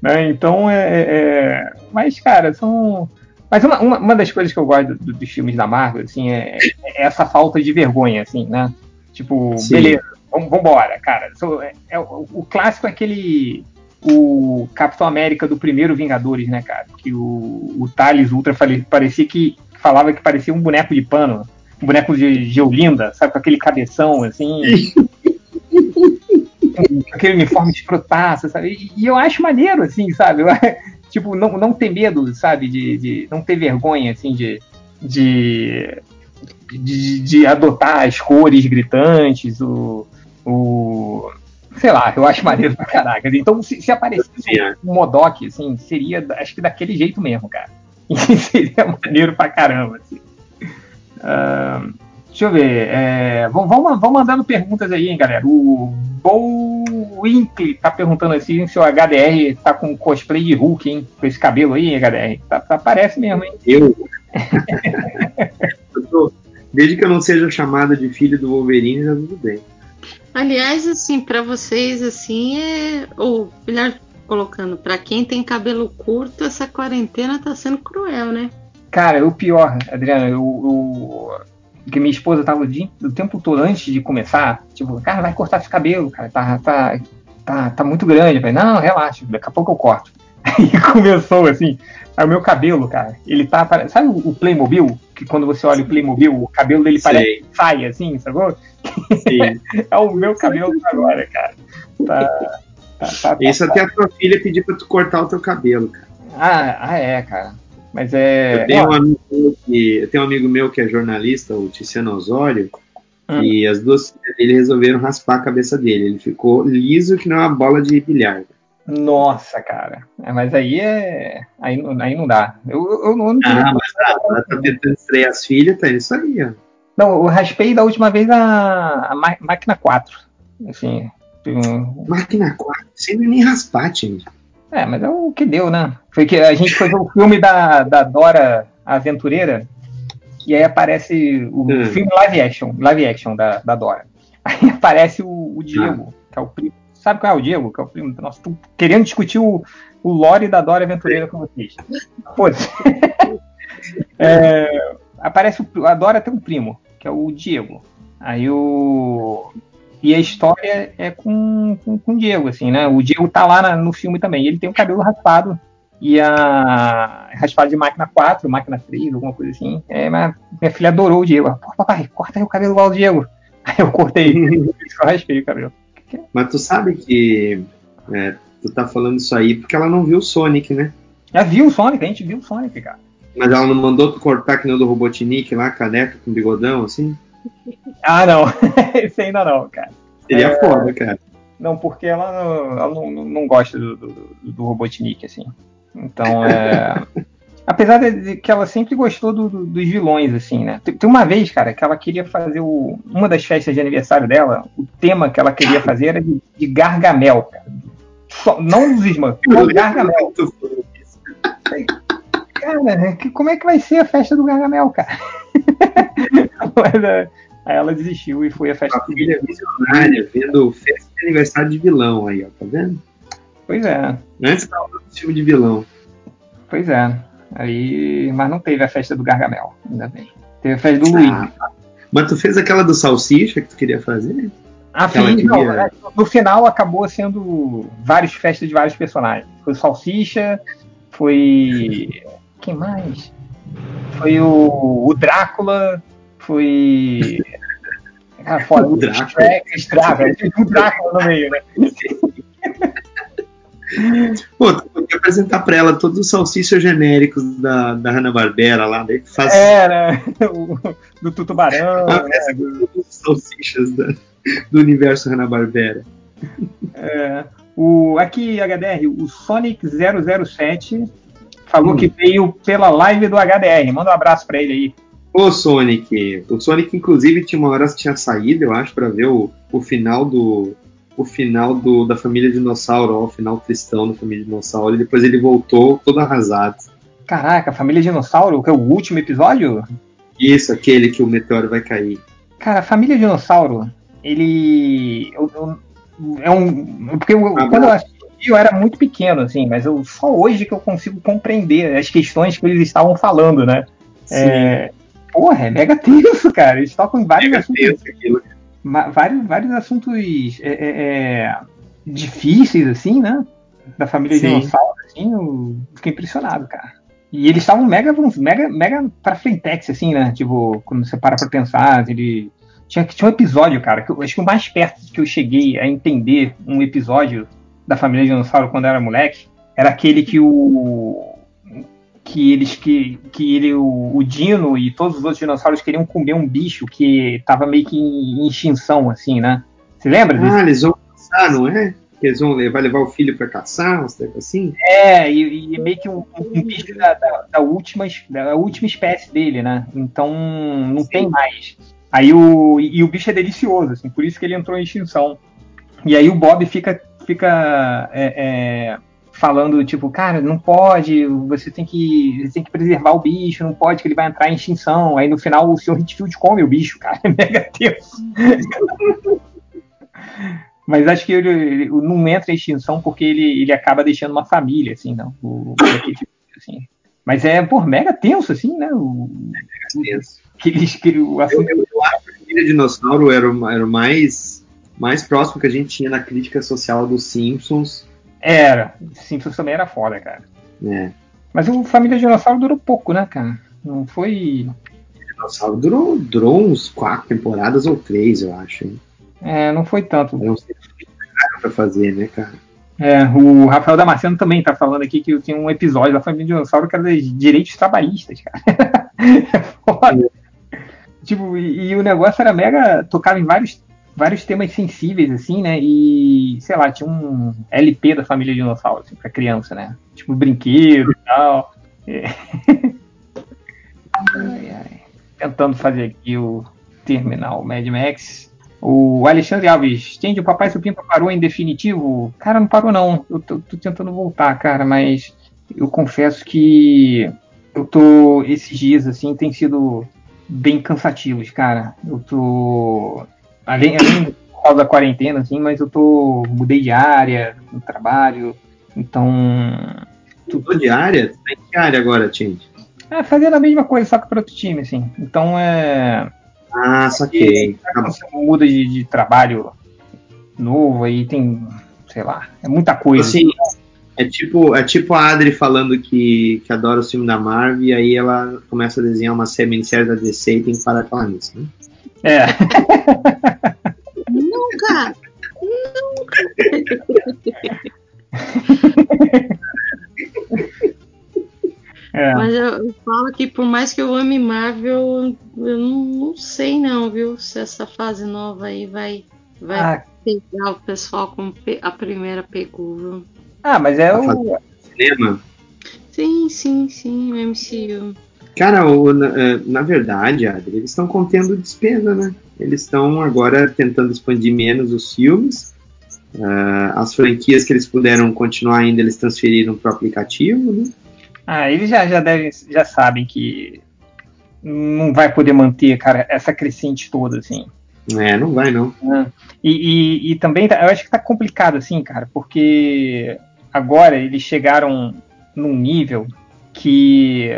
Né, Então, é, é- é- Mas, cara, são. Mas uma, uma, uma das coisas que eu gosto do- dos filmes da Marvel, assim, é, é essa falta de vergonha, assim, né? Tipo, Sim. beleza, vamos, vambora, cara. So, é, é o, o clássico é aquele. O Capitão América do primeiro Vingadores, né, cara? Que o, o Thales Ultra fale- parecia que. falava que parecia um boneco de pano. Um boneco de Geolinda, sabe? Com aquele cabeção, assim. com aquele uniforme de frutaça, sabe? E, e eu acho maneiro, assim, sabe? Eu, tipo, não, não ter medo, sabe? De, de não ter vergonha, assim, de, de, de, de adotar as cores gritantes, o, o. Sei lá, eu acho maneiro pra caraca. Então, se, se aparecesse um Modok, assim, seria, acho que daquele jeito mesmo, cara. E seria maneiro pra caramba, assim. Uh, deixa eu ver. É, vamos, vamos mandando perguntas aí, hein, galera. O Bowink tá perguntando assim se o HDR tá com cosplay de Hulk, hein? Com esse cabelo aí, HDR. Tá, tá, parece mesmo, hein? Eu? eu tô, desde que eu não seja chamada de filho do Wolverine, já tudo bem. Aliás, assim, para vocês, assim, é. Ou, melhor colocando, para quem tem cabelo curto, essa quarentena tá sendo cruel, né? Cara, o pior, Adriana, eu, eu, que minha esposa tava o, dia, o tempo todo antes de começar, tipo, cara, vai cortar esse cabelo, cara, tá, tá, tá, tá muito grande. Eu falei, não, relaxa, daqui a pouco eu corto. Aí começou assim, aí o meu cabelo, cara, ele tá. Sabe o Playmobil? Que quando você olha o Playmobil, o cabelo dele Sei. parece sai assim, sacou? Sim. é o meu cabelo agora, cara. Tá, tá, tá, Isso tá, até a tua filha pediu pra tu cortar o teu cabelo, cara. Ah, ah é, cara. Mas é. Eu tenho, um amigo que, eu tenho um amigo meu que é jornalista, o Tiziano Osório, hum. e as duas filhas dele resolveram raspar a cabeça dele. Ele ficou liso que não é uma bola de bilhar. Nossa, cara. É, mas aí é. Aí, aí não dá. Eu, eu, eu não ah, mas tá, ela tá tentando estrear as filhas, tá isso aí, ó. Não, eu raspei da última vez a, a máquina 4. Assim. Um... Máquina 4? Você não nem raspar, time. É, mas é o que deu, né? Foi que a gente foi ver o filme da, da Dora Aventureira, e aí aparece o hum. filme live action, live action da, da Dora. Aí aparece o, o Diego, ah. que é o primo. Sabe qual é o Diego? Que é o primo. Nossa, tô querendo discutir o, o lore da Dora Aventureira com vocês. Foda-se. é, aparece o, a Dora tem um primo, que é o Diego. Aí o. E a história é com, com, com o Diego, assim, né? O Diego tá lá na, no filme também. Ele tem o cabelo raspado. E a raspado de máquina 4, máquina 3, alguma coisa assim. É, mas minha filha adorou o Diego. Pô, papai, corta aí o cabelo igual ao Diego. Aí eu cortei, eu raspei o cabelo. Mas tu sabe que é, tu tá falando isso aí porque ela não viu o Sonic, né? Já viu o Sonic, a gente viu o Sonic, cara. Mas ela não mandou tu cortar que nem o do Robotnik lá, caneca com bigodão, assim? Ah, não. Esse ainda não, cara. Seria é... foda, cara. Não, porque ela, ela não, não gosta do, do, do Robotnik, assim. Então, é. Apesar de que ela sempre gostou do, do, dos vilões, assim, né? Tem uma vez, cara, que ela queria fazer o, uma das festas de aniversário dela, o tema que ela queria fazer era de, de Gargamel, cara. Só, não dos Smurfs, não Gargamel. Cara, como é que vai ser a festa do Gargamel, cara? É, Aí ela desistiu e foi a festa. A filha visionária, vendo festa de aniversário de vilão aí, ó, tá vendo? Pois é. Antes tava no filme de vilão. Pois é. Aí, mas não teve a festa do Gargamel, ainda bem. Teve a festa do ah, Luigi. Mas tu fez aquela do Salsicha que tu queria fazer? Ah, queria... não, é, no final acabou sendo várias festas de vários personagens. Foi Salsicha, foi. Quem mais? Foi o, o Drácula, foi. Ah, fora, o Drácula. Estraga, o Drácula no meio, né? Pô, tu podia apresentar pra ela todos os salsichas genéricos da, da Hanna-Barbera lá, daí tu faz... É, né? O, do Tutubarão. Ah, né? Todos os salsichas da, do universo Hanna-Barbera. É, o, aqui, HDR, o Sonic 007 falou hum. que veio pela live do HDR. Manda um abraço pra ele aí. O Sonic. O Sonic, inclusive, tinha uma hora que tinha saído, eu acho, para ver o, o final do. O final do, da família dinossauro, ó, o final cristão da família dinossauro, e depois ele voltou todo arrasado. Caraca, família dinossauro, que é o último episódio? Isso, aquele que o meteoro vai cair. Cara, a família dinossauro, ele. Eu, eu, é um. Porque eu, ah, quando eu assisti, eu era muito pequeno, assim, mas eu, só hoje que eu consigo compreender as questões que eles estavam falando, né? É, porra, é mega tenso, cara. Eles tocam em vários mega assuntos. Tenso vários, vários assuntos é, é, é, difíceis, assim, né? Da família Sim. dinossauro, assim, eu fiquei impressionado, cara. E eles estavam mega, mega, mega pra frentex, assim, né? Tipo, quando você para pra pensar, ele, Tinha, tinha um episódio, cara, que eu acho que o mais perto que eu cheguei a entender um episódio da família Dinossauro quando era moleque era aquele que o. que eles que, que ele, o, o Dino e todos os outros dinossauros queriam comer um bicho que tava meio que em, em extinção, assim, né? Você lembra disso? Ah, eles vão caçar, não é? Que eles vão levar, levar o filho pra caçar, uns tempos assim? É, e, e meio que um, um bicho da, da, da última, da última espécie dele, né? Então não tem mais. Aí o, e o bicho é delicioso, assim, por isso que ele entrou em extinção. E aí o Bob fica, fica é, é, falando, tipo, cara, não pode, você tem que, você tem que preservar o bicho, não pode que ele vai entrar em extinção. Aí no final o Sr. Hitfield come o bicho, cara, é mega tenso. Mas acho que ele, ele não entra em extinção porque ele, ele acaba deixando uma família, assim, não. O, o assim. Mas é, por mega tenso, assim, né? O, mega tenso. Que eles, que, o assunto... eu, eu acho que família dinossauro era, o, era o mais, mais próximo que a gente tinha na crítica social dos Simpsons. Era. Simpsons também era foda, cara. É. Mas o Família Dinossauro durou pouco, né, cara? Não foi. O Dinossauro durou, durou uns quatro temporadas ou três, eu acho. Hein? É, não foi tanto. Não sei pra fazer, né, cara? É, o Rafael Damasceno também tá falando aqui que tem um episódio da família Dinossauro que era de direitos trabalhistas, cara. é foda. Tipo, e, e, o negócio era mega. tocava em vários, vários temas sensíveis, assim, né? E, sei lá, tinha um LP da família Dinossauro, assim, pra criança, né? Tipo, brinquedo e tal. É. ai, ai. Tentando fazer aqui o terminal Mad Max. O Alexandre Alves, entende? O Papai Supimpa parou em definitivo? Cara, não parou não. Eu tô, tô, tentando voltar, cara, mas eu confesso que eu tô esses dias assim tem sido bem cansativos, cara. Eu tô além, além por causa da quarentena assim, mas eu tô mudei de área no trabalho, então mudou de área? Tá em que área agora, Tindy? É, fazendo a mesma coisa só que para outro time, assim. Então é ah, saquei. Você muda de, de, trabalho novo aí tem, sei lá, é muita coisa. Assim, é tipo, é tipo a Adri falando que, que adora o filme da Marvel e aí ela começa a desenhar uma minissérie da DC e tem que parar de falar nisso, né? É. Nunca! Nunca! É. Mas eu, eu, falo que por mais que eu ame Marvel, eu não, não, sei não, viu? Se essa fase nova aí vai, vai ah. pegar o pessoal como a primeira pegou, viu? Ah, mas é o. Cinema? Sim, sim, sim, o MCU. Cara, o, na, é, na, verdade, Adri, eles estão contendo despesa, né? Eles estão agora tentando expandir menos os filmes. Uh, as franquias que eles puderam continuar ainda, eles transferiram para o aplicativo, né? Ah, eles já, já devem, já sabem que não vai poder manter, cara, essa crescente toda, assim. É, não vai, não. É. E, e, e, também, tá, eu acho que tá complicado, assim, cara, porque agora eles chegaram num nível que.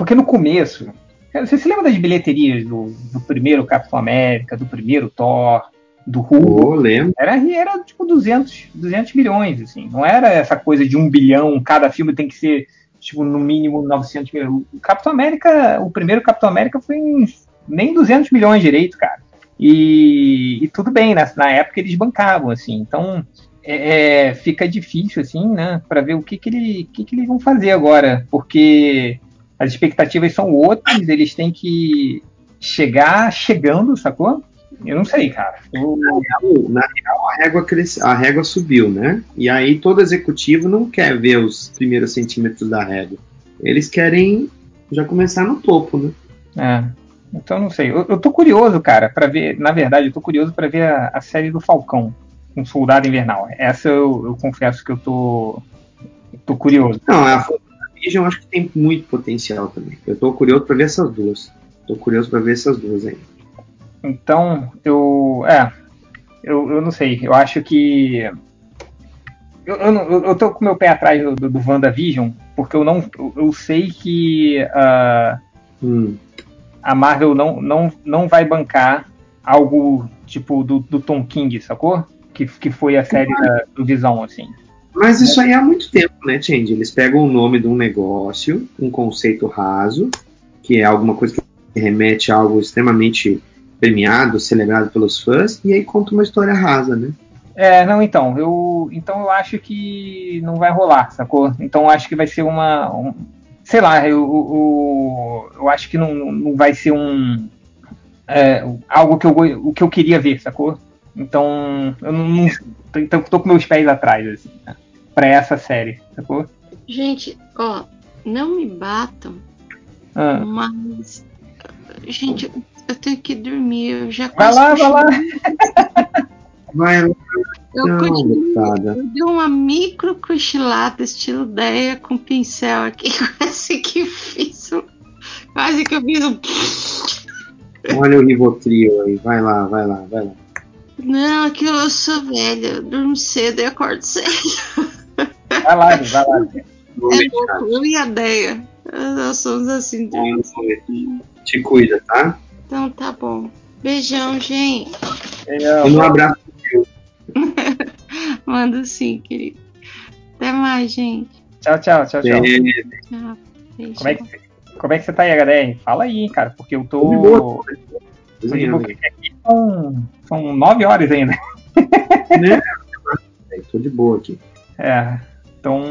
Porque no começo. Você se lembra das bilheterias do, do primeiro Capitão América, do primeiro Thor, do Hulk? Oh, lembro. Era, era tipo 200, 200 milhões, assim. Não era essa coisa de um bilhão, cada filme tem que ser tipo, no mínimo 900 milhões. O Capitão América, o primeiro Capitão América foi em nem 200 milhões direito, cara. E, e tudo bem, né? na época eles bancavam, assim. Então, é, é, fica difícil, assim, né, para ver o que, que, ele, que, que eles vão fazer agora, porque as expectativas são outras, eles têm que chegar chegando, sacou? Eu não sei, cara. Eu... Na, real, a régua, cresce, a régua subiu, né? E aí todo executivo não quer ver os primeiros centímetros da régua. Eles querem já começar no topo, né? É. Então não sei. Eu, eu tô curioso, cara, para ver. Na verdade, eu tô curioso para ver a, a, série do Falcão, um soldado invernal. Essa eu, eu confesso que eu tô. tô curioso. Não, a Vision acho que tem muito potencial também. Eu tô curioso para ver essas duas. Tô curioso para ver essas duas ainda. Então, eu. É. Eu, eu não sei. Eu acho que. Eu, eu, eu tô com meu pé atrás do, do, WandaVision, porque eu não. Eu, eu sei que. Uh, hum. A Marvel não, não, não vai bancar algo tipo do, do Tom King, sacou? Que, que foi a série da, do Visão, assim. Mas isso aí há muito tempo, né, Change? Eles pegam o nome de um negócio, um conceito raso, que é alguma coisa que remete a algo extremamente premiado, celebrado pelos fãs, e aí conta uma história rasa, né? É, não, então, eu, então eu acho que não vai rolar, sacou? Então eu acho que vai ser uma, um, sei lá, eu, eu, eu acho que não, não vai ser um, é, algo que eu, o que eu queria ver, sacou? Então, eu não, não tô, tô com meus pés atrás, assim, né? pra essa série, sacou? Gente, ó, não me batam, Ah. mas. Gente, eu tenho que dormir. Eu já Vai quase lá, vai lá. Vai lá, Eu, não, continuo- eu dei uma micro cochilada estilo Deia com pincel aqui. Quase que fiz um. Quase que eu fiz um. Olha o Rivotril aí, vai lá, vai lá, vai lá. Não, é que eu sou velha. Eu durmo cedo e acordo cedo. Vai lá, vai lá. É louco, eu e a Deia. Nós somos assim. Vamos ver. Te cuida, tá? Então tá bom. Beijão, gente. Eu- E um abraço. Manda sim, querido. Até mais, gente. Tchau, tchau, tchau, tchau. Tchau. Beijo. Como é, que, como é que você tá aí, HDR? Fala aí, cara, porque eu tô. Aqui são, são nove horas ainda. né? Tô de boa aqui. É. Então,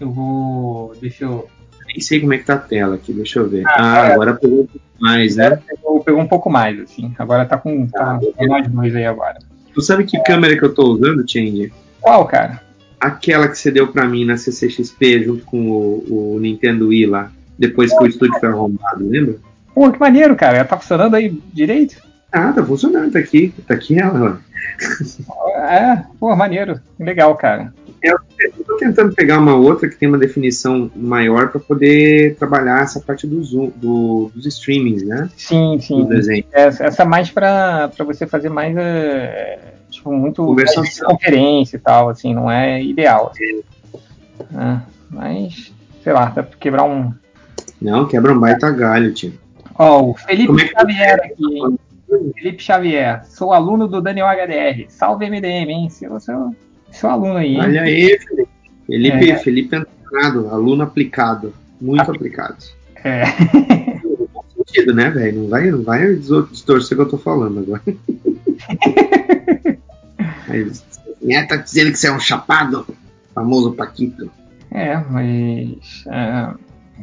eu vou. Deixa eu. Nem sei como é que tá a tela aqui, deixa eu ver. Ah, Ah, é. agora pegou um pouco mais, né? Pegou, pegou um pouco mais, assim. Agora tá com, tá, com nós dois aí agora. Tu sabe que câmera que eu tô usando, Change? Qual, cara? Aquela que você deu pra mim na CCXP junto com o, o Nintendo Wii lá. Depois que o estúdio foi arrombado, lembra? Pô, que maneiro, cara. Tá funcionando aí direito? Ah, tá funcionando, tá aqui. Tá aqui ela. É, pô, maneiro. Legal, cara. Eu tô tentando pegar uma outra que tem uma definição maior pra poder trabalhar essa parte do zoom, do- dos streamings, né? Sim, sim. Essa, essa é mais pra, pra você fazer mais. é, tipo, muito. Conversação. mais conferência e tal, assim. Não é ideal. assim. É, mas, sei lá, dá pra quebrar um. Não, quebra um baita galho, tio. Ó, o Felipe é que- Xavier aqui, hein? Felipe Xavier, sou aluno do Daniel HDR. Salve MDM, hein? Seu, seu, seu aluno aí, hein? Olha aí, Felipe. Felipe, É. Felipe Antenado, aluno aplicado. Muito aplicado. É. Bom sentido, né, velho? Não vai, não vai distorcer o que eu tô falando agora. Mas, é, tá dizendo que você é um chapado? Famoso Paquito. É, mas. é,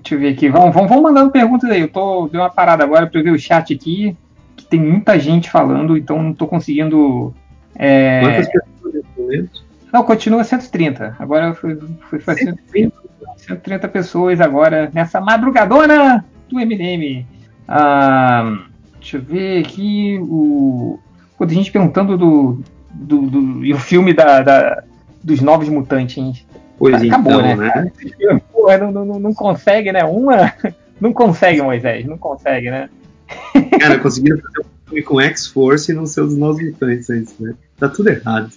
deixa eu ver aqui. Vamos, vamos mandando perguntas aí. Eu tô dei uma parada agora pra eu ver o chat aqui. Que tem muita gente falando, então não tô conseguindo. é, Quantas pessoas momento? Não, continua 130. Agora fui, fui pra 130, 130 pessoas agora nessa madrugadona do MDM. Ah, deixa eu ver aqui. O... Pô, tem gente perguntando do. do, do e o filme da, da- dos Novos Mutantes, hein? Pois Acabou, então, né? né? Porra, não, não, não consegue, né? Uma. Não consegue, Moisés, não consegue, né? Cara, conseguiram fazer um filme com X-Force e não ser os novos mutantes antes, né? Tá tudo errado.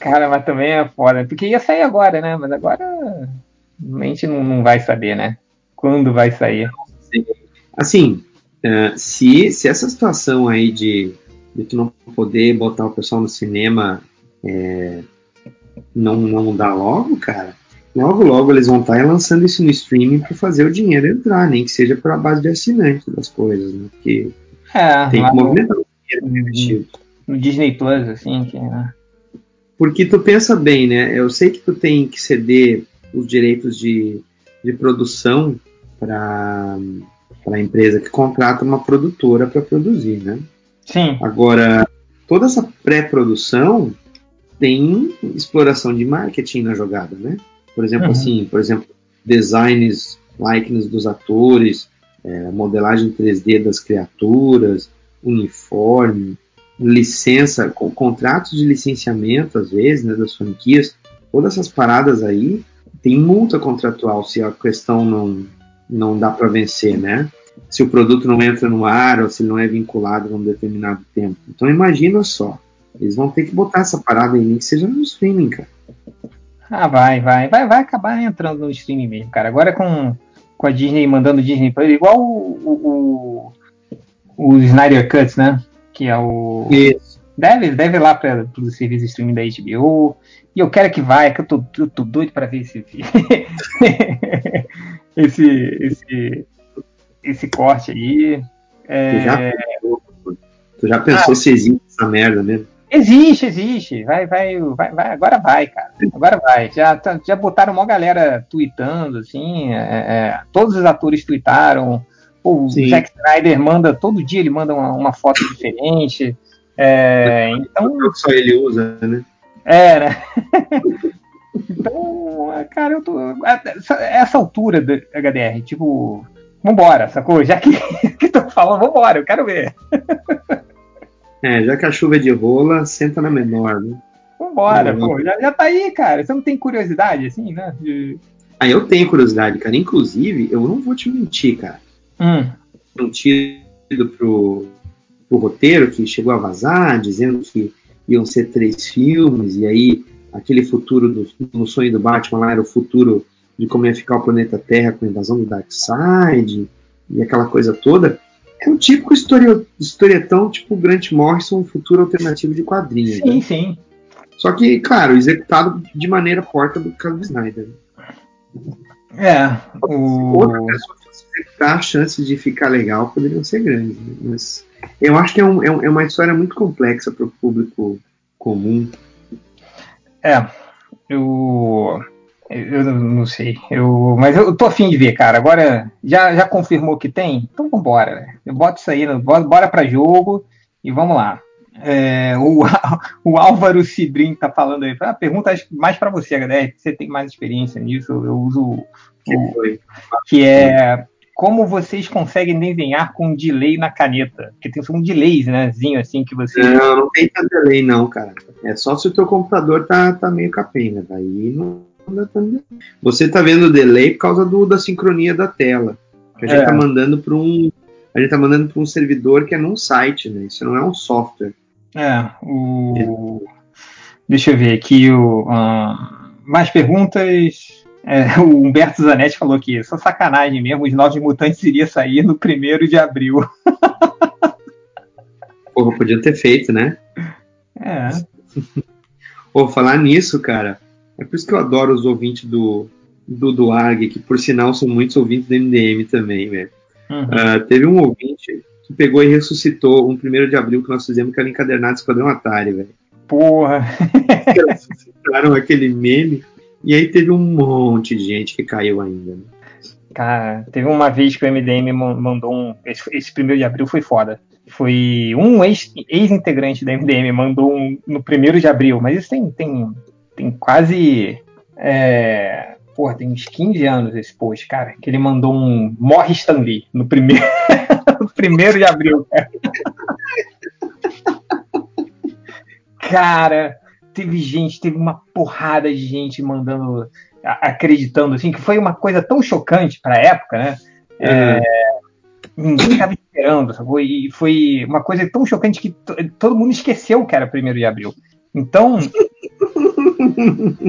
Cara, mas também é foda. Porque ia sair agora, né? Mas agora. A gente não, não vai saber, né? Quando vai sair. Assim, eh, se, se essa situação aí de, de tu não poder botar o pessoal no cinema eh, não, não dá logo, cara, logo logo eles vão estar lançando isso no streaming para fazer o dinheiro entrar, nem que seja pela base de assinante das coisas, né? Porque É, tem que no, movimentar o dinheiro investido. no Disney Plus, assim, que. né? Porque tu pensa bem, né? Eu sei que tu tem que ceder os direitos de, de produção para a empresa que contrata uma produtora para produzir, né? Sim. Agora, toda essa pré-produção tem exploração de marketing na jogada, né? Por exemplo, Uhum. assim, por exemplo, designs, likeness dos atores, é, modelagem 3D das criaturas, uniforme, licença, co- contratos de licenciamento, às vezes, né, das franquias, todas essas paradas aí tem multa contratual se a questão não, não dá para vencer, né? Se o produto não entra no ar ou se ele não é vinculado a um determinado tempo. Então imagina só, eles vão ter que botar essa parada aí, nem que seja no streaming, cara. Ah, vai, vai. Vai, vai acabar entrando no streaming mesmo, cara. Agora com, com a Disney mandando Disney Plus, igual o, o, o, o Snyder Cuts, né? Que é o. Isso. Deve, deve ir lá para o serviço de streaming da HBO. E eu quero que vai, que eu tô, eu tô doido para ver esse, esse, esse, esse corte aí. É, Já Tu já pensou se existe essa merda mesmo? Existe, existe. Vai, vai, vai, vai, agora vai, cara. Agora vai. Já, tá- já botaram uma galera tweetando, assim. é, é, todos os atores tweetaram. O Sim. Zack Snyder manda, todo dia ele manda uma, uma foto diferente. É, então, Só ele usa, né? é, né? então, cara, eu tô. Essa, essa altura do HDR, tipo, vambora, sacou? Já que, que tô falando, vambora, eu quero ver. É, já que a chuva é de rola, senta na menor, né? Vambora, Uhum. pô, já, já tá aí, cara. Você não tem curiosidade, assim, né? De- Ah, eu tenho curiosidade, cara. Inclusive, eu não vou te mentir, cara. Hum. Mantido pro, pro roteiro que chegou a vazar, dizendo que iam ser três filmes, e aí aquele futuro do, no sonho do Batman lá era o futuro de como ia ficar o planeta Terra com a invasão do Darkseid e aquela coisa toda. É um típico historietão, tipo Grant Morrison, um futuro alternativo de quadrinhos. Sim, né? sim. Só que, claro, executado de maneira porca do Carlos Snyder. É, Outra o. pessoa fosse executar, as chances de ficar legal poderiam ser grandes. né? Mas eu acho que é, um- é um- é uma história muito complexa para o público comum. É, eu. Eu não sei. Eu, mas eu tô afim de ver, cara. Agora já, já confirmou que tem? Então vambora. né? Eu boto isso aí, bora, pra jogo e vamos lá. É, o, o Álvaro Cibrim tá falando aí. Ah, pergunta que mais pra você, HDR, que você tem mais experiência nisso. Eu uso Que o, foi. que é como vocês conseguem desenhar com delay na caneta. Porque tem um delayzinho assim que você. Não, não tem delay, não, cara. É só se o teu computador tá, tá meio capenga. Daí não, Você tá vendo o delay por causa do, da sincronia da tela. Que a gente É. tá mandando para um. A gente tá mandando para um servidor que é num site, né? Isso não é um software. É, o. Deixa eu ver aqui o. ah, mais perguntas. É, o Humberto Zanetti falou que só sacanagem mesmo, os Novos Mutantes iria sair no primeiro de abril. Porra, podia ter feito, né? É. Pô, falar nisso, cara, é por isso que eu adoro os ouvintes do, do Duarg, que por sinal são muitos ouvintes do MDM também, velho. Uhum. Ah, teve um ouvinte que pegou e ressuscitou um primeiro de abril que nós fizemos, que era encadernado Esquadrão Atari, velho. Porra. Ressuscitaram aquele meme, e aí teve um monte de gente que caiu ainda. Né? Cara, teve uma vez que o MDM man- mandou um. Esse, esse primeiro de abril foi foda. Foi um ex- ex-integrante da MDM mandou um no primeiro de abril, mas isso tem, tem, tem quase. É, porra, tem uns 15 anos esse post, cara. Que ele mandou um Morre Stan Lee no primeiro, no primeiro de abril, cara. Cara, teve gente, teve uma porrada de gente mandando, a- acreditando, assim, que foi uma coisa tão chocante pra época, né? É, ninguém estava esperando, sacou? E foi uma coisa tão chocante que to- todo mundo esqueceu que era 1 de abril. Então,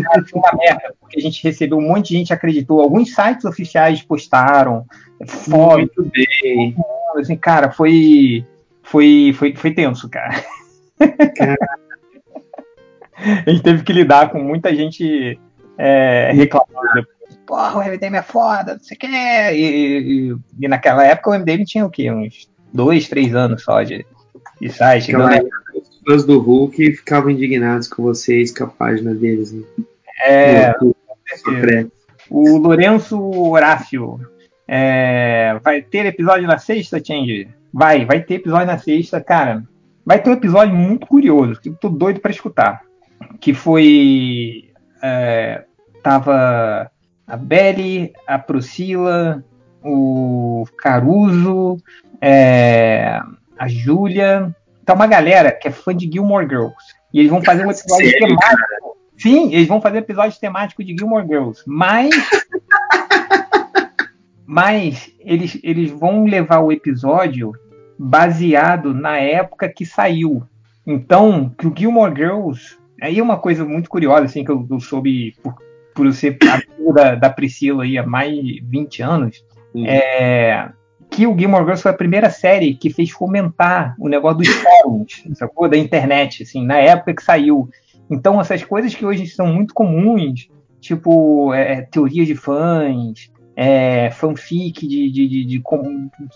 cara, foi uma merda, porque a gente recebeu um monte de gente acreditou. Alguns sites oficiais postaram fotos, Muito bem. assim, cara, foi, foi, foi, foi tenso, cara. a gente teve que lidar com muita gente é, reclamando. Porra, o MDM é foda, não sei o que. E, e- e naquela época o MDM tinha o quê? Uns dois, três anos só de, de site. Então, né? Fãs do Hulk ficavam indignados com vocês, com a página deles. Né? É. O Lourenço Horácio é, vai ter episódio na sexta, Change? Vai, vai ter episódio na sexta, cara. Vai ter um episódio muito curioso, que eu tô doido pra escutar. Que foi. é, tava a Belly, a Priscila, o Caruso, é, a Júlia. Tá uma galera que é fã de Gilmore Girls. E eles vão fazer um episódio Sério, temático. Sim, eles vão fazer episódio temático de Gilmore Girls. Mas. mas eles, eles vão levar o episódio baseado na época que saiu. Então, que o Gilmore Girls. Aí é uma coisa muito curiosa, assim, que eu, eu soube por, por ser amigo da, da Priscila aí há mais de 20 anos. Hum. É, que o Gilmore Girls foi a primeira série que fez fomentar o negócio dos fóruns, sacou? Da internet, assim, na época que saiu. Então, essas coisas que hoje são muito comuns, tipo é, teoria de fãs, é, fanfic, de, de, de, de,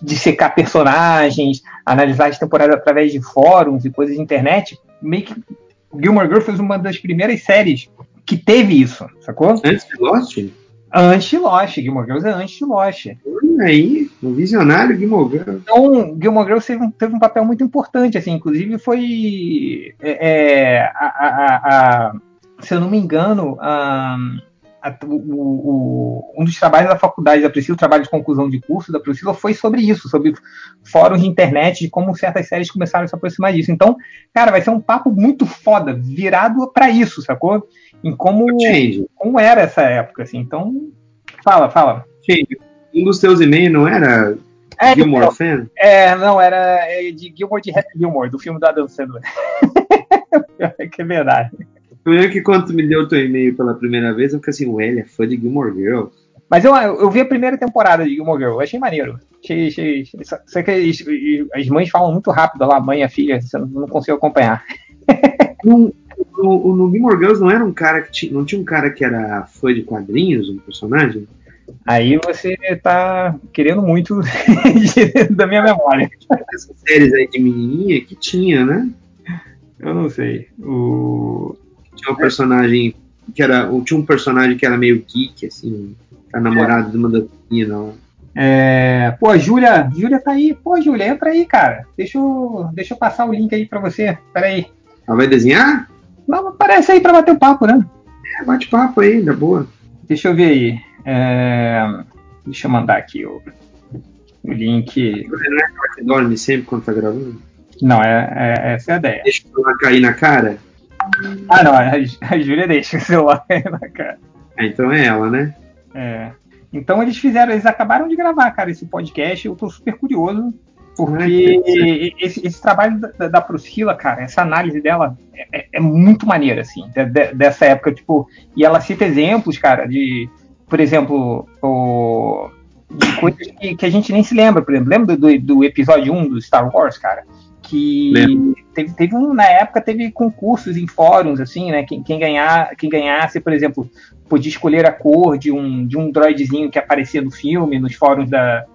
de secar personagens, analisar as temporadas através de fóruns e coisas de internet, meio que Gilmore Girls foi uma das primeiras séries que teve isso, sacou? Antes de Lost? Lost, Gilmore Girls é antes de Lost. Olha aí, um visionário Gilmore Girls. Então, Gilmore Girls teve um, teve um papel muito importante, assim, inclusive foi, é, é, a, a- a- se eu não me engano, a- a- o- o- um dos trabalhos da faculdade da Priscila, o trabalho de conclusão de curso da Priscila, foi sobre isso, sobre fóruns de internet, de como certas séries começaram a se aproximar disso. Então, cara, vai ser um papo muito foda, virado pra isso, sacou? Em como, como era essa época, assim. Então, fala, fala. Change. Um dos teus e-mails não era É, Gilmore então, Fan? É, não, era é, de Gilmore de Happy Gilmore, do filme do Adam Sandler. que é verdade. Primeiro que quando tu me deu o teu e-mail pela primeira vez, eu fiquei assim, ué, ele é fã de Gilmore Girls. Mas eu, eu vi a primeira temporada de Gilmore Girl, eu achei maneiro. Achei, achei, só, só que as, as mães falam muito rápido lá, a mãe e a filha, você não, não consigo acompanhar. No, no, no Gilmore Girls não era um cara que tinha, não tinha um cara que era fã de quadrinhos, um personagem? Aí você tá querendo muito da minha memória. Essas séries aí de menininha que tinha, né? Eu não sei. O... Tinha um personagem que era, tinha um personagem que era meio geek, assim, a namorada de uma das meninas lá. É, pô, Júlia, Júlia tá aí. Pô, Júlia, entra aí, cara. Deixa eu, deixa eu passar o link aí pra você. Pera aí. Ela vai desenhar? Não, aparece aí pra bater o papo, né? É, bate papo aí, da boa. Deixa eu ver aí. É, deixa eu mandar aqui o, o link. Não é que dorme sempre quando tá gravando? Não, é, é- essa é a ideia. Deixa ela cair na cara? Ah, não, a, a Júlia deixa o celular aí na cara. Ah, então é ela, né? É. Então eles fizeram, eles acabaram de gravar, cara, esse podcast. Eu tô super curioso, porque esse, esse trabalho da, da Priscila, cara, essa análise dela é, é- é muito maneira, assim, de- de- dessa época, tipo, e ela cita exemplos, cara, de, por exemplo, o, de coisas que, que a gente nem se lembra, por exemplo, lembra do, do episódio 1 do Star Wars, cara? Que Lembro. teve, teve um, na época, teve concursos em fóruns, assim, né? Quem, quem, ganhar, quem ganhasse, por exemplo, podia escolher a cor de um, de um droidzinho que aparecia no filme, nos fóruns da.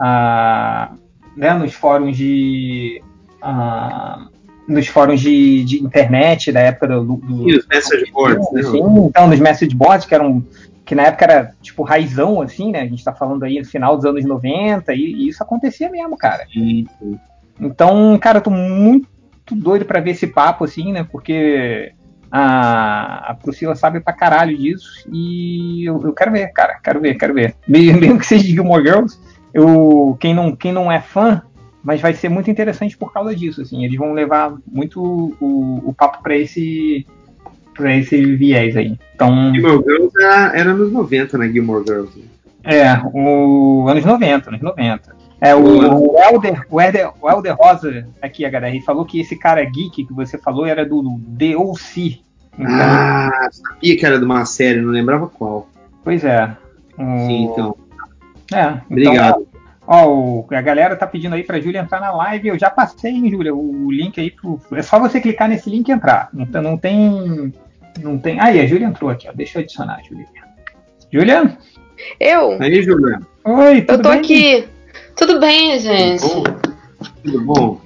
ah, né, nos fóruns de. ah, nos fóruns de, de internet da época do. do E os message boards, né? Sim, então, nos message boards, que eram. Que na época era tipo raizão, assim, né? A gente tá falando aí no final dos anos 90, e, e isso acontecia mesmo, cara. Sim, sim. Então, cara, eu tô muito doido pra ver esse papo, assim, né? Porque a, a Priscila sabe pra caralho disso e eu, eu quero ver, cara, quero ver, quero ver. Mesmo, mesmo que seja de Gilmore Girls, eu, quem, não, quem não é fã, mas vai ser muito interessante por causa disso, assim. Eles vão levar muito o, o papo pra esse, pra esse viés aí. Então, Gilmore Girls era, era nos 90, né? Gilmore Girls. é, o anos 90, anos 90. É, o, o, Elder, o, Elder, o Elder Rosa aqui, HDR, falou que esse cara geek que você falou era do DOC. Então, Ah, sabia que era de uma série, não lembrava qual. Pois é. O- Sim, então. É, Obrigado. Então, ó, o- a galera tá pedindo aí pra Júlia entrar na live. Eu já passei, hein, Júlia, o, o link aí. Pro, é só você clicar nesse link e entrar. Então não tem. Não tem. Aí, a Júlia entrou aqui, ó. Deixa eu adicionar a Júlia. Júlia? Eu? Aí, Juliana. Oi, tudo Eu tô bem? aqui. Tudo bem, gente? Tudo bom?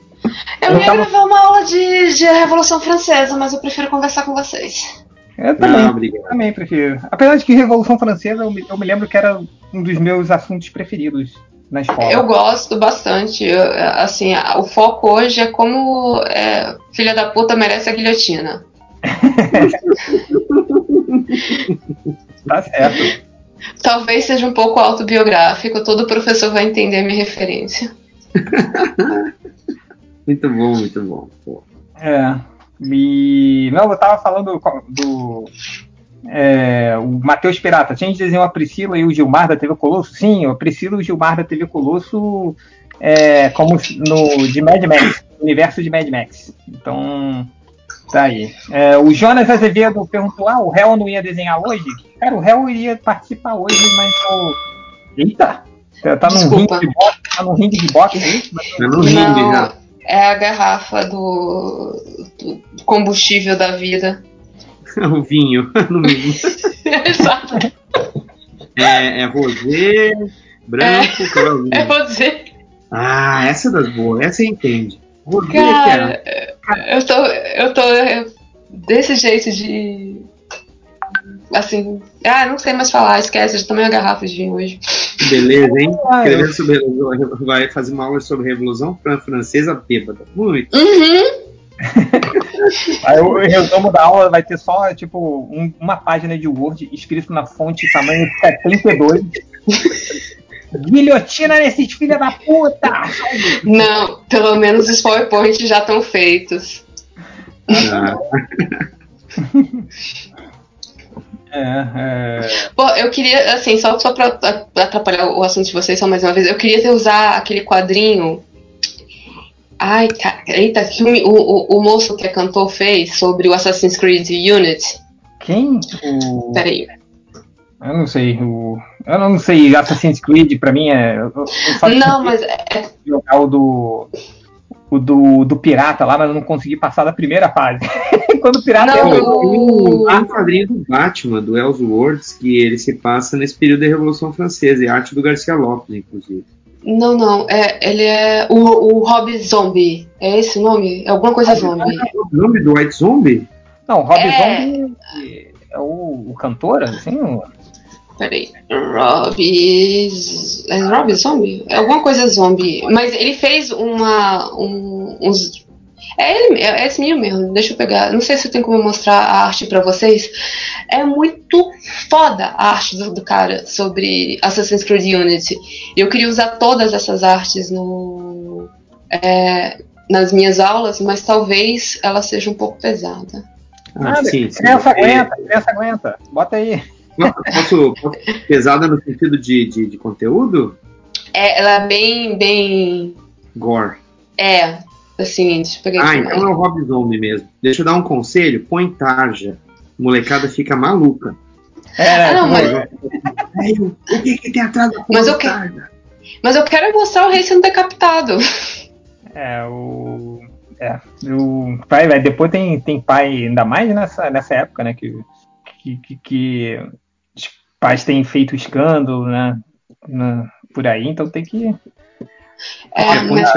Eu ia gravar uma aula de, de Revolução Francesa, mas eu prefiro conversar com vocês. Eu também. Ah, obrigado. Também prefiro. Apesar de que Revolução Francesa, eu me, eu me lembro que era um dos meus assuntos preferidos na escola. Eu gosto bastante. eu- assim, a- o foco hoje é como é, filha da puta merece a guilhotina. Tá certo. Talvez seja um pouco autobiográfico, todo professor vai entender a minha referência. Muito bom, muito bom. Pô. É. E. Não, eu tava falando do. é, o Matheus Pirata. Tinha de desenhar a Priscila e o Gilmar da TV Colosso? Sim, a Priscila e o Gilmar da TV Colosso é como no de Mad Max, universo de Mad Max. Então, tá aí. É, o Jonas Azevedo perguntou: ah, o réu não ia desenhar hoje? Cara, o réu iria participar hoje, mas o. Eita! Tá num Desculpa. ringue de boxe, tá num ringue de boxe aí? Eu não ringue já. é a garrafa do, do combustível da vida. O vinho no meio. Exato. É, é rosé, branco, é, é rosé. Ah, essa é das boas, essa você entende. Cara, é. eu tô, eu tô desse jeito de. Assim. Ah, não sei mais falar, esquece, já tomei uma garrafa de vinho hoje. Beleza, hein? Sobre vai fazer uma aula sobre Revolução Francesa bêbada. Muito. Uhum. Aí o resumo da aula vai ter só, tipo, um, uma página de Word escrito na fonte tamanho 72. Guilhotina nesses filha da puta! Não, pelo menos os PowerPoint já estão feitos. Ah. É, é... Pô, eu queria, assim, só, só pra atrapalhar o assunto de vocês só mais uma vez, eu queria ter usar aquele quadrinho. Ai, cara, eita, que o, o, o moço que é cantor fez sobre o Assassin's Creed Unity. Quem? O... Peraí. Eu não sei. O... Eu não sei. Assassin's Creed pra mim é. Eu, eu não, mas é. Jogar o do. O do, do pirata lá, mas eu não consegui passar da primeira fase. Quando o pirata não, é o. Tem um quadrinho do Batman, do Elseworlds, que ele se passa nesse período da Revolução Francesa, e arte do Garcia Lopes, inclusive. Não, não. É, ele é o, o Rob Zombie. É esse o nome? É alguma coisa zombie. O nome do White Zombie? Não, Rob é... Zombie é o, o cantor, assim? O... Peraí. Rob. É Rob Zombie? É alguma coisa zombie. Mas ele fez uma. Um, uns. É ele, é esse menino mesmo. Deixa eu pegar. Não sei se eu tenho como mostrar a arte para vocês. É muito foda a arte do, do, cara sobre Assassin's Creed Unity. Eu queria usar todas essas artes no, é, nas minhas aulas, mas talvez ela seja um pouco pesada. Ah, sim, sim. Criança aguenta, criança aguenta. Bota aí. Posso, posso pesada no sentido de, de, de, conteúdo? É, ela é bem, bem. Gore. É, assim, deixa eu pegar Ah, então é o Rob Zombie mesmo. Deixa eu dar um conselho: põe tarja. Molecada fica maluca. É, ah, não, mas... o que, que tem atrás da mas eu, que... mas eu quero mostrar o rei sendo decapitado. É, o. É, o pai, depois tem, tem pai, ainda mais nessa, nessa época, né? Que, que, que, que os pais têm feito escândalo, né? Na, por aí, então tem que. É, mas...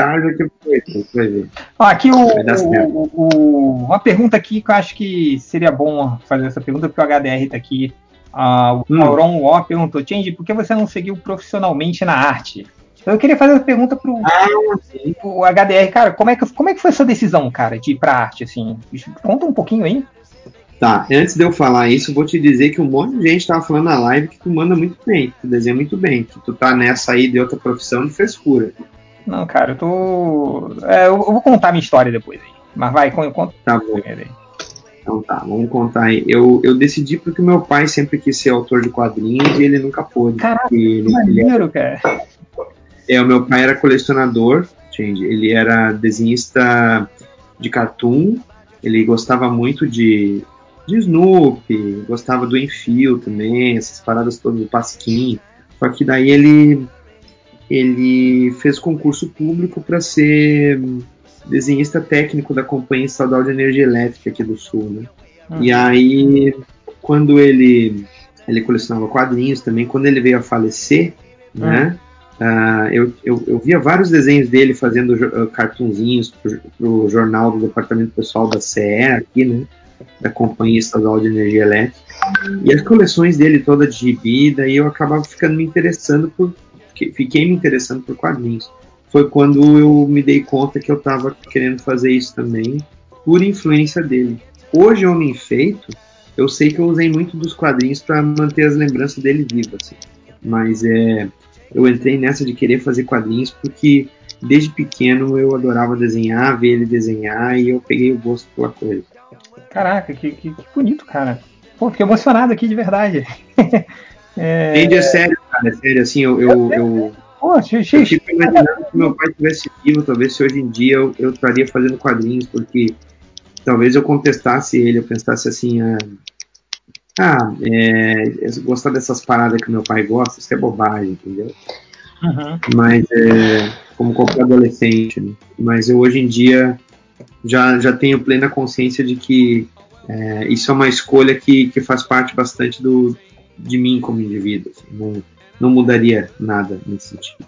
Ó, aqui o, o, o, uma pergunta aqui que eu acho que seria bom fazer essa pergunta, porque o HDR está aqui. O hum. Auron War perguntou, Change, por que você não seguiu profissionalmente na arte? Eu queria fazer essa pergunta pro, ah, pro HDR, cara, como é, que, como é que foi essa decisão, cara, de ir pra arte, assim? Conta um pouquinho aí. Tá, antes de eu falar isso, vou te dizer que um monte de gente tava falando na live que tu manda muito bem, que tu desenha muito bem, que tu tá nessa aí de outra profissão de frescura. Não, cara, eu tô. É, eu vou contar minha história depois aí. Mas vai, conta. Tá bom. Então tá, vamos contar aí. Eu, eu decidi porque meu pai sempre quis ser autor de quadrinhos e ele nunca pôde. Caraca, ele, maneiro, cara. É, o meu pai era colecionador, gente, ele era desenhista de cartoon, ele gostava muito de de Snoopy, gostava do Enfio também, essas paradas todas do Pasquim. Só que daí ele ele fez concurso público para ser desenhista técnico da Companhia Estadual de Energia Elétrica aqui do Sul, né? Uhum. E aí, quando ele ele colecionava quadrinhos também, quando ele veio a falecer, uhum. né? Uh, eu, eu, eu, via vários desenhos dele fazendo uh, cartunzinhos pro, pro jornal do departamento pessoal da CE aqui, né? Da Companhia Estadual de Energia Elétrica. E as coleções dele toda de gibi, daí eu acabava ficando me interessando por. Fiquei me interessando por quadrinhos. Foi quando eu me dei conta que eu estava querendo fazer isso também, por influência dele. Hoje, Homem Feito, eu sei que eu usei muito dos quadrinhos para manter as lembranças dele vivas. Assim. Mas é, eu entrei nessa de querer fazer quadrinhos porque desde pequeno eu adorava desenhar, ver ele desenhar e eu peguei o gosto pela coisa. Caraca, que, que, que bonito, cara. Pô, fiquei emocionado aqui de verdade. é... Gente, é sério, cara, é sério, assim, eu. eu, eu... Pô, xixi, eu fico imaginando que meu pai estivesse vivo, talvez se hoje em dia eu, eu estaria fazendo quadrinhos, porque talvez eu contestasse ele, eu pensasse assim, ah, ah é, gostar dessas paradas que meu pai gosta, isso é bobagem, entendeu? Uhum. Mas é como qualquer adolescente, né? Mas eu hoje em dia já, já tenho plena consciência de que é, isso é uma escolha que, que faz parte bastante do, de mim como indivíduo. Assim, não, não mudaria nada nesse sentido.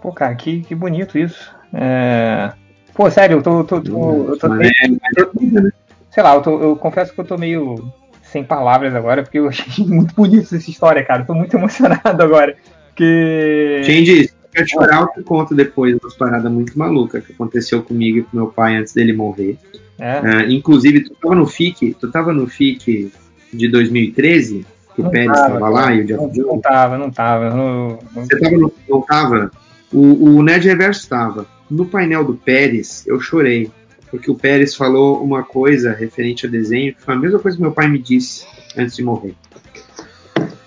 Pô, cara, que, que bonito isso. É... Pô, sério, eu tô. tô, tô, eu tô, Mas é- é- sei lá, eu, tô- eu confesso que eu tô meio sem palavras agora, porque eu achei muito bonito essa história, cara. Eu tô muito emocionado agora. Porque. Change, se eu quer chorar, eu te conto depois umas paradas muito malucas que aconteceu comigo e com meu pai antes dele morrer. É, Ah, inclusive, tu tava no FIC, tu tava no FIC de 2013, que o Não Pérez tava, estava lá e o Jeff não, Jones. não tava, não tava. não- não- Você tava no, não tava? O, o Ned Reverso estava. No painel do Pérez, eu chorei. Porque o Pérez falou uma coisa referente ao desenho, que foi a mesma coisa que meu pai me disse antes de morrer.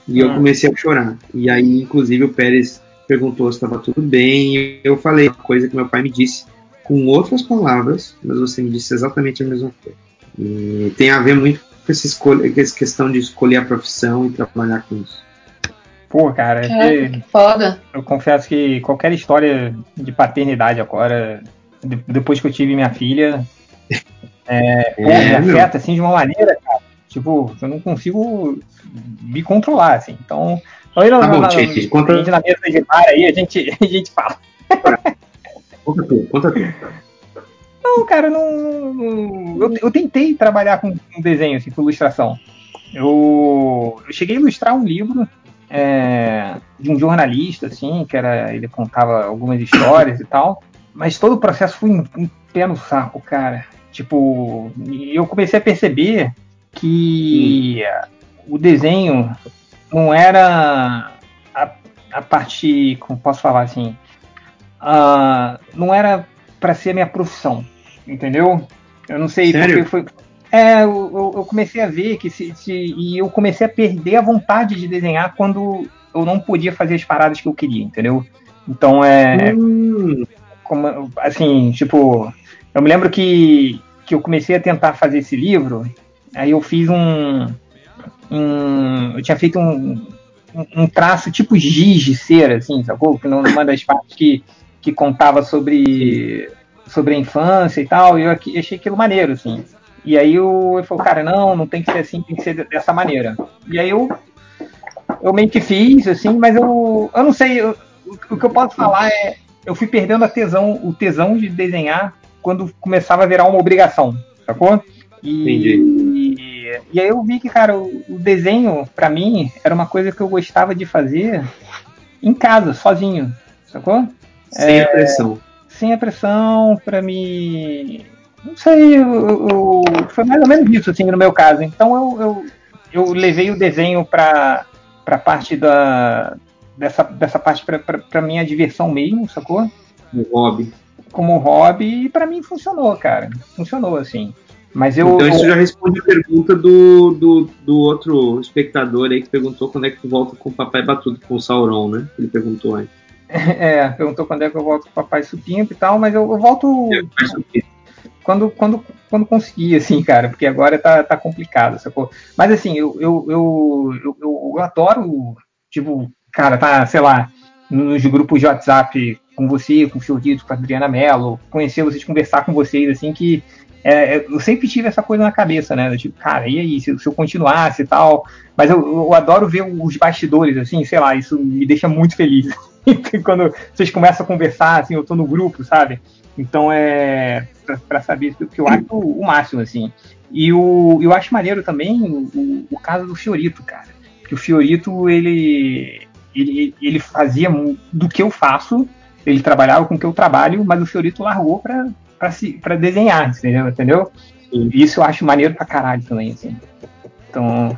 E eu Hum. comecei a chorar. E aí, inclusive, o Pérez perguntou se estava tudo bem. E eu falei uma coisa que meu pai me disse com outras palavras, mas você me disse exatamente a mesma coisa. E tem a ver muito com essa, escolha, com essa questão de escolher a profissão e trabalhar com isso. Pô, cara, Caraca, que- que foda. eu confesso que qualquer história de paternidade agora, de- depois que eu tive minha filha, é, pô, me É, afeta assim de uma maneira, cara. Tipo, eu não consigo me controlar, assim. Então, aí Tá bom, na, Tite, a conta- gente na mesa de bar aí, a gente, a gente fala. Conta tudo, conta tudo. Não, cara, não. não- eu, eu tentei trabalhar com, com desenho, assim, com ilustração. Eu, eu cheguei a ilustrar um livro é, de um jornalista, assim, que era. Ele contava algumas histórias e tal. Mas todo o processo foi um, um pé no saco, cara. Tipo, eu comecei a perceber que o desenho não era a, a parte, como posso falar assim, ah, não era para ser a minha profissão, entendeu? Eu não sei Sério? porque foi. É, eu, eu- eu comecei a ver que se, se- e eu comecei a perder a vontade de desenhar quando eu não podia fazer as paradas que eu queria, entendeu? Então é, Hum, como, assim, tipo, eu me lembro que, que eu comecei a tentar fazer esse livro, aí eu fiz um, um eu tinha feito um, um, traço tipo giz de cera, assim, sacou? Que numa das partes que, que contava sobre, sobre a infância e tal, e eu achei aquilo maneiro, assim. E aí eu, eu falei, cara, não, não tem que ser assim, tem que ser dessa maneira. E aí eu, eu meio que fiz, assim, mas eu, eu não sei, eu- o, que eu posso falar é, eu fui perdendo a tesão, o tesão de desenhar quando começava a virar uma obrigação, sacou? E, e, e aí eu vi que, cara, o, o desenho, pra mim, era uma coisa que eu gostava de fazer em casa, sozinho, sacou? sem a pressão. sem a pressão, pra me. Não sei, eu, eu- foi mais ou menos isso, assim, no meu caso. Então eu, eu, eu levei o desenho pra, pra parte da. dessa, dessa parte pra, pra, pra minha diversão mesmo, sacou? Um hobby. Como hobby, e pra mim funcionou, cara. Funcionou, assim. Mas eu. então isso já responde a pergunta do, do, do outro espectador aí que perguntou quando é que tu volta com o papai batudo com o Sauron, né? Ele perguntou antes. É, perguntou quando é que eu volto com o Papai Supimpo e tal, mas eu, eu volto quê? quando, quando, quando conseguir, assim, cara, porque agora tá, tá complicado, sacou? Mas assim, eu, eu, eu, eu, adoro, tipo, cara, tá, sei lá, nos grupos de WhatsApp com você, com o Fiordito, com a Adriana Mello, conhecer vocês, conversar com vocês, assim, que é, é, eu sempre tive essa coisa na cabeça, né? Tipo, cara, e aí, se, se eu continuasse e tal. Mas eu, eu adoro ver os bastidores, assim, sei lá, isso me deixa muito feliz. Quando vocês começam a conversar, assim, eu tô no grupo, sabe? Então é pra, pra saber o que eu acho o, máximo, assim. E o, eu acho maneiro também o, o, caso do Fiorito, cara. Que o Fiorito, ele, ele, ele fazia do que eu faço, ele trabalhava com o que eu trabalho, mas o Fiorito largou pra, pra, se, pra desenhar, entendeu? entendeu? E isso eu acho maneiro pra caralho também, assim. Então.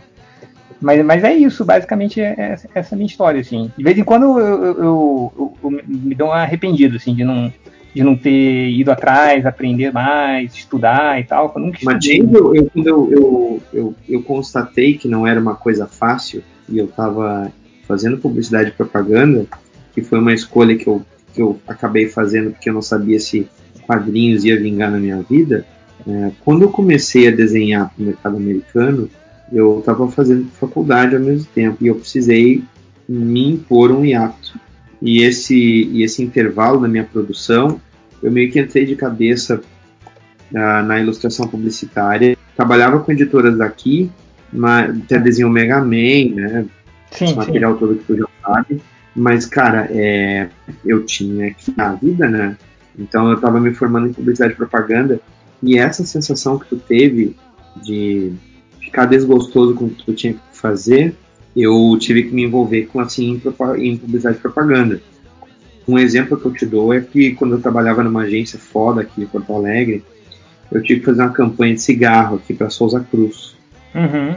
Mas, mas é isso, basicamente é essa, essa minha história, assim. De vez em quando eu, eu, eu- eu- me dou um arrependido, assim, de não, de não ter ido atrás, aprender mais, estudar e tal. Eu nunca Mas eu, eu, quando eu, eu, eu, eu constatei que não era uma coisa fácil e eu estava fazendo publicidade e propaganda, que foi uma escolha que eu, que eu acabei fazendo porque eu não sabia se quadrinhos ia vingar na minha vida. é, quando eu comecei a desenhar para o mercado americano, eu estava fazendo faculdade ao mesmo tempo e eu precisei me impor um hiato. E esse, e esse intervalo na minha produção, eu meio que entrei de cabeça na, na ilustração publicitária. Trabalhava com editoras daqui mas até desenhou Mega Man, né? Sim, Esse sim. material todo que tu já sabe. Mas, cara, é, eu tinha que na vida, né? Então eu tava me formando em publicidade e propaganda. E essa sensação que tu teve de ficar desgostoso com o que tu tinha que fazer, eu tive que me envolver com assim em publicidade e propaganda. Um exemplo que eu te dou é que quando eu trabalhava numa agência foda aqui em Porto Alegre, eu tive que fazer uma campanha de cigarro aqui para Souza Cruz Uhum.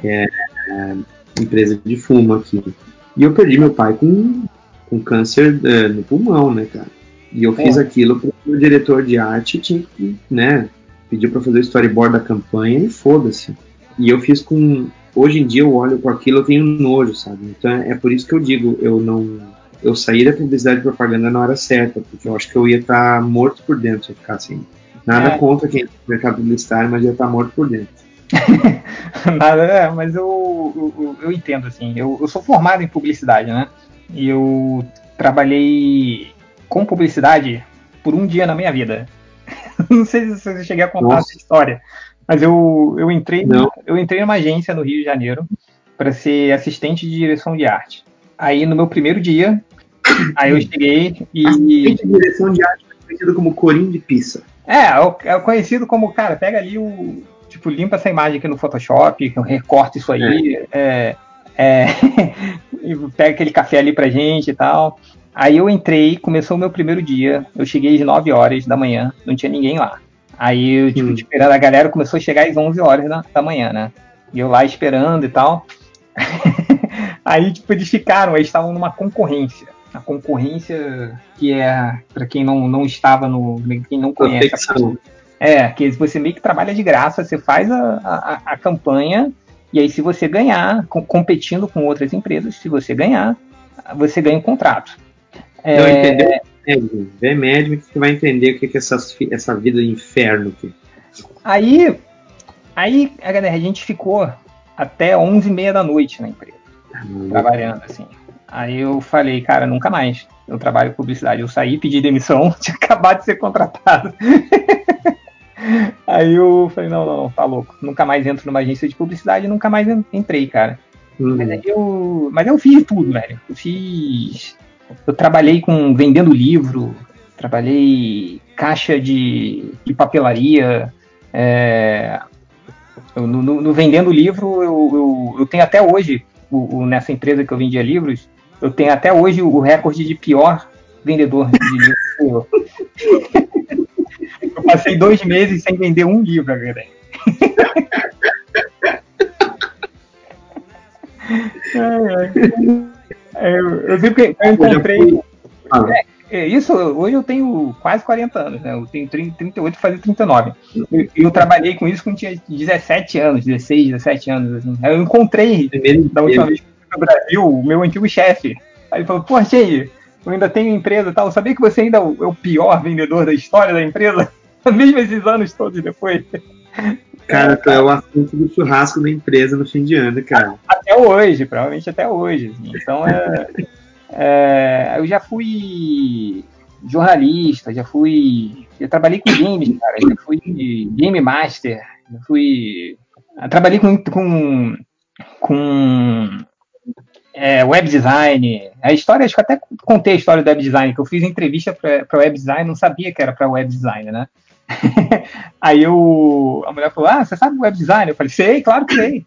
empresa de fumo aqui. E eu perdi meu pai com, com câncer eh, no pulmão, né, cara? E eu fiz É. aquilo porque o diretor de arte tinha que, né, pediu pra fazer o storyboard da campanha e foda-se. E eu fiz com. Hoje em dia eu olho com aquilo eu tenho nojo, sabe? Então é é por isso que eu digo, eu não. Eu saí da publicidade e propaganda na hora certa, porque eu acho que eu ia estar morto por dentro se eu ficasse assim. Nada É. contra quem é do mercado publicitário, mas ia estar morto por dentro. Nada, é, mas eu, eu, eu entendo, assim. Eu, eu sou formado em publicidade, né? E eu trabalhei com publicidade por um dia na minha vida. Não sei se eu cheguei a contar Nossa. essa história, mas eu, eu, entrei, Não. eu entrei numa agência no Rio de Janeiro para ser assistente de direção de arte. Aí no meu primeiro dia, aí eu cheguei e. Assistente de direção de arte conhecido como Corim de Pizza. É, é é conhecido como, cara, pega ali o. Tipo, limpa essa imagem aqui no Photoshop, recorta isso aí, é, é, e pega aquele café ali pra gente e tal. Aí eu entrei, começou o meu primeiro dia, eu cheguei às 9 horas da manhã, não tinha ninguém lá. Aí eu, tipo, Hum. esperando, a galera começou a chegar às 11 horas da, da manhã, né? E eu lá esperando e tal. aí, tipo, eles ficaram, eles estavam numa concorrência. A concorrência que é, pra quem não, não estava no. quem não conhece. é, que você meio que trabalha de graça, você faz a, a, a campanha, e aí se você ganhar, com- competindo com outras empresas, se você ganhar, você ganha um contrato. É, Não entendeu? Médium. Vê médium que você vai entender o que é essas fi- essa vida de inferno aqui. Aí, aí a galera, a gente ficou até 11h30 da noite na empresa, trabalhando assim. Aí eu falei, cara, nunca mais. Eu trabalho com publicidade. Eu saí, pedi demissão, tinha acabado de ser contratado. Aí eu falei, não, não, não, tá louco. Nunca mais entro numa agência de publicidade, nunca mais en- entrei, cara. Uhum. Mas aí eu, mas eu fiz tudo, velho. Eu fiz. Eu trabalhei com vendendo livro, trabalhei caixa de, de papelaria. é, eu- no, no- vendendo livro, eu, eu, eu tenho até hoje, o, o- nessa empresa que eu vendia livros, eu tenho até hoje o recorde de pior vendedor de livro. eu passei dois meses sem vender um livro, galera. Ai, ai. É, Eu, eu vi que eu Eu encontrei. Ah, É, isso, hoje eu tenho quase 40 anos, né? Eu tenho 30, 38 fazer 39. E eu, trabalhei com isso quando tinha 17 anos, 16, 17 anos. Assim. Eu encontrei, primeiro da última vez que eu fui pro Brasil, o meu antigo chefe. Aí ele falou, pô, Cheio, eu ainda tenho empresa e tal. Sabia que você ainda é é o pior vendedor da história da empresa? Mesmo esses anos todos depois. Cara, tu é o assunto do churrasco da empresa no fim de ano, cara. Até hoje, provavelmente até hoje. assim. Então é, é, eu já fui jornalista, já fui. Já trabalhei com games, cara. Já fui game master, já fui. Trabalhei com, com, com é, web design. A história, acho que até contei a história do web design, que eu fiz entrevista para web design, não sabia que era para web design, né? Aí eu, a mulher falou: Ah, você sabe web design? Eu falei: Sei, claro que sei.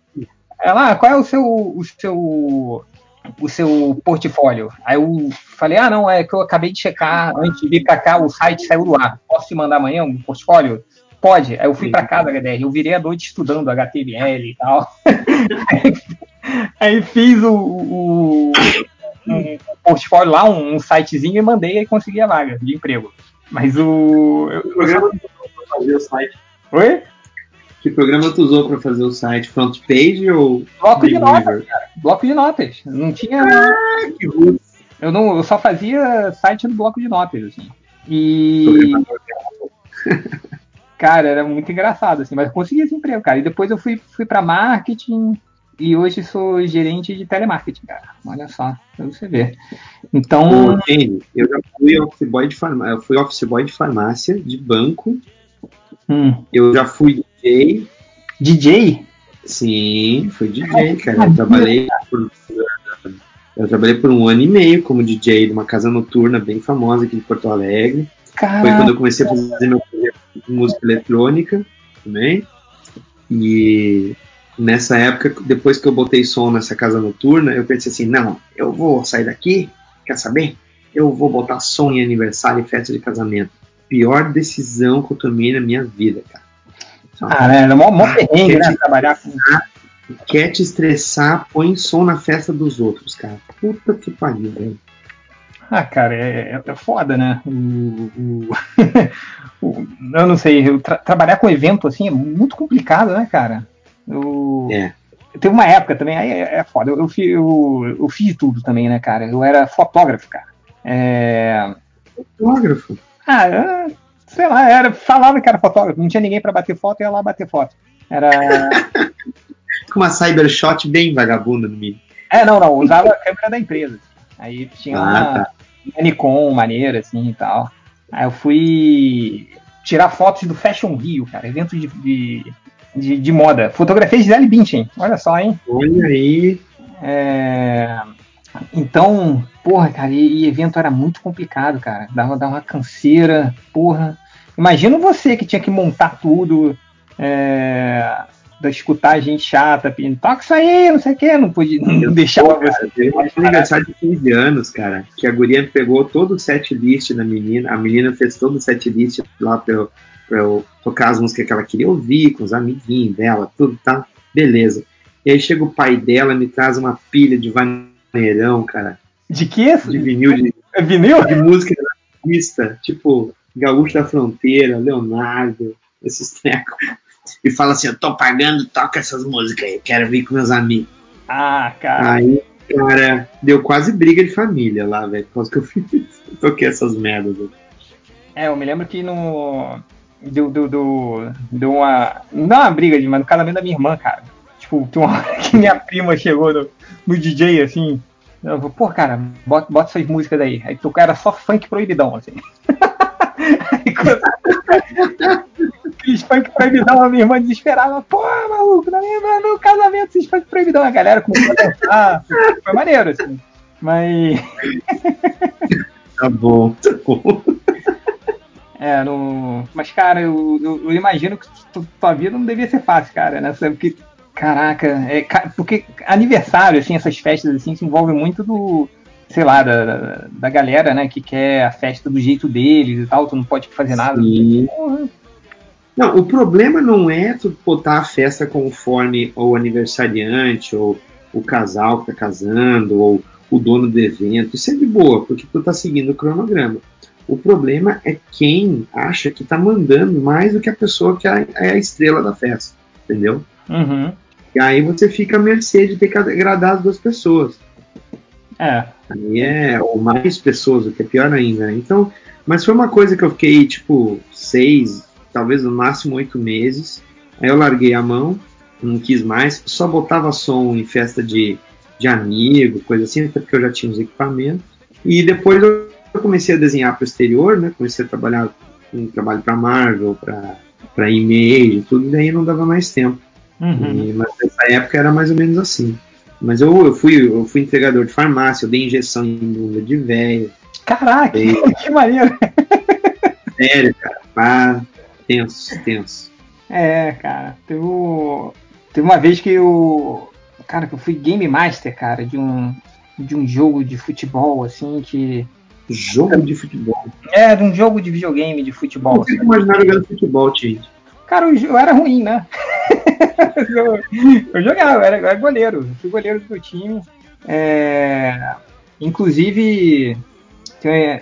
Ela, ah, qual é o seu, o seu, o seu portfólio? Aí eu falei: Ah, não, é que eu acabei de checar antes de vir pra cá, o site saiu do ar. Posso te mandar amanhã um portfólio? Pode. Aí eu fui pra casa, HDR. Eu virei a noite estudando HTML e tal. Aí fiz o, o, um portfólio lá, um, um sitezinho e mandei e consegui a vaga de emprego. Mas o. Que programa tu usou pra fazer o site? Oi? Que programa tu usou pra fazer o site? Front page ou. Bloco de notas, cara. Bloco de notas. Não tinha. Ah, que ruim. Eu, não, eu só fazia site no bloco de notas, assim. E. Cara, era muito engraçado, assim, mas eu consegui esse emprego, cara. E depois eu fui, fui pra marketing e hoje sou gerente de telemarketing, cara. Olha só, pra você ver. Então. Ô, eu já fui office boy de farmácia. Eu fui office boy de farmácia, de banco. hum, Eu já fui DJ. DJ? Sim, fui DJ, cara. Eu trabalhei por, eu trabalhei por um ano e meio como DJ de uma casa noturna bem famosa aqui de Porto Alegre. Caraca. Foi quando eu comecei a fazer meu projeto de música eletrônica também. E nessa época, depois que eu botei som nessa casa noturna, eu pensei assim, não, eu vou sair daqui, quer saber? Eu vou botar som em aniversário e festa de casamento. Pior decisão que eu tomei na minha vida, cara. Ah, né? É mó, mó perrengue, quer né? Trabalhar com. Quer te estressar, põe som na festa dos outros, cara. Puta que pariu, velho. Ah, cara, é, é- é foda, né? O, o- o- eu não sei, tra- trabalhar com evento assim é muito complicado, né, cara? Eu, É. Teve uma época também, aí é, é foda. Eu, eu, eu, eu fiz de tudo também, né, cara? Eu era fotógrafo, cara. É, Fotógrafo. Ah, eu- sei lá, era, falava que era fotógrafo, não tinha ninguém pra bater foto, eu ia lá bater foto. Era. Com uma cybershot bem vagabunda no mínimo. É, não, não, usava a câmera da empresa. Aí tinha Ah, uma, tá. uma Nikon maneira, assim e tal. Aí eu fui tirar fotos do Fashion Rio, cara, evento de, de, de, de moda. Fotografia de Gisele Bündchen, olha só, hein? Olha aí. É, Então, porra, cara, e, e evento era muito complicado, cara. Dava, dava uma canseira, porra. Imagina você que tinha que montar tudo, é, da escutar gente chata, pedindo, toca isso aí, não sei o que, não podia não deixava você. Teve um aniversário de 15 anos, cara, que a guria pegou todo o set list da menina, a menina fez todo o set list lá eu, pra eu tocar as músicas que ela queria ouvir, com os amiguinhos dela, tudo tá, beleza. E aí chega o pai dela, me traz uma pilha de vaneirão, cara, De que? de vinil, de, É vinil? de música da pista, tipo Gaúcho da Fronteira, Leonardo, esses trecos. E fala assim, eu tô pagando, toca essas músicas aí, quero vir com meus amigos. Ah, cara. Aí, cara, deu quase briga de família lá, velho, por causa que eu fiz, toquei essas merdas. velho. É, eu me lembro que no. Deu, deu, deu, uma. Não uma briga, mas no casamento da minha irmã, cara. Tipo, tem uma hora que minha prima chegou no, no DJ, assim. Ela falou, pô, cara, bota, bota essas músicas aí. Aí tocou, era só funk proibidão, assim. aí quando. Funk proibidão, a minha irmã desesperava, pô, maluco, na minha, no casamento, esses funk proibidão. A galera começou a dançar. Foi maneiro, assim. Mas. Tá bom, tá bom. É, no... mas, cara, eu, eu, eu imagino que tu- tua vida não devia ser fácil, cara, né? Porque, caraca, é, porque aniversário, assim, essas festas, assim, se envolve muito do, sei lá, da, da, galera, né, que quer a festa do jeito deles e tal, tu não pode fazer nada. Sim. Não, o problema não é tu botar a festa conforme o aniversariante, ou o casal que tá casando, ou o dono do evento. Isso é de boa, porque tu tá seguindo o cronograma. O problema é quem acha que tá mandando mais do que a pessoa que é é a estrela da festa, entendeu? Uhum. E aí você fica à mercê de ter que agradar as duas pessoas. É. Aí é, ou mais pessoas, o que é pior ainda. né? Então, mas foi uma coisa que eu fiquei, tipo, seis, talvez no máximo oito meses. Aí eu larguei a mão, não quis mais, só botava som em festa de, de amigo, coisa assim, até porque eu já tinha os equipamentos. E depois eu comecei a desenhar para o exterior, né? Comecei a trabalhar um trabalho para Marvel, para Image, tudo, e daí não dava mais tempo. Uhum. E- mas nessa época era mais ou menos assim. Mas eu, eu, fui, eu fui entregador de farmácia, eu dei injeção em bunda de velho. Caraca, Dei, que maneiro. sério, cara. Pá, tenso, tenso. É, cara, teve, teve uma vez que eu. Cara, que eu fui Game Master, cara, de um, de um jogo de futebol, assim, que. Jogo de futebol. É, de um jogo de videogame de futebol. Não consigo imaginar jogando futebol, gente. Cara, eu, eu era ruim, né? eu, eu jogava, eu era, eu era goleiro, eu fui goleiro do meu time. É, inclusive,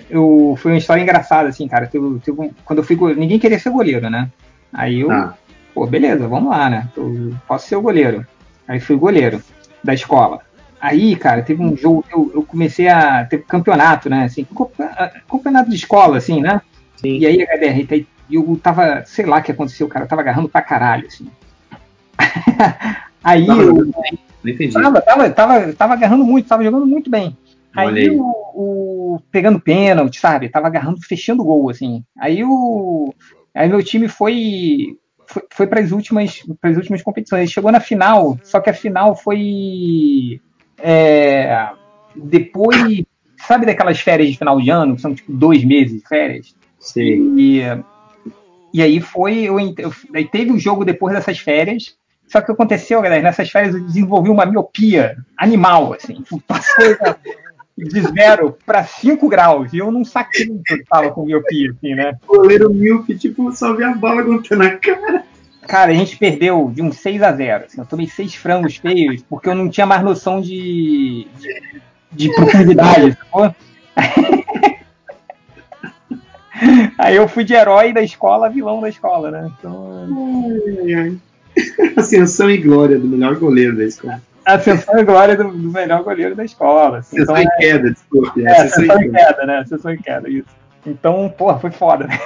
eu, foi uma história engraçada, assim, cara. Teve um- quando eu fui go- ninguém queria ser goleiro, né? Aí eu, Tá. pô, beleza, vamos lá, né? Eu posso ser o goleiro. Aí fui goleiro da escola. Aí, cara, teve um jogo que eu, eu comecei a. Teve campeonato, né? Assim, campeonato de escola, assim, né? Sim. E aí, HDR, e eu tava, sei lá o que aconteceu, cara, eu tava agarrando pra caralho, assim. aí Tava eu, bem, Não entendi. tava, tava, tava, tava agarrando muito, tava jogando muito bem. Aí o, o- pegando pênalti, sabe? Tava agarrando, fechando gol, assim. Aí o. Aí meu time foi. foi, foi para as últimas, pras últimas competições. Ele chegou na final, só que a final foi é, depois, sabe daquelas férias de final de ano, que são tipo dois meses de férias? Sim. E, e aí foi, eu, eu, aí teve o jogo depois dessas férias. Só que o que aconteceu, galera, nessas férias eu desenvolvi uma miopia animal, assim. Passou de zero para 5 graus. E eu não saquei que eu tava com miopia, assim, né? Goleiro míope, tipo, só vê a bola aguentando na cara. Cara, a gente perdeu de um 6 a 0 assim, Eu tomei seis frangos feios porque eu não tinha mais noção de, de, de profundidade? Aí eu fui de herói da escola, vilão da escola, né? Então... Ai, ai. Ascensão e glória do melhor goleiro da escola. Ascensão e glória do, do melhor goleiro da escola. Assim. Ascensão Então, e queda, desculpe. É, ascensão e queda, né? Ascensão e queda, isso. Então, porra, foi foda, né?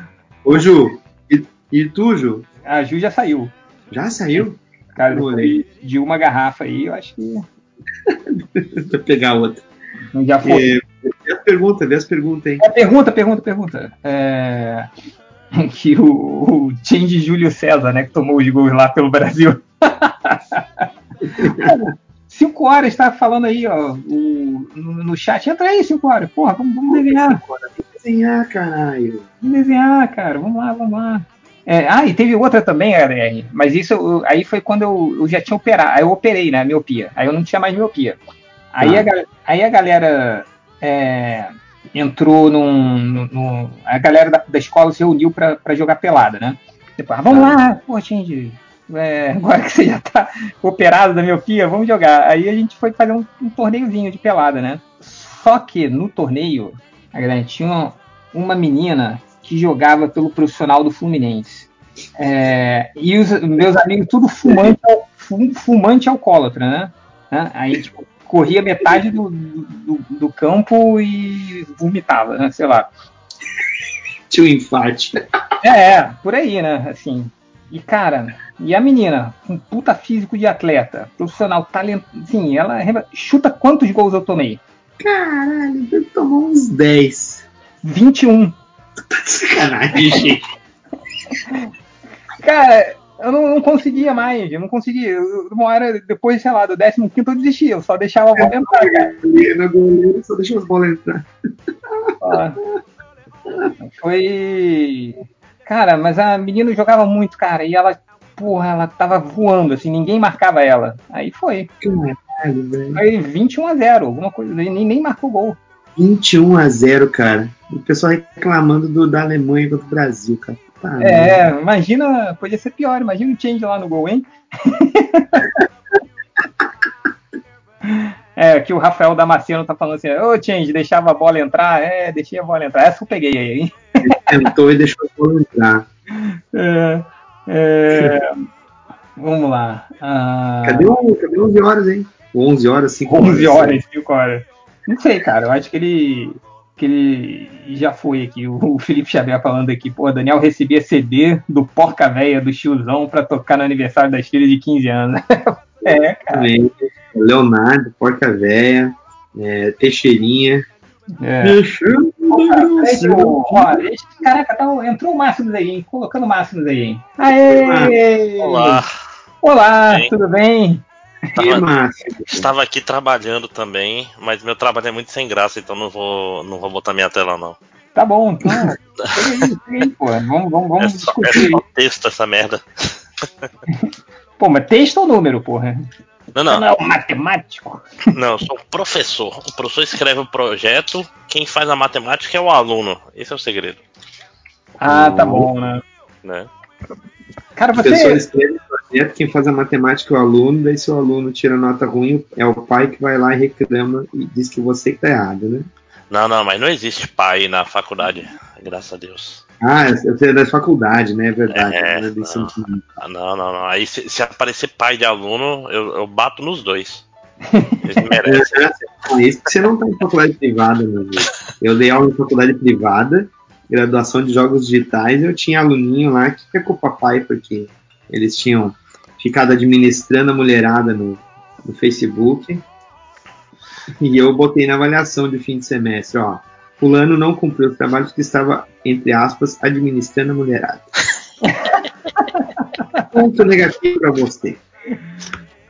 Ô, Ju, e, e tu, Ju? A Ju já saiu. Já saiu? Cara, depois de uma garrafa aí, eu acho que. Vou pegar outra. Já foi. É, vê as perguntas, vê as perguntas aí. É, pergunta, pergunta, pergunta. É... Que o, o Change Júlio César, né, que tomou os gols lá pelo Brasil. cinco horas, tá falando aí, ó, o, no, no chat. Entra aí, cinco horas. Porra, vamos, vamos desenhar. Desenhar, caralho. Vamos desenhar, cara. Vamos lá, vamos lá. É, ah, e teve outra também, HDR, mas isso eu- aí foi quando eu, eu já tinha operado. Aí eu operei, né, miopia. Aí eu não tinha mais miopia. Aí, Ah. a, aí a galera é, entrou num, num- num- A galera da, da escola se reuniu pra, pra jogar pelada, né? Tipo, ah, vamos lá, pô, Tindy, é, agora que você já tá operado da miopia, vamos jogar. Aí a gente foi fazer um, um torneiozinho de pelada, né? Só que no torneio, galera tinha uma, menina que jogava pelo profissional do Fluminense. É, e os meus amigos, tudo fumante, fumante alcoólatra, né? Né? Aí, tipo, corria metade do, do, do campo e vomitava, né? Sei lá. Tinha um infarte. É, é, por aí, né? Assim. E, cara, e a menina, com puta físico de atleta, profissional, talento. Sim, ela chuta quantos gols eu tomei? Caralho, ele tomou uns 10. 21. Sacanagem, gente. Cara, eu não, não conseguia mais, eu não conseguia. Eu- Uma hora depois, sei lá, do 15 eu desistia, eu só deixava a bola entrar, cara. Goleiro, só deixa as bolas entrar. Ó. Foi. Cara, mas a menina jogava muito, cara, e ela, porra, ela tava voando, assim, ninguém marcava ela. Aí foi. Caralho, velho. Foi 21 a 0 alguma coisa, nem, nem marcou gol. 21 a 0, cara. O pessoal reclamando do, da Alemanha contra o Brasil, cara. Tá, É, imagina, podia ser pior, imagina o change lá no gol, hein? É, aqui o Rafael Damasceno tá falando assim, ô Change, deixava a bola entrar? É, deixei a bola entrar. Essa eu peguei aí, hein? Tentou e deixou a bola entrar. É, é, vamos lá. Ah, Cadê, o, cadê 11 horas, hein? 11 horas, 5 horas. 11 horas, 5 horas. Não sei, cara, eu acho que ele que ele já foi aqui. O Felipe Xavier falando aqui, pô, Daniel recebia CD do Porca Véia, do tiozão, pra tocar no aniversário das filhas de 15 anos. é, cara. Leonardo, Porca Véia, é, Teixeirinha. É. Deixando Esse, o- ó, esse- caraca, tá, entrou o Máximos aí, hein? Colocando o Máximos aí, hein? Aê! Olá. Olá, Bem. tudo bem? Tava- estava aqui trabalhando também, mas meu trabalho é muito sem graça, então não vou, não vou botar minha tela não. Tá bom, então. Pega aí, pega aí, pô. Vamos, vamos, vamos É só, é discutir. só texto essa merda. Pô, mas texto ou número, porra? Não, Você não. não é um matemático? Não, eu sou um professor. O professor escreve o projeto, quem faz a matemática é o aluno. Esse é o segredo. Ah, tá bom, né? Né? Cara, A pessoa você. escreve o projeto, quem faz a matemática é o aluno, daí se o aluno tira nota ruim, é o pai que vai lá e reclama e diz que você que tá errado, né? Não, não, mas não existe pai na faculdade, graças a Deus. Ah, você é da faculdade, né? É verdade. É, né? Ah, não, não, não. Aí se, se aparecer pai de aluno, eu, eu bato nos dois. Eles merecem. É isso que você não tá em faculdade privada, meu amigo. Eu dei aula em faculdade privada, graduação de jogos digitais, eu tinha aluninho lá que fica com o papai, porque eles tinham ficado administrando a mulherada no, no Facebook. E eu botei na avaliação de fim de semestre, ó. Fulano não cumpriu os trabalhos que estava, entre aspas, administrando a mulherada. Ponto negativo pra você.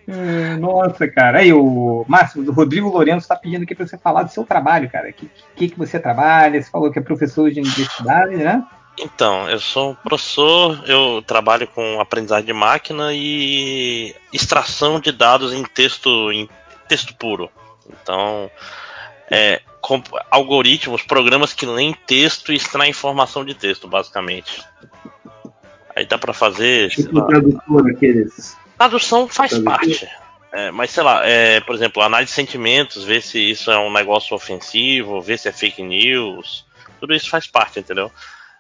É, Nossa, cara. Aí, o Márcio, o Rodrigo Lourenço está pedindo aqui para você falar do seu trabalho, cara. O que, que, que você trabalha? Você falou que é professor de universidade, né? Então, eu sou um professor, eu trabalho com aprendizagem de máquina e extração de dados em texto, em texto puro. Então, é, com algoritmos, programas que leem texto e extraem informação de texto, basicamente. Aí dá para fazer. Tipo lá, tradutor, aqueles. Tradução faz Tradutor. parte. É, mas sei lá, é, por exemplo, análise de sentimentos, ver se isso é um negócio ofensivo, ver se é fake news, tudo isso faz parte, entendeu?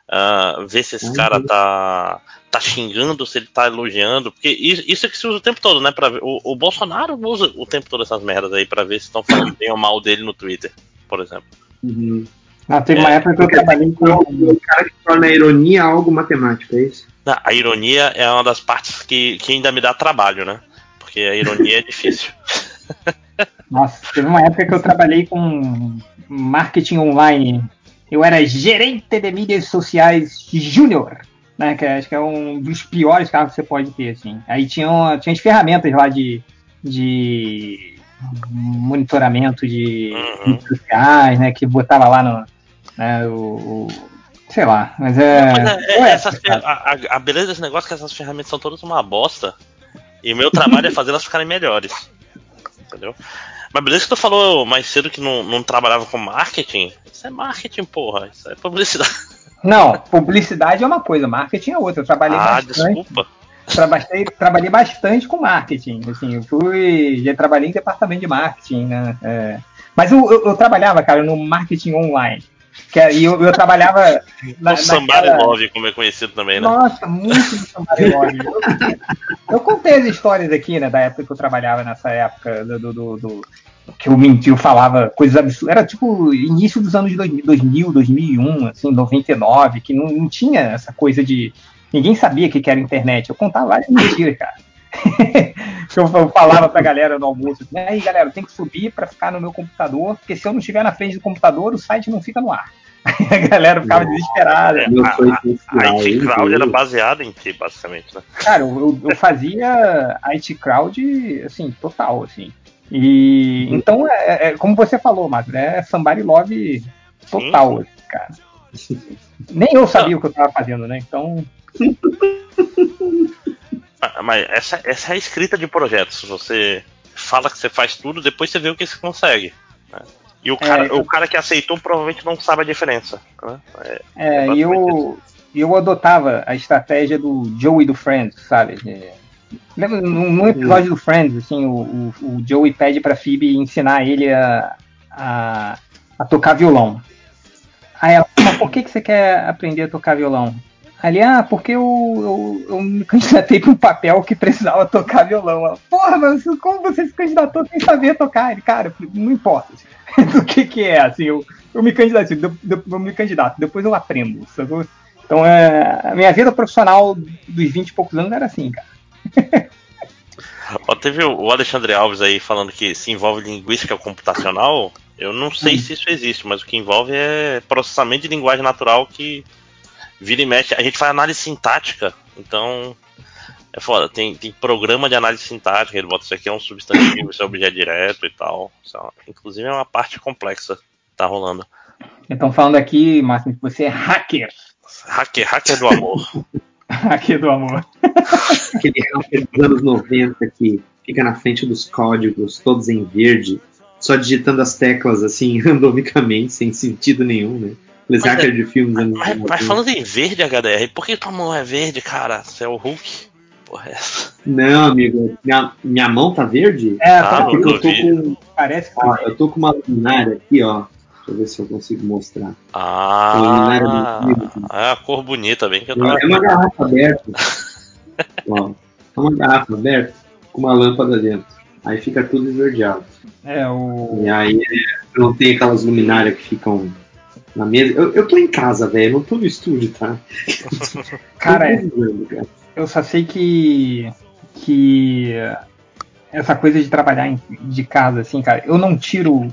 Ah, ver se esse Uhum. cara tá, tá xingando, se ele tá elogiando, porque isso, é que se usa o tempo todo, né? Pra ver, o, o Bolsonaro usa o tempo todo essas merdas aí pra ver se estão falando bem ou mal dele no Twitter, por exemplo. Uhum. Ah, teve uma É, época que eu trabalhei com. O cara que torna a ironia algo matemático, é isso? Não, a ironia é uma das partes que, que ainda me dá trabalho, né? Porque a ironia é difícil. Nossa, teve uma época que eu trabalhei com marketing online. Eu era gerente de mídias sociais júnior, né? Que acho que é um dos piores cargos que você pode ter, assim. Aí tinham, tinha as ferramentas lá de, de monitoramento de Uhum. mídias sociais, né? Que botava lá no. Né, o, o- sei lá, mas é. Mas é- é- Ué, essas fer- a, a- a beleza desse negócio é que essas ferramentas são todas uma bosta. E o meu trabalho é fazer elas ficarem melhores. Entendeu? Mas beleza que tu falou mais cedo que não, não trabalhava com marketing. Isso é marketing, porra. Isso é publicidade. Não, publicidade é uma coisa, marketing é outra. Eu trabalhei Ah, bastante. desculpa. Trabalhei, trabalhei bastante com marketing. Assim, eu fui. Já trabalhei em departamento de marketing, né? É. Mas eu, eu- eu trabalhava, cara, no marketing online. Que, e eu, eu trabalhava. o Somebody Love, como é conhecido também, né? Nossa, muito no Somebody Love. Eu, eu contei as histórias aqui, né, da época que eu trabalhava nessa época do. do- do- do- que o Mentiu falava coisas absurdas. Era tipo início dos anos 2000, 2000 2001, assim, 99, que não, não tinha essa coisa de. Ninguém sabia o que que era internet. Eu contava várias mentiras, cara. que eu, falava pra galera no almoço, assim, aí galera, tem que subir pra ficar no meu computador, porque se eu não estiver na frente do computador, o site não fica no ar. Aí a galera ficava desesperada. É, a, a, a IT Crowd era baseada em ti, basicamente, né? Cara, eu, eu fazia IT crowd, assim, total, assim. E então, é, é como você falou, Marcos, é somebody love total, assim, cara. Nem eu sabia o que eu tava fazendo, né? Então, Mas essa, essa é a escrita de projetos. Você fala que você faz tudo, depois você vê o que você consegue. né? E o cara, É, o cara que aceitou provavelmente não sabe a diferença. né? É, é, e eu, eu adotava a estratégia do Joey do Friends, sabe? É, lembra num, num episódio do Friends, assim, o, o, o Joey pede pra Phoebe ensinar ele a, a, a tocar violão. Aí ela, mas por que, que você quer aprender a tocar violão? Ali, ah, porque eu, eu, eu me candidatei para um papel que precisava tocar violão. Ela, Porra, mas como você se candidatou sem saber tocar? Ele, cara, não importa do que que é, assim, eu, eu me candidato, eu, eu me candidato, depois eu aprendo. sacou? Então, é, a minha vida profissional dos 20 e poucos anos era assim, cara. Ó, teve o o Alexandre Alves aí falando que se envolve linguística computacional. Eu não sei se isso existe, mas o que envolve é processamento de linguagem natural que vira e mexe. A gente faz análise sintática, então é foda. Tem, tem programa de análise sintática, ele bota isso aqui é um substantivo, isso é objeto direto e tal. Isso é uma- inclusive é uma parte complexa que tá rolando. Estão falando aqui, Márcio, que você é hacker. Hacker, hacker do amor. hacker do amor. Aquele hacker dos anos 90 que fica na frente dos códigos, todos em verde, só digitando as teclas assim, randomicamente, sem sentido nenhum, né? Mas é- de filmes anos Mas, 90. mas falando em verde, HDR, por que tua mão é verde, cara? Você é o Hulk? Porra, é essa? Não, amigo, minha, minha mão tá verde? É, Ah, tá, porque eu tô com. parece que Ó, eu tô com uma luminária aqui, ó. Deixa eu ver se eu consigo mostrar. Ah, Luminária do é a cor bonita, bem que eu É tava. uma garrafa aberta. Ó, é uma garrafa aberta com uma lâmpada dentro. Aí fica tudo esverdeado. é o. E aí é, não tem aquelas luminárias que ficam na mesa. Eu, eu tô em casa, velho. Não tô no estúdio, tá? Cara, precisando, cara. eu só sei que que essa coisa de trabalhar em- de casa assim, cara, eu não tiro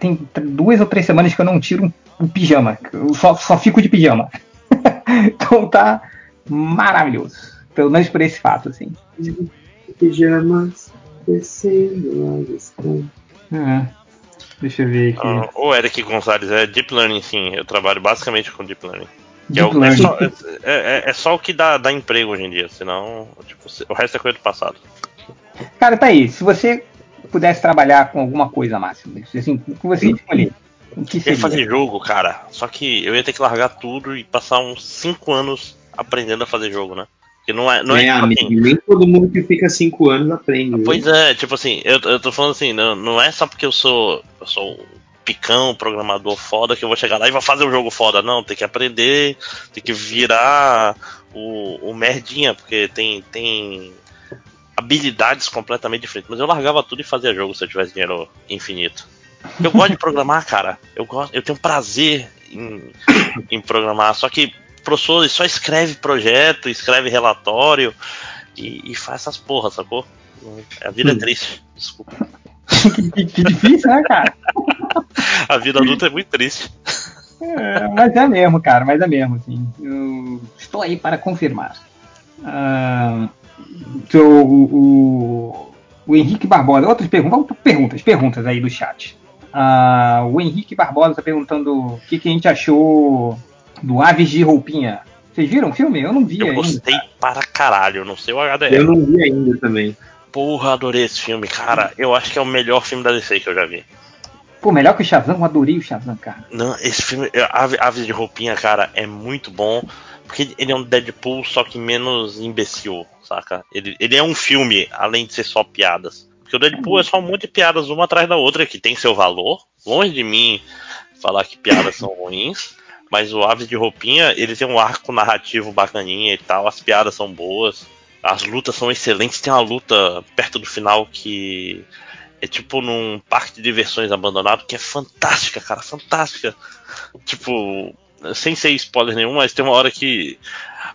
tem duas ou três semanas que eu não tiro um, um pijama. Eu só, só fico de pijama. então tá maravilhoso. Pelo menos por esse fato, assim. Pijamas descendo as escadas. É. Deixa eu ver aqui. Ah, o Eric Gonzalez é Deep Learning, sim. Eu trabalho basicamente com Deep Learning. É, Deep o- é só, é- é- é só o que dá, dá emprego hoje em dia, senão tipo, o resto é coisa do passado. Cara, tá aí. Se você pudesse trabalhar com alguma coisa, Máximo, assim, o que você escolher, o que Eu ia seria? fazer jogo, cara. Só que eu ia ter que largar tudo e passar uns 5 anos aprendendo a fazer jogo, né? Porque não é. Não é, é, tipo amigo, assim, nem todo mundo que fica cinco anos aprende. viu? Pois é, tipo assim, eu, eu tô falando assim, não, não é só porque eu sou. Eu sou picão, programador foda, que eu vou chegar lá e vou fazer um jogo foda. Não, tem que aprender, tem que virar o, o merdinha, porque tem, tem habilidades completamente diferentes. Mas eu largava tudo e fazia jogo se eu tivesse dinheiro infinito. Eu gosto de programar, cara. Eu gosto, eu tenho prazer em, em programar. Só que o professor só escreve projeto, escreve relatório e, e faz essas porras, sacou? A vida é triste. Desculpa. que, que difícil, né, cara? A vida adulta é muito triste. É, mas é mesmo, cara, mas é mesmo, assim. Eu estou aí para confirmar. Ah, então, o, o, Henrique Barbosa, outras perguntas, perguntas, perguntas aí do chat. Ah, o Henrique Barbosa está perguntando o que, que a gente achou do Aves de Roupinha. Vocês viram o filme? Eu não vi Eu ainda. gostei para caralho, não sei o HDR. Eu não vi ainda também. Porra, adorei esse filme, cara. Eu acho que é o melhor filme da DC que eu já vi. Pô, melhor que o Shazam, eu adorei o Shazam, cara. Não, esse filme, é, Ave- Aves de Roupinha, cara, é muito bom. Porque ele é um Deadpool, só que menos imbecil, saca? Ele, ele é um filme, além de ser só piadas. Porque o Deadpool é só um monte de piadas uma atrás da outra, que tem seu valor. Longe de mim falar que piadas são ruins. Mas o Aves de Roupinha, ele tem um arco narrativo bacaninha e tal. As piadas são boas. As lutas são excelentes. Tem uma luta perto do final que é tipo num parque de diversões abandonado, que é fantástica, cara, fantástica. Tipo, sem ser spoiler nenhum, mas tem uma hora que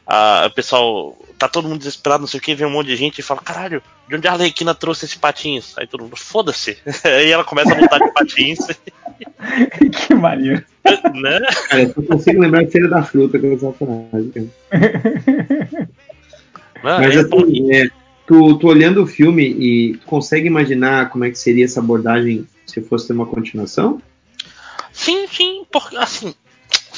a, o pessoal tá todo mundo desesperado, não sei o que, vem um monte de gente e fala, caralho, de onde a Arlequina trouxe esse patins? Aí todo mundo, foda-se. Aí ela começa a lutar de patins, que maneiro. né? Cara, eu só consigo lembrar de Feira da Fruta com essa frase, cara. Não, Mas é assim, é, tu, tu olhando o filme e tu consegue imaginar como é que seria essa abordagem se fosse ter uma continuação? Sim, sim, porque assim,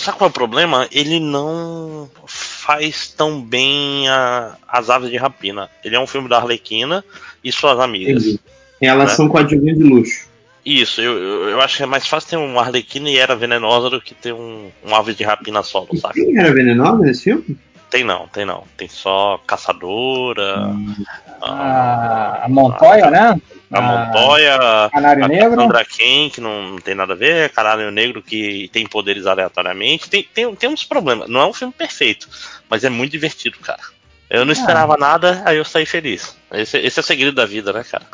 sabe qual é o problema? Ele não faz tão bem a- as aves de rapina. Ele é um filme da Arlequina e suas amigas. Entendi. Elas né? são coadjuvantes de luxo. Isso, eu, eu, eu acho que é mais fácil ter um Arlequina e era venenosa do que ter um, um ave de rapina solo, sabe? Quem era venenosa nesse filme? Tem não, tem não. Tem só caçadora, A, a Montoya, né? A Montoya, Canário a Negro. Cassandra Cain, que não, não tem nada a ver, Canário Negro que tem poderes aleatoriamente. Tem, tem, tem uns problemas. Não é um filme perfeito, mas é muito divertido, cara. Eu não esperava nada, aí eu saí feliz. Esse, esse é o segredo da vida, né, cara?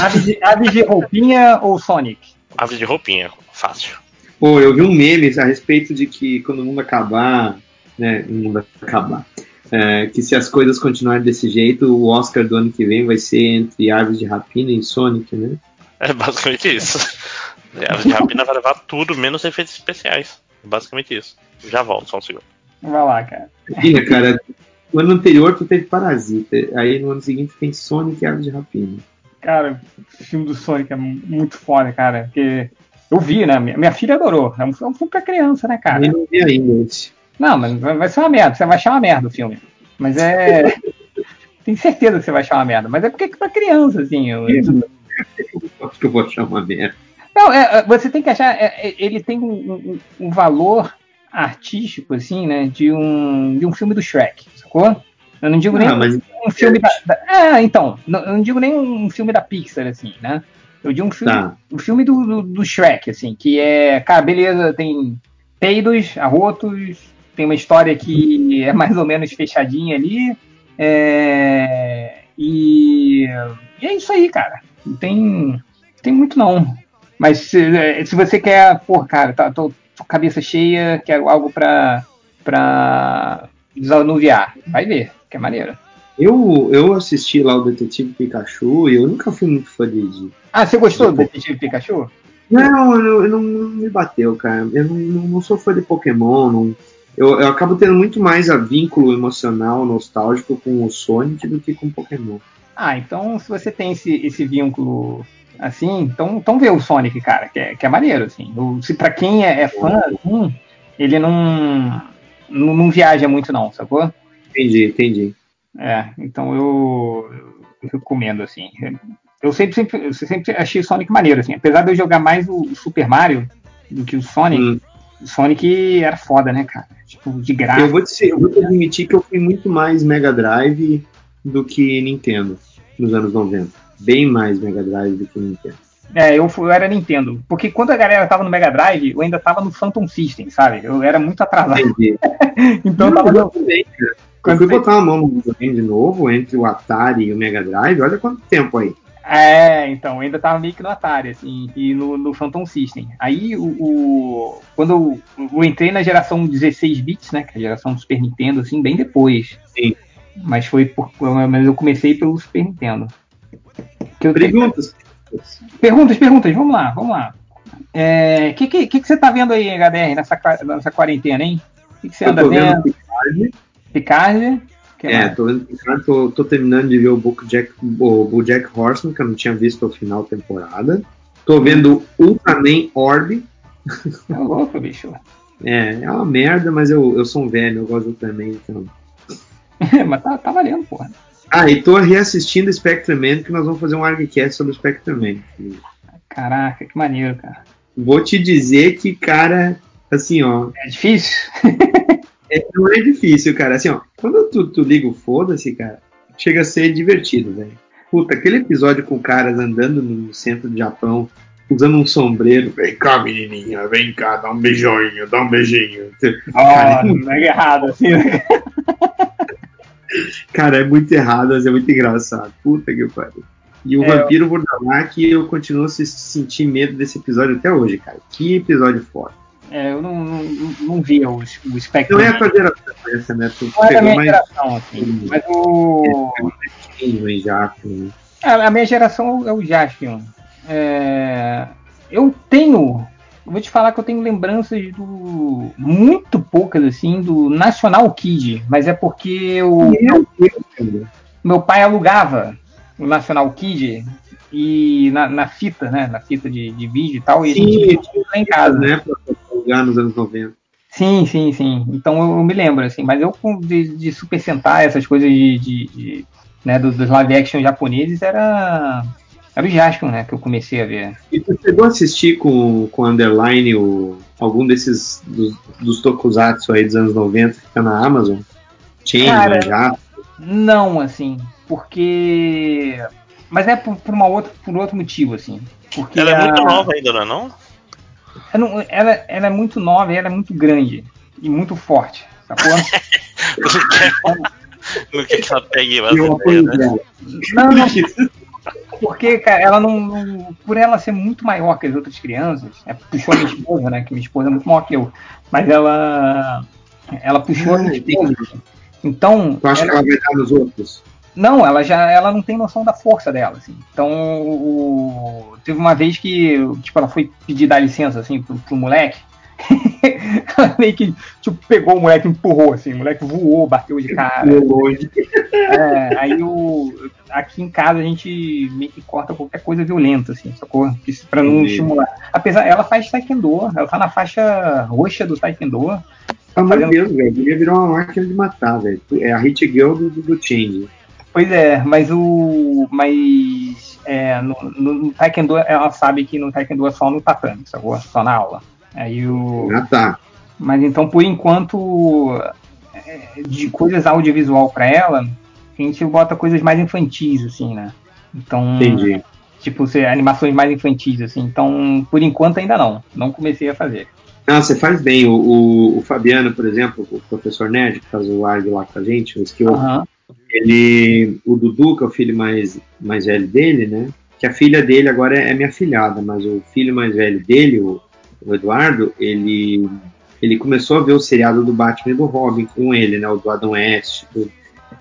Aves de, aves de roupinha ou Sonic? Aves de roupinha, fácil. Pô, eu vi um meme a respeito de que quando o mundo acabar, né, o mundo acabar, é, que se as coisas continuarem desse jeito, o Oscar do ano que vem vai ser entre Aves de Rapina e Sonic, né? É basicamente isso. Aves de rapina vai levar tudo, menos efeitos especiais. Basicamente isso. Já volto, só um segundo. Vai lá, cara. Imagina, cara, no ano anterior tu teve Parasita, aí no ano seguinte tem Sonic e Aves de Rapina. Cara, o filme do Sonic é muito foda, cara. Porque eu vi, né? Minha, minha filha adorou. É um, é um filme pra criança, né, cara? Eu não vi ainda esse. Não, mas vai, ser uma merda. Você vai achar uma merda o filme. Mas é. Tenho certeza que você vai achar uma merda. Mas é porque é pra criança, assim. eu- Acho que eu vou achar uma merda. Não, é, é, você tem que achar. é, é, ele tem um, um- um valor artístico, assim, né? De um, de um filme do Shrek, sacou? Eu não digo Ah, nem mas- um filme da. da- É, então. Não, eu não digo nem um filme da Pixar, assim, né? Eu digo um filme, Tá. um filme do, do, do Shrek, assim, que é. Cara, beleza, tem peidos, arrotos, tem uma história que é mais ou menos fechadinha ali. É, e, e é isso aí, cara. Não tem, tem muito não. Mas se, se você quer, pô, cara, tá, tô, tô cabeça cheia, quero algo pra, pra desanuviar, vai ver, que é maneiro. Eu, eu assisti lá o Detetive Pikachu e eu nunca fui muito fã de. de- Ah, você gostou do Detetive Pikachu? Não, eu, eu não, não me bateu, cara. Eu não, não, não sou fã de Pokémon. não- eu, eu acabo tendo muito mais a vínculo emocional, nostálgico com o Sonic do que com o Pokémon. Ah, então se você tem esse, esse vínculo assim, então, então vê o Sonic, cara, que é, que é maneiro, assim. O- se pra quem é, é fã, assim, ele não, não, não viaja muito não, sacou? Entendi, entendi. É, então eu, eu recomendo, assim. Eu sempre, sempre, eu sempre achei o Sonic maneiro, assim. Apesar de eu jogar mais o Super Mario do que o Sonic, Hum. O Sonic era foda, né, cara? Tipo, de graça. Eu vou, te, eu vou te admitir que eu fui muito mais Mega Drive do que Nintendo nos anos 90. Bem mais Mega Drive do que Nintendo. É, eu, fui- eu era Nintendo. Porque quando a galera tava no Mega Drive, eu ainda tava no Phantom System, sabe? Eu era muito atrasado. Entendi. então eu Não, tava eu também, cara. Eu fui botar a mão no videogame de novo entre o Atari e o Mega Drive. Olha quanto tempo aí. É, então, ainda tava meio que no Atari, assim, e no, no Phantom System. Aí, o, o- quando eu, eu entrei na geração 16 bits, né, que é a geração do Super Nintendo, assim, bem depois. Sim. Mas foi por, mas eu comecei pelo Super Nintendo. Que eu Perguntas. Perguntas, perguntas, vamos lá, vamos lá. O que, que, que, que você tá vendo aí, HDR, nessa, nessa quarentena, hein? O que, que você Eu anda vendo vendo? Picard. Picard? É, mais? tô tô, tô terminando de ver o Bojack, o Bojack Horseman, que eu não tinha visto ao final da temporada. Tô vendo Ultraman Orb. Tá louco, bicho. É, é uma merda, mas eu, eu sou um velho, eu gosto do Ultraman, então. Mas tá, tá valendo, porra. Ah, e tô reassistindo Spectreman, que nós vamos fazer um ArgCast sobre Spectreman. Caraca, que maneiro, cara. Vou te dizer que, cara, assim, ó. É difícil? É, não é difícil, cara. Assim, ó, quando tu, tu liga o foda-se, cara, chega a ser divertido, velho. Puta, aquele episódio com caras andando no centro do Japão, usando um sombreiro. Vem cá, menininha, vem cá, dá um beijinho, dá um beijinho. Ó, não é errado, assim. né? Cara, é muito errado, mas é muito engraçado. Puta que pariu. E o É, Vampiro Bordalac, eu continuo a se- sentir medo desse episódio até hoje, cara. Que episódio foda. É, eu não, não, não vi o, o Spectre. Não é a tua geração essa, né? Tu Não é pegou minha mais geração, assim. Mas o. Jaspion, né? A, a minha geração é o Jaspion. É, eu tenho. Eu vou te falar que eu tenho lembranças do. Muito poucas, assim, do National Kid. Mas é porque o meu, meu pai alugava o National Kid e na, na fita, né? Na fita de, de vídeo e tal. E a gente Sim, via tudo lá em casa. né? Nos anos 90. Sim, sim, sim. Então eu, eu me lembro, assim, mas eu de, de Super Sentai, essas coisas de, de- de, né, do- dos live action japoneses, era. Era o Jaspion, né, que eu comecei a ver. E tu chegou a assistir com, com Underline o, algum desses dos, dos tokusatsu aí dos anos 90 que tá na Amazon? Chain, Cara, já. Não, assim, porque. Mas é por, por, uma outra, por outro motivo, assim. Porque Ela é a- muito nova ainda, não é não? Ela, não- ela, ela é muito nova e ela é muito grande. E muito forte, sacou? Não quer, não quer que ela pegue Eu ideia, né? Não, não. Porque, cara, ela não, não- Por ela ser muito maior que as outras crianças, é, puxou a minha esposa, né? Que minha esposa é muito maior que eu. Mas ela. Ela puxou a minha esposa. Então. Tu acha que ela vai dar nos outros? Não, ela já ela não tem noção da força dela, assim. Então, o- teve uma vez que, tipo, ela foi pedir dar licença, assim, pro, pro moleque. ela meio que, tipo, pegou o moleque e empurrou, assim. O moleque voou, bateu de cara. É, aí o, aqui em casa a gente meio que corta qualquer coisa violenta, assim, sacou? Pra não Entendi. estimular. Apesar, ela faz taekwondo, ela tá na faixa roxa do taekwondo. Ah, meu Deus, velho. Devia virar uma máquina de matar, velho. É a Hit Girl do, do, do Change. Pois é, mas o. Mas é, no, no, no Taekwondo, ela sabe que no Taekwondo é só no tatame, sacou? Só na aula. Aí o. Ah, tá. Mas então, por enquanto, é, de coisas audiovisual pra ela, a gente bota coisas mais infantis, assim, né? Então. Entendi. Tipo, ser animações mais infantis, assim. Então, por enquanto ainda não. Não comecei a fazer. Ah, você faz bem. O, o, o Fabiano, por exemplo, o professor Nerd, que faz o ARG lá com a gente, o Skill, Aham. Ele. O Dudu, que é o filho mais, mais velho dele, né? Que a filha dele agora é, é minha filhada, mas o filho mais velho dele, o, o Eduardo, ele. Ele começou a ver o seriado do Batman e do Robin com ele, né? O do Adam West. tudo.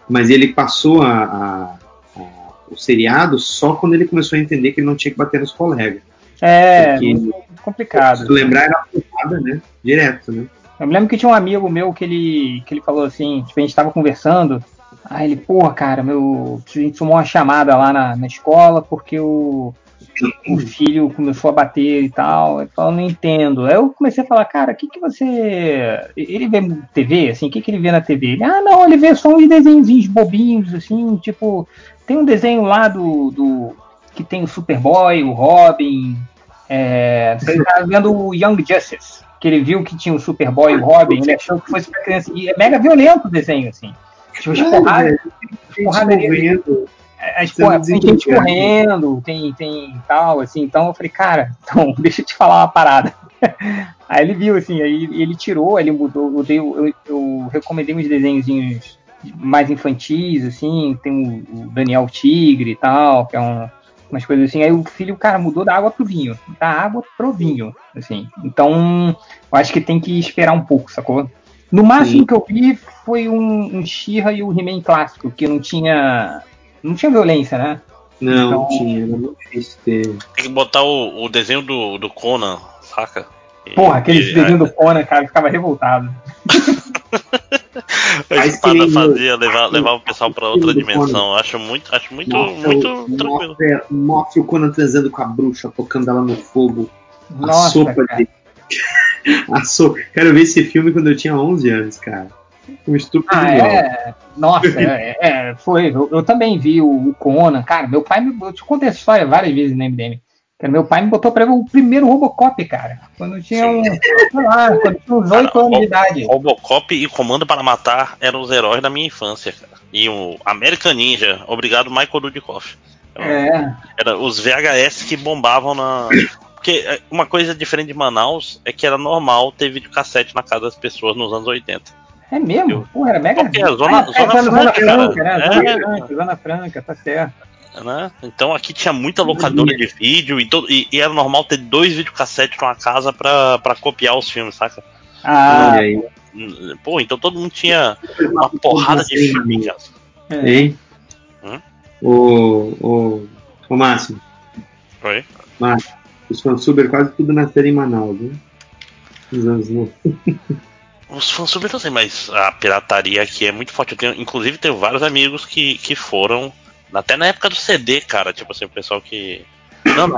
Mas ele passou a, a- a- o seriado só quando ele começou a entender que ele não tinha que bater nos colegas. É, Porque- muito complicado. Se lembrar era porrada, né? Direto, né? Eu me lembro que tinha um amigo meu que ele, que ele falou assim, tipo, a gente tava conversando, aí ele, porra, cara, meu, a gente tomou uma chamada lá na, na escola porque o, o filho começou a bater e tal. Ele falou, não entendo. Aí eu comecei a falar, cara, o que que você... Ele vê TV, assim, o que que ele vê na TV? Ele, ah, não, ele vê só uns desenhozinhos bobinhos, assim, tipo, tem um desenho lá do... do que tem o Superboy, o Robin, é, ele tava vendo o Young Justice, que ele viu que tinha o Superboy e o Robin, ele achou que fosse pra criança. E é mega violento o desenho, assim. Tipo, as porradas. as Você porra, tem gente correndo, tem, tem tal, assim. Então eu falei, cara, então, deixa eu te falar uma parada. Aí ele viu, assim, aí ele tirou, ele mudou. Eu, dei, eu, eu recomendei uns desenhozinhos mais infantis, assim. Tem o, o Daniel Tigre e tal, que é um umas coisas assim. Aí o filho, cara, mudou da água pro vinho. Da água pro vinho, assim. Então, eu acho que tem que esperar um pouco, sacou? No máximo Sim. que eu vi foi um, um She-Ra e o He-Man clássico, que não tinha. Não tinha violência, né? Não, Então- tinha, era muito difícil ter. Tem que botar o, o desenho do, do Conan, saca? Porra, aquele e- desenho do Conan, cara, eu ficava revoltado. A espada fazia, levar, levar o pessoal pra outra dimensão. Acho muito, acho muito, Mostra muito o- tranquilo. Mostra, mostra o Conan transando com a bruxa, tocando ela no fogo. A Nossa, sopa cara. de. a sopa. Quero ver esse filme quando eu tinha 11 anos, cara. Um estúpido Ah, é. Nossa, é, é, foi. Eu, eu também vi o, o Conan. Cara, meu pai me. Eu te contei essa história várias vezes no MDM. Cara, meu pai me botou pra ver o primeiro Robocop, cara. Quando eu tinha um. Sei lá, quando eu tinha uns 8 anos de idade. Robocop e Comando para Matar eram os heróis da minha infância, cara. E o American Ninja, obrigado Michael Dudikoff. É. Era os VHS que bombavam na. Porque é, uma coisa diferente de Manaus é que era normal ter videocassete na casa das pessoas nos anos 80. É mesmo? Porra, era mega. Porque é zona- Ah, é, zona zona, zona franca, franca, né? Zona É. franca, zona franca, tá certo. Né? Então aqui tinha muita locadora de vídeo e, todo, e, e era normal ter dois videocassetes numa casa pra, pra copiar os filmes, saca? Ah, Olha aí. Pô, então todo mundo tinha uma porrada de filme em casa. é. Hein? Hum? Ô, ô, ô Máximo, Oi? Márcio, os fansuber quase tudo nasceram em Manaus, né? Nos anos 90. Os super não sei, mas a pirataria aqui é muito forte. Eu tenho, inclusive, tenho vários amigos que, que foram. Até na época do CD, cara. Tipo assim, o pessoal que. Não,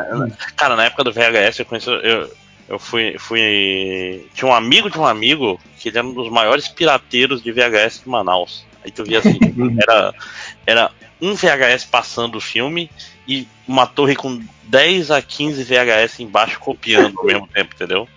cara, na época do VHS eu conheci. Eu, eu fui, fui. Tinha um amigo de um amigo que ele era um dos maiores pirateiros de VHS de Manaus. Aí tu via assim, era, era um VHS passando o filme e uma torre com 10 a 15 VHS embaixo copiando ao mesmo tempo, entendeu?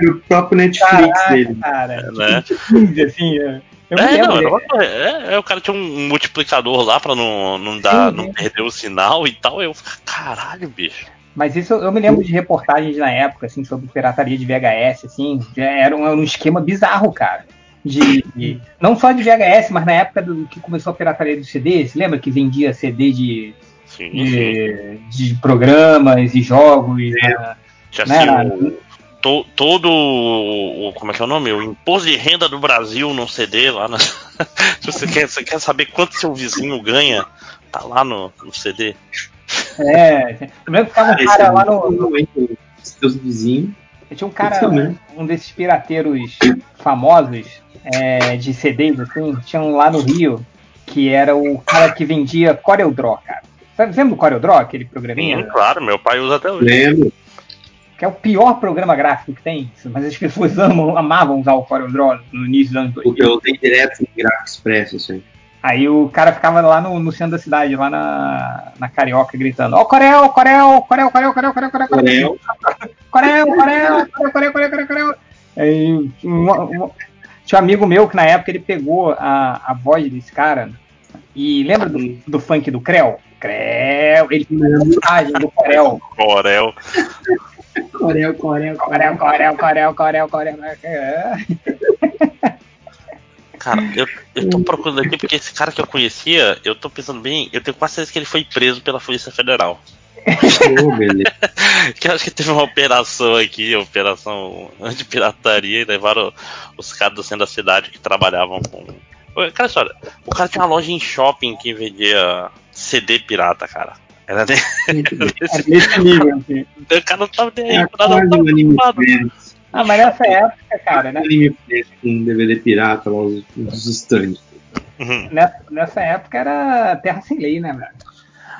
O próprio Netflix Caraca, dele. cara. Né? Tipo, 15, assim. é. É, lembro não, coisa- é, é, o cara tinha um multiplicador lá pra não, não, dar, Sim, não sim. perder o sinal e tal. Eu fico, caralho, bicho. Mas isso eu me lembro de reportagens na época, assim, sobre pirataria de VHS, assim, já era um, era um esquema bizarro, cara. De, de- não só de VHS, mas na época do que começou a pirataria do CD, você lembra que vendia CD de, Sim, sim. de, de programas e jogos? né? Tinha Né, assim, o- to- todo o. Como é que é o nome? O imposto de renda do Brasil no CD lá. Na... Se você quer, você quer saber quanto seu vizinho ganha, tá lá no, no CD. É, lembro que ficava um cara é lá no. os teus vizinhos. Tinha um cara, mesmo. um desses pirateiros famosos é, de CDs, assim, tinha um lá no Rio, que era o cara que vendia CorelDRAW, cara. Sabe, lembra do CorelDRAW, aquele programinha? Sim, claro, meu pai usa até hoje. Lembro. Que é o pior programa gráfico que tem, mas as pessoas amam, amavam usar o CorelDRAW no início dos anos 2000. Porque eu usei direto no Gráfico Expresso, assim. Aí o cara ficava lá no, no centro da cidade, lá na, na Carioca, gritando: Ó, Corel, Corel, Corel, Corel, Corel, Corel, Corel, Corel, Corel, Corel, Corel, Corel, Corel, Corel, Corel. Aí um, um, tinha um amigo meu que na época ele pegou a, a voz desse cara e lembra do, do funk do Creu? Creu, ele fez a montagem do Corel. Corel. Corel, Corel, Corel, Corel, Corel, Corel, Corel. Cara, eu, eu tô procurando aqui porque esse cara que eu conhecia, eu tô pensando bem, eu tenho quase certeza que ele foi preso pela Polícia Federal. Que eu acho que teve uma operação aqui, operação anti-pirataria, e levaram os caras do centro da cidade que trabalhavam com. Cara, olha, o cara tinha uma loja em shopping que vendia CD pirata, cara. Era de... É nesse nível, assim. O cara não tava nem aí É com nada, quase tava um anime preocupado. Ah, mas nessa época, cara, né? Anime com DVD pirata lá, os, os stands. Uhum. Nessa, nessa época era Terra Sem Lei, né, velho?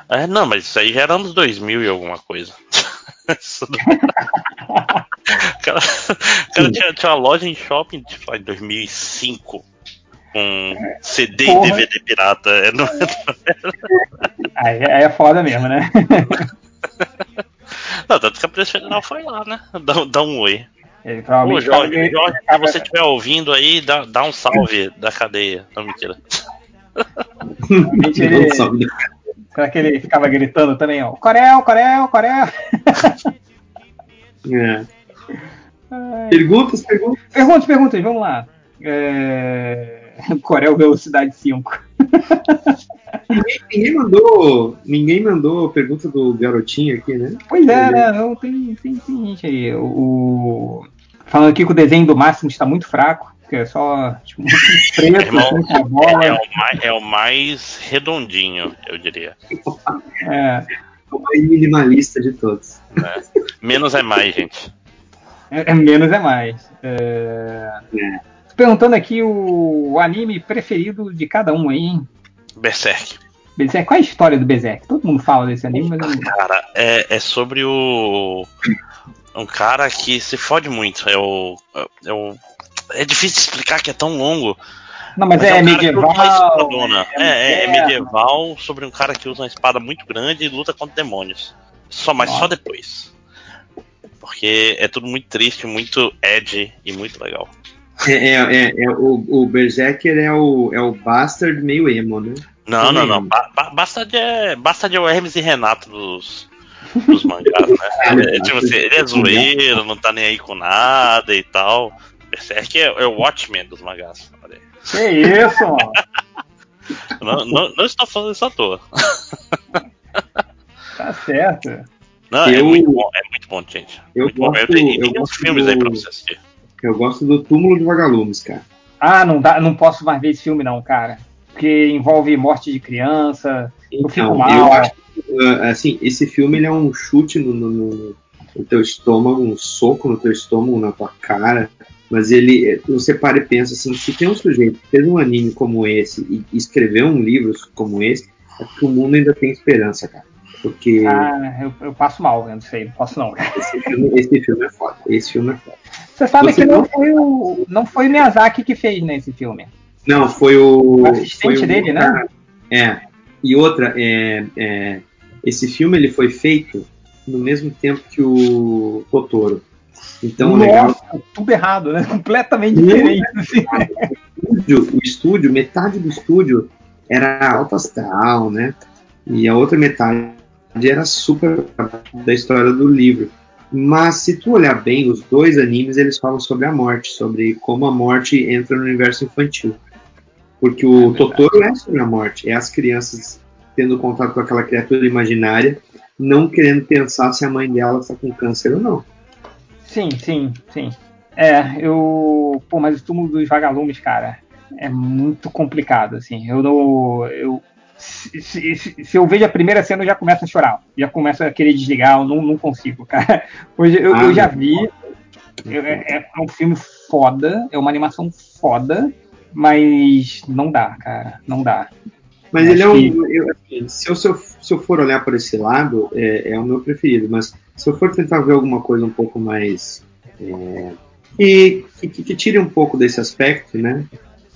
É, não, mas isso aí já era anos 2000 e alguma coisa. Não- o cara, o cara tinha, tinha uma loja em shopping tipo, em 2005 com CD Porra. e DVD pirata. É, não- Aí, aí é foda mesmo, né? Não, tanto que a Polícia Federal foi lá, né? Dá, dá um oi. Ele Ô, Jorge, tava- Jorge, se você estiver ouvindo aí, dá, dá um salve da cadeia. Não, mentira. provavelmente ele- Será que ele ficava gritando também, ó? Corel, Corel, Corel. É. Perguntas, perguntas. Perguntas, perguntas, vamos lá. É... Corel Velocidade 5. Ninguém, ninguém mandou. Ninguém mandou pergunta do garotinho aqui, né? Pois é, né? Não, tem, tem, tem gente aí. O, Falando aqui que o desenho do Máximo está muito fraco, que é só tipo, muito preto, Irmão, com a bola. É, o mais, é o mais redondinho, eu diria. É, O mais minimalista de todos. né? Menos é mais, gente. é- é menos é mais. É... Perguntando aqui o, o anime preferido de cada um aí, hein? Berserk. Berserk, qual é a história do Berserk? Todo mundo fala desse anime, mas eu não... Cara, é, é sobre o. Um cara que se fode muito. É o. É, o, é difícil explicar que é tão longo. Não, mas, é, um cara que medieval. é- É, é, é é- medieval sobre um cara que usa uma espada muito grande e luta contra demônios. Só, mas só depois. Porque é tudo muito triste, muito edgy e muito legal. É, é, é, é o, o Berserker é o, é o Bastard meio emo, né? Não, não, não. Ba ba basta de basta de o Hermes e Renato dos, dos mangás, né? É, tipo assim, ele é zoeiro, não tá nem aí com nada e tal. Berserk é, é o Watchmen dos mangás. Olha. Que isso, mano? Não, não, não estou falando isso à toa. Tá certo. Não, é Eu- muito bom, é muito bom, gente. Eu Muito bom. gosto, Eu tenho, eu gosto filmes aí pra do, você assistir. Eu gosto do Túmulo de Vagalumes, cara. Ah, não, dá, não posso mais ver esse filme, não, cara. Porque envolve morte de criança. Eu fico Então, mal. eu acho que, ah, assim, esse filme ele é um chute no, no, no- teu estômago, um soco no teu estômago, na tua cara. Mas ele, eh, você para e pensa assim, se tem um sujeito que fez um anime como esse e escreveu um livro como esse, é porque o mundo ainda tem esperança, cara. Porque Ah, eu, eu passo mal vendo isso aí, não posso não. esse, filme, esse filme é foda. Esse filme é foda. Você sabe Você que não não- foi, o, não foi o Miyazaki que fez nesse filme. Não, foi o. O assistente foi o dele, né? cara- É. E outra, é, é, esse filme ele foi feito no mesmo tempo que o Totoro. Então, o legal Nossa, tudo errado, né? Completamente Não. diferente. assim. o estúdio, o estúdio, metade do estúdio era alto astral, né? E a outra metade era super da história do livro. Mas se tu olhar bem, os dois animes eles falam sobre a morte, sobre como a morte entra no universo infantil. Porque o Totoro é sobre a morte, é as crianças tendo contato com aquela criatura imaginária, não querendo pensar se a mãe dela está com câncer ou não. Sim, sim, sim. É, eu. Pô, mas o túmulo dos vagalumes, cara, é muito complicado, assim. Eu não. Eu, se, se- se- eu vejo a primeira cena, eu já começo a chorar. Já começo a querer desligar, eu não, não consigo, cara. Hoje eu, eu Ah, já vi. eu- é, é um filme foda, é uma animação foda, mas não dá, cara. Não dá. Mas ele é um. que- eu, assim, se, eu, se, eu, se eu for olhar por esse lado, é, é o meu preferido. Mas se eu for tentar ver alguma coisa um pouco mais. É, que, que, que tire um pouco desse aspecto, né?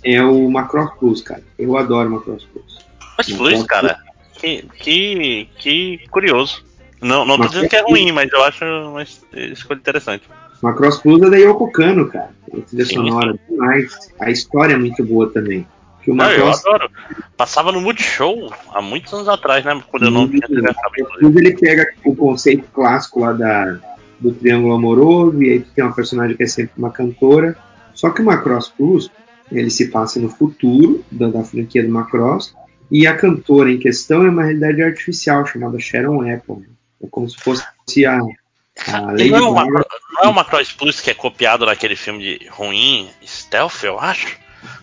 É o Macross Plus, cara. Eu adoro Macross Plus. Mas Plus, cara, que, que, que curioso. Não, não tô dizendo que é ruim, mas eu acho uma es- escolha interessante. Macross Plus é da Yoko Kano, cara. A trilha Sim. sonora demais. A história é muito boa também. Que o Não, eu Macross adoro. Passava no Multishow há muitos anos atrás, né? Quando eu não tinha TV a cabo, inclusive. Ele pega o conceito clássico lá da, do triângulo amoroso, e aí tu tem uma personagem que é sempre uma cantora. Só que o Macross Plus, ele se passa no futuro da, da franquia do Macross, e a cantora em questão é uma realidade artificial chamada Sharon Apple. É como se fosse a, a Lady não é, uma, não é uma Cross Plus que é copiado daquele filme de ruim, Stealth, eu acho?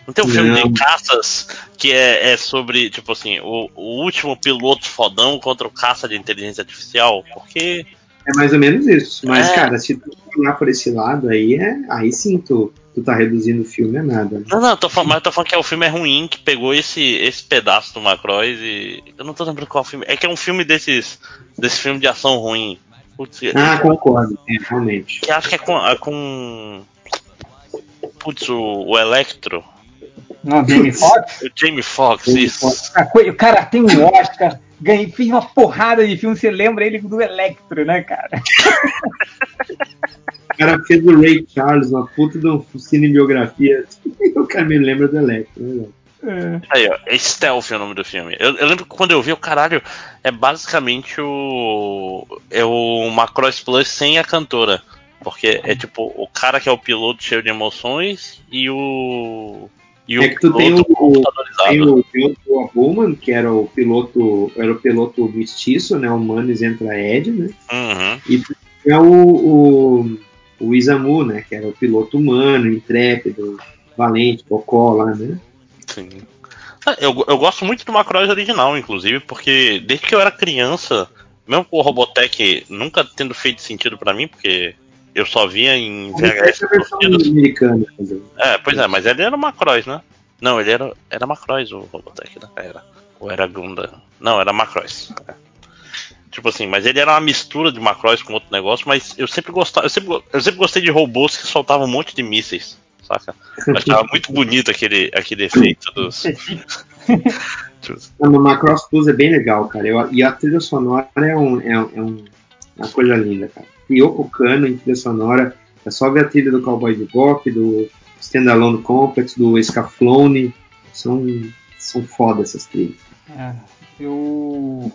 Não tem um filme Não. de caças que é, é sobre, tipo assim, o, o último piloto fodão contra o caça de inteligência artificial? Porque. É mais ou menos isso. Mas, É. cara, se tu olhar por esse lado aí, é, aí sim tu, tu tá reduzindo o filme a nada. Não, não, eu tô falando, mas eu tô falando que é o filme é ruim, que pegou esse, esse pedaço do Macross e. Eu não tô lembrando qual filme. É que é um filme desses. desse filme de ação ruim. Putz, Ah, concordo, é, realmente. que acho que é com. É com putz, o, o Electro. Não, Jamie Foxx? O Jamie Foxx, isso. A coi- O cara tem um Oscar, ganhei, fez uma porrada de filme, você lembra ele do Electro, né, cara? O cara fez o Ray Charles, uma puta de uma cinebiografia. o cara me lembra do Electro, né? Aí, ó, é Stealth é o nome do filme. Eu, eu lembro que quando eu vi o caralho, é basicamente o. É o Macross Plus sem a cantora. Porque é tipo o cara que é o piloto cheio de emoções e o. E É que tu tem o, piloto o, tem o, o Noah Bowman, que era o piloto, era o piloto mestiço, né? Humanos entra Ed, né? Uhum. E tinha o, o, o Isamu, né? Que era o piloto humano, intrépido, valente, cocó lá, né? Sim. Ah, Eu, eu gosto muito do Macross original, inclusive, porque desde que eu era criança, mesmo com o Robotech nunca tendo feito sentido pra mim, porque eu só via em VHS. É americana. É, pois é, mas ele era o Macross, né? Não, ele era, era Macross o Robotech, né? Era. Ou era Gunda? Não, era Macross. É. Tipo assim, mas ele era uma mistura de Macross com outro negócio, mas eu sempre gostava, eu sempre, eu sempre gostei de robôs que soltavam um monte de mísseis, saca? Eu achava muito bonito aquele, aquele efeito dos. No Macross Plus é bem legal, cara. Eu- e a trilha sonora é, um, é, um- é um- uma coisa linda, cara. Yoko Kano em trilha sonora. É só ver a trilha do Cowboy Bebop, do Standalone Complex, do Scaflone. São, são foda essas trilhas. É, eu,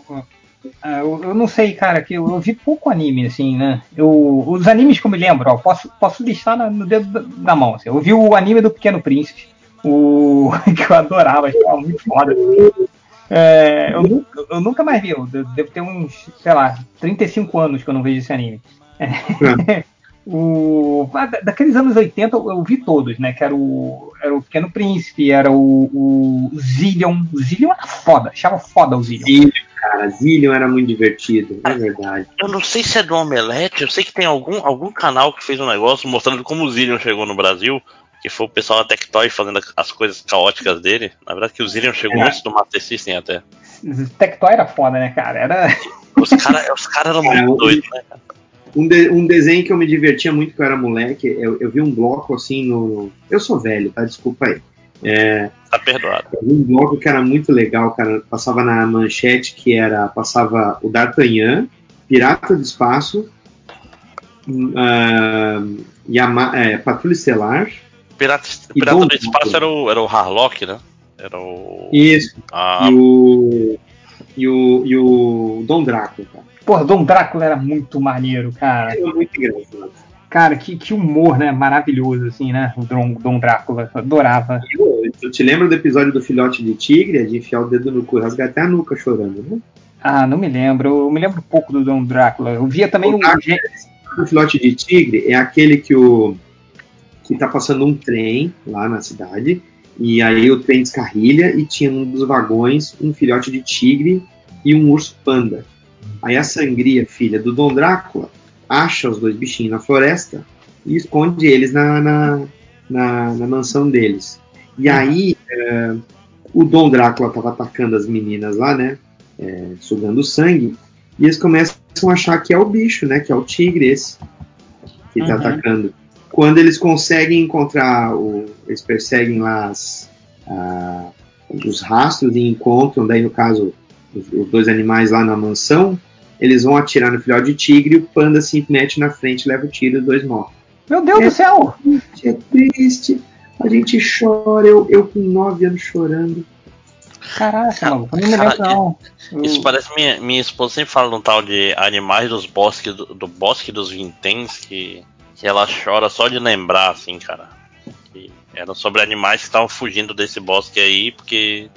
ah, eu. Eu não sei, cara, que eu, eu vi pouco anime, assim, né? Eu, os animes que eu me lembro, ó, posso, posso listar na- no dedo da, da mão. Assim, eu vi o anime do Pequeno Príncipe, o que eu adorava, achava muito foda. É, eu, nu- eu nunca mais vi, eu de- devo ter uns, sei lá, 35 anos que eu não vejo esse anime. É. O, ah, da- daqueles anos 80 eu, eu vi todos, né? Que era o, era o Pequeno Príncipe, era o, o Zillion. O Zillion era foda, achava foda o Zillion. Zillion, cara. Zillion era muito divertido, é verdade. Eu não sei se é do Omelete, eu sei que tem algum, algum canal que fez um negócio mostrando como o Zillion chegou no Brasil, que foi o pessoal da Tectoy fazendo as coisas caóticas dele. Na verdade que o Zillion chegou É. antes do Master System até. Tectoy era foda, né, cara? Era. Os caras os cara eram Cara, muito o- doidos, né? Um, de- um desenho que eu me divertia muito quando eu era moleque, eu, eu vi um bloco assim no. Eu sou velho, tá? Desculpa aí. É, Tá perdoado. um bloco que era muito legal, cara. Passava na manchete que era. Passava o D'Artagnan, Pirata do Espaço, ah, Yama, é, Patrulha Estelar. Pirata, Pirata do Espaço era o, era o Harlock, né? Era o. Isso. Ah, E o. E o, e o Dom Drácula, cara. Porra, Dom Drácula era muito maneiro, cara. Era muito engraçado. Cara, que, que humor, né? Maravilhoso, assim, né? O Dom, Dom Drácula. Adorava. Eu, eu te lembro do episódio do filhote de tigre, de enfiar o dedo no cu e rasgar até a nuca chorando, né? Ah, não me lembro. Eu me lembro pouco do Dom Drácula. Eu via também o. Ge- O filhote de tigre é aquele que o que tá passando um trem lá na cidade e aí o trem descarrilha e tinha num dos vagões um filhote de tigre e um urso panda. Aí a sangria, filha do Dom Drácula, acha os dois bichinhos na floresta e esconde eles na, na, na, na mansão deles. E aí eh, o Dom Drácula tava atacando as meninas lá, né? eh, sugando sangue. E eles começam a achar que é o bicho, né? Que é o tigre esse que tá Uhum. atacando. Quando eles conseguem encontrar, o, eles perseguem lá as, a- os rastros e encontram, daí no caso, os, os dois animais lá na mansão, eles vão atirar no filhote de tigre e o panda se mete na frente, leva o tiro e os dois morrem. Meu Deus É. do céu! É triste, a gente chora, eu, eu com nove anos chorando. Caraca, não me lembro, não. Eu- Isso parece minha, minha esposa sempre fala um tal de animais dos bosques do, do bosque dos vinténs que, que ela chora só de lembrar, assim, cara. Que era sobre animais que estavam fugindo desse bosque aí porque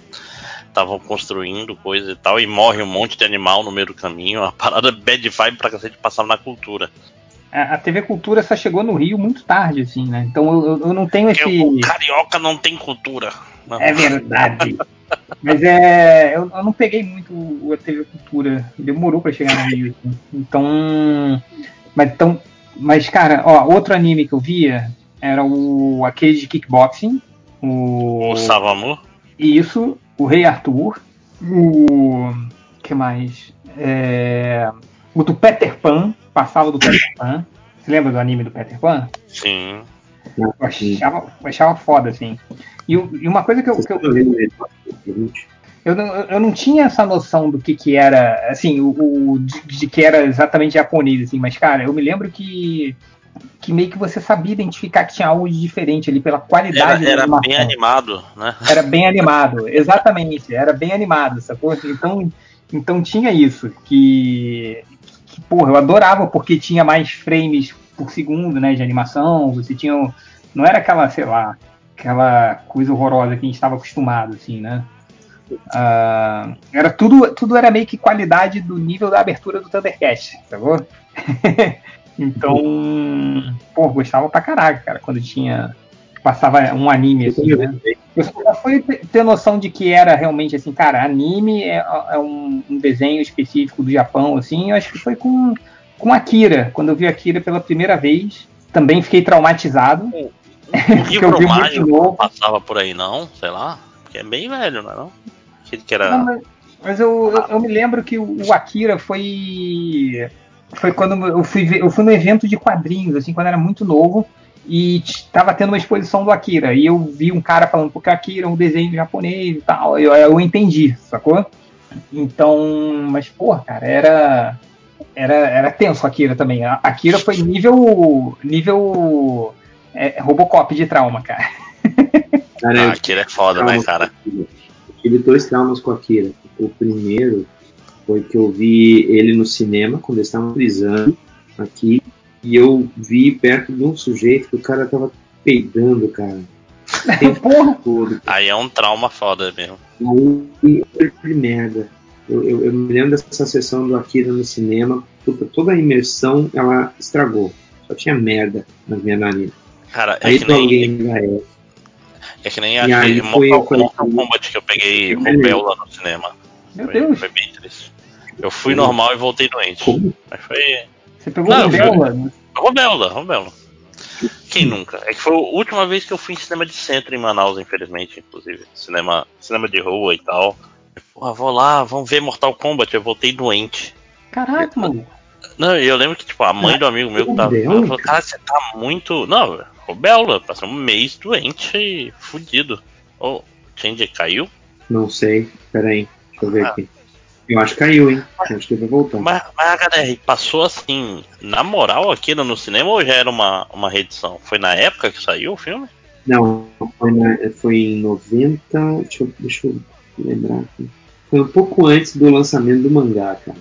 estavam construindo coisa e tal, e morre um monte de animal no meio do caminho. Uma parada bad vibe pra cacete passar na cultura. a, a TV Cultura só chegou no Rio muito tarde, assim, né? Então eu, eu- eu não tenho Porque esse. o carioca não tem cultura. Não. É verdade. Mas é. Eu, eu não peguei muito a TV Cultura. Demorou pra chegar no Rio. assim. Então. Mas, então, mas, cara, ó, outro anime que eu via era o aquele de kickboxing. O. O Savamu? Isso, o Rei Arthur. O. que mais? É, o do Peter Pan. Passava do Peter Pan. Você lembra do anime do Peter Pan? Sim. Eu achava, eu achava foda, assim. E, e uma coisa que eu, que eu, eu, não, eu não tinha essa noção do que, que era, assim, o, o- de, de que era exatamente japonês, assim, mas, cara, eu me lembro que, que meio que você sabia identificar que tinha algo de diferente ali pela Era, qualidade da era animação. bem animado, né? Era bem animado, exatamente, era bem animado, sacou? Então, então tinha isso, que, que, porra, eu adorava porque tinha mais frames por segundo, né, de animação, você tinha, não era aquela, sei lá, aquela coisa horrorosa que a gente estava acostumado, assim, né? Ah, era tudo, tudo era meio que qualidade do nível da abertura do Thundercast, sacou? então, pô, gostava pra caraca, cara, quando tinha passava um anime assim, né? Eu só fui ter noção de que era realmente assim, cara, anime é, é um, um desenho específico do Japão, assim, eu acho que foi com, com Akira, quando eu vi Akira pela primeira vez, também fiquei traumatizado. Porque eu livro vi muito mágico novo. passava por aí, não? Sei lá. Porque é bem velho, não é não? Aquele que era. Não, mas eu, eu, eu me lembro que o Akira foi. Foi quando eu fui, ver- eu fui no evento de quadrinhos, assim, quando eu era muito novo, e estava tendo uma exposição do Akira. E eu vi um cara falando, porque Akira é um desenho japonês e tal. Eu, eu entendi, sacou? Então, mas, porra, cara, era. Era, era tenso Akira também. A Akira foi nível. nível. é, Robocop de trauma, cara. Cara, Ah, eu aquele é foda, né, cara? tive dois traumas com Akira. O primeiro foi que eu vi ele no cinema, quando eles estavam frisando aqui, e eu vi perto de um sujeito que o cara tava peidando, cara. Tempo todo. Aí é um trauma foda mesmo. Aí, de merda. Eu, eu- eu me lembro dessa sessão do Akira no cinema, puta, toda a imersão ela estragou. Só tinha merda na minha nariz. Cara, é Aí que nem. é. É que nem foi- Mortal, Kombat que eu peguei Foi- rubéola no cinema. Meu Foi, Deus. foi bem triste. Eu fui normal e voltei doente. Mas foi. Você pegou Não, o Bela? foi- Rubéola, rubéola. Quem nunca? É que foi a última vez que eu fui em cinema de centro em Manaus, infelizmente, inclusive. Cinema, cinema de rua e tal. Porra, vou lá, vamos ver Mortal Kombat. Eu voltei doente. Caraca, mano. Não, e eu lembro que, tipo, a mãe do amigo meu que tava. Rubéola, Ela falou, cara, você tá muito. Não, rubéola, passou um mês doente e fudido. Ô, o Change caiu? Não sei, peraí, deixa eu ver aqui. Eu acho que caiu, hein? Eu acho que vai voltar. Mas, mas a HDR passou assim, na moral aqui no cinema ou já era uma, uma reedição? Foi na época que saiu o filme? Não, foi, na- foi em 90. Deixa eu, deixa eu lembrar aqui. Foi um pouco antes do lançamento do mangá, cara.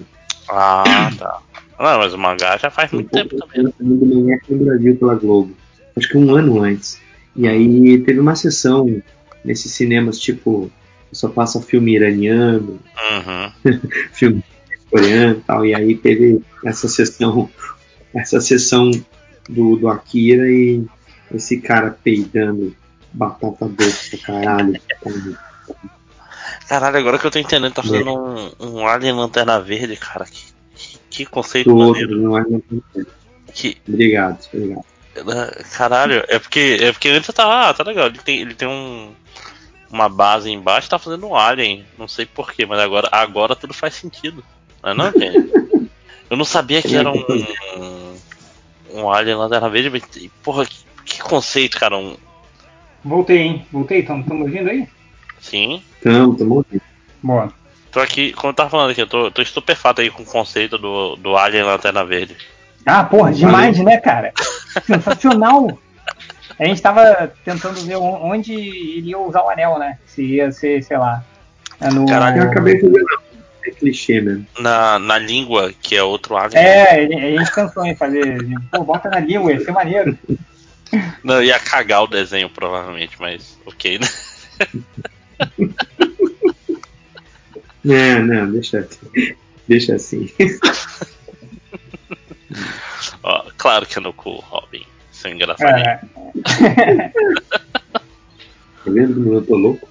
Ah, tá. Não, mas o mangá já faz Foi um muito tempo pouco também. do lançamento do mangá aqui no Brasil pela Globo. Acho que um ano antes. E aí teve uma sessão nesses cinemas, tipo, só passa filme iraniano, Uhum. filme coreano e tal. E aí teve essa sessão, essa sessão do, do Akira e esse cara peidando batata doce pra caralho. Caralho, agora que eu tô entendendo, tá fazendo um, um Alien Lanterna Verde, cara. Que, que, que conceito Todo, maneiro. não é Que, Obrigado, obrigado. né, caralho, é porque, é porque antes eu tava, ah, tá legal. Ele tem, ele tem um, uma base embaixo, tá fazendo um Alien. Não sei porquê, mas agora, agora tudo faz sentido. Não é não, gente? Eu não sabia que era um, um Alien Lanterna Verde. mas, Porra, que, que conceito, cara. Um, Voltei, hein? Voltei, estamos ouvindo aí? sim. Tamo, tamo ouvindo. Boa. Tô aqui, como eu tava falando aqui, eu tô, tô estupefato aí com o conceito do, do Alien Lanterna Verde. Ah, porra, demais, né, cara? Sensacional. A gente tava tentando ver on- onde ele ia usar o anel, né? Se ia ser, sei lá. é no... Caralho. Eu acabei fazendo. É clichê mesmo. Na, na língua, que é outro Alien. É, a gente- a gente pensou em fazer. Pô, bota na língua, ia ser maneiro. Não, ia cagar o desenho, provavelmente, mas ok, né? Não, não, deixa assim. Deixa assim. Ó, Claro que é no cu, Robin. Seu engraçadinho. É, Tá vendo como eu tô louco?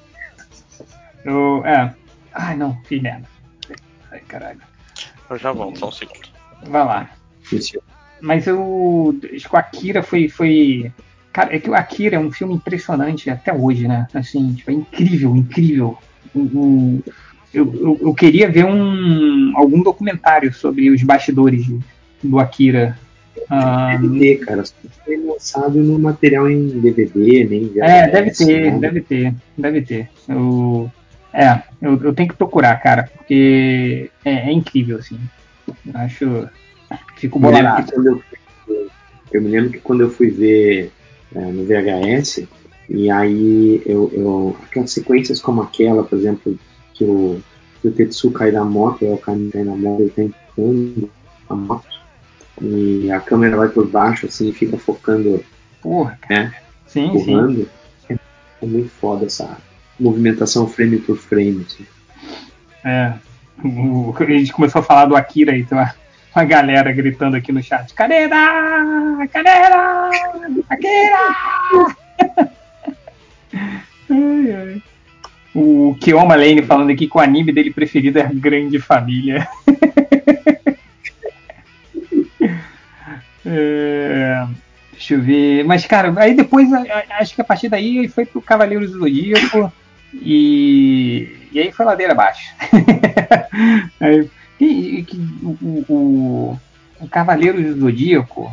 eu, é. Ai, não, fiz merda. Ai, caralho. Eu já volto, só um segundo. Vai lá. Isso. Mas eu. Acho que o Akira foi, foi. Cara, é que o Akira é um filme impressionante até hoje, né? Assim, tipo, é incrível, incrível. O- o- eu, eu, eu queria ver um, algum documentário sobre os bastidores de- do Akira. Ah, Deve ter, cara. Só foi lançado no material em DVD, nem VHS, é, deve ter, né? deve ter, deve ter. Eu, é, eu, eu tenho que procurar, cara, porque é, é incrível, assim. Acho. Fico Eu me lembro bolado. eu, eu me lembro que quando eu fui ver é, no VHS, e aí eu, eu. Aquelas sequências como aquela, por exemplo, que o, que o Tetsu cai da moto, é o cara cai na moto, ele tá empurrando a moto, e a câmera vai por baixo, assim, e fica focando, Porra, né? sim, sim. empurrando. É, é muito foda essa movimentação frame por frame. Assim. É. O- a gente começou a falar do Akira e tem uma, uma galera gritando aqui no chat. Cadera! Cadera! Akira! Ai, ai. O Kioma Lane falando aqui que o anime dele preferido é a Grande Família. É, deixa eu ver. Mas, cara, aí depois, acho que a partir daí ele foi pro Cavaleiros do Zodíaco e, e aí foi ladeira abaixo. Aí, e- e que o, o, o, Cavaleiros do Zodíaco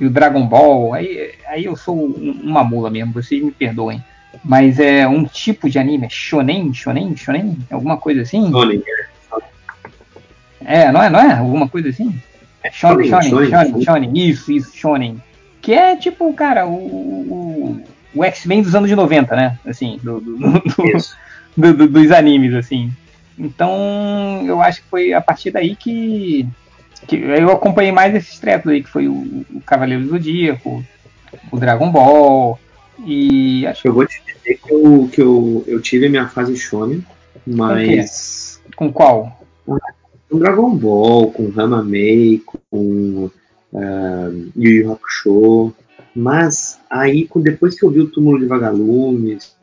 e o Dragon Ball, aí, aí eu sou um- uma mula mesmo, vocês me perdoem. Mas é um tipo de anime, é shonen, shonen, shonen, alguma coisa assim? Shonen, É, não é, não é? Alguma coisa assim? Shonen, Shonen, shonen, shonen, shonen, shonen, isso, isso, shonen. Que é tipo, cara, o, o, o X-Men dos anos 90, né? Assim, do, do- do- do- do- dos animes, assim. Então, eu acho que foi a partir daí que, que eu acompanhei mais esses tretos aí, que foi o, o Cavaleiro do Zodíaco, o Dragon Ball, e acho Eu vou te dizer que eu, que eu, eu tive a minha fase Shonen, mas com qual? Com Dragon Ball, com Ramamei, com ah, Yu Yu Hakusho, mas aí depois que eu vi o Túmulo de Vagalumes,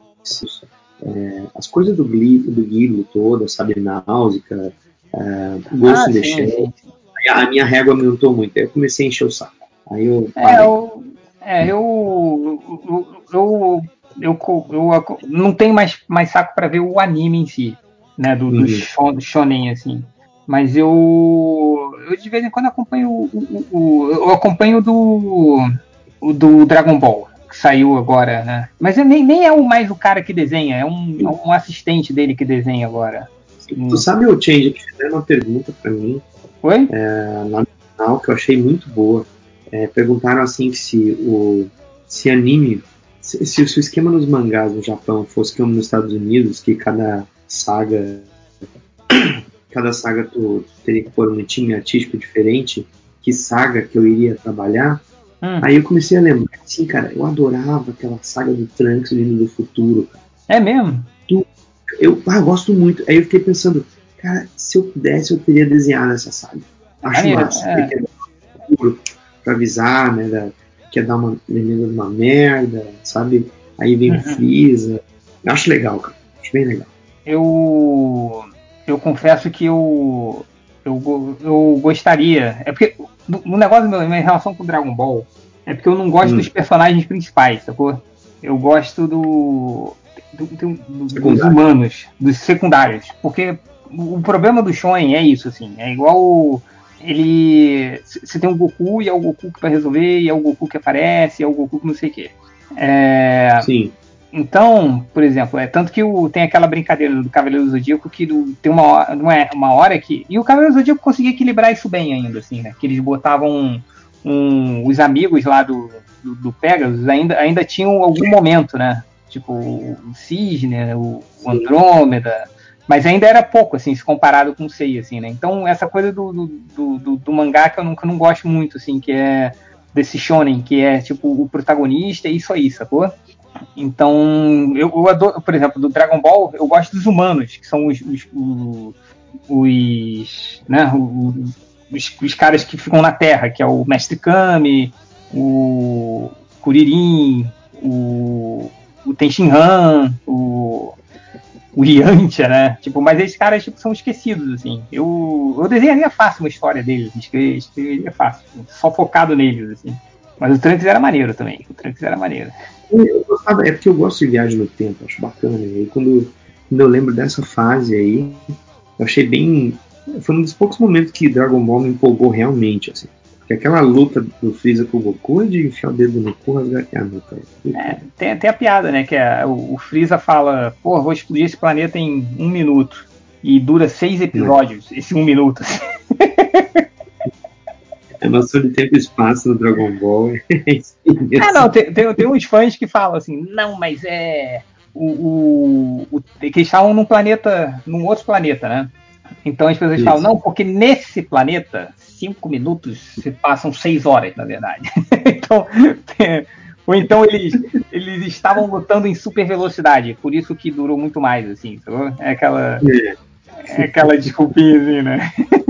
é, as coisas do Ghibli, do Ghibli toda, sabe, Náusica, uh, Ghost Ah, in the sim, Shell, a minha régua aumentou muito, aí eu comecei a encher o saco. Aí eu É, eu, é, eu, eu, eu, eu, não tenho mais, mais saco para ver o anime em si, né, do, do Uhum. shon- shonen, assim. Mas eu, eu de vez em quando acompanho o, o- o- eu acompanho do, o do Dragon Ball, que saiu agora, né? Mas nem, nem é o mais o cara que desenha, é um, é um assistente dele que desenha agora. Tu sabe o Change que fizeram uma pergunta pra mim Oi? é, lá no canal que eu achei muito boa. É, perguntaram assim que se o se anime, se, se o esquema dos mangás no Japão fosse como nos Estados Unidos, que cada saga cada saga tu teria que pôr um time artístico diferente, que saga que eu iria trabalhar. Hum. Aí eu comecei a lembrar, assim, cara, eu adorava aquela saga do Trunks vindo do futuro. É mesmo? Eu ah, gosto muito. Aí eu fiquei pensando, cara, se eu pudesse, eu teria desenhado essa saga. Acho Maneiro, massa, é. é pra avisar, né, da, quer dar uma de uma merda, sabe? Aí vem Uhum. o Freeza. Eu acho legal, cara. Acho bem legal. eu eu confesso que eu eu, eu gostaria é porque do- o negócio meu, minha relação com o Dragon Ball é porque eu não gosto Hum. dos personagens principais, sacou? Eu gosto do, do- do- do- dos humanos, dos secundários, porque o problema do Shonen é isso, assim, é igual ele você tem o Goku e é o Goku que vai resolver e é o Goku que aparece, e é o Goku que não sei o quê. É, Sim. Então, por exemplo, é tanto que o, tem aquela brincadeira do Cavaleiro do Zodíaco que do- tem uma, hora- não é, uma hora que. E o Cavaleiro do Zodíaco conseguia equilibrar isso bem ainda, assim, né? Que eles botavam um- os amigos lá do, do, do Pegasus ainda, ainda tinham algum momento, né? Tipo, o Cisne, né? o, o Andrômeda. Mas ainda era pouco, assim, se comparado com o Sei, assim, né? Então, essa coisa do, do, do, do- mangá que eu, eu não gosto muito, assim, que é desse shonen, que é, tipo, o protagonista e isso aí, sacou? Então, eu, eu adoro, por exemplo, do Dragon Ball, eu gosto dos humanos, que são os, os, o- os, né, os, os caras que ficam na Terra, que é o Mestre Kami, o Kuririn, o, o Tenshinhan, o, o Yantia, né? Tipo, mas esses caras tipo, são esquecidos, assim. Eu, eu desenharia fácil uma história deles, escreveria fácil, só focado neles, assim. Mas o Trunks era maneiro também, o Trunks era maneiro. Gostava, é porque eu gosto de viagem no tempo, acho bacana. E aí quando, quando eu lembro dessa fase aí, eu achei bem. Foi um dos poucos momentos que Dragon Ball me empolgou realmente, assim. Porque aquela luta do Freeza com o Goku é de enfiar o dedo no cu, rasgar a nuca. É, tem, tem a piada, né? Que é, o, o Freeza fala, pô, vou explodir esse planeta em um minuto. E dura seis episódios, esse um minuto. A noção de tempo e espaço no Dragon Ball é Ah, não, tem, tem, tem uns fãs que falam assim, não, mas é. O, o, o, que eles estavam num planeta, num outro planeta, né? Então as pessoas Isso. falam, não, porque nesse planeta, cinco minutos se passam seis horas, na verdade. então, ou então eles, eles estavam lutando em super velocidade, por isso que durou muito mais, assim, sacou? É aquela, é aquela desculpinha, assim, né?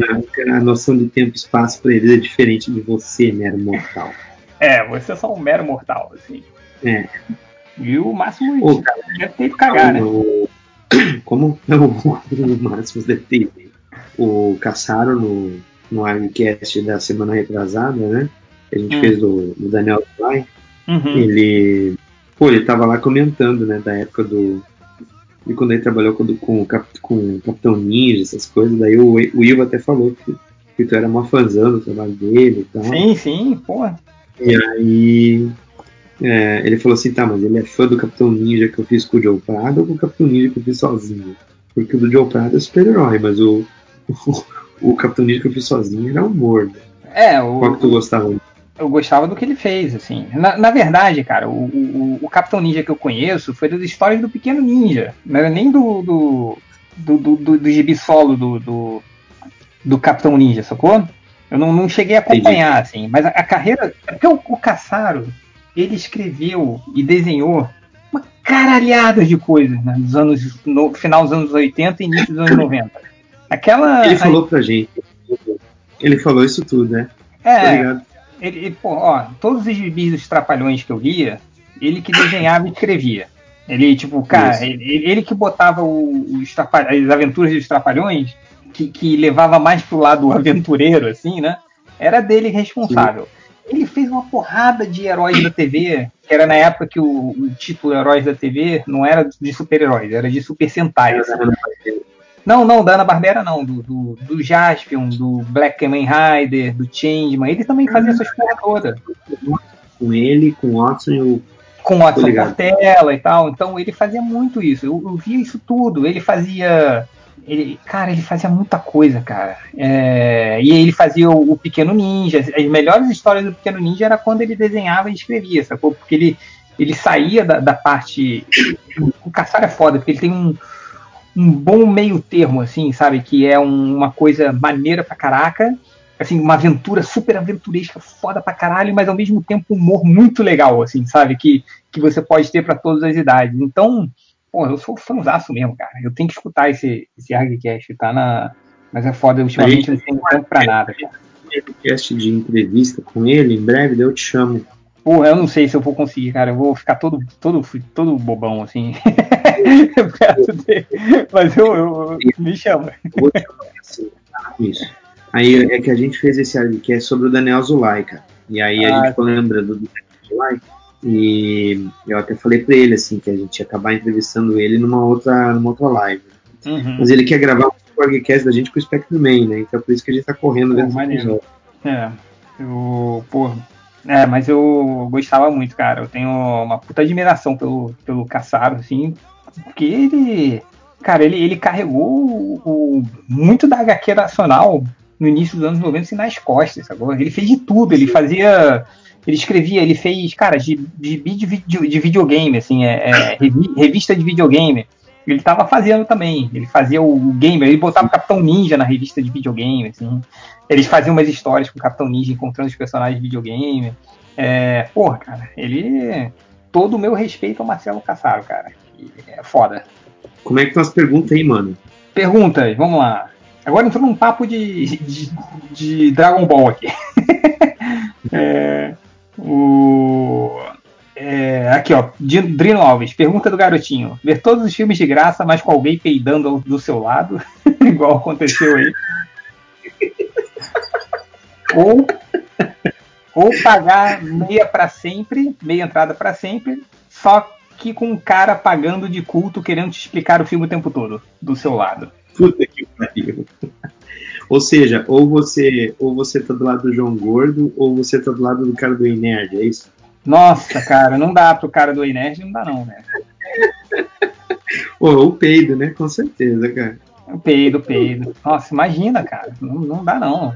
Cara, a noção de tempo e espaço pra eles é diferente de você, mero mortal. É, você é só um mero mortal, assim. É. E o máximo Ô, cara, deve ter ido cagar, né? Como não, o Máximo deve ter ido. O Caçaro no, no Armcast da semana retrasada, né? Que a gente Hum. fez do, do Daniel Fly. Uhum. Ele. Pô, ele tava lá comentando, né, da época do. De quando ele trabalhou com, com, com Capitão Ninja, essas coisas. Daí o, o Ivo até falou que, que tu era uma fãzão do trabalho dele e tal. Sim, sim, porra. E aí é, ele falou assim, tá, mas ele é fã do Capitão Ninja que eu fiz com o Joe Prado ou com o Capitão Ninja que eu fiz sozinho? Porque o do Joe Prado é super-herói, mas o, o, o Capitão Ninja que eu fiz sozinho era humor. É, o, Qual que tu gostava? Eu gostava do que ele fez, assim. Na, na verdade, cara, o, o, o Capitão Ninja que eu conheço foi das histórias do Pequeno Ninja. Não era nem do do, do, do, do, do gibi solo do, do, do Capitão Ninja, sacou? Eu não, não cheguei a acompanhar, assim. Mas a, a carreira. Porque o, o Caçaro, ele escreveu e desenhou uma caralhada de coisas, né? Nos anos, no final dos anos 80 e início dos anos 90. Aquela. Ele falou pra gente. Ele falou isso tudo, né? É, Tá ligado? Ele, ele, pô, ó, todos os gibis dos Trapalhões que eu lia, ele que desenhava e escrevia. Ele, tipo, cara, ele, ele que botava os as aventuras dos Trapalhões, que, que levava mais pro lado aventureiro, assim, né? Era dele responsável. Ele fez uma porrada de heróis da TV, que era na época que o, o título Heróis da TV não era de super-heróis, era de Super Sentai. assim. Não, não, da Ana Barbera não, do, do, do Jaspion, do Black Kamen Rider, do Changeman, ele também fazia essas porra toda. Com ele, com o Watson e o. Com o Tô Watson ligado. Portela e tal, então ele fazia muito isso, eu, eu via isso tudo, ele fazia. Ele, cara, ele fazia muita coisa, cara. É, e ele fazia o, o Pequeno Ninja. As, as melhores histórias do Pequeno Ninja era quando ele desenhava e escrevia, sacou? Porque ele, ele saía da, da parte. O Caçar é foda, porque ele tem um, um bom meio termo, assim, sabe? Que é um- uma coisa maneira pra caraca. Assim, uma aventura super aventuresca, foda pra caralho, mas ao mesmo tempo um humor muito legal, assim, sabe? Que, que você pode ter pra todas as idades. Então, pô, eu sou fãzaço mesmo, cara. Eu tenho que escutar esse, esse ArgCast, tá na. Mas é foda, ultimamente não tenho tempo pra nada, cara. podcast de entrevista com ele, em breve, daí eu te chamo. Porra, eu não sei se eu vou conseguir, cara. Eu vou ficar todo, todo, todo bobão, assim. Perto dele. Mas eu, eu- me chama. Tá? Isso. Aí é que a gente fez esse que é sobre o Daniel Zulay, cara. E aí a Ah. gente ficou lembrando do Daniel Zulay. E eu até falei pra ele assim que a gente ia acabar entrevistando ele numa outra, numa outra live. Uhum. Mas ele quer gravar um podcast da gente com o Spectrum Man, né? Então é por isso que a gente tá correndo dentro do. É, eu, pô, é, mas eu gostava muito, cara. Eu tenho uma puta admiração pelo, pelo Caçaro, assim, porque ele, cara, ele, ele carregou o, o- muito da HQ nacional no início dos anos 90 assim, nas costas, sacou? Ele fez de tudo, ele fazia, ele escrevia, ele fez, cara, de, de, de, de videogame, assim, é, é, revi- revista de videogame. Ele tava fazendo também, ele fazia o, o gamer, ele botava o Capitão Ninja na revista de videogame, assim. Eles faziam umas histórias com o Capitão Ninja encontrando os personagens de videogame. É, porra, cara, ele. Todo o meu respeito ao Marcelo Cassaro, cara. É foda. Como é que estão as perguntas aí, mano? Perguntas, vamos lá. Agora entrou num papo de, de, de Dragon Ball aqui. é, o, é, aqui, ó. Drino Alves, pergunta do garotinho. Ver todos os filmes de graça, mas com alguém peidando do seu lado, igual aconteceu aí. ou, ou pagar meia para sempre, meia entrada para sempre, só que com um cara pagando de culto querendo te explicar o filme o tempo todo, do seu lado. Puta que pariu. Ou seja, ou você, ou você tá do lado do João Gordo, ou você tá do lado do cara do Nerd, é isso? Nossa, cara, não dá pro cara do Nerd, não dá não, né? Ou o peido, né? Com certeza, cara. O peido, peido. Nossa, imagina, cara. Não, não dá não.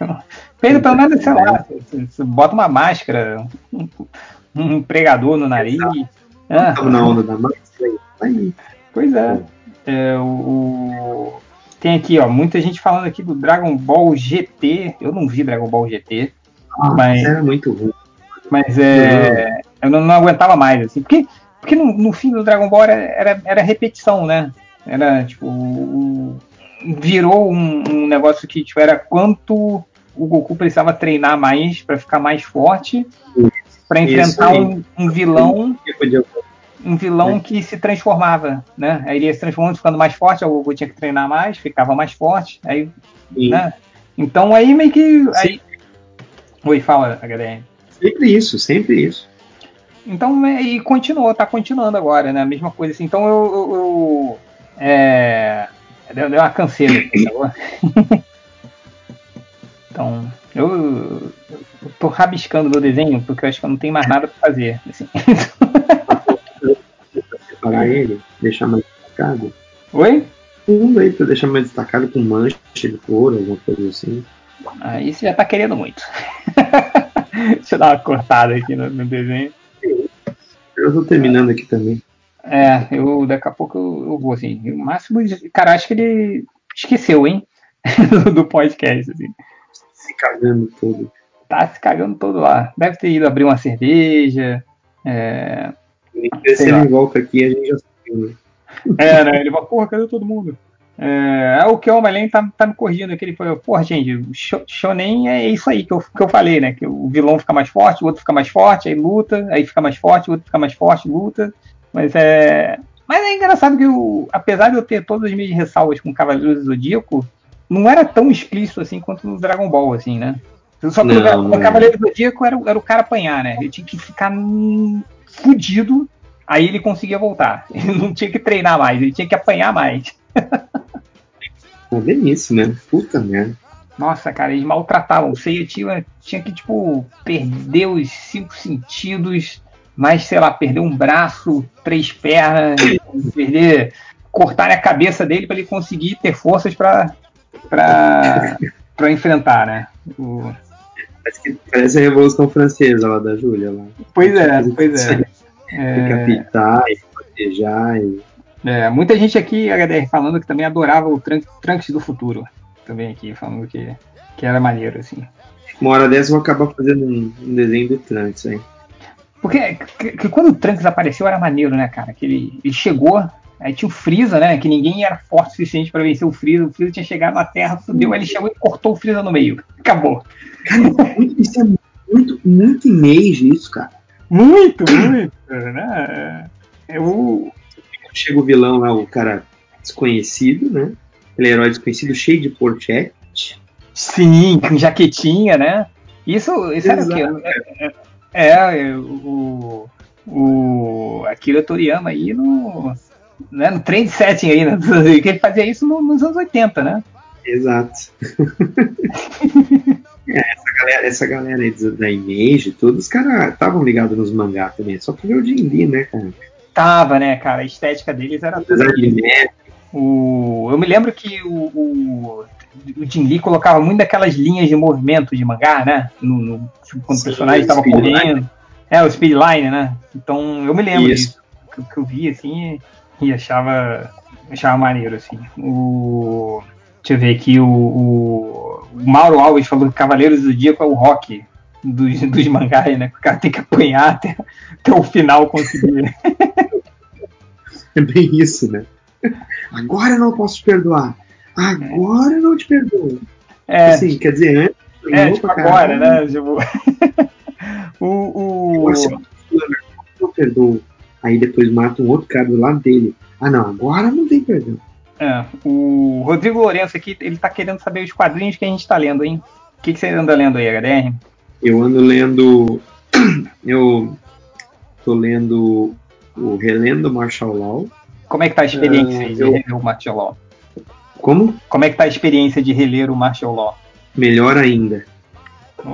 Peido pelo menos, sei lá, você, você bota uma máscara, um, um pregador no nariz. Ah, na onda da máscara. Aí. Pois é. é o, tem aqui, ó, muita gente falando aqui do Dragon Ball GT. Eu não vi Dragon Ball GT. Ah, mas era muito ruim. Mas é, eu não, não, aguentava mais, assim. Porque, porque no, no fim do Dragon Ball era, era, era repetição, né? Era tipo. Virou um, um negócio que tipo, era quanto o Goku precisava treinar mais para ficar mais forte para enfrentar um, um, vilão um vilão é. que se transformava, né? Aí ele ia se transformando, ficando mais forte, o Goku tinha que treinar mais, ficava mais forte, aí, né? Então aí meio que aí... Oi, fala, HDM. Sempre isso, sempre isso. Então, é, e continuou, tá continuando agora, né? A mesma coisa assim. Então eu, eu, eu é, deu, uma canseira aqui, tá Então, eu, eu tô rabiscando meu desenho porque eu acho que eu não tenho mais nada para fazer. Assim. Separar ele, deixar mais destacado. Oi? Um aí pra deixar mais destacado com mancha de couro, alguma coisa assim. Aí você já tá querendo muito. Deixa eu dar uma cortada aqui no, no desenho. Eu tô terminando aqui também. É, eu daqui a pouco eu, eu vou assim. O máximo, cara, acho que ele esqueceu, hein? do podcast, assim. Cagando todo. Tá se cagando todo lá. Deve ter ido abrir uma cerveja. É. Se ele volta aqui, a gente já sabe. Né? É, né? Ele fala, porra, cadê todo mundo? É, é o que o Homem tá, tá me corrigindo aqui. Ele falou, porra, gente, Shonen é isso aí que eu, que eu falei, né? Que o vilão fica mais forte, o outro fica mais forte, aí luta, aí fica mais forte, o outro fica mais forte, luta. Mas é. Mas é engraçado que, eu, apesar de eu ter todas as minhas ressalvas com Cavaleiros do Zodíaco, não era tão explícito assim quanto no Dragon Ball, assim, né? Só que não, no Cavaleiro do Zodíaco era, era o cara apanhar, né? Ele tinha que ficar fudido, aí ele conseguia voltar. Ele não tinha que treinar mais, ele tinha que apanhar mais. É bem isso, né? Puta merda. Nossa, cara, eles maltratavam. O Seiya tinha, tinha que, tipo, perder os cinco sentidos, mas, sei lá, perder um braço, três pernas, perder. cortar a cabeça dele para ele conseguir ter forças para para enfrentar, né? O... Parece, parece a Revolução Francesa lá da Júlia. Lá. Pois é, pois é. é. Decapitar e protejar e é, muita gente aqui, HDR, falando que também adorava o Trunks, Trunks do futuro. Também aqui, falando que, que era maneiro, assim. Uma hora dessa eu vou acabar fazendo um, um desenho do Trunks, hein? Porque que, que quando o Trunks apareceu era maneiro, né, cara? Que ele, ele chegou, aí tinha o Freeza, né? Que ninguém era forte o suficiente para vencer o Freeza. O Freeza tinha chegado na Terra, fudeu, aí ele chegou e cortou o Freeza no meio. Acabou. Cara, muito, isso é muito, muito image isso, cara. Muito, muito, né? Eu, chega o vilão lá, o cara desconhecido, né? Aquele herói desconhecido, cheio de porchete. Sim, com jaquetinha, né? Isso, isso era o quê? É, é, é, o, o Akira Toriyama aí no, né, no trend setting aí, né? que ele fazia isso no, nos anos 80, né? Exato. é, essa galera, essa galera aí da Image, todos os caras estavam ligados nos mangá também, só que o Jin Lee, né, cara? Tava, né, cara? A estética deles era tudo. O, eu me lembro que o, o, o Jin Lee colocava muito daquelas linhas de movimento de mangá, né? No, no tipo, quando Sim, o personagem estava correndo. É, o speedline, né? Então eu me lembro Isso. disso. Que, que, eu vi assim e achava, achava maneiro, assim. O, deixa eu ver aqui, o, o, o Mauro Alves falou que Cavaleiros do Dia é o rock dos, dos mangás, né? Que o cara tem que apanhar até, até o final conseguir. É bem isso, né? Agora eu não posso perdoar. Agora eu não te perdoo. É, Assim, quer dizer, antes. é tipo agora, caralho. né? Tipo, o, o, Nossa, fulano, não perdoo. Aí depois mata um outro cara do lado dele. Ah, não, agora não tem perdão. é, o Rodrigo Lourenço aqui, ele tá querendo saber os quadrinhos que a gente tá lendo, hein? O que, que você anda lendo aí, HDR? Eu ando lendo. Eu tô lendo o Relendo Marshall Law. Como é que tá a experiência aí de eu- reler o Martial Law? Como? Como é que tá a experiência de reler o Martial Law? Melhor ainda.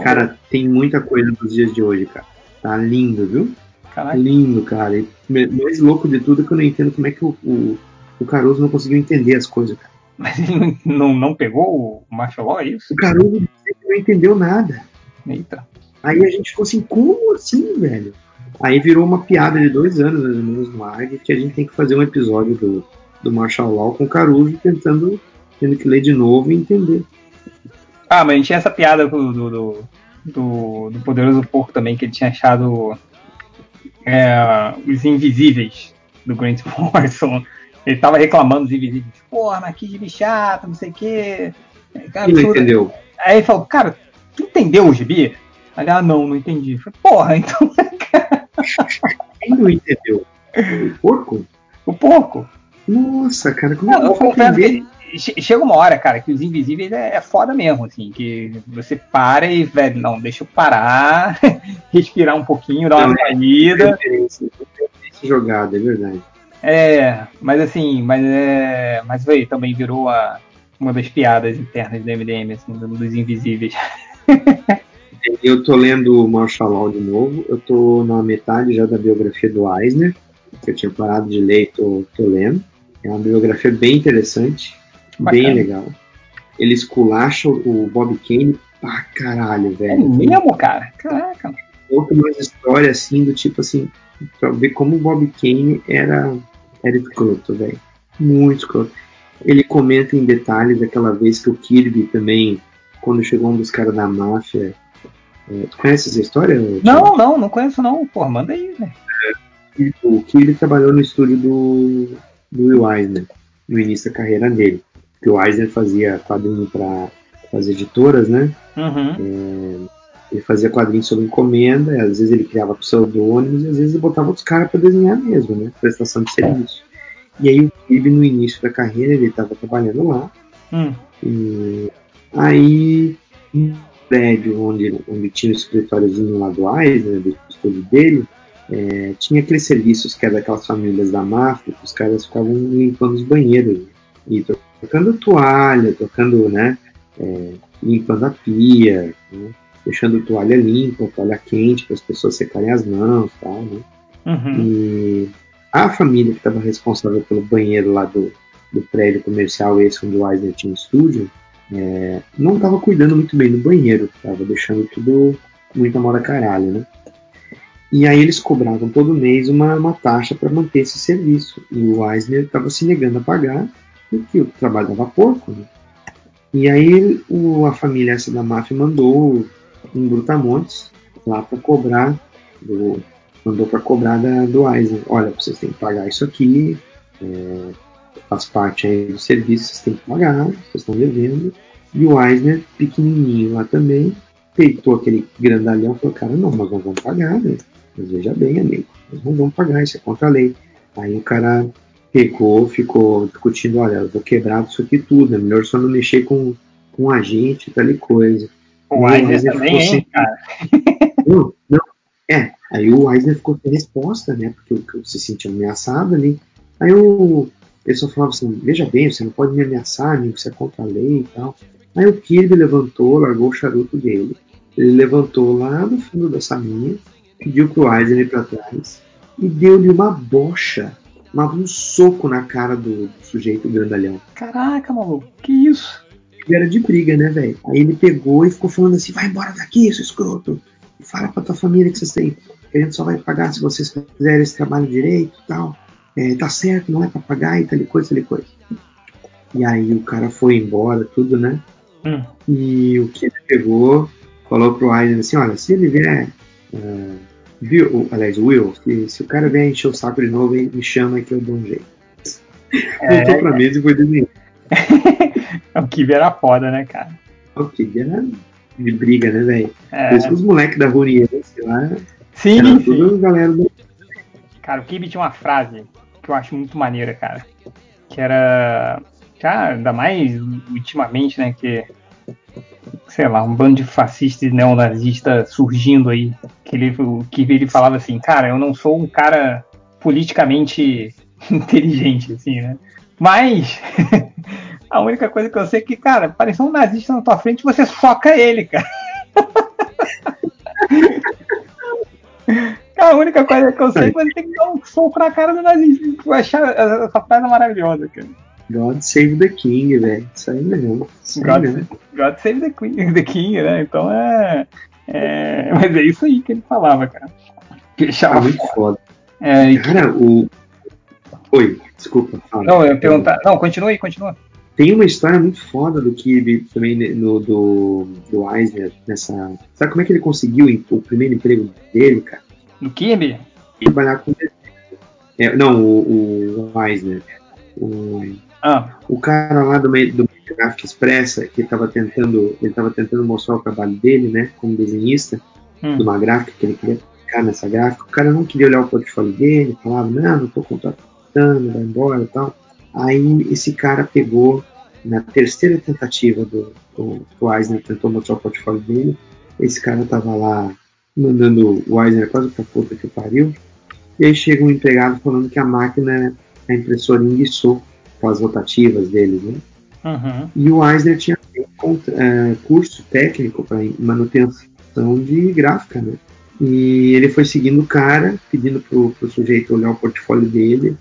Cara, tem muita coisa dos dias de hoje, cara. Tá lindo, viu? Caraca. Lindo, cara. E mais louco de tudo é que eu não entendo como é que o, o, o Caruso não conseguiu entender as coisas, cara. Mas ele não, não, pegou o Law, é isso? O Caruso não entendeu nada. Eita. Aí a gente ficou assim, como assim, velho? Aí virou uma piada de dois anos, mais ou menos, no ARG, que a gente tem que fazer um episódio do, do Marshall Law com o Caruso tentando, tendo que ler de novo e entender. Ah, mas a gente tinha essa piada do, do, do- do Poderoso Porco também, que ele tinha achado é, os invisíveis do Grant Morrison. Ele tava reclamando dos invisíveis. Porra, mas que gibi chato, não sei o quê. É, Quem não entendeu? Aí ele falou, cara, tu entendeu o gibi? Aí, ah, não, não entendi. Eu falei, Porra, então Quem não entendeu? O porco? o porco. Nossa, cara, como Não, eu eu vou confesso que chega uma hora, cara, que os invisíveis é, é foda mesmo, assim, que você para e, velho, não, deixa eu parar, respirar um pouquinho, dar uma é saída. Referência jogada, é verdade. É, mas assim, mas é. Mas veio, também virou a, uma das piadas internas do MDM, assim, do- dos invisíveis. Eu tô lendo o Marshall Law de novo. Eu tô na metade já da biografia do Eisner, que eu tinha parado de ler e tô, tô lendo. É uma biografia bem interessante, Bacana. bem legal. Ele esculacha o Bob Kane pra caralho, É velho. mesmo, cara? Caraca. Conta umas histórias assim, do tipo assim, pra ver como o Bob Kane era, era escroto, velho. Muito escroto. Ele comenta em detalhes aquela vez que o Kirby também, quando chegou um dos caras da máfia. é, tu conhece essa história? Não, não, não conheço não. Porra, manda aí, né? O Kirby trabalhou no estúdio do, do Will Eisner, no início da carreira dele. Porque o Eisner fazia quadrinho para as editoras, né? Uhum. Ele fazia quadrinhos sob encomenda, às vezes ele criava pseudônimos, e às vezes ele botava outros caras para desenhar mesmo, né? Prestação de serviço. E aí o no início da carreira, ele estava trabalhando lá, Hum. e aí no prédio onde, onde tinha o escritóriozinho lá do Eisner, do estúdio dele, é, tinha aqueles serviços que era daquelas famílias da máfia, que os caras ficavam limpando os banheiros, né? e trocando toalha, trocando, né, é, limpando a pia, né, deixando toalha limpa, toalha quente para as pessoas secarem as mãos, tal, né? Uhum. E a família que estava responsável pelo banheiro lá do, do prédio comercial, esse onde o Eisner tinha um estúdio, é, não estava cuidando muito bem do banheiro, estava deixando tudo muita mora caralho, né? E aí eles cobravam todo mês uma, uma taxa para manter esse serviço. E o Eisner estava se negando a pagar, porque o trabalho dava pouco, né? E aí o, a família essa da máfia mandou um Brutamontes lá para cobrar, do, mandou para cobrar da, do Eisner. Olha, vocês têm que pagar isso aqui, é, faz parte aí do serviço, vocês têm que pagar, vocês estão devendo. E o Eisner, pequenininho lá também, peitou aquele grandalhão e falou, cara, não, nós não vamos pagar, né? Mas veja bem, amigo, nós não vamos pagar, isso é contra a lei. Aí o cara pegou, ficou discutindo, olha, eu vou quebrar isso aqui tudo, é melhor só não mexer com, com a gente, tal e coisa. O Eisner também, ficou hein, sem- cara? Não, não. É, aí o Eisner ficou sem resposta, né? Porque eu se sentia ameaçado ali. Aí o pessoal falava assim, veja bem, você não pode me ameaçar, amigo, você é contra a lei e tal. Aí o Kirby levantou, largou o charuto dele. Ele levantou lá no fundo da salinha, pediu pro Eisner ir pra trás e deu-lhe uma bocha, uma, um soco na cara do, do sujeito grandalhão. Caraca, maluco, que isso? Era de briga, né, velho? Aí ele pegou e ficou falando assim: vai embora daqui, seu escroto. Fala pra tua família que vocês têm. Que a gente só vai pagar se vocês fizerem esse trabalho direito e tal. É, tá certo, não é pra pagar e tal coisa, tal coisa. E aí o cara foi embora, tudo, né? Hum. E o que ele pegou, falou pro Eisner assim: olha, se ele vier. ah, Bill, aliás, o Will, se, se o cara vier encher o saco de novo, ele me chama que eu dou um jeito. É. Voltou pra mesa e foi desenhar. O Kibe era foda, né, cara? O Kibe era de briga, né, velho? É. Que os moleques da Runiense lá Sim, sim. tudo galera do. Cara, o Kibe tinha uma frase que eu acho muito maneira, cara. Que era. Já, ainda mais ultimamente, né? Que. Sei lá, um bando de fascistas e neonazistas surgindo aí. Que ele, Kibe ele falava assim, cara, eu não sou um cara politicamente inteligente, assim, né? Mas. A única coisa que eu sei é que, cara, apareceu um nazista na tua frente você soca ele, cara. A única coisa que eu sei é que você tem que dar um soco na cara do nazista. Eu achar essa frase maravilhosa, cara. God Save the King, velho. Isso aí mesmo. Isso God, mesmo. God save the, Queen, the King, né? Então é, é. Mas é isso aí que ele falava, cara. Ah, chamava muito foda. É, e- Cara, o. Oi, desculpa. fala. Não, eu ia perguntar. Não, continua aí, continua. Tem uma história muito foda do Kirby também ne- no, do, do Eisner nessa. Sabe como é que ele conseguiu o primeiro emprego dele, cara? Do Kirby? Trabalhar com é, Não, o, o Eisner. O, Ah, o cara lá do meio do Graphic Expressa, que estava tentando, ele tava tentando mostrar o trabalho dele, né, como desenhista, Hum. de uma gráfica que ele queria ficar nessa gráfica. O cara não queria olhar o portfólio dele, falava, não, não tô contratando, vai embora e tal. Aí esse cara pegou, na terceira tentativa do, do, do Eisner, tentou mostrar o portfólio dele, esse cara tava lá mandando o Eisner quase pra puta que pariu, e aí chega um empregado falando que a máquina, a impressora enguiçou com as rotativas dele, né? uhum. E o Eisner tinha eh, curso técnico para manutenção de gráfica, né? E ele foi seguindo o cara, pedindo pro, pro sujeito olhar o portfólio dele,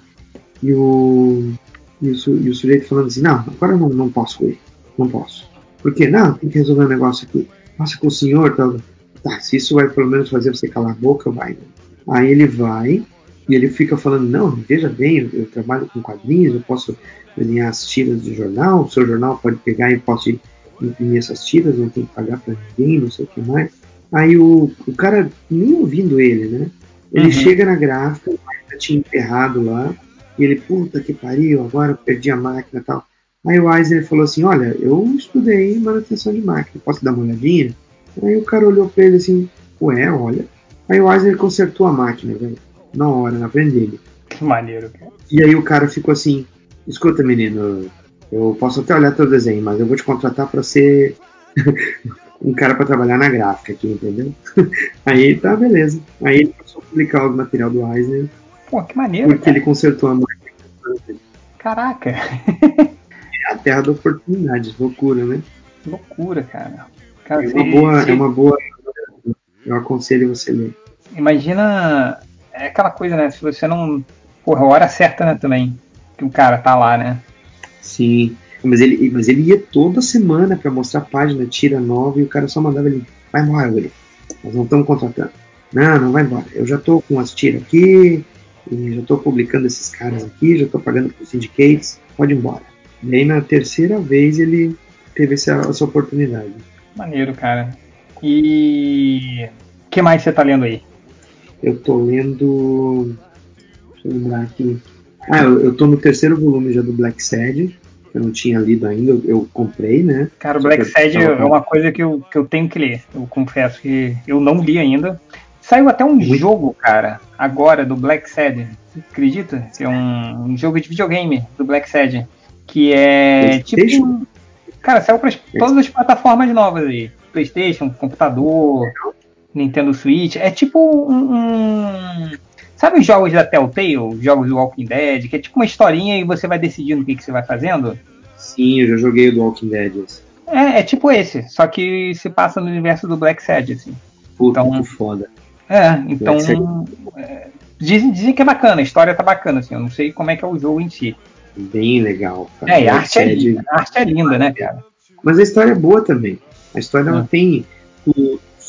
e o, e o, e o sujeito falando assim, não, agora não, não posso ir, não posso. Por quê? Não, tem que resolver um negócio aqui. Passa com o senhor, tal. Tá, se isso vai pelo menos fazer você calar a boca, vai. Aí ele vai, e ele fica falando, não, veja bem, eu, trabalho com quadrinhos, eu posso desenhar as tiras do jornal, o seu jornal pode pegar e pode imprimir essas tiras, não tem que pagar para ninguém, não sei o que mais. Aí o, o cara, nem ouvindo ele, né? Ele Uhum. chega na gráfica, o máquina tinha enterrado lá, e ele, puta que pariu, agora eu perdi a máquina e tal. Aí o Eisner falou assim, olha, eu estudei manutenção de máquina, posso dar uma olhadinha? Aí o cara olhou pra ele assim, ué, olha. Aí o Eisner consertou a máquina, velho, na hora, na frente dele. Que maneiro. E aí o cara ficou assim: escuta, menino, eu posso até olhar teu desenho, mas eu vou te contratar para ser um cara para trabalhar na gráfica aqui, entendeu? aí tá, beleza. Aí ele passou a publicar o material do Eisner Pô, que maneiro, porque cara. ele consertou a máquina. Caraca, É a terra da oportunidade, loucura, né? loucura, cara. Cara, É uma boa, se- é uma boa. Eu aconselho você ler. Imagina. É aquela coisa, né? Se você não. Porra, a hora certa, né, também. Que o cara tá lá, né? Sim. Mas ele, mas ele ia toda semana para mostrar a página, tira nova, e o cara só mandava ele, vai embora, Willi. Nós não estamos contratando. Não, não vai embora. Eu já tô com as tiras aqui, e já tô publicando esses caras aqui, já tô pagando pros syndicates, pode ir embora. E aí na terceira vez ele teve essa, essa oportunidade. Maneiro, cara. E. O que mais você tá lendo aí? Eu tô lendo. Deixa eu lembrar aqui. Ah, eu, eu tô no terceiro volume já do Black Sad. Eu não tinha lido ainda, eu, eu comprei, né? Cara, o Black Sad é uma coisa que eu, que eu tenho que ler. Eu confesso que eu não li ainda. Saiu até um jogo, cara, agora do Black Sad. Acredita? É um, um jogo de videogame do Black Sad. Que é tipo. Um- Cara, saiu para todas as plataformas novas aí. PlayStation, computador, Nintendo Switch. É tipo um. um- Sabe os jogos da Telltale? Os jogos do Walking Dead? Que é tipo uma historinha e você vai decidindo o que, que você vai fazendo? Sim, eu já joguei o do Walking Dead. esse. É, é tipo esse, só que se passa no universo do Black Sad, assim. Puta, Então- que foda. É, então. É, dizem, dizem que é bacana, a história tá bacana, assim. Eu não sei como é que é o jogo em si. Bem legal. cara. É, e a arte é linda, a arte é linda, né, cara? Mas a história é boa também. A história ela É. tem.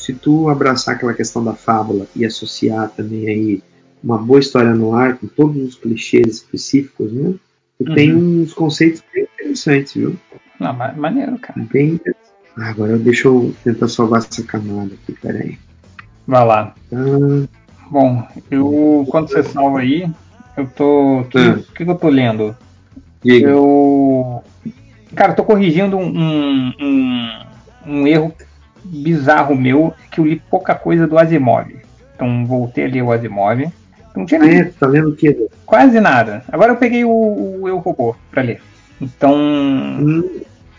Se tu abraçar aquela questão da fábula e associar também aí uma boa história no ar, com todos os clichês específicos, né? Tu Uhum. tem uns conceitos bem interessantes, viu? Não, ma- maneiro, cara. Bem. Ah, agora deixa eu tentar salvar essa camada aqui, peraí. Vai lá. Ah, Bom, eu. Quando você salva aí, eu tô. O que, Ah. o que que eu tô lendo? diga. Eu. Cara, eu tô corrigindo um, um, um erro bizarro meu, que eu li pouca coisa do Asimov. Então voltei a ler o Asimov. Não tinha Ah, é? Tá lendo o quê? quase nada. Agora eu peguei o, o Eu Robô pra ler. Então.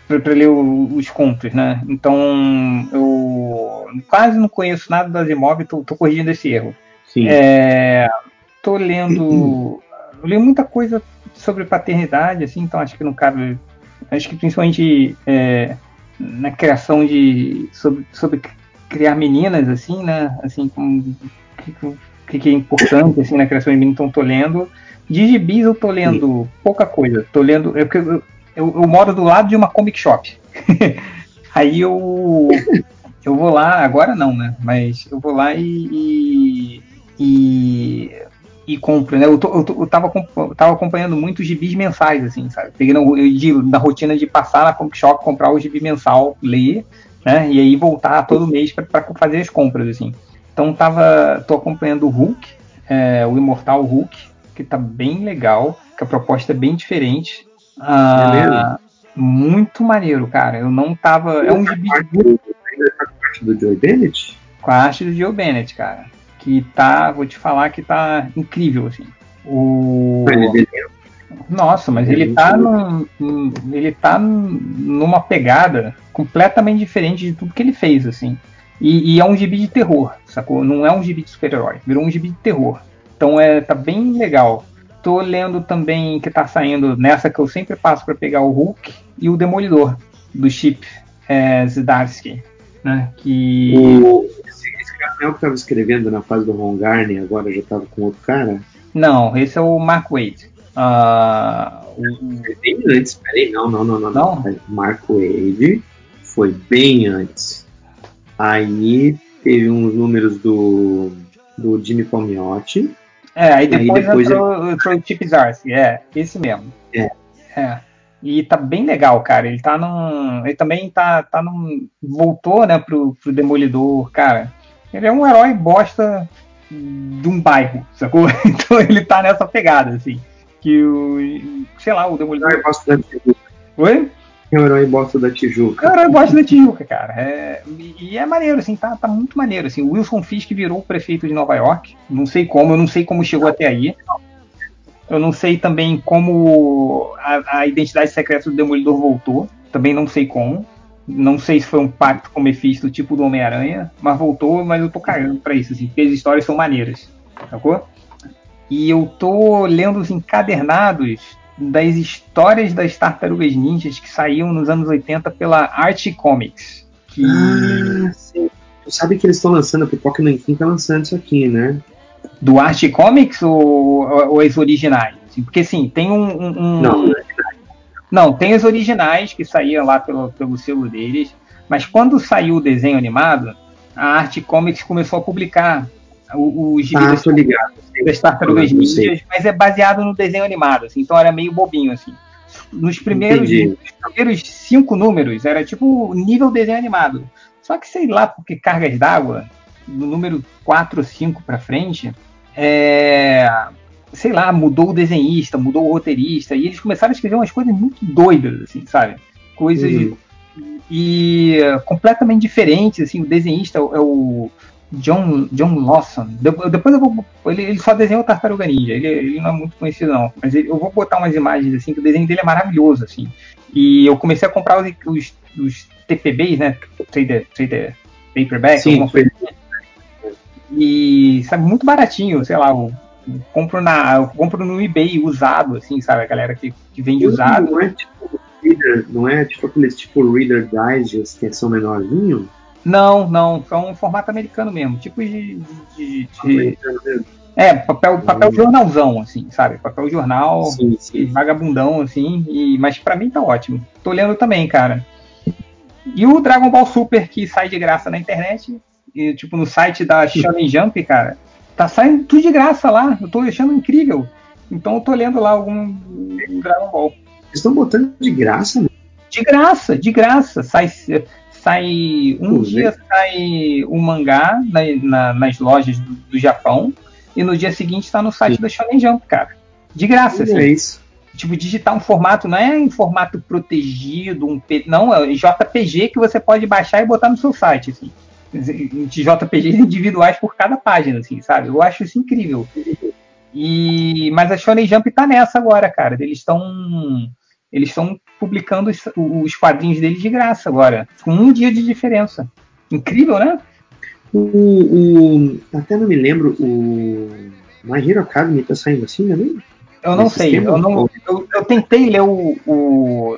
Pra, pra ler o- os contos, né? Então eu quase não conheço nada do Asimov, tô, tô corrigindo esse erro. Sim. É, tô lendo. Eu li muita coisa sobre paternidade, assim, então acho que não cabe. Acho que principalmente é, na criação de. Sobre, sobre criar meninas, assim, né? Assim, como. O que, que é importante, assim, na criação de meninas, então tô lendo. De gibis eu tô lendo pouca coisa. Tô lendo. Eu, eu, eu, eu moro do lado de uma comic shop. Aí eu. Eu vou lá, agora não, né? Mas eu vou lá e. e, e, e compro, né? Eu, tô, eu, eu tava, eu tava acompanhando muito os gibis mensais, assim, sabe? Peguei na, de, na rotina de passar na comic shop, comprar o gibi mensal, ler, né? E aí voltar todo mês pra pra fazer as compras, assim. Então tava. tô acompanhando o Hulk, é, o Imortal Hulk, que tá bem legal, que a proposta é bem diferente. Ah, muito maneiro, cara. Eu não tava. É um gibi Parte do Joe Bennett? com a arte do Joe Bennett, cara. Que tá, vou te falar que tá incrível, assim. O. Nossa, mas ele tá, num, ele tá num- numa pegada completamente diferente de tudo que ele fez, assim. E, e é um gibi de terror, sacou? Não é um gibi de super-herói, virou um gibi de terror. Então é, tá bem legal. Tô lendo também que tá saindo nessa que eu sempre passo pra pegar o Hulk e o Demolidor, do Chip é, Zdarsky, né? Que. O, não é que tava escrevendo na fase do Ron Garney, agora já tava com outro cara? Não, esse é o Mark Wade. Ah, o- Foi bem antes, peraí, não, não, não, não. Não? não. Mark Wade foi bem antes. Aí teve uns números do, do Jimmy Palmiotti. É, aí Aí depois, depois entrou, entrou o Chip Zdarsky, é, esse mesmo. É. É. E tá bem legal, cara. Ele tá num. Ele também tá, tá num. Voltou, né, pro, pro Demolidor, cara. Ele é um herói bosta de um bairro, sacou? Então ele tá nessa pegada, assim. Que o. Sei lá, o Demolidor. Herói bosta da Tijuca. Oi? É o herói bosta da Tijuca. Cara, eu gosto da Tijuca, cara. É, e, e é maneiro, assim, tá, tá muito maneiro. Assim, o Wilson Fisk virou o prefeito de Nova York. Não sei como, eu não sei como chegou até aí. Eu não sei também como a, a identidade secreta do Demolidor voltou. Também não sei como. Não sei se foi um pacto com o Mephisto, tipo do Homem-Aranha, mas voltou, mas eu tô cagando pra isso, assim, porque as histórias são maneiras, sacou? E eu tô lendo os encadernados das histórias das Tartarugas Ninjas que saíam nos anos 80 pela Art Comics. Que Ah, sim. Tu sabe que eles estão lançando, a Pipoca Nankin tá lançando isso aqui, né? do Art Comics ou, ou as originais? Porque assim, tem um. um- um- Não, né? Não, tem as originais que saíam lá pelo, pelo selo deles, mas quando saiu o desenho animado, a Art Comics começou a publicar o, o gibi Ah, das, ligado. das Tartarugas. Ninjas, mas é baseado no desenho animado, assim, então era meio bobinho, assim. Nos primeiros, nos primeiros cinco números, era tipo nível desenho animado. Só que sei lá, porque cargas d'água, no número 4 ou 5 pra frente, é, sei lá, mudou o desenhista, mudou o roteirista, e eles começaram a escrever umas coisas muito doidas, assim, sabe? Coisas Uhum. e uh, completamente diferentes, assim, o desenhista é o- o John, John Lawson. De- Depois eu vou. Ele, ele só desenhou o Tartaruga Ninja, ele, ele não é muito conhecido, não. Mas ele- eu vou botar umas imagens assim, que o desenho dele é maravilhoso, assim. E eu comecei a comprar os, os, os TPBs, né? Trader, trader Paperback, Sim, alguma coisa assim. E sabe, muito baratinho, sei lá, eu compro na. Eu compro no eBay usado, assim, sabe? A galera que, que vende usado. Não é tipo Reader, não é tipo aqueles tipo Reader Digest que são menorzinho? Não, não, são um formato americano mesmo, tipo de. de- de- é, papel, papel jornalzão, assim, sabe? Papel jornal, Sim, sim. vagabundão, assim, e, mas pra mim tá ótimo. Tô lendo também, cara. E o Dragon Ball Super, que sai de graça na internet, e, tipo, no site da Shonen Jump, cara, tá saindo tudo de graça lá, eu tô achando incrível. Então eu tô lendo lá algum Dragon Ball. Eles estão botando de graça, né? De graça, de graça. Sai, sai um dia sai o mangá na- na- nas lojas do, do Japão e no dia seguinte está no site da Shonen Jump, cara. De graça, assim. É isso. tipo, digitar um formato, não é em formato protegido, um P, não, é JPG que você pode baixar e botar no seu site, assim. De JPGs individuais por cada página, assim, sabe? Eu acho isso incrível. E, mas a Shonen Jump tá nessa agora, cara. Eles estão eles estão publicando os, os quadrinhos deles de graça agora, com um dia de diferença. Incrível, né? O, o, até não me lembro, o My Hero Academy tá saindo assim também? Eu não sei, eu, não, eu, eu, tentei ler o, o,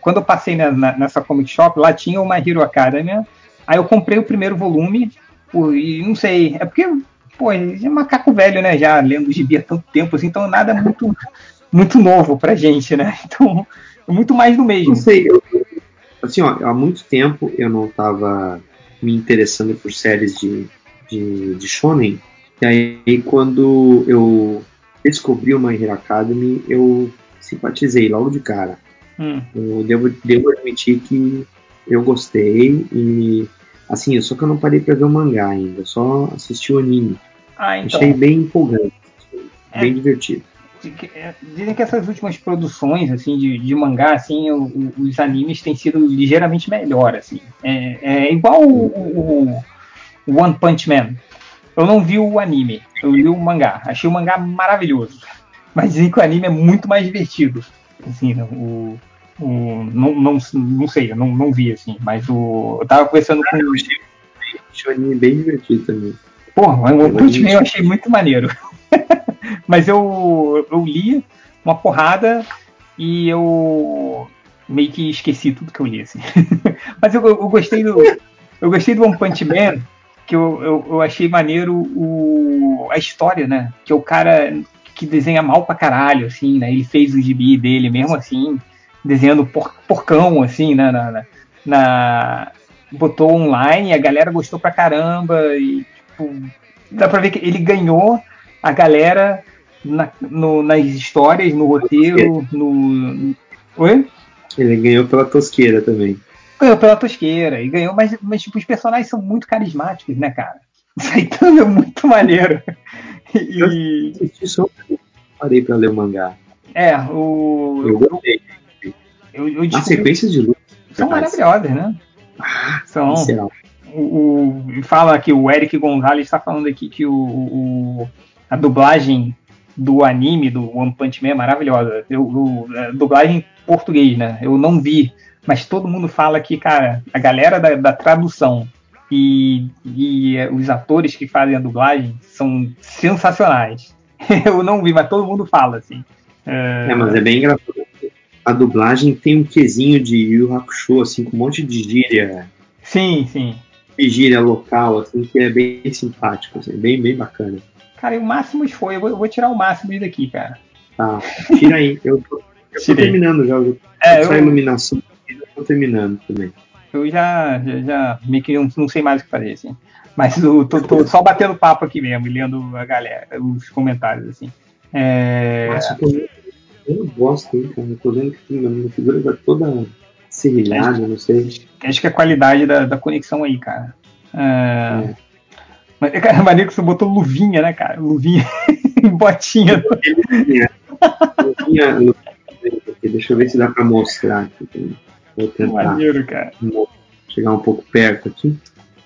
Quando eu passei na, na, nessa comic shop, lá tinha o My Hero Academy. Aí eu comprei o primeiro volume, e não sei, é porque, pô, é macaco velho, né? Já lendo gibi há tanto tempo, assim, então nada muito, muito novo pra gente, né? Então, muito mais do mesmo. Não sei, eu, assim, ó, há muito tempo eu não tava me interessando por séries de, de, de shonen. E aí, quando eu descobri o My Hero Academy, eu simpatizei logo de cara. Hum. Eu devo, devo admitir que eu gostei e assim, só que eu não parei para ver o mangá ainda, só assisti o anime. Ah, então. Achei bem empolgante, é, bem divertido. É, dizem que essas últimas produções assim de, de mangá, assim, o, o, os animes têm sido ligeiramente melhor, assim. É, é igual o, o, One Punch Man. Eu não vi o anime, eu li o mangá. Achei o mangá maravilhoso. Mas dizem que o anime é muito mais divertido. Assim, né, o, o, não, não, não sei, eu não, não vi, assim. Mas o, eu tava conversando com. Eu achei, achei o anime bem divertido também. Porra, o Punch Man eu achei muito maneiro. mas eu, eu li uma porrada e eu meio que esqueci tudo que eu li, assim. mas eu, eu, gostei do. Eu gostei do One Punch Man que eu, eu, eu, achei maneiro o, a história, né? Que é o cara que desenha mal pra caralho, assim, né? Ele fez o gibi dele mesmo assim, desenhando por, porcão, assim, né? Na, na, na, botou online, a galera gostou pra caramba e, tipo, dá pra ver que ele ganhou a galera na, no, nas histórias, no roteiro, no... Oi? Ele ganhou pela tosqueira também. Ganhou pela tosqueira e ganhou, mas, mas tipo, os personagens são muito carismáticos, né, cara? Saitama é muito maneiro. E... Eu só parei pra ler o mangá. É, o. Eu gostei. Eu, eu As sequências de luta. São maravilhosas, né? Ah, são. O, o, fala que o Eric Gonzalez está falando aqui que o, o, a dublagem do anime do One Punch Man é maravilhosa. Eu, a dublagem em português, né? Eu não vi mas todo mundo fala que, cara, a galera da, da tradução e, e eh, os atores que fazem a dublagem são sensacionais. Eu não vi, mas todo mundo fala, assim. É, é mas é bem engraçado. A dublagem tem um quesinho de Yu Hakusho, assim, com um monte de gíria. Sim, sim. De gíria local, assim, que é bem simpático, assim, bem, bem bacana. Cara, e o Máximos foi, eu vou, eu vou tirar o Máximos daqui, cara. Tá, tira aí. Eu tô, eu tô terminando já. Eu, é, eu, iluminação tô terminando também. Eu já, já, já meio que não, não, sei mais o que fazer, assim. Mas eu tô, tô, só batendo papo aqui mesmo, lendo a galera, os comentários, assim. É... eu, não gosto, hein, cara. Eu tô vendo que a minha figura tá toda serrilhada, não sei. Acho que é a qualidade da, da conexão aí, cara. É... é. Mas, cara, maneiro que você botou luvinha, né, cara? Luvinha botinha. Luvinha. luvinha. Deixa eu ver se dá pra mostrar aqui. Vou tentar Maneiro, cara. chegar um pouco perto aqui.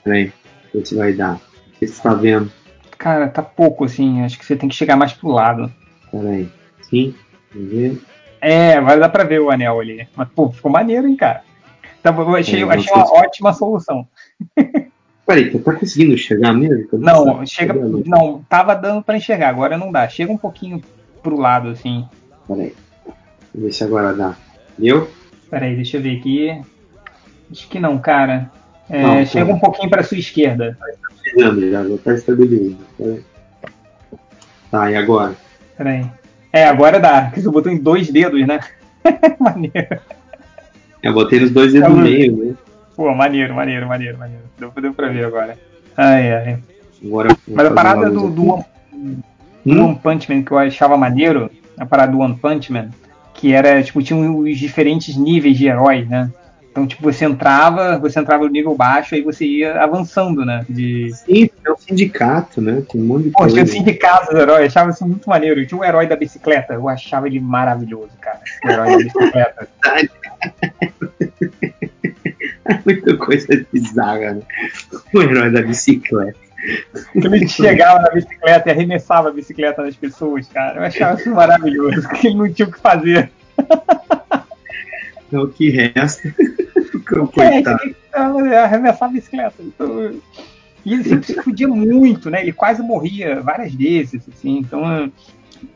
Peraí, ver se vai dar. O que você está vendo? Cara, tá pouco assim. Acho que você tem que chegar mais pro lado. Peraí. Sim, ver. É, vai dar pra ver o anel ali. Mas, pô, ficou maneiro, hein, cara. Então, eu achei, é, achei uma ótima solução. Peraí, tu tá conseguindo enxergar mesmo? Não, chega. Não, tava dando pra enxergar, agora não dá. Chega um pouquinho pro lado, assim. Peraí. Vamos ver se agora dá. Viu? Peraí, deixa eu ver aqui. Acho que não, cara. É, não, chega um pouquinho para sua esquerda. Já, já tá estabelecido. Tá, e agora? Peraí. É, agora dá, porque você botou em dois dedos, né? maneiro. Eu botei nos dois dedos no meio, né? Pô, maneiro, maneiro, maneiro, maneiro. Deu, deu pra ver agora. Ai, ai. Agora, Mas a parada do, do, One, do hum? One Punch Man que eu achava maneiro, a parada do One Punch Man, que era, tipo, tinha os diferentes níveis de heróis, né? Então, tipo, você entrava, você entrava no nível baixo, aí você ia avançando, né? De... Sim, é um sindicato, né? Tem um monte de Pô, tinha o coisa. sindicato do herói, eu achava isso muito maneiro. Tinha o herói da bicicleta, eu achava ele maravilhoso, cara. O herói da bicicleta. Muita coisa bizarra, né? O herói da bicicleta. Ele chegava na bicicleta e arremessava a bicicleta nas pessoas, cara. Eu achava isso maravilhoso, porque ele não tinha o que fazer. É o que resta. É, Coitado. que arremessar a bicicleta. Então, e ele sempre se fudia muito, né? Ele quase morria várias vezes, assim. Então,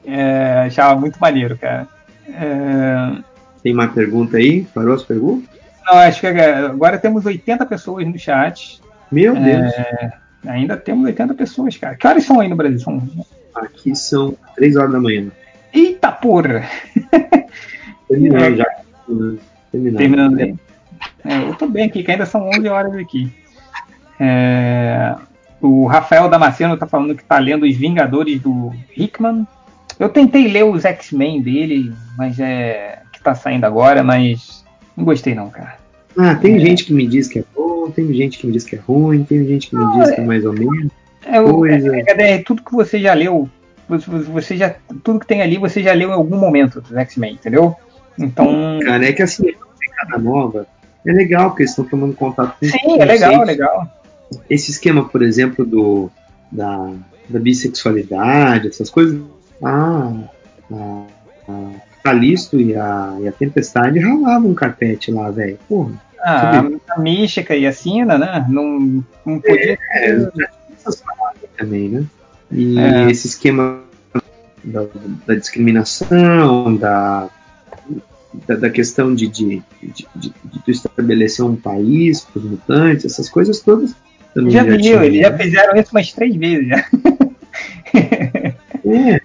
é, achava muito maneiro, cara. É, Tem uma pergunta aí? Parou as perguntas? Não, acho que agora temos 80 pessoas no chat. Meu Deus. É, ainda temos 80 pessoas, cara. Que horas são aí no Brasil? São... Aqui são 3 horas da manhã. Eita porra! Terminando É, Terminando. Terminando bem. É, eu tô bem aqui, que ainda são 11 horas aqui. É, o Rafael Damasceno tá falando que tá lendo Os Vingadores do Hickman. Eu tentei ler os X-Men dele, mas é. que tá saindo agora, mas não gostei não, cara. Ah, tem gente que me diz que é bom, tem gente que me diz que é ruim, tem gente que me diz que é mais ou menos. É, o- Coisa. é, é- é tudo que você já leu, você- você já, tudo que tem ali você já leu em algum momento dos X-Men, entendeu? Então. Cara, é que assim, cada nova é legal, porque eles estão tomando contato com Sim, é legal, é legal. Esse esquema, por exemplo, do da, da bissexualidade, essas coisas. Ah, a, a Calisto e a, e a Tempestade ralavam um carpete lá, velho. Porra. Ah, a Mística e a Sina, né? Não, não podia. É, essas paradas também, né? E É. esse esquema da, da discriminação, da, da, da questão de, de, de, de, de tu estabelecer um país para os mutantes, essas coisas todas. Já viu, eles já fizeram isso umas três vezes já. É,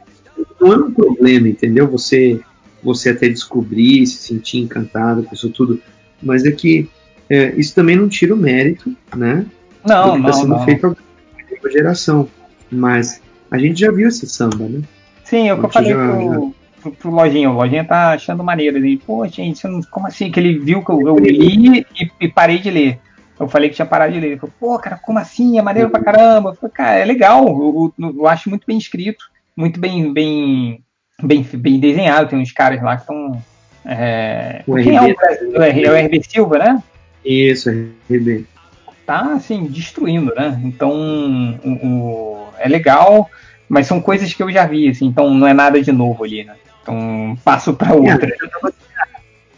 não é um problema, entendeu? Você, você até descobrir, se sentir encantado com isso tudo. Mas é que é, isso também não tira o mérito, né? Não, que não, está sendo não. feito nova geração. Mas a gente já viu esse samba, né? Sim, é o que eu falei já- pro, pro, pro Lojinha. O Lojinha tá achando maneiro. Ele, pô, gente, como assim? Que ele viu que eu, eu li e, e parei de ler. Eu falei que tinha parado de ler. Ele falou, pô, cara, como assim? É maneiro pra caramba. Eu falei, cara, é legal. Eu, eu- eu acho muito bem escrito, muito bem, bem, bem, bem desenhado. Tem uns caras lá que estão. É... O Quem é o, RB. É o RB Silva, né? Isso, RB. tá assim destruindo, né? Então o, o- é legal, mas são coisas que eu já vi, assim, então não é nada de novo ali, né? Então passo para outra.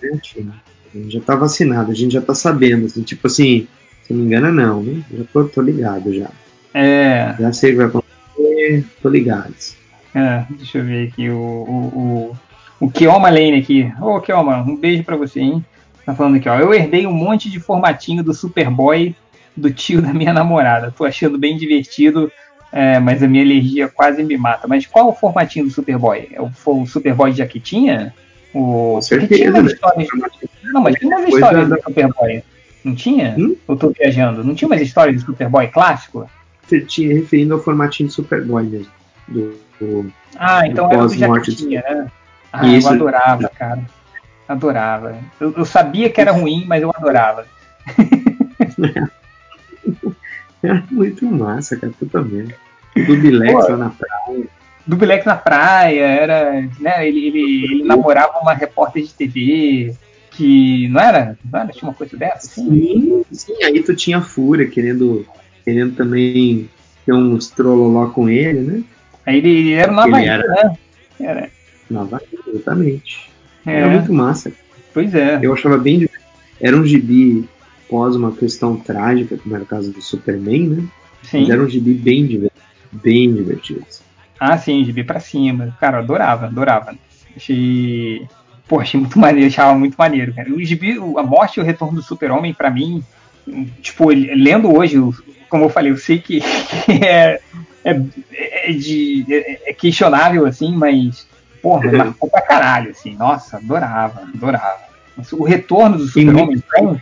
Gente, a gente já tá vacinado, a gente já tá sabendo, assim, tipo assim, se não me engana não, né? Já tô, tô ligado já. É, Já sei o que vai acontecer, tô ligado. é, deixa eu ver aqui o o, o, o Kioma Lane aqui. Ô Kioma, um beijo pra você, hein? Tá falando aqui, ó. Eu herdei um monte de formatinho do Superboy do tio da minha namorada. Tô achando bem divertido, é, mas a minha alergia quase me mata. Mas qual o formatinho do Superboy? É o, o Superboy de Jaquetinha? O, Com tinha certeza, umas né? histórias. Não, mas tinha umas histórias do Superboy. Não tinha? Hum? Eu tô viajando. Não tinha umas histórias do Superboy clássico? Você tinha referindo ao formatinho de Superboy mesmo. Do, do- Ah, então do era do pós-morte Jaquetinha, né? Ah, Isso. eu adorava, cara. Adorava. Eu, eu sabia que era ruim, mas eu adorava. É muito massa, cara, totalmente. O Dubilex lá na praia. Do Bilex na praia, era. Né, ele, ele, ele namorava uma repórter de TV que. Não era? Não era? Tinha uma coisa dessa? Assim? Sim, sim, aí tu tinha Fúria querendo, querendo também ter uns trololó com ele, né? Aí ele, ele era Ele Havaí, era. né? Era. Na Bahia, exatamente. É, Era muito massa. Pois é. Eu achava bem divertido. Era um gibi pós uma questão trágica, como era o caso do Superman, né? Sim. Mas era um gibi bem divertido. Bem divertido. Ah, sim, gibi pra cima. Cara, eu adorava, adorava. Achei. Pô, achei muito maneiro, achava muito maneiro, cara. O gibi, a morte e o retorno do super-homem, pra mim, tipo, ele- lendo hoje, como eu falei, eu sei que é, é, é de, é- é questionável, assim, mas, porra, marcou pra caralho, assim. Nossa, adorava, adorava. O retorno do super-homem, então,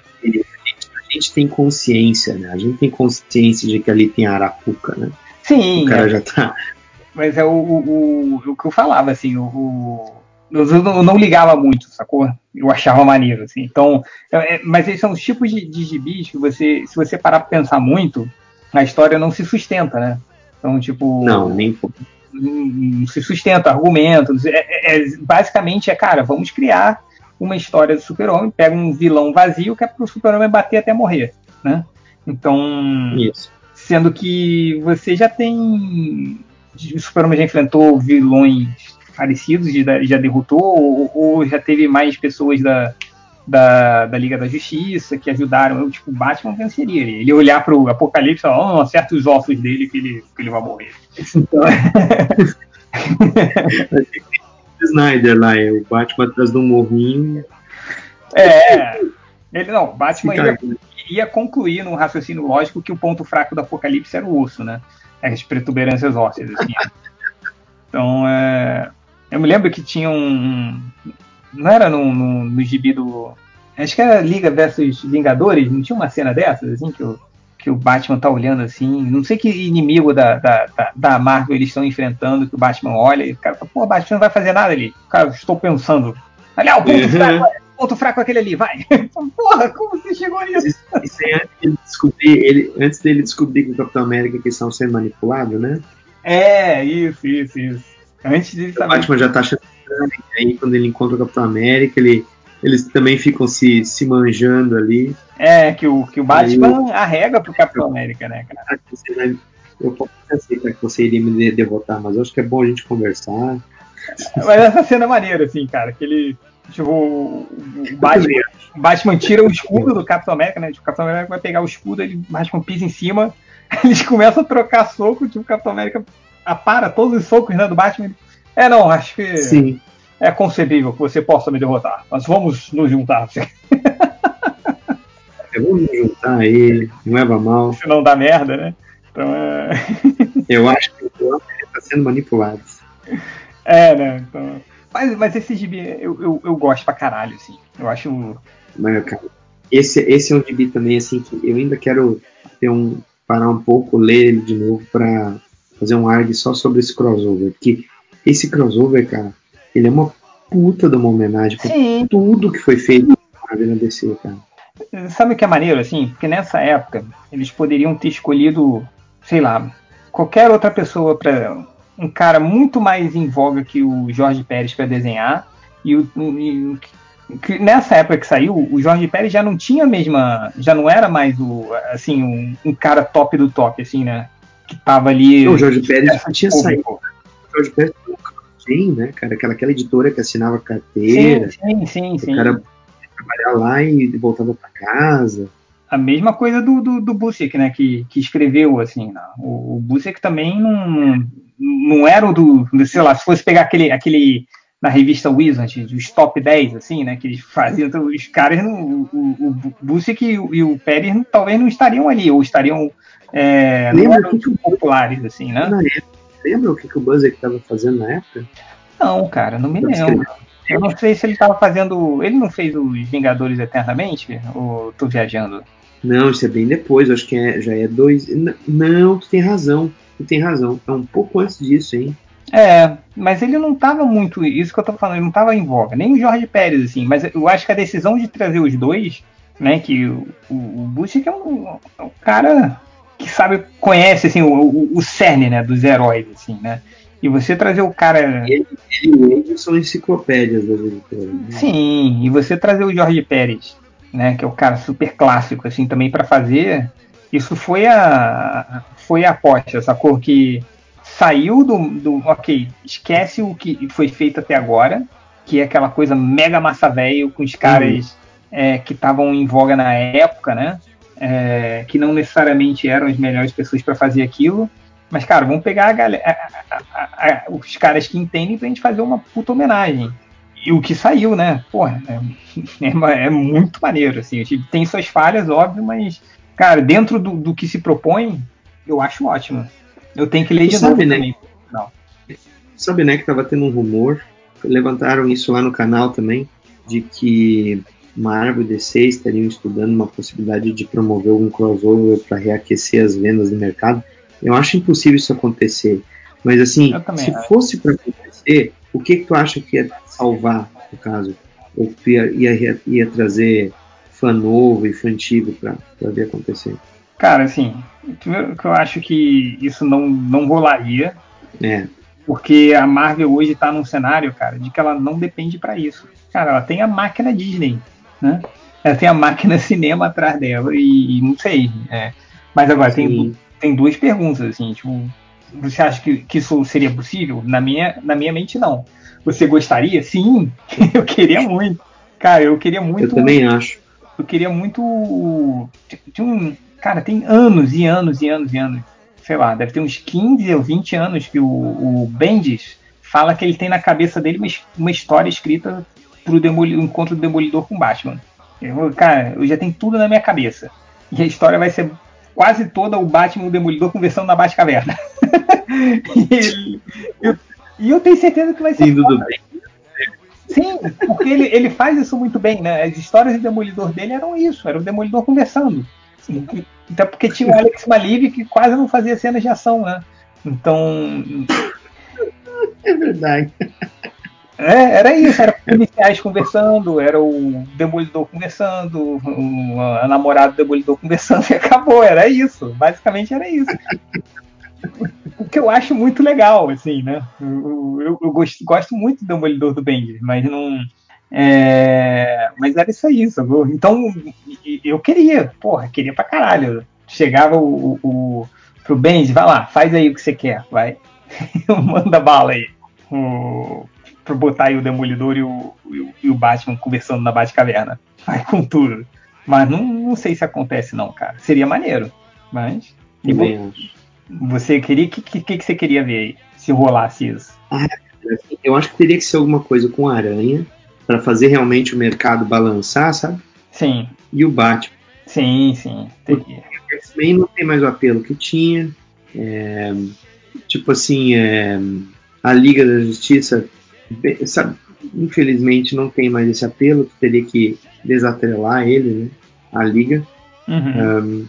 A gente tem consciência, né? A gente tem consciência de que ali tem arapuca, né? sim, O cara é- já tá. Mas é o, o, o, o que eu falava, assim, o, o, eu não, eu não ligava muito, sacou? Eu achava maneiro, assim. Então, é, é, mas esses são os tipos de, de gibis que você, se você parar pra pensar muito, a história não se sustenta, né? Então, tipo. Não, nem não, não se sustenta argumento. É, é- basicamente é, cara, vamos criar uma história do super-homem, pega um vilão vazio que é pro super-homem bater até morrer, né? Então, Isso. sendo que você já tem o super-homem já enfrentou vilões parecidos, já, já derrotou, ou, ou já teve mais pessoas da, da, da Liga da Justiça que ajudaram. Eu, tipo, o Batman venceria ele. Ele olhar pro Apocalipse e falar, oh, acerta os ossos dele que ele, que ele vai morrer. Então, Snyder lá, é o Batman atrás do morrinho. É. Ele não, Batman ia, ia concluir num raciocínio lógico que o ponto fraco do Apocalipse era o osso, né? As protuberâncias ósseas, assim. então, é, eu me lembro que tinha um. Não era no, no, no gibi do. Acho que era Liga versus Vingadores, não tinha uma cena dessas, assim, que o, que o Batman tá olhando assim. Não sei que inimigo da, da, da, da Marvel eles estão enfrentando, que o Batman olha e o cara fala, pô, Batman não vai fazer nada ali. Cara, estou pensando. Olha, o ponto Uhum. fraco, ponto fraco é aquele ali, vai. Porra, como você chegou nisso? Isso, é antes dele descobrir, ele, antes dele descobrir que o Capitão América que estão sendo manipulados, né? É, isso, isso, isso. Antes de O saber. Batman já tá achando aí quando ele encontra o Capitão América, ele, eles também ficam se, se manjando ali. É, que o, que o Batman arrega pro Capitão América, né, cara? Eu posso aceitar que você iria me de- derrotar, mas acho que é bom a gente conversar. Mas essa cena é maneira, assim, cara, que ele. Tipo, o o Batman, o Batman tira o escudo do Capitão América, né? Tipo, o Capitão América vai pegar o escudo, ele, o Batman pisa em cima, eles começam a trocar soco, tipo, o Capitão América apara todos os socos né, do Batman. É, não, acho que Sim. É concebível que você possa me derrotar, mas vamos nos juntar, vou me juntar aí, não leva mal. se não dá merda, né? Então é. Eu acho que o está sendo manipulado. É, né? Então... Mas, mas esse gibi eu, eu, eu gosto pra caralho, assim. Eu acho. Mas, cara, esse, esse é um gibi também, assim, que eu ainda quero ter um, parar um pouco, ler ele de novo pra fazer um ARG só sobre esse crossover. Porque esse crossover, cara, ele é uma puta de uma homenagem Sim. tudo que foi feito na DC, cara. Sabe o que é maneiro, assim? Porque nessa época eles poderiam ter escolhido, sei lá, qualquer outra pessoa para um cara muito mais em voga que o Jorge Pérez para desenhar. E, o, e que nessa época que saiu, o Jorge Pérez já não tinha a mesma. Já não era mais o assim, um, um cara top do top, assim, né? Que tava ali. Não, o Jorge Pérez essa tinha saído. O Jorge Pérez tinha um sim, né, cara? Aquela, aquela editora que assinava carteira. Sim, sim, sim. O cara ia trabalhar lá e voltava pra casa. a mesma coisa do, do, do Busiek, né? Que, que escreveu, assim. né? O, o Busiek também não, não era o do. Sei lá, se fosse pegar aquele. aquele na revista Wizard, os top 10, assim, né? Que eles faziam. Então, os caras, não, o, o, Busiek e o, e o Pérez talvez não estariam ali, ou estariam. É, não eram tão populares, assim, né? Na época, lembra o que, que o Buzzer estava fazendo na época? Não, cara, não me Não lembro. Eu não sei se ele estava fazendo. Ele não fez os Vingadores Eternamente? Ou tô viajando? Não, isso é bem depois, acho que é- já é dois. Não, tu tem razão. Tu tem razão. É um pouco antes disso, hein? É, mas ele não tava muito. Isso que eu tô falando, ele não tava em voga. Nem o Jorge Pérez, assim. Mas eu acho que a decisão de trazer os dois, né? Que o, o, o Busiek é um, é um cara que sabe, conhece, assim, o, o, o cerne, né? Dos heróis, assim, né? E você trazer o cara. Ele, ele e são enciclopédias das editoras. né? Sim, e você trazer o Jorge Pérez, né, que é o cara super clássico assim também para fazer, isso foi a foi a aposta, sacou que saiu do, do OK, esquece o que foi feito até agora, que é aquela coisa mega massa velho com os caras é, que estavam em voga na época, né? É, que não necessariamente eram as melhores pessoas para fazer aquilo. Mas, cara, vamos pegar a galera, a- a- a- os caras que entendem pra gente fazer uma puta homenagem. E o que saiu, né? Porra, é, é é muito maneiro, assim. Tem suas falhas, óbvio, mas, cara, dentro do, do que se propõe, eu acho ótimo. Eu tenho que ler de sabe, novo né? também. Não. Sabe, né, que tava tendo um rumor, levantaram isso lá no canal também, de que Marvel e DC estariam estudando uma possibilidade de promover algum crossover para reaquecer as vendas do mercado. Eu acho impossível isso acontecer. Mas assim, se acho. fosse para acontecer, o que, que tu acha que ia salvar, no caso? Ou ia, ia, ia trazer fã novo e fã antigo pra ver acontecer? Cara, assim, primeiro que eu acho que isso não, não rolaria. É. Porque a Marvel hoje tá num cenário, cara, de que ela não depende para isso. Cara, ela tem a máquina Disney, né? Ela tem a máquina cinema atrás dela e, e não sei. É. Mas agora, tem, tem duas perguntas, assim, tipo, você acha que, que isso seria possível? Na minha, na minha mente, não. Você gostaria? Sim, eu queria muito. Cara, eu queria muito. Eu também acho. Eu queria muito. Tinha um, cara, tem anos e anos e anos e anos. Sei lá, deve ter uns 15 ou 20 anos que o, o Bendis fala que ele tem na cabeça dele uma, uma história escrita pro Demoli, encontro do Demolidor com Batman. Eu, cara, eu já tenho tudo na minha cabeça. E a história vai ser quase toda o Batman e o Demolidor conversando na Batcaverna. e, eu, e eu tenho certeza que vai ser. Sim, tudo bem. Sim, porque ele, ele faz isso muito bem, né? As histórias do Demolidor dele eram isso, era o Demolidor conversando. Até porque tinha o Alex Maliv que quase não fazia cenas de ação, né? Então. É verdade. É, era isso, era policiais conversando, era o Demolidor conversando, a namorada do Demolidor conversando e acabou, era isso. Basicamente era isso. O que eu acho muito legal, assim, né? Eu, eu, eu gosto, gosto, muito do Demolidor do Bendis, mas não. É, mas era isso aí, sabe? Então eu queria, porra, queria pra caralho. Chegava o, o, pro Bendis, vai lá, faz aí o que você quer, vai. Manda bala aí. O, pra botar aí o Demolidor e o, e o, Batman conversando na Batcaverna. Vai com tudo. Mas não, não sei se acontece, não, cara. Seria maneiro. Mas. E vo você queria. O que, que, que você queria ver aí? Se rolasse isso? Ah, eu acho que teria que ser alguma coisa com aranha. para fazer realmente o mercado balançar, sabe? Sim. E o Batman. Sim, sim. Teria. O X-Men não tem mais o apelo que tinha. É, tipo assim, é, a Liga da Justiça sabe, infelizmente não tem mais esse apelo, tu teria que desatrelar ele, né? A liga. Uhum. Um,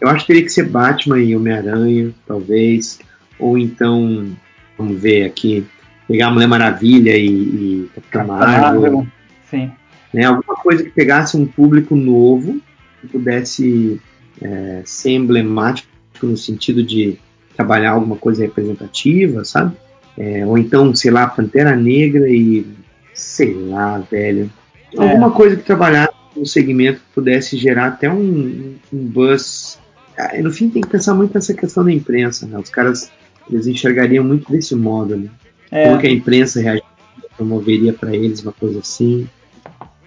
eu acho que teria que ser Batman e Homem-Aranha, talvez. Ou então, vamos ver aqui, pegar a Mulher Maravilha e, e Capitã Marvel. Sim. Né, alguma coisa que pegasse um público novo, que pudesse é, ser emblemático no sentido de trabalhar alguma coisa representativa, sabe? É, ou então, sei lá, Pantera Negra e. sei lá, velho. É. Alguma coisa que trabalhasse no segmento que pudesse gerar até um, um buzz. Ah, no fim, tem que pensar muito nessa questão da imprensa, né? Os caras eles enxergariam muito desse modo, né? É. Como que a imprensa reagiria, promoveria para eles uma coisa assim.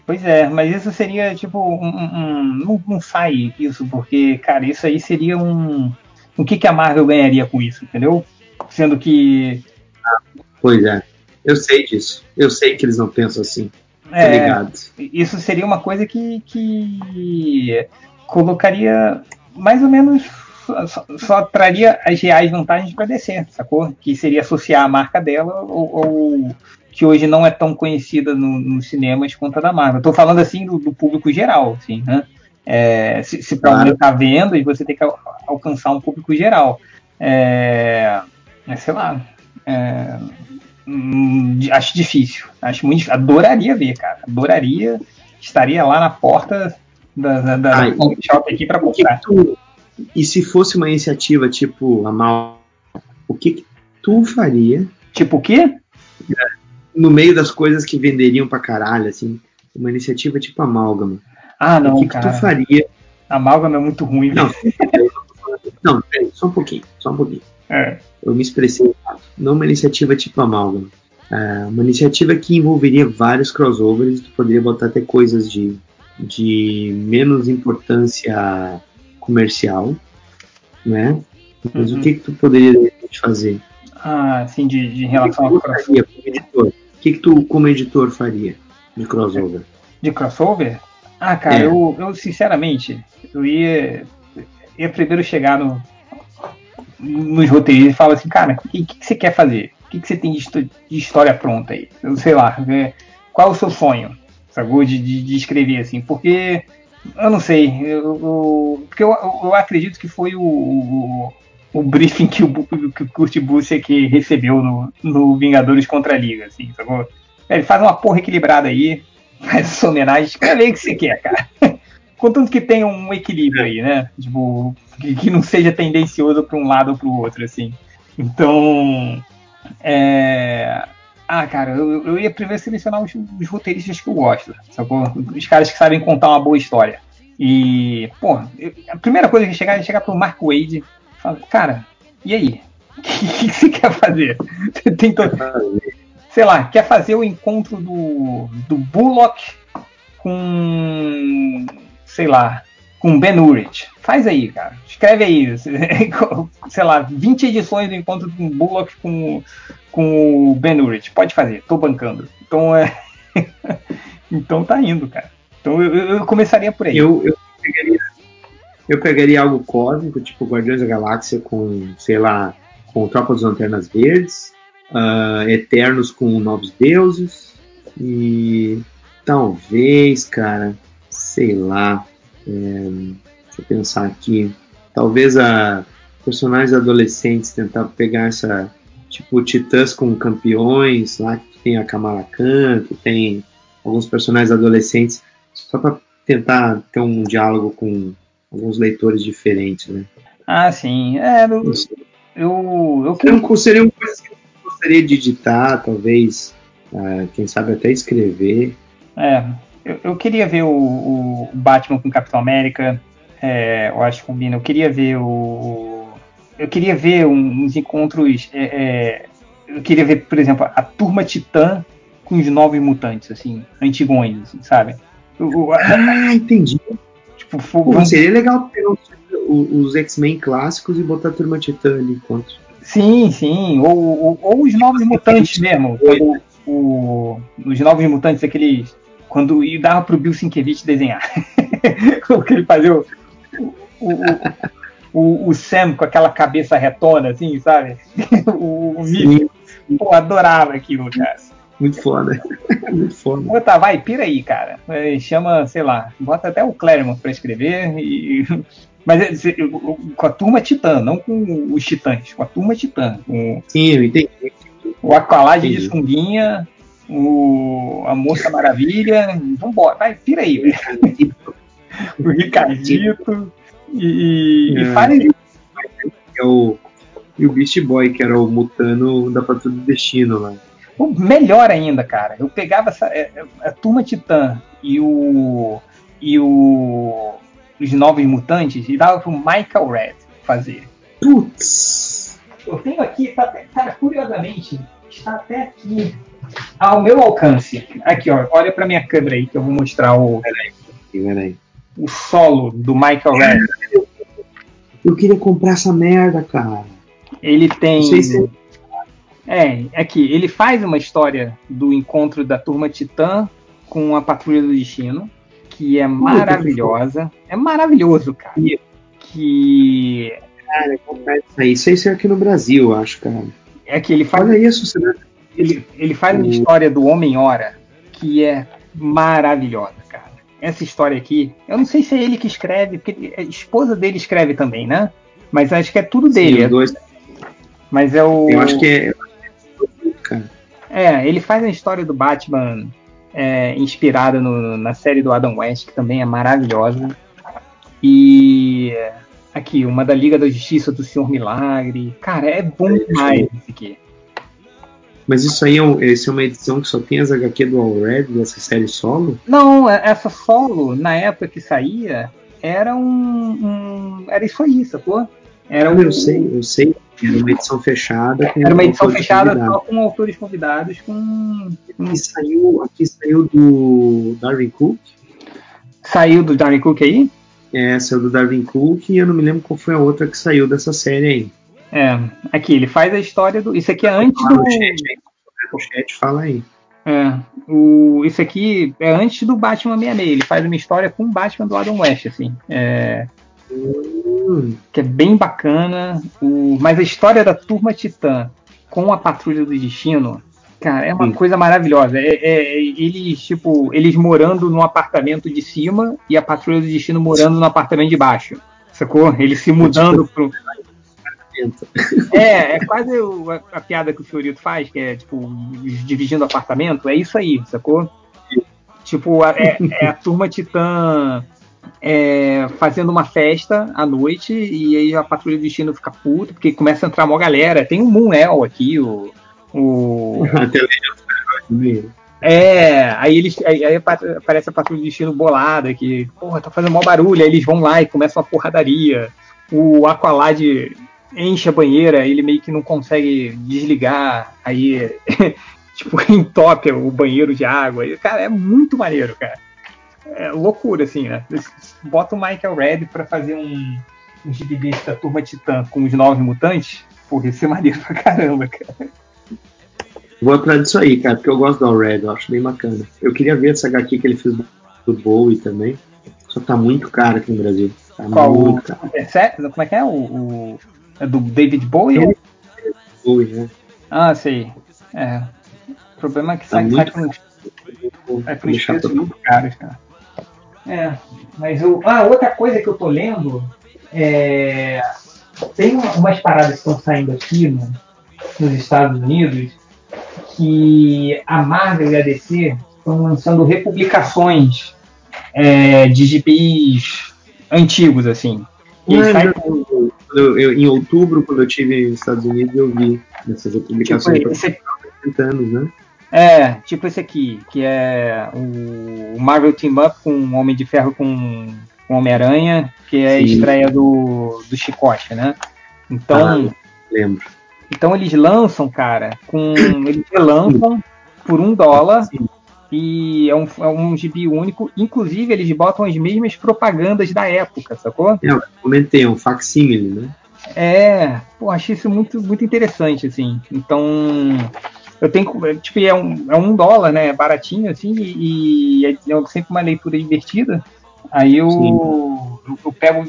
Pois é, mas isso seria tipo um, um, não, não sai isso, porque, cara, isso aí seria um. O que, que a Marvel ganharia com isso, entendeu? Sendo que Pois é, eu sei disso. Eu sei que eles não pensam assim. É, isso seria uma coisa que, que colocaria mais ou menos só, só traria as reais vantagens para descer, sacou? Que seria associar a marca dela ou, ou que hoje não é tão conhecida no, nos cinemas quanto a da Marvel. Estou falando assim do, do, público geral, assim, né? É, se se para claro. aumentar vendas, você tem que alcançar um público geral. É, sei lá. É, Hum, acho difícil. Acho muito difícil. Adoraria ver, cara. Adoraria. Estaria lá na porta da, da, da ah, shop aqui para comprar. Tu, e se fosse uma iniciativa tipo a Mal, o que, que tu faria? Tipo o quê? No meio das coisas que venderiam pra caralho, assim. Uma iniciativa tipo Amálgama. Ah, não, o que, cara. que tu faria? Amálgama é muito ruim. Não, não, só um pouquinho, só um pouquinho. É. Eu me expressei não uma iniciativa tipo Amálgama. É uma iniciativa que envolveria vários crossovers, tu poderia botar até coisas de, de menos importância comercial, né? Mas uhum. o que, que tu poderia fazer? Ah, sim, de, de relação ao crossover. O que, que tu, como editor, faria de crossover? De crossover? Ah, cara, é. eu, eu sinceramente, eu ia, ia primeiro chegar no, nos roteiristas e fala assim, cara, o que, que, você quer fazer? O que, que você tem de, de, história pronta aí? Eu sei lá, é, qual é o seu sonho, sacou? De, de, de escrever assim, porque eu não sei, eu, eu porque eu, eu, acredito que foi o, o, o briefing que o, que o Kurt Busiek recebeu no, no Vingadores contra a Liga, assim, sacou? Ele faz uma porra equilibrada aí, faz essa homenagem, escreve aí o que você quer, cara. Contanto que tenha um equilíbrio aí, né? Tipo, que, que não seja tendencioso para um lado ou para o outro, assim. Então, é... Ah, cara, eu, eu ia primeiro selecionar os, os, roteiristas que eu gosto, sacou? Os caras que sabem contar uma boa história. E, pô, eu, a primeira coisa que chegar é chegar pro Mark Wade e falar, cara, e aí? O que, que, você quer fazer? Você tem todo... Sei lá, quer fazer o encontro do, do Bullock com, sei lá, com Ben Urich. Faz aí, cara. Escreve aí, sei lá, 20 edições do encontro do Bullock com, com o Ben Urich. Pode fazer, tô bancando. Então é. então tá indo, cara. Então eu, eu começaria por aí. Eu, eu, pegaria, eu pegaria algo cósmico, tipo Guardiões da Galáxia com, sei lá, com Tropa dos Lanternas Verdes, uh, Eternos com Novos Deuses e talvez, cara, sei lá, é, deixa eu pensar aqui, talvez a personagens adolescentes tentar pegar essa tipo Titãs com campeões, lá que tem a Kamala Khan, que tem alguns personagens adolescentes, só para tentar ter um diálogo com alguns leitores diferentes, né? Ah, sim. É, eu, eu, eu seria, um, seria uma coisa que eu gostaria de editar, talvez, uh, quem sabe até escrever. É, eu, eu queria ver o, o, Batman com o Capitão América, é, eu acho que combina. Eu queria ver o. Eu queria ver uns encontros. É, é, eu queria ver, por exemplo, a Turma Titã com os novos mutantes, assim, antigões, assim, sabe? ah, entendi. Tipo, Pô, seria legal pegar os, os X-Men clássicos e botar a Turma Titã ali enquanto. Sim, sim. Ou, ou, ou os novos mutantes mesmo. Quando, o, os novos mutantes, aqueles. Quando e dava pro Bill Sienkiewicz desenhar. Porque ele fazia o, o, o, o, Sam com aquela cabeça retona, assim, sabe? o, o Pô, adorava aquilo, cara. Muito foda. Muito foda. Bota, vai, pira aí, cara. Chama, sei lá, bota até o Claremont pra escrever e. Mas é, com a turma Titã, não com os Titãs, com a turma Titã. Com Sim, eu entendi. O Aqualade de sunguinha, o, a Moça Maravilha. Vambora, vai, pira aí, o Ricardito. E, é. e faz. É o, e o Beast Boy, que era o mutano da Patrulha do Destino lá. Melhor ainda, cara. Eu pegava essa, é, é, a Turma Titã e o. e o. os Novos Mutantes e dava pro Michael Red fazer. Putz! Eu tenho aqui, tá, cara, curiosamente, está até aqui ao meu alcance. Aqui, ó, olha pra minha câmera aí que eu vou mostrar o. Peraí. O solo do Michael Red. Eu queria comprar essa merda, cara. Ele tem. Se... É, aqui, ele faz uma história do encontro da turma Titã com a Patrulha do Destino, que é maravilhosa. É maravilhoso, cara. Que. Cara, comprar isso aí. Isso aí é aqui no Brasil, eu acho, cara. É que ele faz. Olha isso, você ele, ele faz uma história do Homem-Hora que é maravilhosa, cara. Essa história aqui, eu não sei se é ele que escreve, porque a esposa dele escreve também, né? Mas acho que é tudo dele. Sim, dois. Mas é o. Eu acho que é. É, ele faz a história do Batman é, inspirada no, na série do Adam West, que também é maravilhosa. E aqui, uma da Liga da Justiça do Senhor Milagre. Cara, é bom demais esse aqui. Mas isso aí é, um, é uma edição que só tem as HQ do All Red dessa série solo? Não, é, essa solo, na época que saía, era um. um era isso aí, sacou? Era um, eu sei, eu sei. Era uma edição fechada. era uma edição fechada convidados. só com autores convidados. Com, Aqui, saiu, aqui saiu do Darwin Cook. Saiu do Darwin Cook aí? É, saiu do Darwin Cook e eu não me lembro qual foi a outra que saiu dessa série aí. É, aqui, ele faz a história do. Isso aqui é antes do. O chat fala aí. É, o, isso aqui é antes do Batman 66. Ele faz uma história com o Batman do Adam West, assim. É, hum. Que é bem bacana. O, mas a história da Turma Titã com a Patrulha do Destino, cara, é uma coisa maravilhosa. É, é, eles, tipo, eles morando no apartamento de cima e a Patrulha do Destino morando no apartamento de baixo. Sacou? Eles se mudando pro apartamento. É, é quase o- a, a piada que o Fiorito faz, que é tipo, dividindo apartamento, é isso aí, sacou? Tipo, é, é a turma titã é, fazendo uma festa à noite e aí a patrulha do destino fica puta, porque começa a entrar uma galera. Tem o Moonel aqui, o. o é, aí eles aí, aí apa- aparece a patrulha do destino bolada, que, porra, tá fazendo mó barulho, aí eles vão lá e começa uma porradaria. O Aqualad enche a banheira, ele meio que não consegue desligar, aí tipo, entope o banheiro de água. Cara, é muito maneiro, cara. É loucura, assim, né? Bota o Michael Red pra fazer um, um gibi da Turma Titã com os nove mutantes, porra, isso é maneiro pra caramba, cara. Vou atrás disso aí, cara, porque eu gosto do Red, eu acho bem bacana. Eu queria ver essa HQ que ele fez do Bowie também. Só tá muito caro aqui no Brasil. Tá Qual muito caro. é? Como é que é? O, o- é do David Bowie? ou- Bowie, né? Ah, sei. É. O problema é que Tá sai, sai muito por uns, sai por uns preços muito caros, cara. É, mas o. Ah, outra coisa que eu tô lendo é. Tem uma- umas paradas que estão saindo aqui no- nos Estados Unidos que a Marvel e a DC estão lançando republicações é, de gibis antigos, assim. E sai eu- eu- em outubro, quando eu estive nos Estados Unidos, eu vi essas publicações Tipo, esse- 30 anos, né? É, tipo esse aqui, que é o Marvel Team Up com o Homem de Ferro com Homem-Aranha, que é a Sim. estreia do, do Chicote, né? Então, Lembro. então eles lançam, cara, com. Eles relançam por um dólar. E é um, é um gibi único. Inclusive, eles botam as mesmas propagandas da época, sacou? É, comentei, é um facsímile, né? É, pô, achei isso muito, muito interessante, assim. Então, eu tenho, tipo, é um, é um dólar, né? É baratinho, assim, e, e é sempre uma leitura divertida. Aí eu, eu, eu pego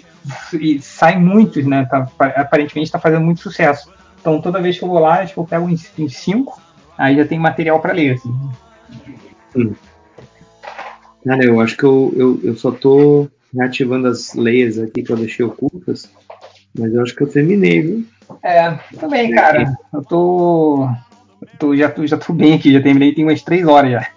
e sai muitos, né? Tá, aparentemente está fazendo muito sucesso. Então, toda vez que eu vou lá, tipo, eu pego uns, uns cinco, aí já tem material para ler, assim. Hum. Cara, eu acho que eu, eu, eu só tô reativando as leias aqui que eu deixei ocultas, mas eu acho que eu terminei, viu? É, também, cara. Eu tô, eu tô, já, tô, já tô bem aqui, já terminei tem umas três horas já.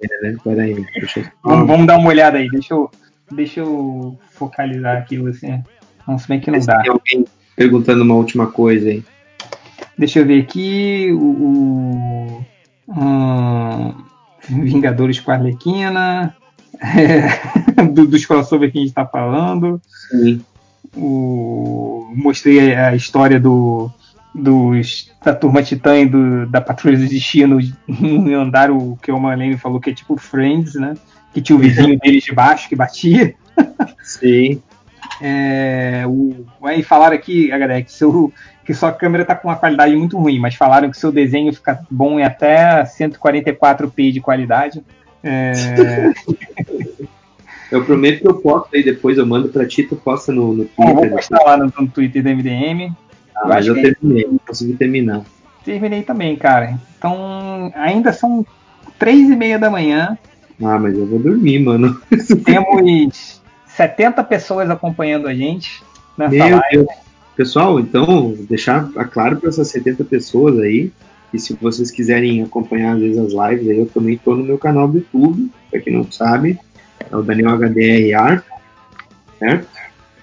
É, né? Pera aí, deixa eu... Vamos, vamos dar uma olhada aí, deixa eu, deixa eu focalizar aqui você. Não, se bem que não dá. Tem alguém perguntando uma última coisa aí. Deixa eu ver aqui o hum, Vingadores com a Arlequina, é, do, dos crossover que a gente tá falando. Sim. O, mostrei a história do, dos, da turma Titã e do, da Patrulha do Destino no andar, o que o Marlene falou que é tipo Friends, né? Que tinha o vizinho deles de baixo que batia. Sim. É, o, aí falaram aqui, galera, que, seu, que sua câmera tá com uma qualidade muito ruim, mas falaram que seu desenho fica bom em até 144p de qualidade. É, Eu prometo que eu posto aí depois, eu mando pra ti, tu posta no, no Twitter. vou postar lá no, no Twitter do MDM. Ah, Eu mas eu terminei, não consegui terminar. Terminei também, cara. Então, ainda são três e meia da manhã. Ah, mas eu vou dormir, mano. Temos 70 pessoas acompanhando a gente nessa Meu live. Deus. Pessoal, então, deixar claro para essas 70 pessoas aí, que se vocês quiserem acompanhar às vezes as lives, aí eu também estou no meu canal do YouTube, para quem não sabe, é o Daniel HDRR, certo?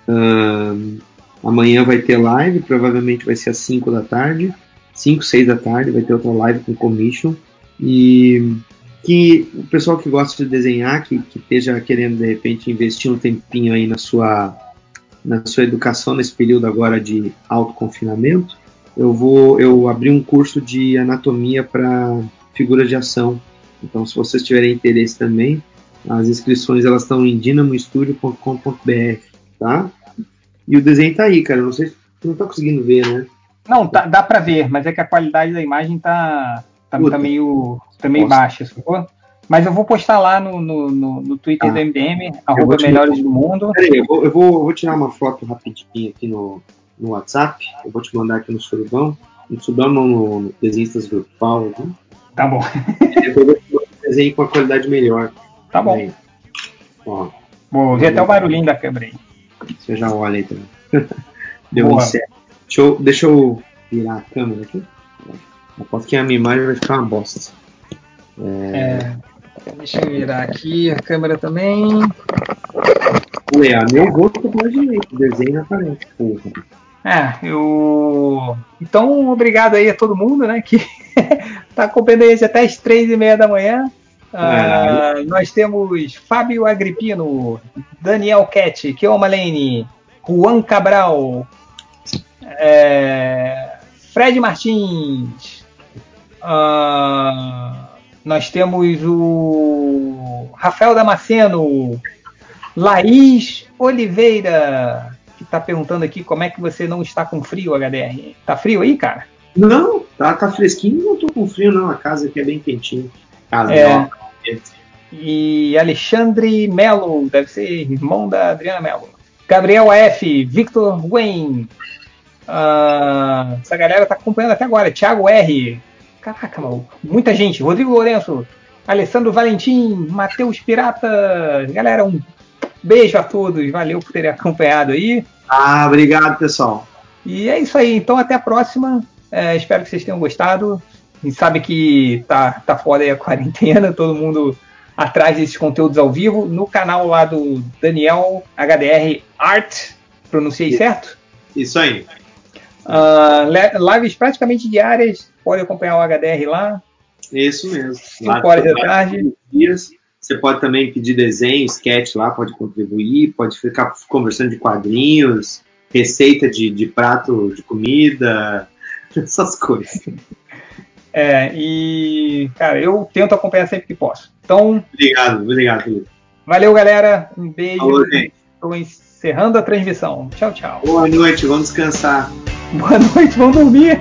Ahn, amanhã vai ter live, provavelmente vai ser às 5 da tarde, 5, 6 da tarde, vai ter outra live com commission, e que o pessoal que gosta de desenhar, que, que esteja querendo de repente investir um tempinho aí na sua na sua educação nesse período agora de autoconfinamento, eu vou eu abri um curso de anatomia para figuras de ação. Então, se vocês tiverem interesse também, as inscrições elas estão em dinamostudio.com.br, tá? E o desenho tá aí, cara. Não sei não tá conseguindo ver, né? Não, tá- dá pra ver, mas é que a qualidade da imagem tá, tá, tá meio, tá meio baixa, sacou? Mas eu vou postar lá no, no, no, no Twitter Tá. do MDM, arroba melhores do mundo. Peraí, eu vou, eu, vou, eu vou tirar uma foto rapidinho aqui no, no WhatsApp. Eu vou te mandar aqui no surubão. No surubão, não no, no Desenhistas Grupal. Aqui. Tá bom. Depois eu vou um desenho com a qualidade melhor. Tá bom. Ó, Vou ver até o barulhinho da câmera aí. você já olha aí também. Deu Boa. um certo. Deixa eu, deixa eu virar a câmera aqui. Aposto que a minha imagem vai ficar uma bosta. É, deixa eu virar aqui a câmera também. Ué, a meu rosto eu imaginei, o desenho aparece. Porra. É, eu. Então, obrigado aí a todo mundo, né? Que tá acompanhando a gente até as três e meia da manhã. Ah, nós temos Fábio Agripino, Daniel Cat, Kioma Lane, Juan Cabral, é, Fred Martins. Ah, nós temos o Rafael Damasceno, Laís Oliveira, que tá perguntando aqui como é que você não está com frio, HDR. Tá frio aí, cara? Não, tá, tá fresquinho, não tô com frio não, a casa aqui é bem quentinha. Casa É. nova. E Alexandre Melo, deve ser irmão da Adriana Melo. Gabriel F, Victor Wayne. Ah, essa galera tá acompanhando até agora. Thiago R. Caraca, maluco. Muita gente. Rodrigo Lourenço. Alessandro Valentim. Matheus Pirata. Galera, um beijo a todos. Valeu por terem acompanhado aí. Ah, obrigado, pessoal. E é isso aí. Então, até a próxima. É, espero que vocês tenham gostado. A gente sabe que tá, tá foda aí a quarentena, todo mundo atrás desses conteúdos ao vivo. No canal lá do Daniel HDR Art, pronunciei certo? Isso aí. Le- lives praticamente diárias, pode acompanhar o HDR lá. Isso mesmo. Cinco horas da tarde. Dias. Você pode também pedir desenho, sketch lá, pode contribuir, pode ficar conversando de quadrinhos, receita de, de prato de comida, essas coisas. É, e, cara, eu tento acompanhar sempre que posso. Então, Obrigado, obrigado, Felipe. valeu, galera. Um beijo. Falou, gente. Estou encerrando a transmissão. Tchau, tchau. Boa noite, vamos descansar. Boa noite, vamos dormir.